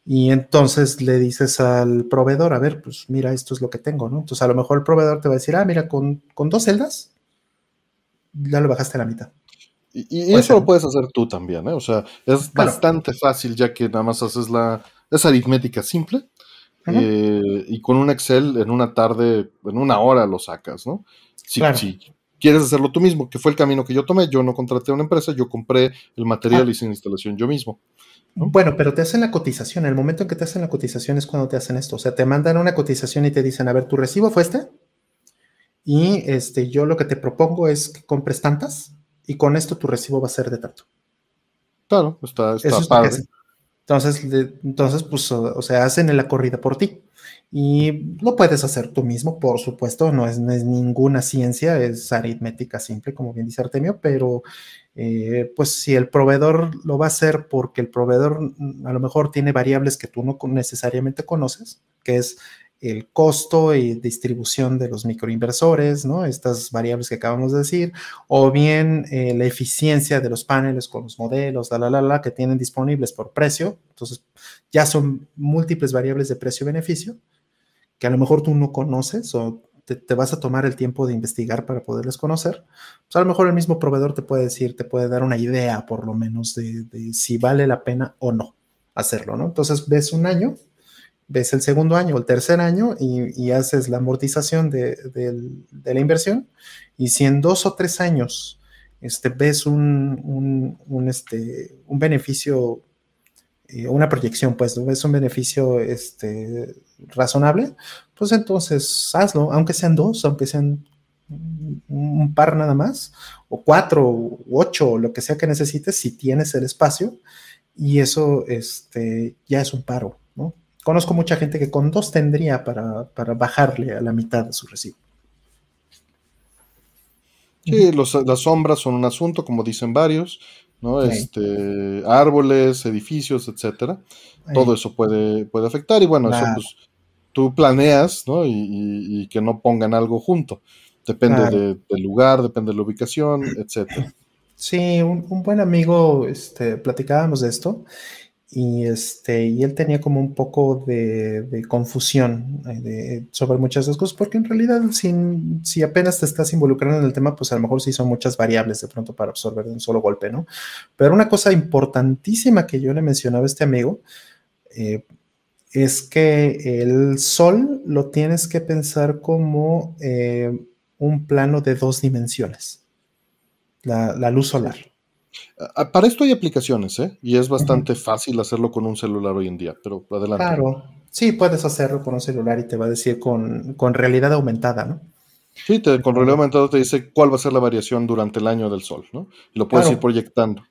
Y entonces le dices al proveedor, a ver, pues mira, esto es lo que tengo, ¿no? Entonces a lo mejor el proveedor te va a decir, ah, mira, con, dos celdas, ya lo bajaste a la mitad. Y, eso lo puedes hacer tú también, ¿eh? O sea, es bastante fácil ya que nada más haces la, aritmética simple eh, y con un Excel en una tarde, en una hora lo sacas, ¿no? Si, si, quieres hacerlo tú mismo, que fue el camino que yo tomé, yo no contraté a una empresa, yo compré el material y hice la instalación yo mismo. Bueno, pero te hacen la cotización. El momento en que te hacen la cotización es cuando te hacen esto. O sea, te mandan una cotización y te dicen, a ver, tu recibo fue este. Y este, yo lo que te propongo es que compres tantas y con esto tu recibo va a ser de tanto. Claro, está, está padre. Entonces, entonces, pues, o, sea, hacen la corrida por ti. Y lo puedes hacer tú mismo, por supuesto, no es, no es ninguna ciencia, es aritmética simple, como bien dice Artemio, pero eh, pues si el proveedor lo va a hacer porque el proveedor mm, a lo mejor tiene variables que tú no necesariamente conoces, que es el costo y distribución de los microinversores, ¿no? Estas variables que acabamos de decir, o bien eh, la eficiencia de los paneles con los modelos, la, la, la, la, que tienen disponibles por precio. Entonces, ya son múltiples variables de precio-beneficio que a lo mejor tú no conoces o te, vas a tomar el tiempo de investigar para poderles conocer, pues a lo mejor el mismo proveedor te puede decir, te puede dar una idea por lo menos de, si vale la pena o no hacerlo, ¿no? Entonces ves un año, ves el segundo año o el tercer año y, haces la amortización de, la inversión y si en dos o tres años este, ves un, este, un beneficio eh, una proyección, pues es un beneficio este, razonable, pues entonces hazlo, aunque sean dos, aunque sean un par nada más, o cuatro, o ocho, lo que sea que necesites, si tienes el espacio, y eso este, ya es un paro. Conozco mucha gente que con dos tendría para, para bajarle a la mitad de su recibo. Sí, las sombras son un asunto, como dicen varios. ¿no? Este, árboles, edificios, etcétera. Todo eso puede, puede afectar y bueno, eso pues tú planeas, ¿no? Y, que no pongan algo junto. Depende del lugar, depende de la ubicación, etcétera. Sí, un, un, buen amigo, este, platicábamos de esto y, este, y él tenía como un poco de, confusión eh, sobre muchas de las cosas, porque en realidad si, apenas te estás involucrando en el tema, pues a lo mejor sí son muchas variables de pronto para absorber de un solo golpe, ¿no? Pero una cosa importantísima que yo le mencionaba a este amigo eh, es que el sol lo tienes que pensar como eh, un plano de dos dimensiones, la luz solar. Para esto hay aplicaciones, ¿eh? Y es bastante fácil hacerlo con un celular hoy en día, pero adelante. Claro, sí, puedes hacerlo con un celular y te va a decir con, realidad aumentada, ¿no? Sí, con realidad aumentada te dice cuál va a ser la variación durante el año del sol, ¿no? Y lo puedes ir proyectando.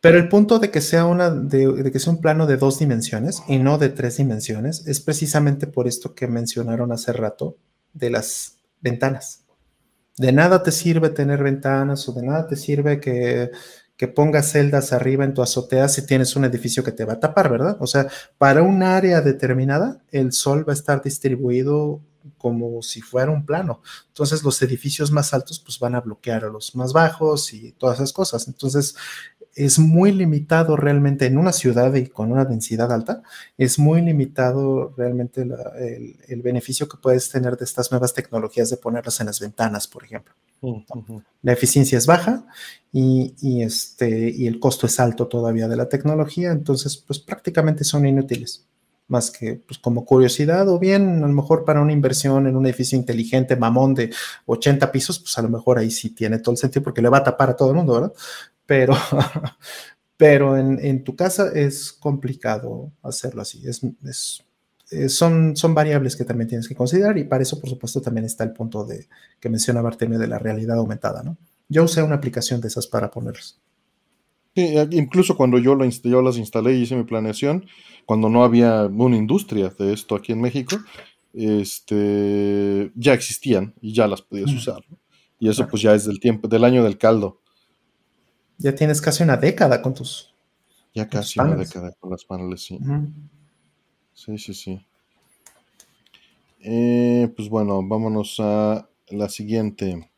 Pero el punto de que sea una, de, que sea un plano de dos dimensiones y no de tres dimensiones es precisamente por esto que mencionaron hace rato de las ventanas. De nada te sirve tener ventanas o de nada te sirve que que pongas celdas arriba en tu azotea si tienes un edificio que te va a tapar, ¿verdad? O sea, para un área determinada, el sol va a estar distribuido como si fuera un plano. Entonces los edificios más altos pues van a bloquear a los más bajos y todas esas cosas. Entonces es muy limitado realmente en una ciudad y con una densidad alta, es muy limitado realmente el, beneficio que puedes tener de estas nuevas tecnologías de ponerlas en las ventanas, por ejemplo. La eficiencia es baja y, este, y el costo es alto todavía de la tecnología, entonces pues prácticamente son inútiles más que pues, como curiosidad o bien a lo mejor para una inversión en un edificio inteligente, mamón de 80 pisos, pues a lo mejor ahí sí tiene todo el sentido porque le va a tapar a todo el mundo, ¿verdad? Pero, [LAUGHS] pero en, tu casa es complicado hacerlo así. Es, eh, son, son variables que también tienes que considerar y para eso, por supuesto, también está el punto de que mencionaba Artemio de la realidad aumentada, ¿no? Yo usé una aplicación de esas para ponerlos. Sí, incluso cuando yo, yo las instalé y hice mi planeación, cuando no había una industria de esto aquí en México, este, ya existían y ya las podías usar. Y eso pues ya es del tiempo, del año del caldo. Ya tienes casi una década con tus. Ya casi una década con las paneles, sí. Sí, sí, sí. Eh, pues bueno, vámonos a la siguiente.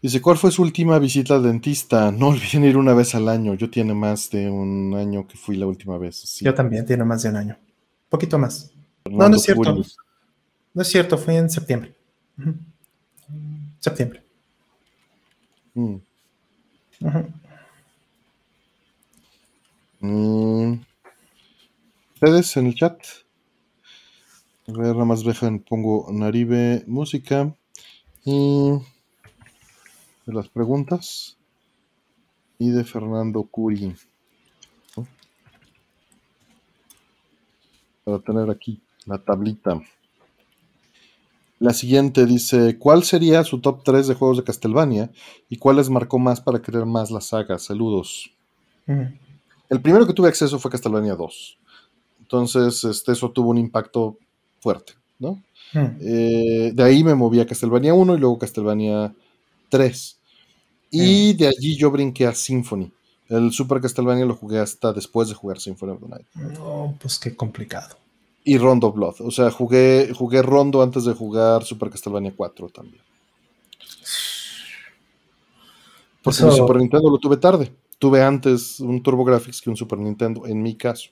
Dice, ¿cuál fue su última visita al dentista? No olviden ir una vez al año. Yo tiene más de un año que fui la última vez. Yo también, tiene más de un año. Un poquito más. no, no es cierto. No es cierto, fue en septiembre. Septiembre. Mm. Mm. Ustedes en el chat. A ver, pongo Naribe música. Y de las preguntas y de Fernando Curi. Para tener aquí la tablita. La siguiente dice, ¿cuál sería su top 3 de juegos de Castlevania y cuáles marcó más para querer más la saga? Saludos. El primero que tuve acceso fue Castlevania 2. Entonces, este, eso tuvo un impacto fuerte, ¿no? Eh, de ahí me moví a Castlevania 1 y luego Castlevania 3. Y de allí yo brinqué a Symphony. El Super Castlevania lo jugué hasta después de jugar Symphony of the Night. No, pues qué complicado. Y Rondo Blood. O sea, jugué, jugué Rondo antes de jugar Super Castlevania 4 también. Porque el Super Nintendo lo tuve tarde. Tuve antes un TurboGrafx que un Super Nintendo, en mi caso.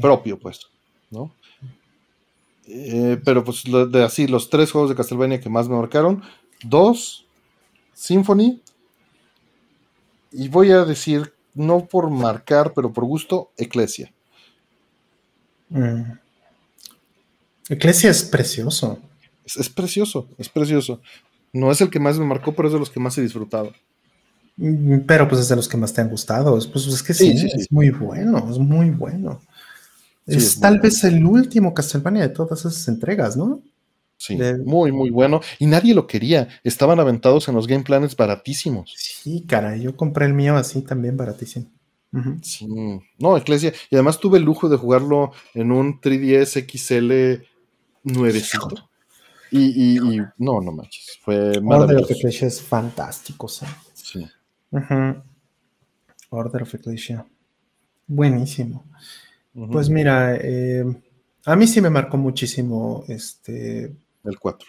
Propio, pues. ¿no? Eh, pero pues de así, los tres juegos de Castlevania que más me marcaron, dos, Symphony, y voy a decir, no por marcar, pero por gusto, Ecclesia. Mm. Ecclesia es precioso. Es, precioso, es precioso. No es el que más me marcó, pero es de los que más he disfrutado. Mm, pero pues es de los que más te han gustado. Pues es que sí, es muy bueno, es muy bueno. es tal vez el último Castlevania de todas esas entregas, ¿no? Sí, muy, muy bueno. Y nadie lo quería. Estaban aventados en los game plans baratísimos. Sí, cara, yo compré el mío así también baratísimo. Sí, no, Ecclesia. Y además tuve el lujo de jugarlo en un 3DS XL nuevecito. Y, y, no, no manches. Fue Order of Ecclesia es fantástico, ¿sí? Sí. Order of Ecclesia. Buenísimo. Pues mira, eh, a mí sí me marcó muchísimo este el 4.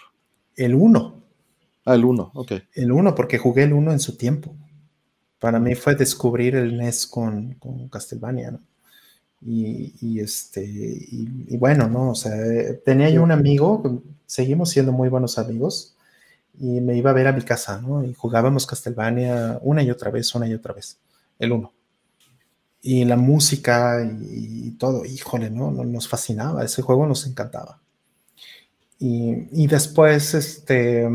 El 1. Ah, el 1, ok. El 1, porque jugué el 1 en su tiempo. Para mí fue descubrir el NES con, con Castlevania, ¿no? Y, este, y, bueno, ¿no? O sea, tenía yo un amigo, seguimos siendo muy buenos amigos, y me iba a ver a mi casa, ¿no? Y jugábamos Castlevania una y otra vez, una y otra vez, el 1. Y la música y, todo, híjole, ¿no? Nos fascinaba, ese juego nos encantaba. Y, después, este,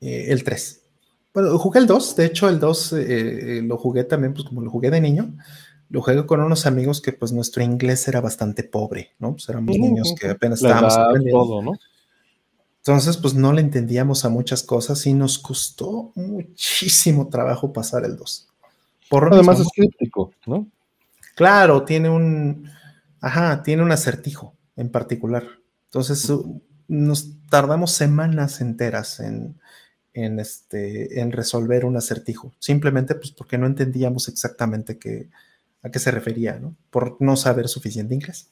eh, el 3. Bueno, jugué el 2, de hecho el 2 eh, eh, lo jugué también, pues como lo jugué de niño, lo jugué con unos amigos que pues nuestro inglés era bastante pobre, ¿no? Pues éramos niños que apenas estábamos aprendiendo. ¿no? Entonces, pues no le entendíamos a muchas cosas y nos costó muchísimo trabajo pasar el 2. Por Además es crítico, ¿no? Claro, tiene un, ajá, tiene un acertijo en particular. Entonces, nos tardamos semanas enteras en, este, en resolver un acertijo, simplemente pues porque no entendíamos exactamente qué, a qué se refería, ¿no? Por no saber suficiente inglés.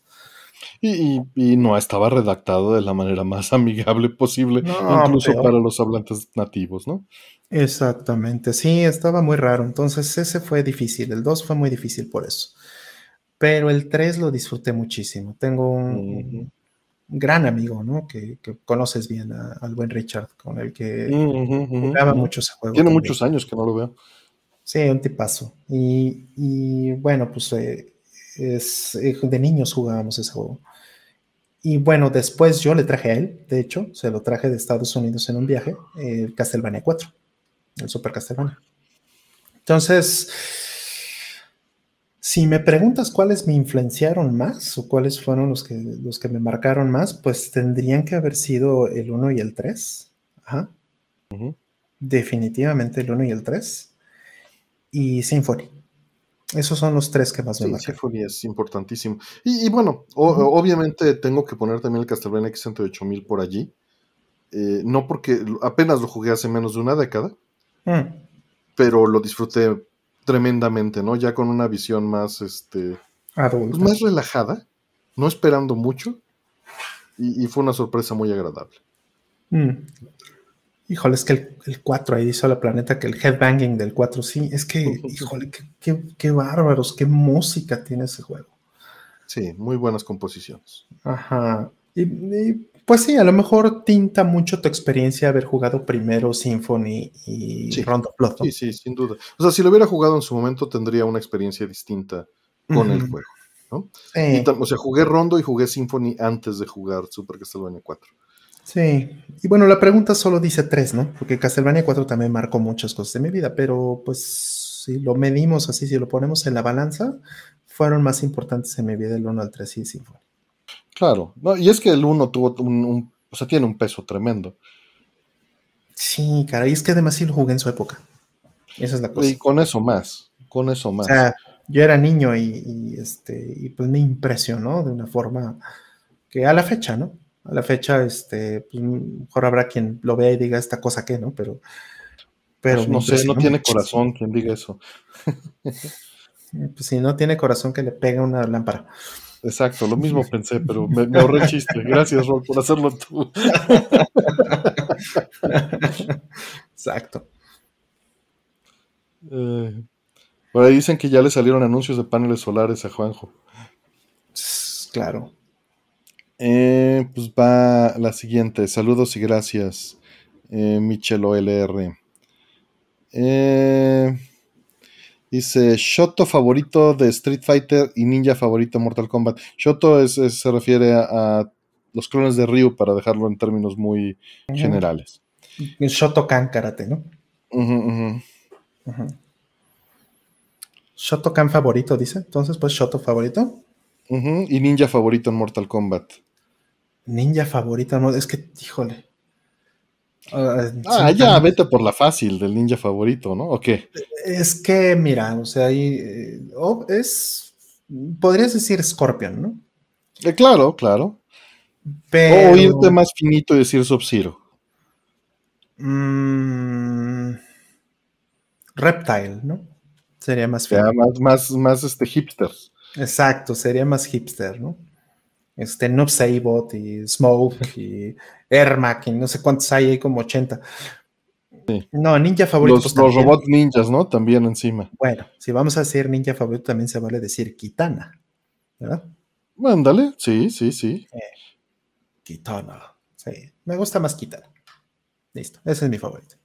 Y, no estaba redactado de la manera más [LAUGHS] amigable posible, incluso para los hablantes nativos, ¿no? Exactamente, sí, estaba muy raro. Entonces ese fue difícil, el 2 fue muy difícil por eso. Pero el 3 lo disfruté muchísimo. Tengo un, gran amigo, ¿no? Que, conoces bien al buen Richard, con el que jugaba mucho ese juego. Tiene muchos años que no lo veo. Sí, un tipazo. Y, bueno, pues eh, es, eh, de niños jugábamos ese juego. Y bueno, después yo le traje a él, de hecho, se lo traje de Estados Unidos en un viaje, el Castlevania 4, el Super Castlevania. Entonces, Si me preguntas cuáles me influenciaron más o cuáles fueron los que, los que me marcaron más, pues tendrían que haber sido el 1 y el 3. Ajá. Definitivamente el 1 y el 3. Y Symphony. Esos son los tres que más me marcan. Symphony es importantísimo. Y, bueno, obviamente tengo que poner también el Castlevania X108.000 por allí. Eh, no porque apenas lo jugué hace menos de una década, mm. pero lo disfruté tremendamente, ¿no? Ya con una visión más, este, pues, más relajada, no esperando mucho, y, fue una sorpresa muy agradable. Mm. Híjole, es que el, 4 ahí dice la planeta que el headbanging del 4, sí, es que, [LAUGHS] híjole, qué, bárbaros, qué música tiene ese juego. Sí, muy buenas composiciones. Ajá. Y, pues sí, a lo mejor tinta mucho tu experiencia haber jugado primero Symphony y sí. Round of Blood. Sí, sí, sin duda. O sea, si lo hubiera jugado en su momento, tendría una experiencia distinta con el juego. ¿no? o sea, jugué Rondo y jugué Symphony antes de jugar Super Castlevania 4. Sí, y bueno, la pregunta solo dice tres, ¿no? Porque Castlevania 4 también marcó muchas cosas de mi vida, pero pues si lo medimos así, si lo ponemos en la balanza, fueron más importantes en mi vida el 1 al 3 y Symphony. Claro, no, y es que el 1 tuvo un, o sea, tiene un peso tremendo. Sí, cara, y es que además sí lo jugué en su época. Esa es la cosa. Y con eso más, con eso más. O sea, yo era niño y, y este, y pues me impresionó de una forma que a la fecha, ¿no? a la fecha, este, pues, mejor habrá quien lo vea y diga esta cosa que, ¿no? Pero, pero pues, no sé, no tiene corazón quien diga eso. pues si no tiene corazón que le pegue una lámpara. Exacto, lo mismo [LAUGHS] pensé, pero me, ahorré el chiste. Gracias, Rol, por hacerlo tú. Exacto. Eh, por ahí dicen que ya le salieron anuncios de paneles solares a Juanjo. Claro. Eh, pues va la siguiente. Saludos y gracias, eh, Michel OLR. Eh, dice Shoto favorito de Street Fighter y ninja favorito Mortal Kombat. Shoto se refiere a, los clones de Ryu para dejarlo en términos muy generales. Shotokan Karate, ¿no? Shotokan favorito, dice. Entonces, pues Shoto favorito. Y ninja favorito en Mortal Kombat. Ninja favorito, no, es que, híjole. Ah, ah ya, vete por la fácil del ninja favorito, ¿no? ¿O qué? Es que, mira, o sea, ahí eh, es, podrías decir Scorpion, ¿no? Eh, claro, claro. O irte más finito y decir Sub-Zero. Mm, reptile, ¿no? Sería más feo. más, más, más este, hipsters. Exacto, sería más hipster, ¿no? Este, Noob Saibot y Smoke y Ermac y no sé cuántos hay, hay como 80. No, ninja favorito. Los, los robots ninjas, ¿no? También encima. Bueno, si vamos a decir ninja favorito, también se vale decir Kitana, ¿verdad? Ándale, sí, sí, sí. Kitana, sí. Me gusta más Kitana. Listo, ese es mi favorito.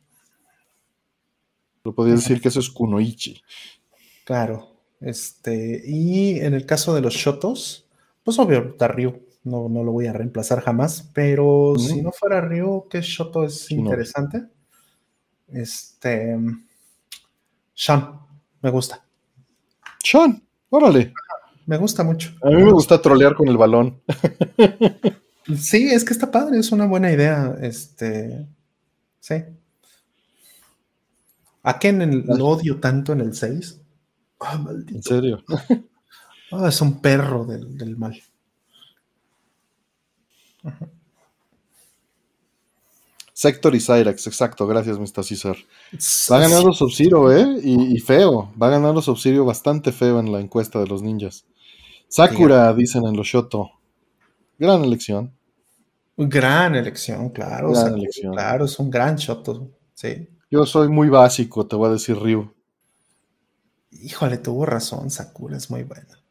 Lo podría decir que eso es Kunoichi. Claro. Este, y en el caso de los Shotos, pues obvio, está Ryu. No, no lo voy a reemplazar jamás. Pero si no fuera Ryu, que Shoto es interesante. Este. Sean, me gusta. Sean, órale. Me gusta mucho. A mí me gusta trolear con el balón. [LAUGHS] sí, es que está padre, es una buena idea. Este. Sí. ¿A quién lo odio tanto en el 6? Ah, maldito. ¿En serio? [LAUGHS] Ah, es un perro del, mal. Sector y Cyrax, exacto, gracias, Mr. César. Va ganando Sub-Zero, ¿eh? Y, feo, va ganando Sub-Zero bastante feo en la encuesta de los ninjas. Sakura, dicen en los Shoto. Gran elección. Gran elección, claro. Gran elección. Claro, es un gran Shoto, sí. Yo soy muy básico, te voy a decir Ryu. Híjole, tuvo razón, Sakura es muy buena.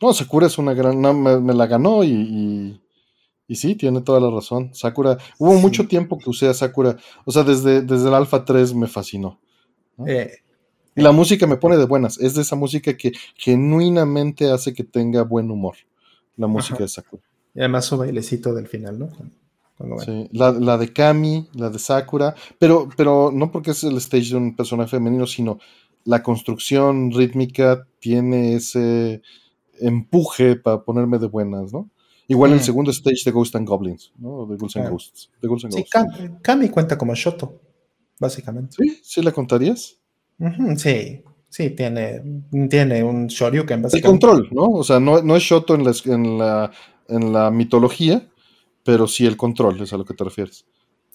No, Sakura es una gran. me, la ganó y, y, sí, tiene toda la razón. Sakura. Hubo mucho tiempo que usé a Sakura. O sea, desde, desde el Alpha 3 me fascinó. Eh, y la música me pone de buenas. Es de esa música que genuinamente hace que tenga buen humor. La música de Sakura. Y además su bailecito del final, ¿no? sí, la, la, de Kami, la de Sakura, pero, pero no porque es el stage de un personaje femenino, sino la construcción rítmica tiene ese empuje para ponerme de buenas, ¿no? Igual el Mm. segundo stage de Ghost and Goblins, ¿no? De Ghouls and Claro. Ghosts. De Ghouls and Sí, Ghosts. Kami, cuenta como Shoto, básicamente. ¿Sí? ¿Sí la contarías? Sí, sí, tiene, tiene un Shoryuken, El básicamente. control, ¿no? O sea, no, no es Shoto en la, en, la, en la mitología, pero sí el control, es a lo que te refieres.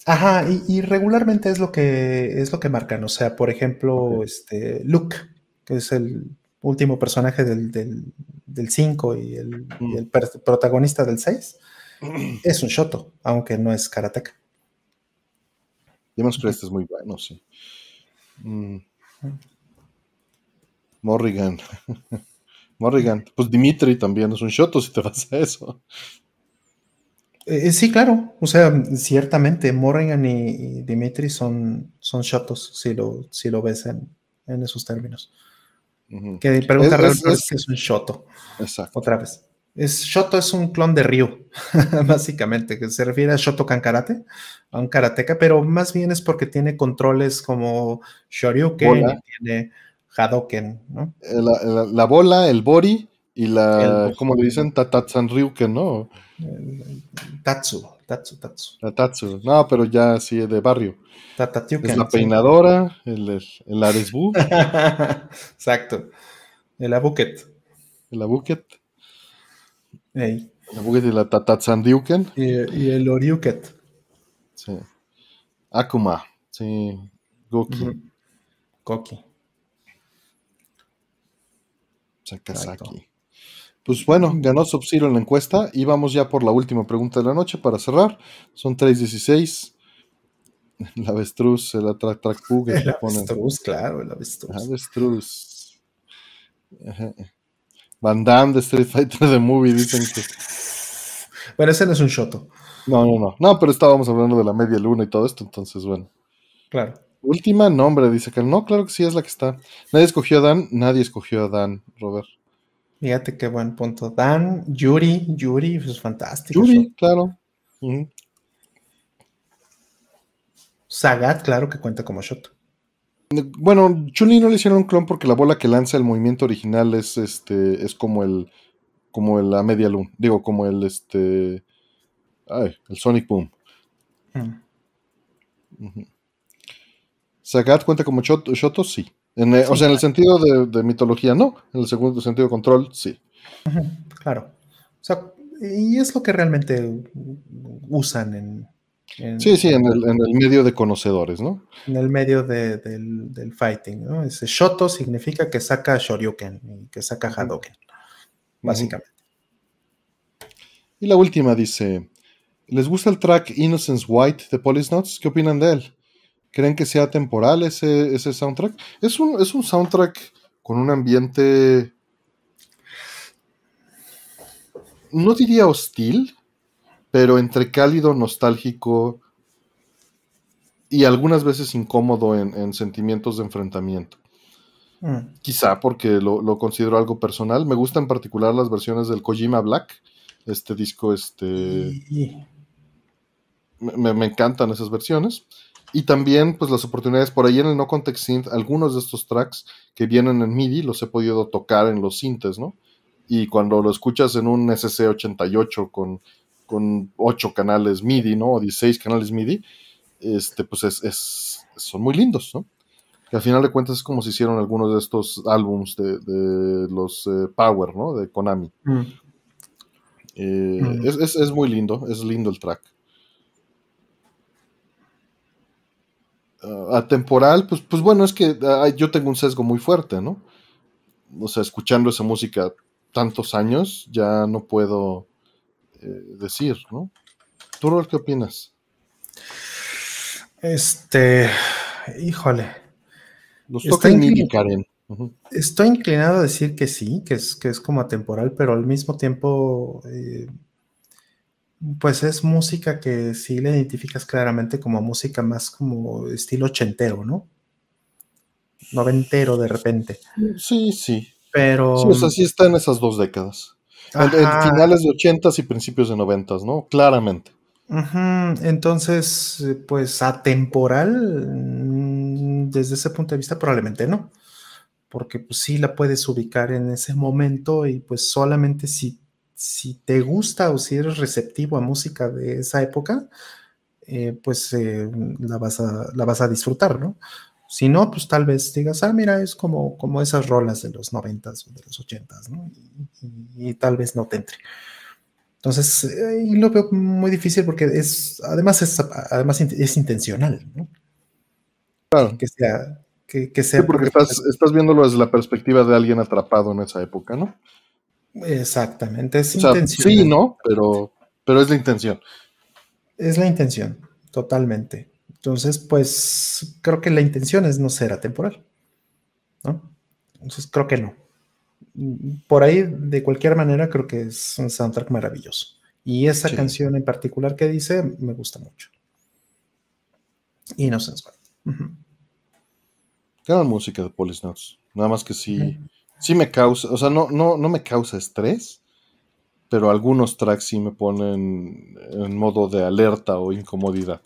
Ajá, y, y regularmente es lo que es lo que marcan. O sea, por ejemplo, este Luke, que es el último personaje del, del, del 5 y el, y Mm. el protagonista del 6, [CLEARS THROAT] es un Shoto, aunque no es karateka. Demon Crest es muy bueno, sí. Mm. Morrigan. [LAUGHS] Morrigan. Pues Dimitri también es un Shoto si te vas a eso. Eh, sí, claro. O sea, ciertamente Morrigan y, y Dimitri son, son Shotos, si lo, si lo ves en, en esos términos. Que pregunta Es- es- es- es que es un Shoto. Exacto. Otra vez. Es, Shoto es un clon de Ryu, [LAUGHS] básicamente, que se refiere a Shotokan Karate, a un karateka, pero más bien es porque tiene controles como Shoryuken Bola. y tiene Hadoken, ¿no? Eh, La, la- la bola, el bori y la, El- ¿cómo le dicen? Tatatsan Ryuken, ¿no? El- Tatsu, Tatsu, Tatsu. La Tatsu. No, pero ya sí, de barrio. Tatatyuken. Es la sí. peinadora, el, el, el Aresbu, [LAUGHS] Exacto. El Abuket. el Abuket, Ey. el Abuket y la Tatatsan Ryuken. Y, y el Oryuket. Sí. Akuma, sí. Goki. Koki. Sakazaki. Pues bueno, ganó Sub-Zero en la encuesta y vamos ya por la última pregunta de la noche para cerrar. Son 3.16. El avestruz, el atra- trackbug, El que ponen. avestruz, claro, el avestruz. Avestruz. Ajá. Van Damme de Street Fighter de Movie dicen que. Bueno, ese no es un Shoto, No, no, no. No, pero estábamos hablando de la media luna y todo esto, entonces bueno. claro. Última nombre, dice que no, claro que sí es la que está. Nadie escogió a Dan, nadie escogió a Dan, Robert. Fíjate qué buen punto. Dan, Yuri, Yuri, es fantástico. Yuri, claro. Sagat, claro que cuenta como Shoto. Bueno, Chun-Li no le hicieron un clon porque la bola que lanza el movimiento original es este es como el como la media luna, digo como el este ay, el Sonic Boom. Mm. Sagat cuenta como Shoto, Shoto? sí. En o sea, en el sentido de, de mitología, no. En el segundo sentido control, sí. Claro. O sea, y es lo que realmente usan en, en- Sí, sí, en el, en el medio de conocedores, ¿no? en el medio de- del, del fighting. ¿no? Ese Shoto significa que saca Shoryuken y que saca Hadoken, básicamente. Y la última dice: ¿Les gusta el track Innocence White de Police Notes? ¿Qué opinan de él? ¿Creen que sea temporal ese, ese soundtrack? Es un, es un soundtrack con un ambiente. No diría hostil, pero entre cálido, nostálgico y algunas veces incómodo en, en sentimientos de enfrentamiento. Mm. Quizá porque lo, lo considero algo personal. Me gustan en particular las versiones del Kojima Black. Este disco, este. Me, me encantan esas versiones. Y también, pues, las oportunidades por ahí en el No Context Synth, algunos de estos tracks que vienen en MIDI los he podido tocar en los sintes, ¿no? Y cuando lo escuchas en un SC88 con, con 8 canales MIDI, ¿no? O 16 canales MIDI, este, pues es, es- son muy lindos, ¿no? Que al final de cuentas es como si hicieron algunos de estos álbums de, de los eh, Power, ¿no? De Konami. Mm. Eh, Mm. es, es- es muy lindo, es lindo el track. Atemporal, pues, pues bueno, es que yo tengo un sesgo muy fuerte, ¿no? O sea, escuchando esa música tantos años, ya no puedo eh, decir, ¿no? ¿Tú, Rol, qué opinas? Este, híjole, Nos toca inclin- Karen. Estoy inclinado a decir que sí, que es, que es como atemporal, pero al mismo tiempo, eh, pues es música que sí le identificas claramente como música más como estilo ochentero, ¿no? Noventero de repente, Sí, sí. pero... Sí, o sea, sí está en esas dos décadas. En, en Ajá. finales de ochentas y principios de noventas, ¿no? Claramente. Entonces, pues atemporal, mm, desde ese punto de vista, probablemente no. porque pues sí la puedes ubicar en ese momento y pues solamente si, si te gusta o si eres receptivo a música de esa época, eh, pues eh, la, vas a, la vas a disfrutar, ¿no? Si no, pues tal vez digas, ah, mira, es como, como esas rolas de los noventas o de los ochentas, ¿no? Y, tal vez no te entre. Entonces, eh, lo veo muy difícil porque es, además es, además es intencional, ¿no? Claro. Que sea, que, sea. Sí, porque estás, estás viéndolo desde la perspectiva de alguien atrapado en esa época, ¿no? Exactamente, es intencional. Sí, no, pero, pero es la intención. Es la intención, totalmente. Entonces, pues creo que la intención es no ser atemporal. ¿no? Entonces, creo que no. Por ahí, de cualquier manera, creo que es un soundtrack maravilloso. Y esa canción en particular que dice, me gusta mucho. Innocence Gran uh música de Police Notes. Nada más que sí, sí me causa, o sea, no, no, no me causa estrés, pero algunos tracks sí me ponen en modo de alerta o incomodidad.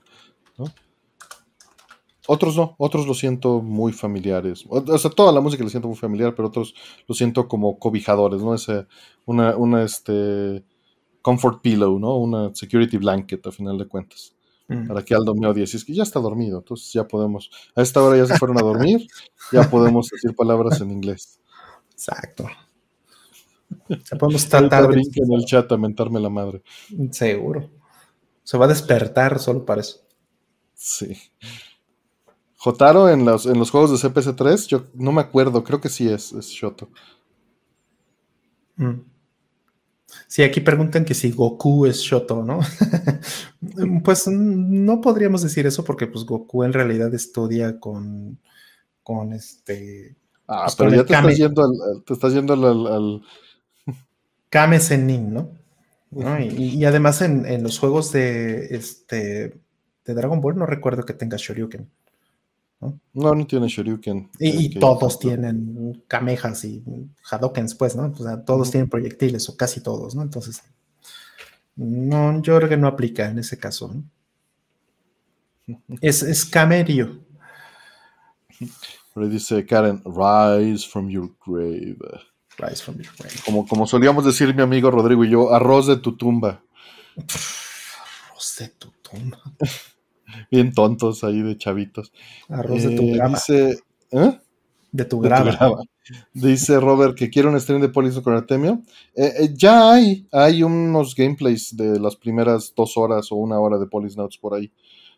Otros no, otros lo siento muy familiares. O, sea, toda la música la siento muy familiar, pero otros lo siento como cobijadores, ¿no? Ese, una, una este, comfort pillow, ¿no? Una security blanket, a final de cuentas. Mm. Para que Aldo me odie. Si es que ya está dormido, entonces ya podemos. A esta hora ya se fueron a dormir, ya podemos decir palabras en inglés. Exacto. Ya podemos tratar de... en el chat a mentarme la madre. Seguro. Se va a despertar solo para eso. Sí. Jotaro en los, en los juegos de CPC3, yo no me acuerdo, creo que sí es, es Shoto. Mm. Sí, aquí preguntan que si Goku es Shoto, ¿no? [LAUGHS] pues no podríamos decir eso porque pues Goku en realidad estudia con, con este... Ah, pues, pero ya te estás, yendo al, te estás yendo al, Kame Sennin, ¿no? Y, además en, los juegos de, este, de Dragon Ball no recuerdo que tenga Shoryuken. ¿no? No, tiene Shoryuken. Y, todos tienen Kamejas y Hadokens, pues, ¿no? O sea, todos tienen proyectiles, o casi todos, ¿no? Entonces, no, yo creo que no aplica en ese caso, ¿no? [LAUGHS] Es, es Camerio. Pero dice Karen, rise from your grave. Como, como solíamos decir mi amigo Rodrigo y yo, arroz de tu tumba. arroz de tu tumba. [LAUGHS] Bien tontos ahí de chavitos. Arroz de tu eh, grama. Dice, ¿eh? De tu grama. Dice Robert que quiere un stream de Police con Artemio. Eh, eh, ya hay, hay unos gameplays de las primeras dos horas o una hora de Police Notes por ahí.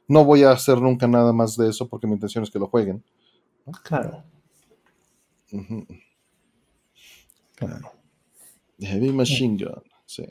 No voy a hacer nunca nada más de eso porque mi intención es que lo jueguen. Claro. Heavy Machine Gun, sí.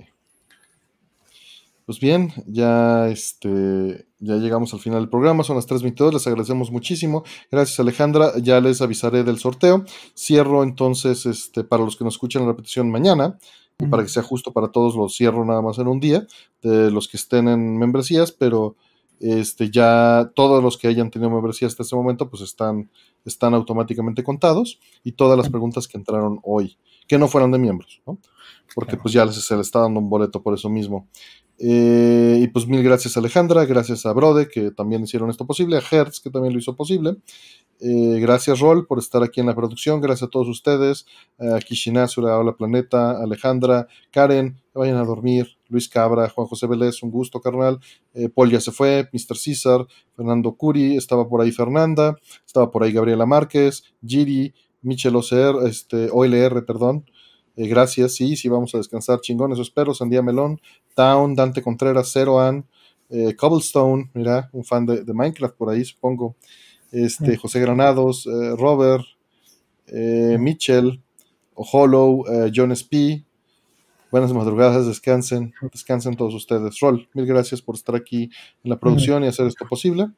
Pues bien, ya, este, ya llegamos al final del programa, son las 3.22, les agradecemos muchísimo. Gracias Alejandra, ya les avisaré del sorteo. Cierro entonces, este, para los que nos escuchan la repetición mañana, y para que sea justo para todos, lo cierro nada más en un día, de los que estén en membresías, pero este, ya todos los que hayan tenido membresía hasta ese momento, pues están, están automáticamente contados, y todas las preguntas que entraron hoy que no fueran de miembros, ¿no? Porque pues ya se les está dando un boleto por eso mismo. Eh, y pues mil gracias a Alejandra, gracias a Brode, que también hicieron esto posible, a Hertz, que también lo hizo posible. Eh, gracias, Rol, por estar aquí en la producción. Gracias a todos ustedes. A Kishinazura, Hola Planeta, Alejandra, Karen, vayan a dormir. Luis Cabra, Juan José Vélez, un gusto, carnal. Eh, Paul ya se fue, Mr. César, Fernando Curi, estaba por ahí Fernanda, estaba por ahí Gabriela Márquez, Giri, Michel OCR, este, OLR, perdón. Eh, gracias, sí, sí, vamos a descansar, chingón, eso espero. Sandía Melón, Town, Dante Contreras, Zeroan, eh, Cobblestone, mira, un fan de, Minecraft por ahí, supongo. Este, José Granados, eh, Robert, Mitchell, Hollow, John Spee. Buenas madrugadas, descansen, descansen todos ustedes. Roll, mil gracias por estar aquí en la producción y hacer esto posible.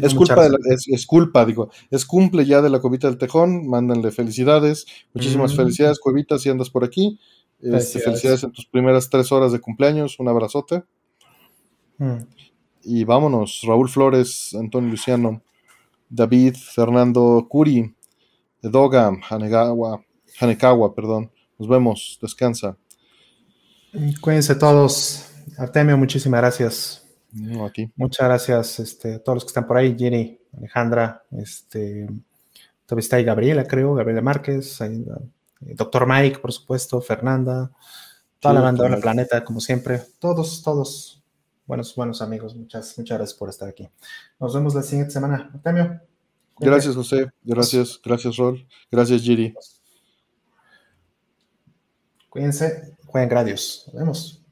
Es culpa, es, culpa, digo, es cumple ya de la Cuevita del Tejón, mándanle felicidades, muchísimas mm. felicidades, Cuevita, si andas por aquí. Este, felicidades. en tus primeras tres horas de cumpleaños, un abrazote. Mm. Y vámonos, Raúl Flores, Antonio Luciano, David, Fernando Curi, Edoga, Hanegawa, Hanekawa, perdón. Nos vemos, descansa. Cuídense todos. Artemio, muchísimas gracias. Muchas gracias este, a todos los que están por ahí, Jenny, Alejandra, este, Todavía está ahí Gabriela, creo, Gabriela Márquez, ahí, eh, Doctor Mike, por supuesto, Fernanda, toda la banda de la planeta, como siempre. Todos, todos buenos, buenos amigos. Muchas, muchas gracias por estar aquí. Nos vemos la siguiente semana. Artemio. Gracias, José. Gracias, gracias, Rol. Gracias, Giri. Cuídense. Jueguen gradios. Nos vemos.